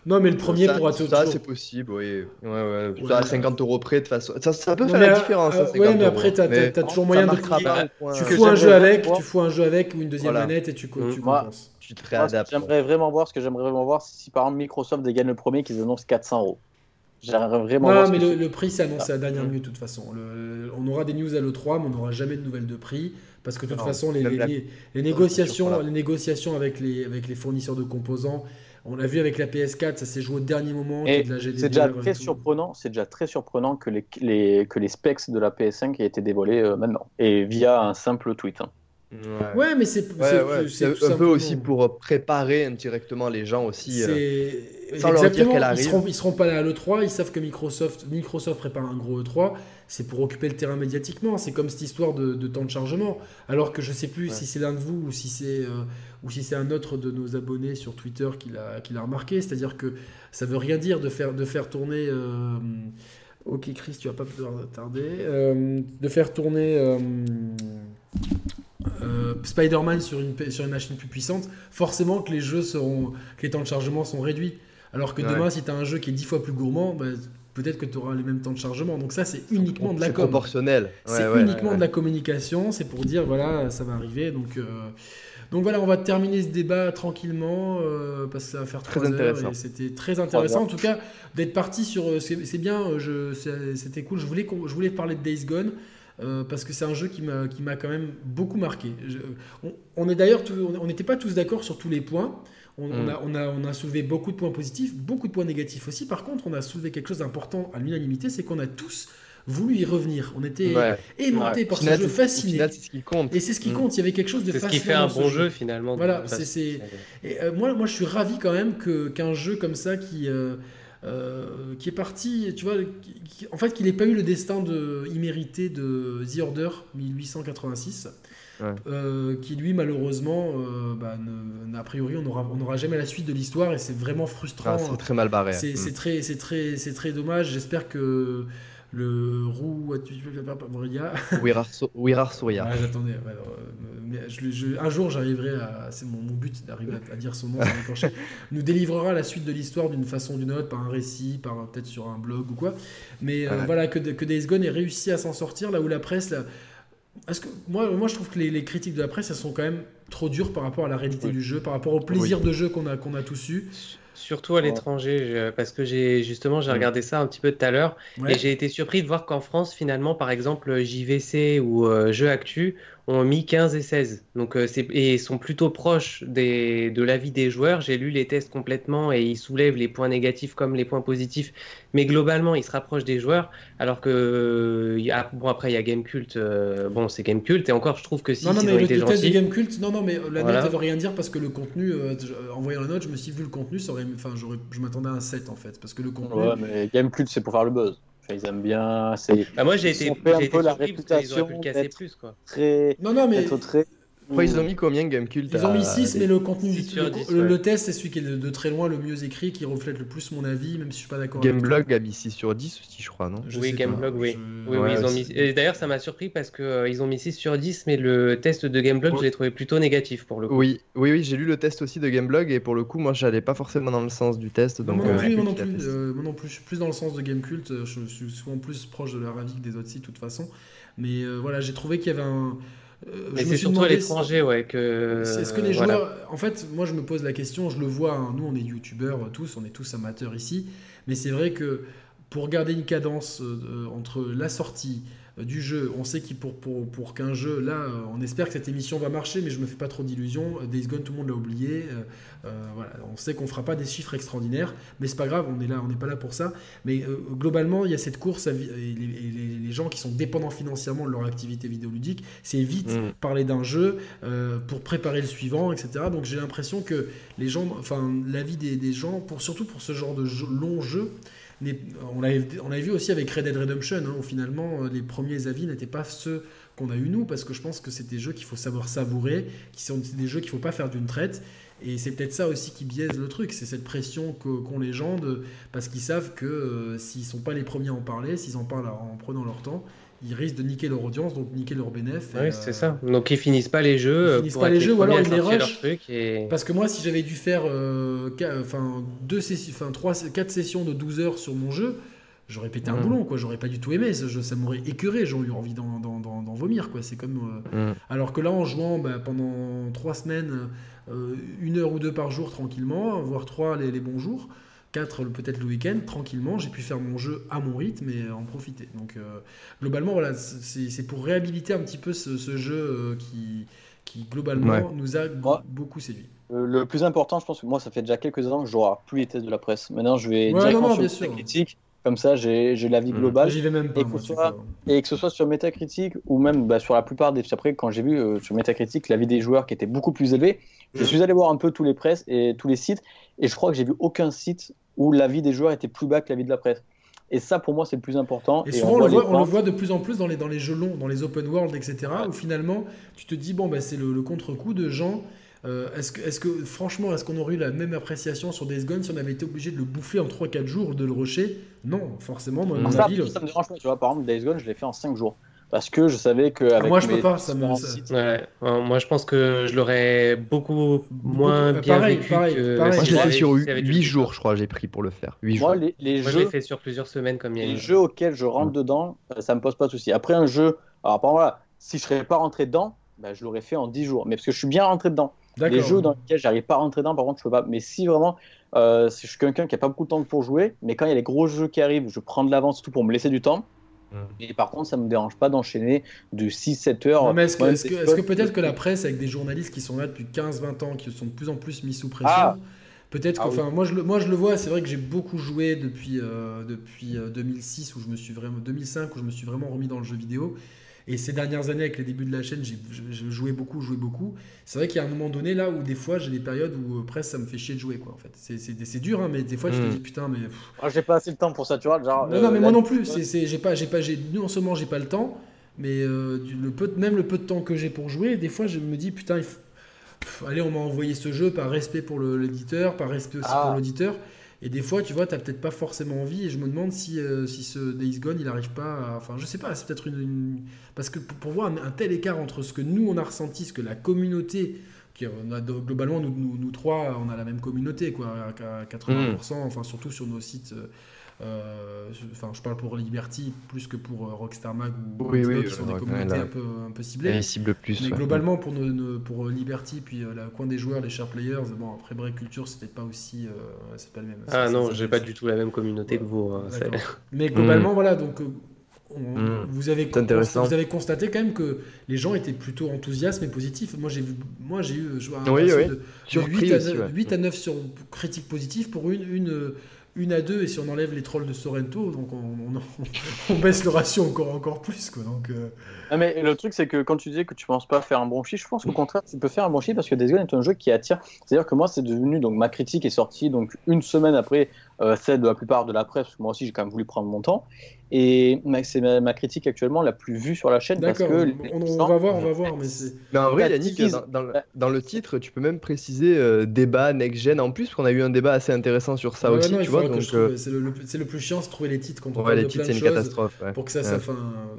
Non, mais le premier ça, pourra te. Ça, c'est possible, oui. Ouais, ouais. ouais à 50 euros près, de toute façon. Ça, ça peut faire la différence. Euh, ouais, mais après, t'as as, toujours moyen de. Tu fous un jeu avec, tu fous un jeu avec ou une deuxième manette et tu, mmh. tu compenses. Tu te réadaptes. J'aimerais vraiment voir ce que j'aimerais vraiment voir si par exemple Microsoft dégaine le premier qu'ils annoncent 400 euros. J'aimerais vraiment. Non, mais le, prix s'est annoncé à la dernière minute de toute façon. on aura des news à l'E3, mais on n'aura jamais de nouvelles de prix. Parce que de toute façon, les, les, négociations, les négociations avec les, avec les fournisseurs de composants on l'a vu avec la PS4, ça s'est joué au dernier moment. C'est déjà très surprenant. C'est déjà très surprenant que les, que les specs de la PS5 aient été dévoilés euh, maintenant et via un simple tweet. Hein. Ouais. mais c'est un peu aussi pour préparer indirectement les gens aussi. Euh, sans leur dire qu'elle arrive. Ils seront, seront pas là à l'E3, ils savent que Microsoft, Microsoft prépare un gros E3, c'est pour occuper le terrain médiatiquement. C'est comme cette histoire de, temps de chargement. Alors que je sais plus si c'est l'un de vous ou si c'est euh, ou si c'est un autre de nos abonnés sur Twitter qui l'a remarqué. C'est-à-dire que ça veut rien dire de faire, de faire tourner. Euh, ok, Chris, tu vas pas pouvoir tarder. Euh, de faire tourner. Spider-Man sur une, sur une machine plus puissante, forcément que les jeux seront, que les temps de chargement sont réduits. Alors que demain, si tu as un jeu qui est dix fois plus gourmand, bah, peut-être que tu auras les mêmes temps de chargement. Donc ça, c'est uniquement de la com. proportionnel. c'est uniquement de la communication. C'est pour dire, voilà, ça va arriver. Donc, euh, donc voilà, on va terminer ce débat tranquillement euh, parce que ça va faire très heures. C'était très intéressant, en tout cas, d'être parti sur. Euh, c'est bien, c'était cool. Je voulais, je voulais parler de Days Gone. Parce que c'est un jeu qui m'a quand même beaucoup marqué. on, est d'ailleurs, on n'était pas tous d'accord sur tous les points. Mm. On, a, on, a, soulevé beaucoup de points positifs, beaucoup de points négatifs aussi. Par contre, on a soulevé quelque chose d'important à l'unanimité, c'est qu'on a tous voulu y revenir. On était aimantés par ce jeu fasciné. c'est ce qui compte. Et c'est ce qui mm. compte. Il y avait quelque chose de fascinant. C'est ce qui fait un bon jeu, finalement. Voilà, c'est. Euh, moi, moi, je suis ravi quand même que qu'un jeu comme ça qui euh, euh, qui est parti, tu vois, en fait, qu'il n'ait pas eu le destin de immérité de The Order 1886. Euh, qui lui malheureusement, euh, bah, a priori, on n'aura on aura jamais la suite de l'histoire et c'est vraiment frustrant. Ah, c'est très mal barré. C'est mm. très, c'est très, c'est très dommage. J'espère que le roux Wirar Souria. Ah, j'attendais. Euh, un jour, j'arriverai à. C'est mon, but d'arriver à, dire son nom. nous délivrera la suite de l'histoire d'une façon ou d'une autre, par un récit, par peut-être sur un blog ou quoi. Mais voilà, que, que Days Gone ait réussi à s'en sortir là où la presse. Là, que moi, moi, je trouve que les, critiques de la presse, elles sont quand même trop dures par rapport à la réalité du jeu, par rapport au plaisir de jeu qu'on a, qu'on a tous eu. Surtout à l'étranger, parce que j'ai justement j'ai regardé ça un petit peu tout à l'heure et j'ai été surpris de voir qu'en France finalement par exemple JVC ou euh, Jeux Actu ont mis 15 et 16. Donc, euh, et sont plutôt proches des, de l'avis des joueurs. J'ai lu les tests complètement et ils soulèvent les points négatifs comme les points positifs. Mais globalement, ils se rapprochent des joueurs. Alors que, bon, après, il y a Gamecult. Euh, bon, c'est Gamecult. Et encore, je trouve que si non, non, mais le, test de Gamecult, non, non, mais la note, ça veut rien dire parce que le contenu, euh, en voyant la note, je me suis dit, vu le contenu, ça aurait, enfin, je m'attendais à un 7 en fait. Parce que le contenu. Ouais, mais Gamecult, c'est pour faire le buzz ils aiment bien. Bah moi j'ai été, un peu la réputation. Ils le casser plus quoi. Très. Non non mais. Très ils ont mis combien Gamecult Ils ont mis 6, mais le contenu, le, test, c'est celui qui est de, très loin le mieux écrit, qui reflète le plus mon avis, même si je suis pas d'accord. Gameblog a mis 6 sur 10 aussi, je crois, non? Oui, Gameblog, oui. oui, oui ils ont mis... Et d'ailleurs, ça m'a surpris parce qu'ils euh, ils ont mis 6 sur 10, mais le test de Gameblog, je l'ai trouvé plutôt négatif pour le coup. Oui, oui, oui j'ai lu le test aussi de Gameblog, et pour le coup, moi, j'allais pas forcément dans le sens du test. Donc, moi, non euh, plus, moi, non plus, euh, moi non plus, je suis plus dans le sens de Gamecult, je suis souvent plus proche de leur avis que des autres sites, de toute façon. Mais voilà, j'ai trouvé qu'il y avait un mais c'est surtout à l'étranger, ouais. Que... Est-ce que les joueurs. En fait, moi, je me pose la question, je le vois, hein, nous, on est youtubeurs tous, on est tous amateurs ici, mais c'est vrai que pour garder une cadence entre la sortie, euh, du jeu. On sait qu'il pour, pour, pour qu'un jeu, là, euh, on espère que cette émission va marcher, mais je me fais pas trop d'illusions. Euh, Days Gone, tout le monde l'a oublié. voilà, on sait qu'on fera pas des chiffres extraordinaires, mais c'est pas grave, on est là, on n'est pas là pour ça. Mais globalement, il y a cette course et les, gens qui sont dépendants financièrement de leur activité vidéoludique, c'est vite mm. parler d'un jeu pour préparer le suivant, etc. Donc j'ai l'impression que les gens, enfin, l'avis des, des gens, pour, surtout pour ce genre de long jeu, on l'avait vu aussi avec Red Dead Redemption, hein, où finalement euh, les premiers avis n'étaient pas ceux qu'on a eu nous, parce que je pense que c'est des jeux qu'il faut savoir savourer, qui sont des jeux qu'il faut pas faire d'une traite. Et c'est peut-être ça aussi qui biaise le truc, c'est cette pression qu'ont les gens, parce qu'ils savent que euh, s'ils sont pas les premiers à en parler, s'ils en parlent en prenant leur temps, ils risquent de niquer leur audience, donc niquer leur bénéfice. Oui, c'est ça. Donc ils finissent pas les jeux. Ils finissent pas les jeux, ou alors ils les rushent. Parce que moi, si j'avais dû faire euh, enfin, deux sessions, enfin, trois, quatre sessions de 12 heures sur mon jeu, j'aurais pété un mm. boulon, quoi. J'aurais pas du tout aimé. Ça, ça m'aurait écœuré. J'aurais eu envie d'en vomir, quoi. C'est comme. Euh, mm. Alors que là, en jouant bah, pendant trois semaines, euh, une heure ou deux par jour tranquillement, voire trois les, les bons jours 4 peut-être le week-end, tranquillement, j'ai pu faire mon jeu à mon rythme et en profiter. Donc euh, globalement, voilà, c'est pour réhabiliter un petit peu ce, jeu euh, qui, qui globalement nous a beaucoup séduit. Euh, le plus important, je pense que moi, ça fait déjà quelques ans que je n'aurai plus les tests de la presse. Maintenant, je vais directement sur la critique. Comme ça, j'ai l'avis mmh. global. J'y vais même pas. Et, que ce soit, et que ce soit sur Metacritic ou même bah, sur la plupart des. Après, quand j'ai vu sur Metacritic l'avis des joueurs qui était beaucoup plus élevé, je mmh. suis allé voir un peu tous les presses et tous les sites. Et je crois que j'ai vu aucun site où l'avis des joueurs était plus bas que l'avis de la presse. Et ça, pour moi, c'est le plus important. Et, souvent, on, le voit, de plus en plus dans les, dans les jeux longs, dans les open world, etc., où finalement, tu te dis, bon, bah, c'est le, contre-coup de gens. Euh, est-ce que, est que, franchement, est-ce qu'on aurait eu la même appréciation sur Days Gone si on avait été obligé de le bouffer en 3-4 jours ou de le rusher? Non, forcément, moi, mon ça, avis, ça me dérange pas. Tu vois, par exemple, Days Gone, je l'ai fait en 5 jours. Parce que je savais que avec moi je peux pas ça me moi je pense que je l'aurais beaucoup moins bien pareil, vécu pareil, que pareil. moi j'ai sur 8 jours je crois j'ai pris pour le faire. 8 jours. les, les moi, jeux fait sur plusieurs semaines comme il y a les jeux auxquels je rentre dedans euh, ça me pose pas de souci. Après un jeu alors par exemple si je serais pas rentré dedans bah, je l'aurais fait en 10 jours. Mais parce que je suis bien rentré dedans les jeux dans lesquels j'arrive pas à rentrer dedans par contre je peux pas mais si vraiment euh, je suis quelqu'un qui a pas beaucoup de temps pour jouer mais quand il y a les gros jeux qui arrivent je prends de l'avance tout pour me laisser du temps et par contre, ça ne me dérange pas d'enchaîner de 6-7 heures. est-ce que, peut-être que la presse, avec des journalistes qui sont là depuis 15-20 ans, qui sont de plus en plus mis sous pression, ah. peut-être que, ah enfin, moi, je le, moi je le vois, c'est vrai que j'ai beaucoup joué depuis, euh, depuis 2006, euh, où je me suis vraiment, 2005, où je me suis vraiment remis dans le jeu vidéo. Et ces dernières années, avec les débuts de la chaîne, j'ai joué beaucoup, joué beaucoup. C'est vrai qu'il y a un moment donné là où des fois j'ai des périodes où euh, presque ça me fait chier de jouer quoi. En fait, c'est dur, hein, mais des fois je te hmm. dis putain, mais. Ah, j'ai pas assez de temps pour ça, tu vois. Genre, non, non, mais moi non plus. C'est j'ai pas, j'ai pas, j'ai non seulement j'ai pas le temps, mais euh, le peu, même le peu de temps que j'ai pour jouer, des fois je me dis putain, il allez, on m'a envoyé ce jeu par respect pour l'éditeur, par respect aussi pour ah. l'auditeur. Et des fois, tu vois, tu n'as peut-être pas forcément envie. Et je me demande si, euh, si ce Days Gone, il n'arrive pas à... Enfin, je sais pas, c'est peut-être une, Parce que pour, voir un, tel écart entre ce que nous, on a ressenti, ce que la communauté... Qui, on a, globalement, nous, nous, nous, trois, on a la même communauté, quoi, à 80%, mmh. enfin, surtout sur nos sites... Euh, euh, enfin, je parle pour Liberty plus que pour euh, Rockstar Mag ou oui, oui, qui sont des communautés un, peu, un peu ciblées. Cible plus, mais globalement, pour, nos, pour euh, Liberty, puis la coin des joueurs, les share players, bon, après Break Culture, c'était pas aussi. c'est pas le même. Ah non, j'ai pas du tout la même communauté que vous. Hein, mais globalement, mm. voilà, donc. Mm. vous, avez vous avez constaté quand même que les gens étaient plutôt enthousiastes et positifs. Moi j'ai moi j'ai eu un oui, oui. de, 8, à, 8, à, 9 sur critiques positives pour une, une une à deux, et si on enlève les trolls de Sorrento, donc on, baisse le ratio encore, encore plus. Donc, euh. ah, mais le truc, c'est que quand tu disais que tu penses pas faire un bon je pense qu'au contraire, tu peux faire un bon parce que Days est un jeu qui attire. C'est-à-dire que moi, c'est devenu, donc ma critique est sortie donc une semaine après celle de la plupart de la presse, parce que moi aussi j'ai quand même voulu prendre mon temps. Et c'est ma, critique actuellement la plus vue sur la chaîne. Parce que on, va voir, on va voir. Mais, mais en vrai, Yannick, dans, dans, le titre, tu peux même préciser euh, débat next-gen en plus, parce qu'on a eu un débat assez intéressant sur ça aussi. tu vois, donc, euh, c'est le, le, plus chiant, c'est trouver les titres quand on ouais, les titres, c'est une catastrophe. Pour que ça, ça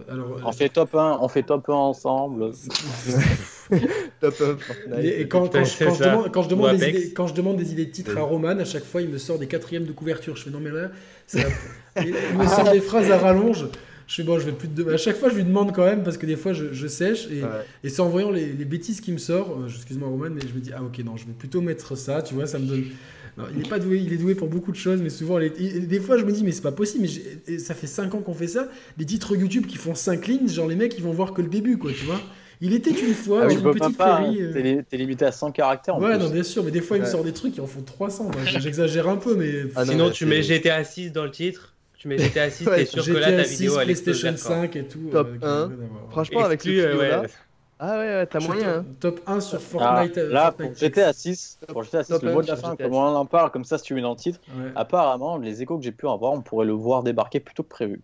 Alors, on fait top 1, on fait top 1 ensemble. top 1 Et, quand, quand, je demande, quand, je demande des idées, quand je demande des idées de titres à Roman, à chaque fois, il me sort des quatrièmes de couverture. Je fais non, mais là, ça, il me sort des phrases à rallonge. Je fais bon, je vais plus de. À chaque fois, je lui demande quand même parce que des fois, je, sèche et, et c'est en voyant les, bêtises qui me sortent. Euh, excuse-moi, Roman, mais je me dis ah ok non, je vais plutôt mettre ça. Tu vois, ça me donne. il est pas doué, il est doué pour beaucoup de choses, mais souvent, des fois, je me dis mais c'est pas possible. Mais ça fait 5 ans qu'on fait ça. Les titres YouTube qui font 5 lignes, genre les mecs, ils vont voir que le début, quoi, tu vois. Il était une fois ah dans une petite prairie. Hein. Euh. T'es limité à 100 caractères. En ouais, non, bien sûr, mais des fois, il me sort des trucs qui en font 300. J'exagère un peu, mais. Ah Sinon, tu mets GTA 6 dans le titre tu mets GTA 6, t'es sûr que là ta vidéo elle PlayStation 5 et tout. Top 1. Franchement, avec ce là Ah ouais, t'as moyen. Hein. Top 1 sur ah, Fortnite. Euh, là, pour GTA 6, pour GTA 6 le mot de la fin, comme on en parle, comme ça, si tu mets dans le titre, apparemment, les échos que j'ai pu avoir, on pourrait le voir débarquer plutôt que prévu.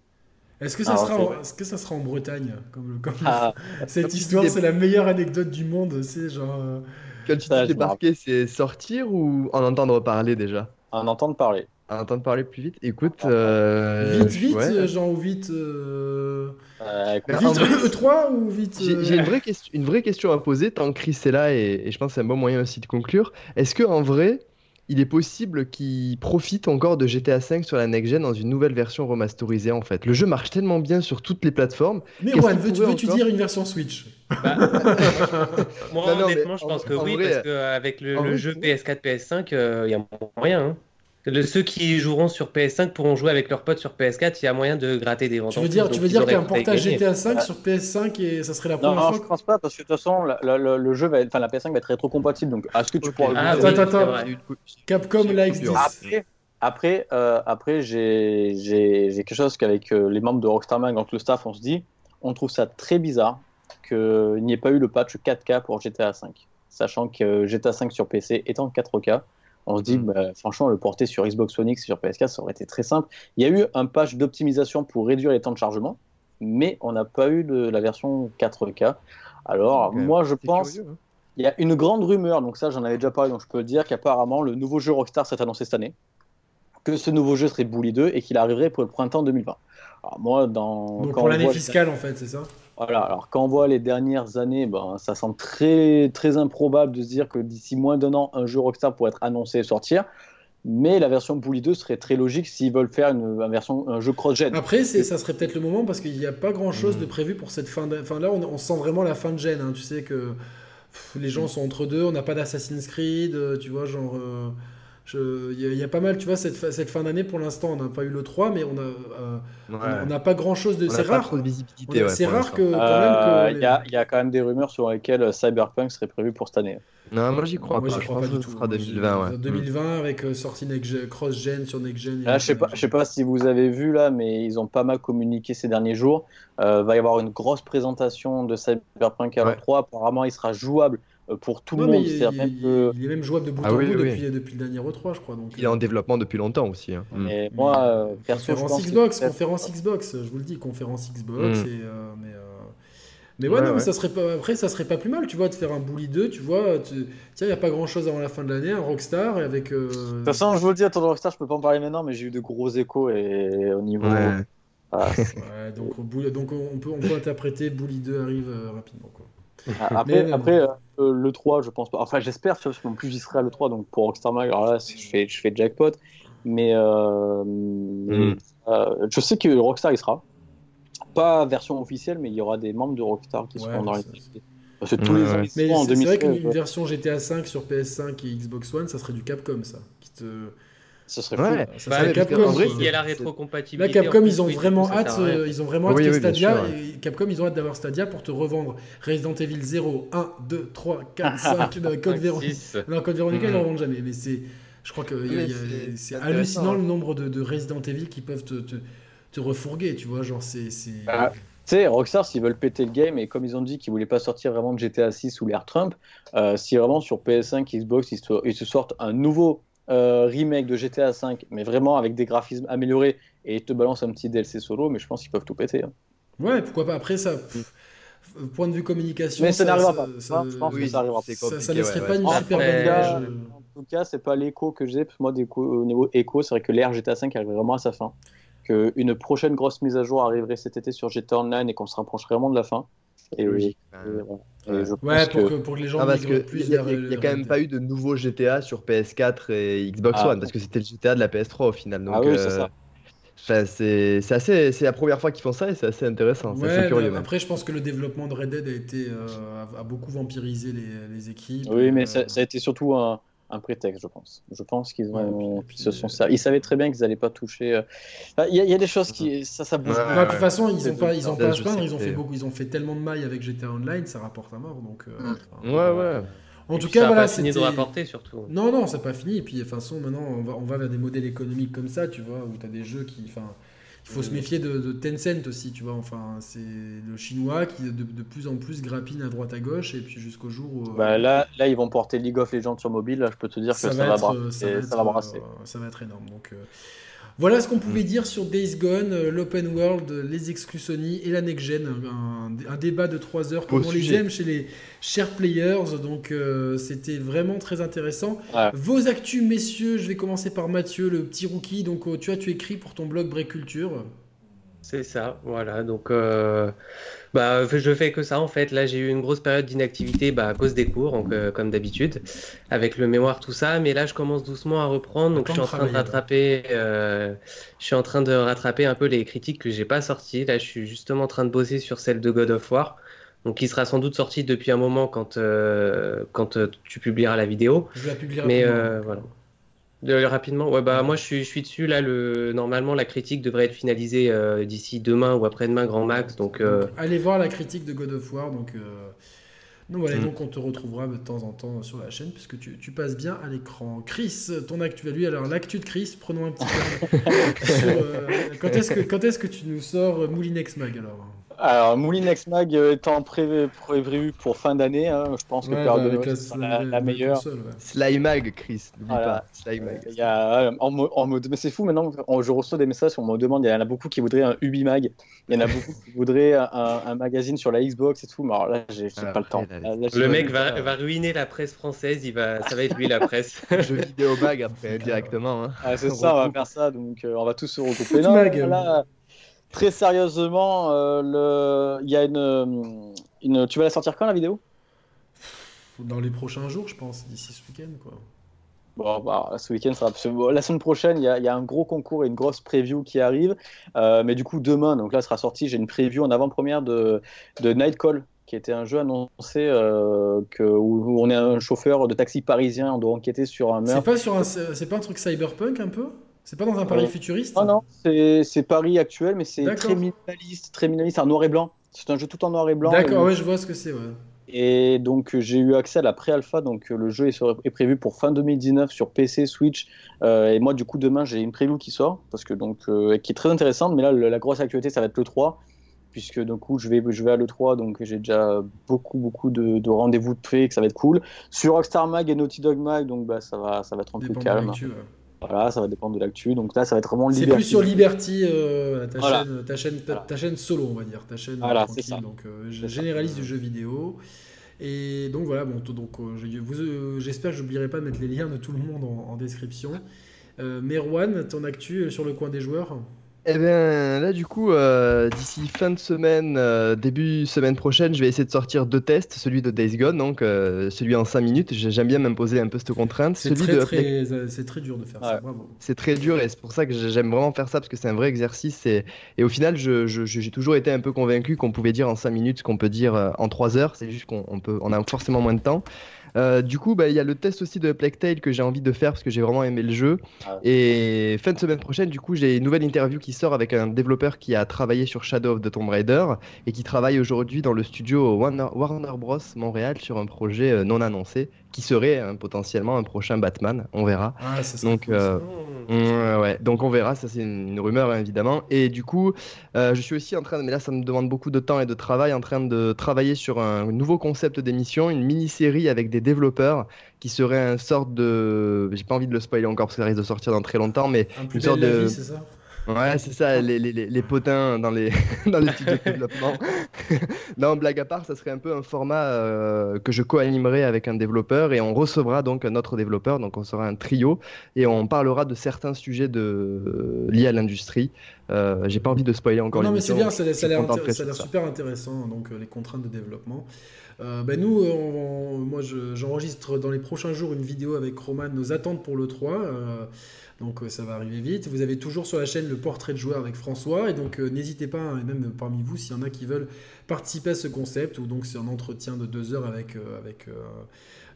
Est-ce que, ça sera en... Est-ce que ça sera en Bretagne comme, comme... Ah, Cette histoire, c'est la meilleure anecdote du monde. C'est genre. Euh, Quand tu dis débarquer, c'est sortir ou en entendre parler déjà? En entendre parler en entendre parler plus vite? Écoute. Euh... Vite, vite, ouais. genre, ou vite. Euh... Euh, vite E3 ou vite. J'ai une, euh, vraie question, une vraie question à poser, tant que Chris est là, et, et je pense que c'est un bon moyen aussi de conclure. Est-ce que en vrai, il est possible qu'il profite encore de GTA V sur la next gen dans une nouvelle version remasterisée en fait. Le jeu marche tellement bien sur toutes les plateformes. Mais Juan, veux-tu veux dire une version Switch? Bah, Moi, honnêtement, je pense que oui, parce qu'avec le, le jeu PS4, PS5, il y a moyen. Hein ceux qui joueront sur PS5 pourront jouer avec leurs potes sur PS4. Il y a moyen de gratter des ventes. Tu veux dire, tu veux dire qu'un portage GTA 5 sur PS5 et ça serait la première fois Non, je pense pas parce que de toute façon, le jeu va être, enfin la PS5 va être rétro-compatible. Donc, est-ce que tu pourras ah, Attends, attends, Capcom likes this. Après, après, euh, après j'ai quelque chose qu'avec euh, les membres de Rockstar Mag, donc le staff, on se dit, on trouve ça très bizarre qu'il n'y ait pas eu le patch 4K pour GTA 5, sachant que GTA 5 sur PC est en 4K. On se dit, mm. bah, franchement, le porter sur Xbox One X et sur PS4, ça aurait été très simple. Il y a eu un patch d'optimisation pour réduire les temps de chargement, mais on n'a pas eu de la version 4K. Alors, moi, je pense. Hein. Il y a une grande rumeur, donc ça, j'en avais déjà parlé, donc je peux le dire, qu'apparemment, le nouveau jeu Rockstar s'est annoncé cette année. Que ce nouveau jeu serait Bully 2 et qu'il arriverait pour le printemps 2020. Alors, moi, dans. Donc, pour l'année fiscale, en fait, c'est ça? Voilà, alors quand on voit les dernières années, ben, ça semble très, très improbable de se dire que d'ici moins d'un an, un jeu Rockstar pourrait être annoncé et sortir. Mais la version Bully 2 serait très logique s'ils veulent faire une, version, un jeu cross-gen. Après, ça serait peut-être le moment parce qu'il n'y a pas grand-chose mmh. de prévu pour cette fin de... Enfin là, on, sent vraiment la fin de gen. Hein. Tu sais que les gens sont entre deux, on n'a pas d'Assassin's Creed, euh, tu vois, genre... Euh, il y, a pas mal, tu vois, cette, cette fin d'année pour l'instant, on n'a pas eu le 3, mais on a, euh, on n'a pas grand chose de. C'est rare. de visibilité. c'est rare que. Euh, il y, a, y, a, quand même des rumeurs sur lesquelles Cyberpunk serait prévu pour cette année. Non, moi j'y crois pas. je crois pas du tout. sera 2020. 2020 avec euh, sortie cross-gen sur next-gen. je sais pas, je sais pas si vous avez vu là, mais ils ont pas mal communiqué ces derniers jours. Euh, va y avoir une grosse présentation de Cyberpunk à 3. Apparemment, il sera jouable euh, pour tout le monde. Il, est même jouable de bout ah en bout depuis, depuis, le dernier E3, je crois. Donc, il est en développement depuis longtemps aussi. Hein. Et moi, euh, conférence Xbox, conférence Xbox, je vous le dis, conférence Xbox. Mm. Et, euh, mais, mais ouais, non, mais ça serait pas, après, ça serait pas plus mal, tu vois, de faire un Bully 2, tu vois. Tiens, il n'y a pas grand chose avant la fin de l'année, un Rockstar avec. De toute façon, je vous le dis, à ton Rockstar, je peux pas en parler maintenant, mais j'ai eu de gros échos et au niveau. Ouais. donc, donc on, peut, on peut interpréter Bully 2 arrive rapidement. Quoi. Ah, après, après euh, le 3, je pense pas. Enfin, j'espère, parce qu'en plus, j'y serai à l'E3, donc pour Rockstar Mag, alors là, je fais, je fais jackpot. Mais euh, mm. euh, je sais que Rockstar, il sera. Pas version officielle, mais il y aura des membres de Rockstar qui seront dans les. Parce que tous les ans, mais c'est vrai qu'une version GTA 5 sur PS5 et Xbox One, ça serait du Capcom, ça. Qui te ce serait ouais. Ça bah, Capcom. il y a la rétrocompatibilité. Là, Capcom, ils ont vraiment hâte, euh, ils ont vraiment hâte que Stadia, et Capcom, ils ont hâte d'avoir Stadia pour te revendre Resident Evil 0, 1, 2, 3, 4, 5, Code Veronica. Non, Code Veronica, ils ne revendent jamais. Mais c'est, je crois que c'est hallucinant le nombre de, de, Resident Evil qui peuvent te, te, te refourguer, tu vois. Genre, c'est. Bah, tu sais, Rockstar, s'ils veulent péter le game, et comme ils ont dit qu'ils voulaient pas sortir vraiment de GTA 6 ou l'ère Trump, euh, si vraiment sur PS5, Xbox, ils se sortent un nouveau euh, remake de GTA V, mais vraiment avec des graphismes améliorés, et ils te balancent un petit DLC solo, mais je pense qu'ils peuvent tout péter. Hein. Ouais, pourquoi pas. Après, ça. point de vue communication. Mais ça, n'arrivera pas. Ça, je pense que ça arrivera. Ça, ça ne serait pas une super bonne image. En tout cas, c'est pas l'écho que j'ai. Moi, au niveau écho, c'est vrai que l'ère GTA V arrive vraiment à sa fin. Qu'une prochaine grosse mise à jour arriverait cet été sur GTA Online et qu'on se rapprocherait vraiment de la fin. Et oui. ouais, pour que... pour que les gens ah, parce que plus. Il n'y a, quand même pas eu de nouveau GTA sur PS4 et Xbox ah. One, parce que c'était le GTA de la PS3 au final. Donc, ah oui, c'est euh, ça. c'est assez, c'est la première fois qu'ils font ça et c'est assez intéressant. Ouais, curieux, après, je pense que le développement de Red Dead a été a, beaucoup vampirisé les, les équipes. Oui, mais ça, a été surtout un, un prétexte, je pense. Je pense qu'ils ont, se sont Ils savaient très bien qu'ils n'allaient pas toucher. Il y, a des choses qui, ça, ça bouge. de toute façon, ils n'ont pas, ils ont pas à se plaindre. Ils ont fait beaucoup, ils ont fait tellement de mailles avec GTA Online, ça rapporte à mort. Donc. ouais, ouais. En tout cas, ça voilà, pas fini de rapporter surtout. Non, non, c'est pas fini. Et puis, de toute façon, maintenant, on va, on va vers des modèles économiques comme ça, tu vois, où tu as des jeux qui, enfin, il faut se méfier de, Tencent aussi, tu vois. Enfin, c'est le chinois qui de, de, plus en plus grappine à droite à gauche et puis jusqu'au jour où. Euh, bah là, là, ils vont porter League of Legends sur mobile. Là, je peux te dire que ça, va, ça, va, brasser. ça va être énorme. Donc, euh, voilà ce qu'on pouvait dire sur Days Gone, euh, l'open world, les exclus Sony et la next gen. Un, débat de 3 heures comme on les aime chez les chers players. Donc euh, c'était vraiment très intéressant. Vos actus, messieurs, je vais commencer par Mathieu, le petit rookie. Donc euh, tu as tu écrit pour ton blog Break Culture. C'est ça, voilà. Donc, euh, bah, je fais que ça en fait. Là, j'ai eu une grosse période d'inactivité bah, à cause des cours, donc, euh, comme d'habitude, avec le mémoire, tout ça. Mais là, je commence doucement à reprendre. Donc, je suis en train de rattraper. Euh, je suis en train de rattraper un peu les critiques que j'ai pas sorties. Là, je suis justement en train de bosser sur celle de God of War. Donc, qui sera sans doute sortie depuis un moment quand, quand tu publieras la vidéo. Je la publierai. Mais voilà rapidement, ouais, bah, moi je suis, je suis dessus. Là, le, normalement, la critique devrait être finalisée euh, d'ici demain ou après-demain, grand max. Donc, euh, allez voir la critique de God of War. Donc, euh, voilà, mm. donc on te retrouvera de temps en temps sur la chaîne puisque tu, tu passes bien à l'écran. Chris, ton actu à lui. Alors, l'actu de Chris, prenons un petit peu. quand est-ce que, quand est que tu nous sors Moulinex Mag alors? Alors, Moulinex Mag étant prévu, pour fin d'année, hein, je pense que ouais, bah, la, la, meilleure. Slime Mag, Chris, n'oublie pas. Slime Mag. Il y a, en, mode, mais c'est fou maintenant, je reçois des messages, on me demande, il y en a beaucoup qui voudraient un Ubi Mag, il y en a beaucoup qui voudraient un, magazine sur la Xbox et tout, mais alors là, j'ai pas le temps. le mec va, va, ruiner la presse française, il va, ça va être lui la presse. Jeu vidéo mag après, directement. Hein. Ah, c'est ça, on va faire ça, donc euh, on va tous se regrouper. Non, là, très sérieusement, euh, le... il y a une, une, Tu vas la sortir quand la vidéo? Dans les prochains jours, je pense, d'ici ce week-end. Quoi. Bon, bah, ce week-end sera. La semaine prochaine, il y, a, y, a un gros concours et une grosse preview qui arrive. Euh, mais du coup, demain, donc là sera sorti, j'ai une preview en avant-première de, de Nightcall, qui était un jeu annoncé euh, que, où, on est un chauffeur de taxi parisien, on doit enquêter sur un meurtre. C'est pas, sur un, c'est pas un truc cyberpunk un peu? C'est pas dans un Paris futuriste Non, non, c'est Paris actuel, mais c'est très minimaliste, très minimaliste, en noir et blanc. C'est un jeu tout en noir et blanc. D'accord, ouais, je vois ce que c'est. Ouais. Et donc j'ai eu accès à la pré-alpha, donc le jeu est, prévu pour fin 2019 sur PC, Switch. Euh, et moi, du coup, demain j'ai une preview qui sort, parce que donc euh, qui est très intéressante. Mais là, la grosse actualité, ça va être le 3 puisque du coup je vais, je vais à l'E3, donc j'ai déjà beaucoup beaucoup de, rendez-vous de fait, que ça va être cool. Sur Rockstar Mag et Naughty Dog Mag, donc bah, ça, va, ça va être un peu calme. Voilà, ça va dépendre de l'actu. Donc là, ça va être vraiment Liberty. C'est plus sur Liberty, euh, ta, chaîne, ta, chaîne, ta, chaîne, solo, on va dire. Ta chaîne voilà, tranquille. Ça. Donc, euh, généraliste du jeu vidéo. Donc voilà, bon, donc euh, j'espère que j'oublierai pas de mettre les liens de tout le monde en, en description. Merwan, ton actu sur le coin des joueurs? Eh bien, là, du coup, euh, d'ici fin de semaine, euh, début semaine prochaine, je vais essayer de sortir deux tests. Celui de Days Gone, donc euh, celui en 5 minutes. J'aime bien m'imposer un peu cette contrainte. C'est très, très, très, dur de faire ça, bravo. C'est très dur et c'est pour ça que j'aime vraiment faire ça parce que c'est un vrai exercice. Et, et au final, j'ai je, toujours été un peu convaincu qu'on pouvait dire en 5 minutes ce qu'on peut dire en 3 heures. C'est juste qu'on on on a forcément moins de temps. Euh, du coup, bah, il y a le test aussi de Plague Tale que j'ai envie de faire parce que j'ai vraiment aimé le jeu. Ah. Et fin de semaine prochaine, du coup, j'ai une nouvelle interview qui sort avec un développeur qui a travaillé sur Shadow of the Tomb Raider et qui travaille aujourd'hui dans le studio Warner, Bros. Montréal sur un projet euh, non annoncé qui serait hein, potentiellement un prochain Batman. On verra. Ah, Donc, euh, ouais. Donc on verra. Ça c'est une, rumeur hein, évidemment. Et du coup, je suis aussi en train, mais là ça me demande beaucoup de temps et de travail, en train de travailler sur un nouveau concept d'émission, une mini-série avec des développeur qui serait un sorte de. J'ai pas envie de le spoiler encore parce que ça risque de sortir dans très longtemps, mais une sorte de. ça? Ouais, c'est ça, les, les, les, potins dans les, dans les studios de développement. non, blague à part, ça serait un peu un format euh, que je co-animerai avec un développeur et on recevra donc un autre développeur, donc on sera un trio et on parlera de certains sujets de, liés à l'industrie. Euh, J'ai pas envie de spoiler encore Non, mais c'est bien, ça, ça a l'air super intéressant, donc euh, les contraintes de développement. ben nous, moi j'enregistre dans les prochains jours une vidéo avec Roman, nos attentes pour le 3. Donc ça va arriver vite. Vous avez toujours sur la chaîne le portrait de joueur avec François. Et donc n'hésitez pas, hein, et même parmi vous, s'il y en a qui veulent participer à ce concept, ou donc c'est un entretien de deux heures avec, avec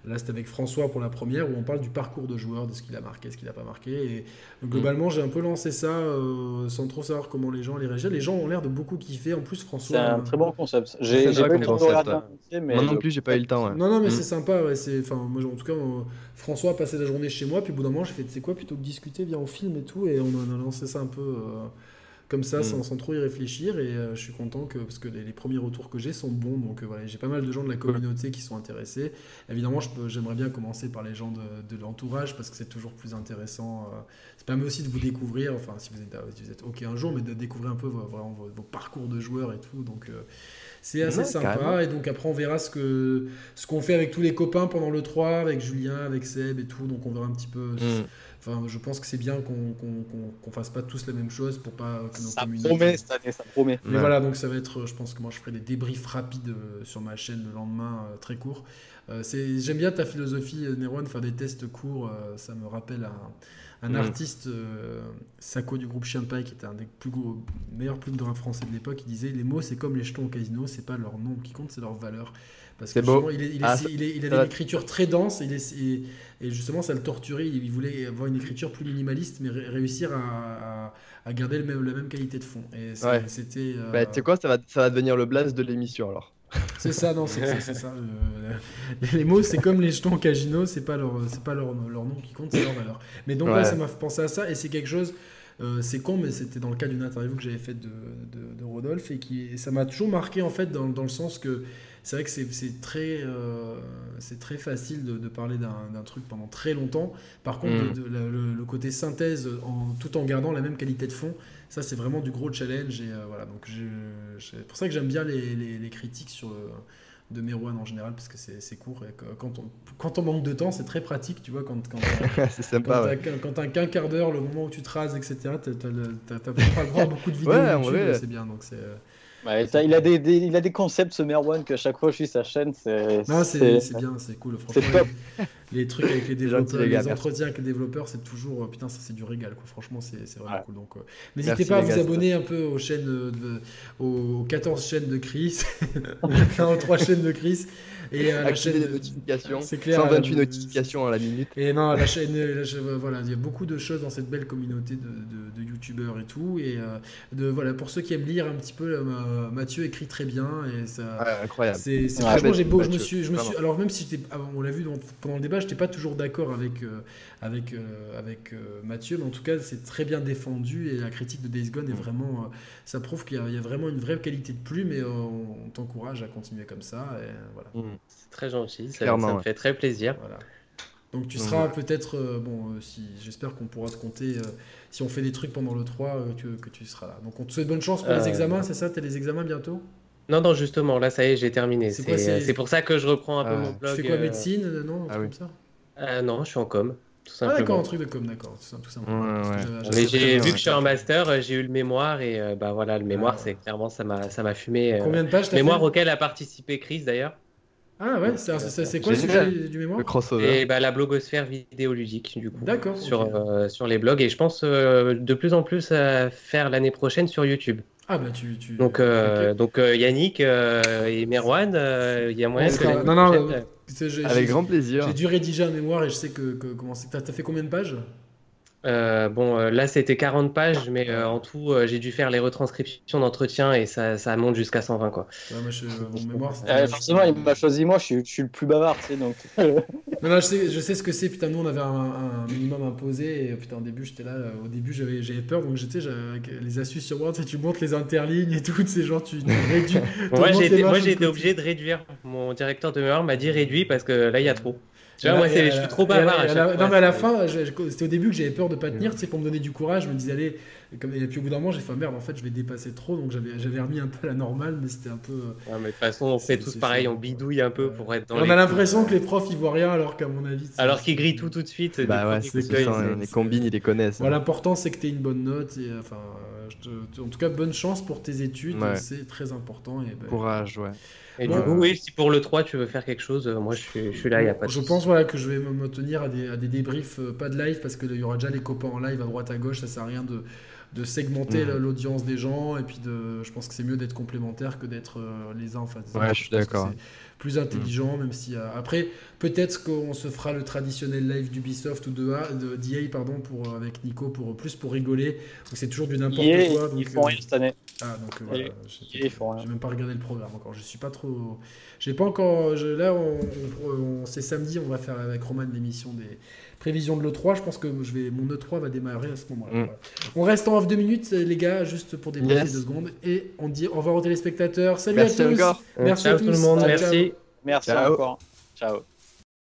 Là, c'était avec François pour la première où on parle du parcours de joueur, de ce qu'il a marqué, ce qu'il n'a pas marqué. Et globalement, j'ai un peu lancé ça euh, sans trop savoir comment les gens les réagissent. Les gens ont l'air de beaucoup kiffer. En plus, François. C'est un très bon concept. J'ai pas eu le temps de mais Moi non plus, j'ai pas eu le temps. Non, non, mais mm. c'est sympa. Ouais, enfin, moi, en tout cas, François a passé la journée chez moi. Puis au bout d'un moment, j'ai fait, tu sais quoi, plutôt que discuter, viens au film et tout. Et on a, lancé ça un peu. Euh, comme ça, mm. sans, trop y réfléchir. Et euh, je suis content que, parce que les, premiers retours que j'ai sont bons. Donc euh, voilà, j'ai pas mal de gens de la communauté qui sont intéressés. Évidemment, j'aimerais bien commencer par les gens de, l'entourage parce que c'est toujours plus intéressant. Euh, ça permet aussi de vous découvrir, enfin, si vous êtes, si vous êtes OK un jour, mais de découvrir un peu vraiment vos, parcours de joueurs et tout. Donc. c'est assez sympa et donc après on verra ce que ce qu'on fait avec tous les copains pendant le 3 avec Julien avec Seb et tout donc on verra un petit peu mm. Enfin, je pense que c'est bien qu'on qu fasse pas tous la même chose pour pas que nos ça promet cette année, ça promet. Mais voilà, donc ça va être, je pense que moi je ferai des débriefs rapides euh, sur ma chaîne le lendemain, euh, très court. Euh, J'aime bien ta philosophie, Neron, faire des tests courts. ça me rappelle un, un mm. artiste, Sako du groupe Chien de Paille, qui était un des plus gros, meilleurs plumes de rap français de l'époque. Il disait Les mots, c'est comme les jetons au casino, c'est pas leur nombre qui compte, c'est leur valeur. Parce que beau. Il, il, ah, il, il, avait une écriture très dense et, et, justement ça le torturait. Il voulait avoir une écriture plus minimaliste mais réussir à, à, garder le même, la même qualité de fond. Et c'était. Euh, bah, tu sais quoi, ça va, ça va devenir le blast de l'émission alors. C'est ça, non, c'est ça. Euh, les mots, c'est comme les jetons Cagino, c'est pas leur, c'est pas leur, leur, nom qui compte, c'est leur valeur. Mais donc là, ça m'a fait penser à ça et c'est quelque chose. Euh, c'est con, mais c'était dans le cas d'une interview que j'avais faite de, de, de, Rodolphe et qui, ça m'a toujours marqué en fait dans, dans le sens que c'est vrai que c'est très, euh, très facile de, parler d'un truc pendant très longtemps. Par contre, mm. le, côté synthèse, en, tout en gardant la même qualité de fond, ça c'est vraiment du gros challenge. Et euh, voilà, donc c'est pour ça que j'aime bien les, les, critiques sur, euh, de Merouane en général, parce que c'est court. Et quand, on, quand on manque de temps, c'est très pratique, tu vois. Quand, quand, sympa. Quand t'as qu'un quart d'heure, le moment où tu te rases, etc., t'as pas à beaucoup de vidéos. Ouais, c'est bien. Donc c'est il, a des, il a des concepts, ce Merwan, qu'à chaque fois je suis sa chaîne, c'est. c'est bien, c'est cool. Franchement, les, trucs avec les développeurs, les, entretiens avec les développeurs, c'est toujours. Euh, putain, ça c'est du régal, quoi. Franchement, c'est vraiment cool. Donc, euh, n'hésitez pas à vous abonner un peu aux chaînes, de, aux 14 chaînes de Chris, aux 3 chaînes de Chris. Et euh, la chaîne des notifications. C'est clair. 128 notifications à la minute. Et non, la chaîne, voilà, il y a beaucoup de choses dans cette belle communauté de, de, youtubeurs et tout. Et de, voilà, pour ceux qui aiment lire un petit peu, Mathieu écrit très bien. Et ça, incroyable. C'est franchement, j'ai beau. Je me suis, je me suis, alors même si j'étais, on l'a vu pendant le débat, j'étais pas toujours d'accord avec, euh, avec, euh, avec euh, Mathieu, mais en tout cas, c'est très bien défendu et la critique de Days Gone est mm. vraiment. ça prouve qu'il y, a vraiment une vraie qualité de plume et on, t'encourage à continuer comme ça. Et, voilà. Mm. C'est très gentil, ça, me fait très plaisir. Voilà. Donc tu seras peut-être, bon, si j'espère qu'on pourra te compter si on fait des trucs pendant le 3, que, que, tu seras là. Donc on te souhaite bonne chance pour les examens, c'est ça? Tu as les examens bientôt? Non, non, justement, là, ça y est, j'ai terminé. C'est pour ça que je reprends un peu ah. mon blog. Tu fais quoi, médecine Non, ah, oui. comme ça? Euh, non, je suis en com. Tout simplement. Ah d'accord, un truc de com, d'accord, tout, simplement. Mais j'ai vu que je suis en master, euh, j'ai eu le mémoire et euh, bah voilà, le mémoire, ah. c'est clairement ça m'a ça m'a fumé. Combien de pages Mémoire auquel a participé Chris d'ailleurs. Ah ouais, c'est quoi le sujet du mémoire Le crossover. Et bah, la blogosphère vidéoludique, du coup. D'accord. Sur, sur les blogs. Et je pense de plus en plus à faire l'année prochaine sur YouTube. Ah bah tu. tu... Donc, donc Yannick et Merwan, il y a moyen que. Non, non, avec grand plaisir. J'ai dû rédiger un mémoire et je sais que, que comment T'as as fait combien de pages? Euh, bon, euh, là c'était 40 pages, mais euh, en tout, j'ai dû faire les retranscriptions d'entretien et ça, ça monte jusqu'à 120 quoi. Ouais, moi, je, mon mémoire, forcément, il m'a choisi moi, je suis, je suis, le plus bavard, tu sais, donc. non, non, je sais, je sais ce que c'est. Putain, nous on avait un, minimum imposé et putain, au début j'étais là, au début j'avais, j'avais peur, donc j'étais les astuces sur Word, tu, montes les interlignes et tout, ces gens, tu, réduis. moi j'ai été, moi j'ai été obligé de réduire. Mon directeur de mémoire m'a dit réduit parce que là il y a trop. Tu vois, moi, je suis trop bavard. non, mais à la fin, c'était au début que j'avais peur de pas tenir, tu sais, pour me donner du courage. Je me disais, allez, et puis au bout d'un moment, j'ai fait merde, en fait, je vais dépasser trop, donc j'avais remis un peu à la normale, mais c'était un peu. Ouais, mais de toute façon, on fait tous pareil, on bidouille un peu pour être dans On a l'impression que les profs ils voient rien, alors qu'à mon avis. Alors qu'ils grillent tout tout de suite. Bah ouais, c'est ça, les combines, ils les connaissent. L'important, c'est que tu aies une bonne note, et en tout cas, bonne chance pour tes études. C'est très important. Et, ben, Courage, ouais. Et du coup, oui, si pour le 3 tu veux faire quelque chose, moi je suis, je suis là, il n'y a pas de Je pense voilà, que je vais me tenir à des, à des débriefs, pas de live, parce qu'il y aura déjà les copains en live à droite à gauche, ça sert à rien de, de segmenter l'audience des gens et puis de je pense que c'est mieux d'être complémentaire que d'être euh, les uns en face ouais, je suis d'accord plus intelligent même si euh, après peut-être qu'on se fera le traditionnel live d'Ubisoft ou de de d'EA pardon pour euh, avec Nico pour plus pour rigoler. C'est toujours du n'importe quoi donc, ils font rien cette année. Ah donc voilà j'ai même pas regardé le programme encore. Je suis pas trop j'ai pas encore là on, on c'est samedi on va faire avec Roman l'émission des prévision de l'E3, je pense que je vais, mon E3 va démarrer à ce moment-là. Mm. On reste en off deux minutes, les gars, juste pour yes. deux secondes. Et on dit au revoir aux téléspectateurs. Salut à tous. Merci à tout le monde. Merci. Merci encore. Ciao.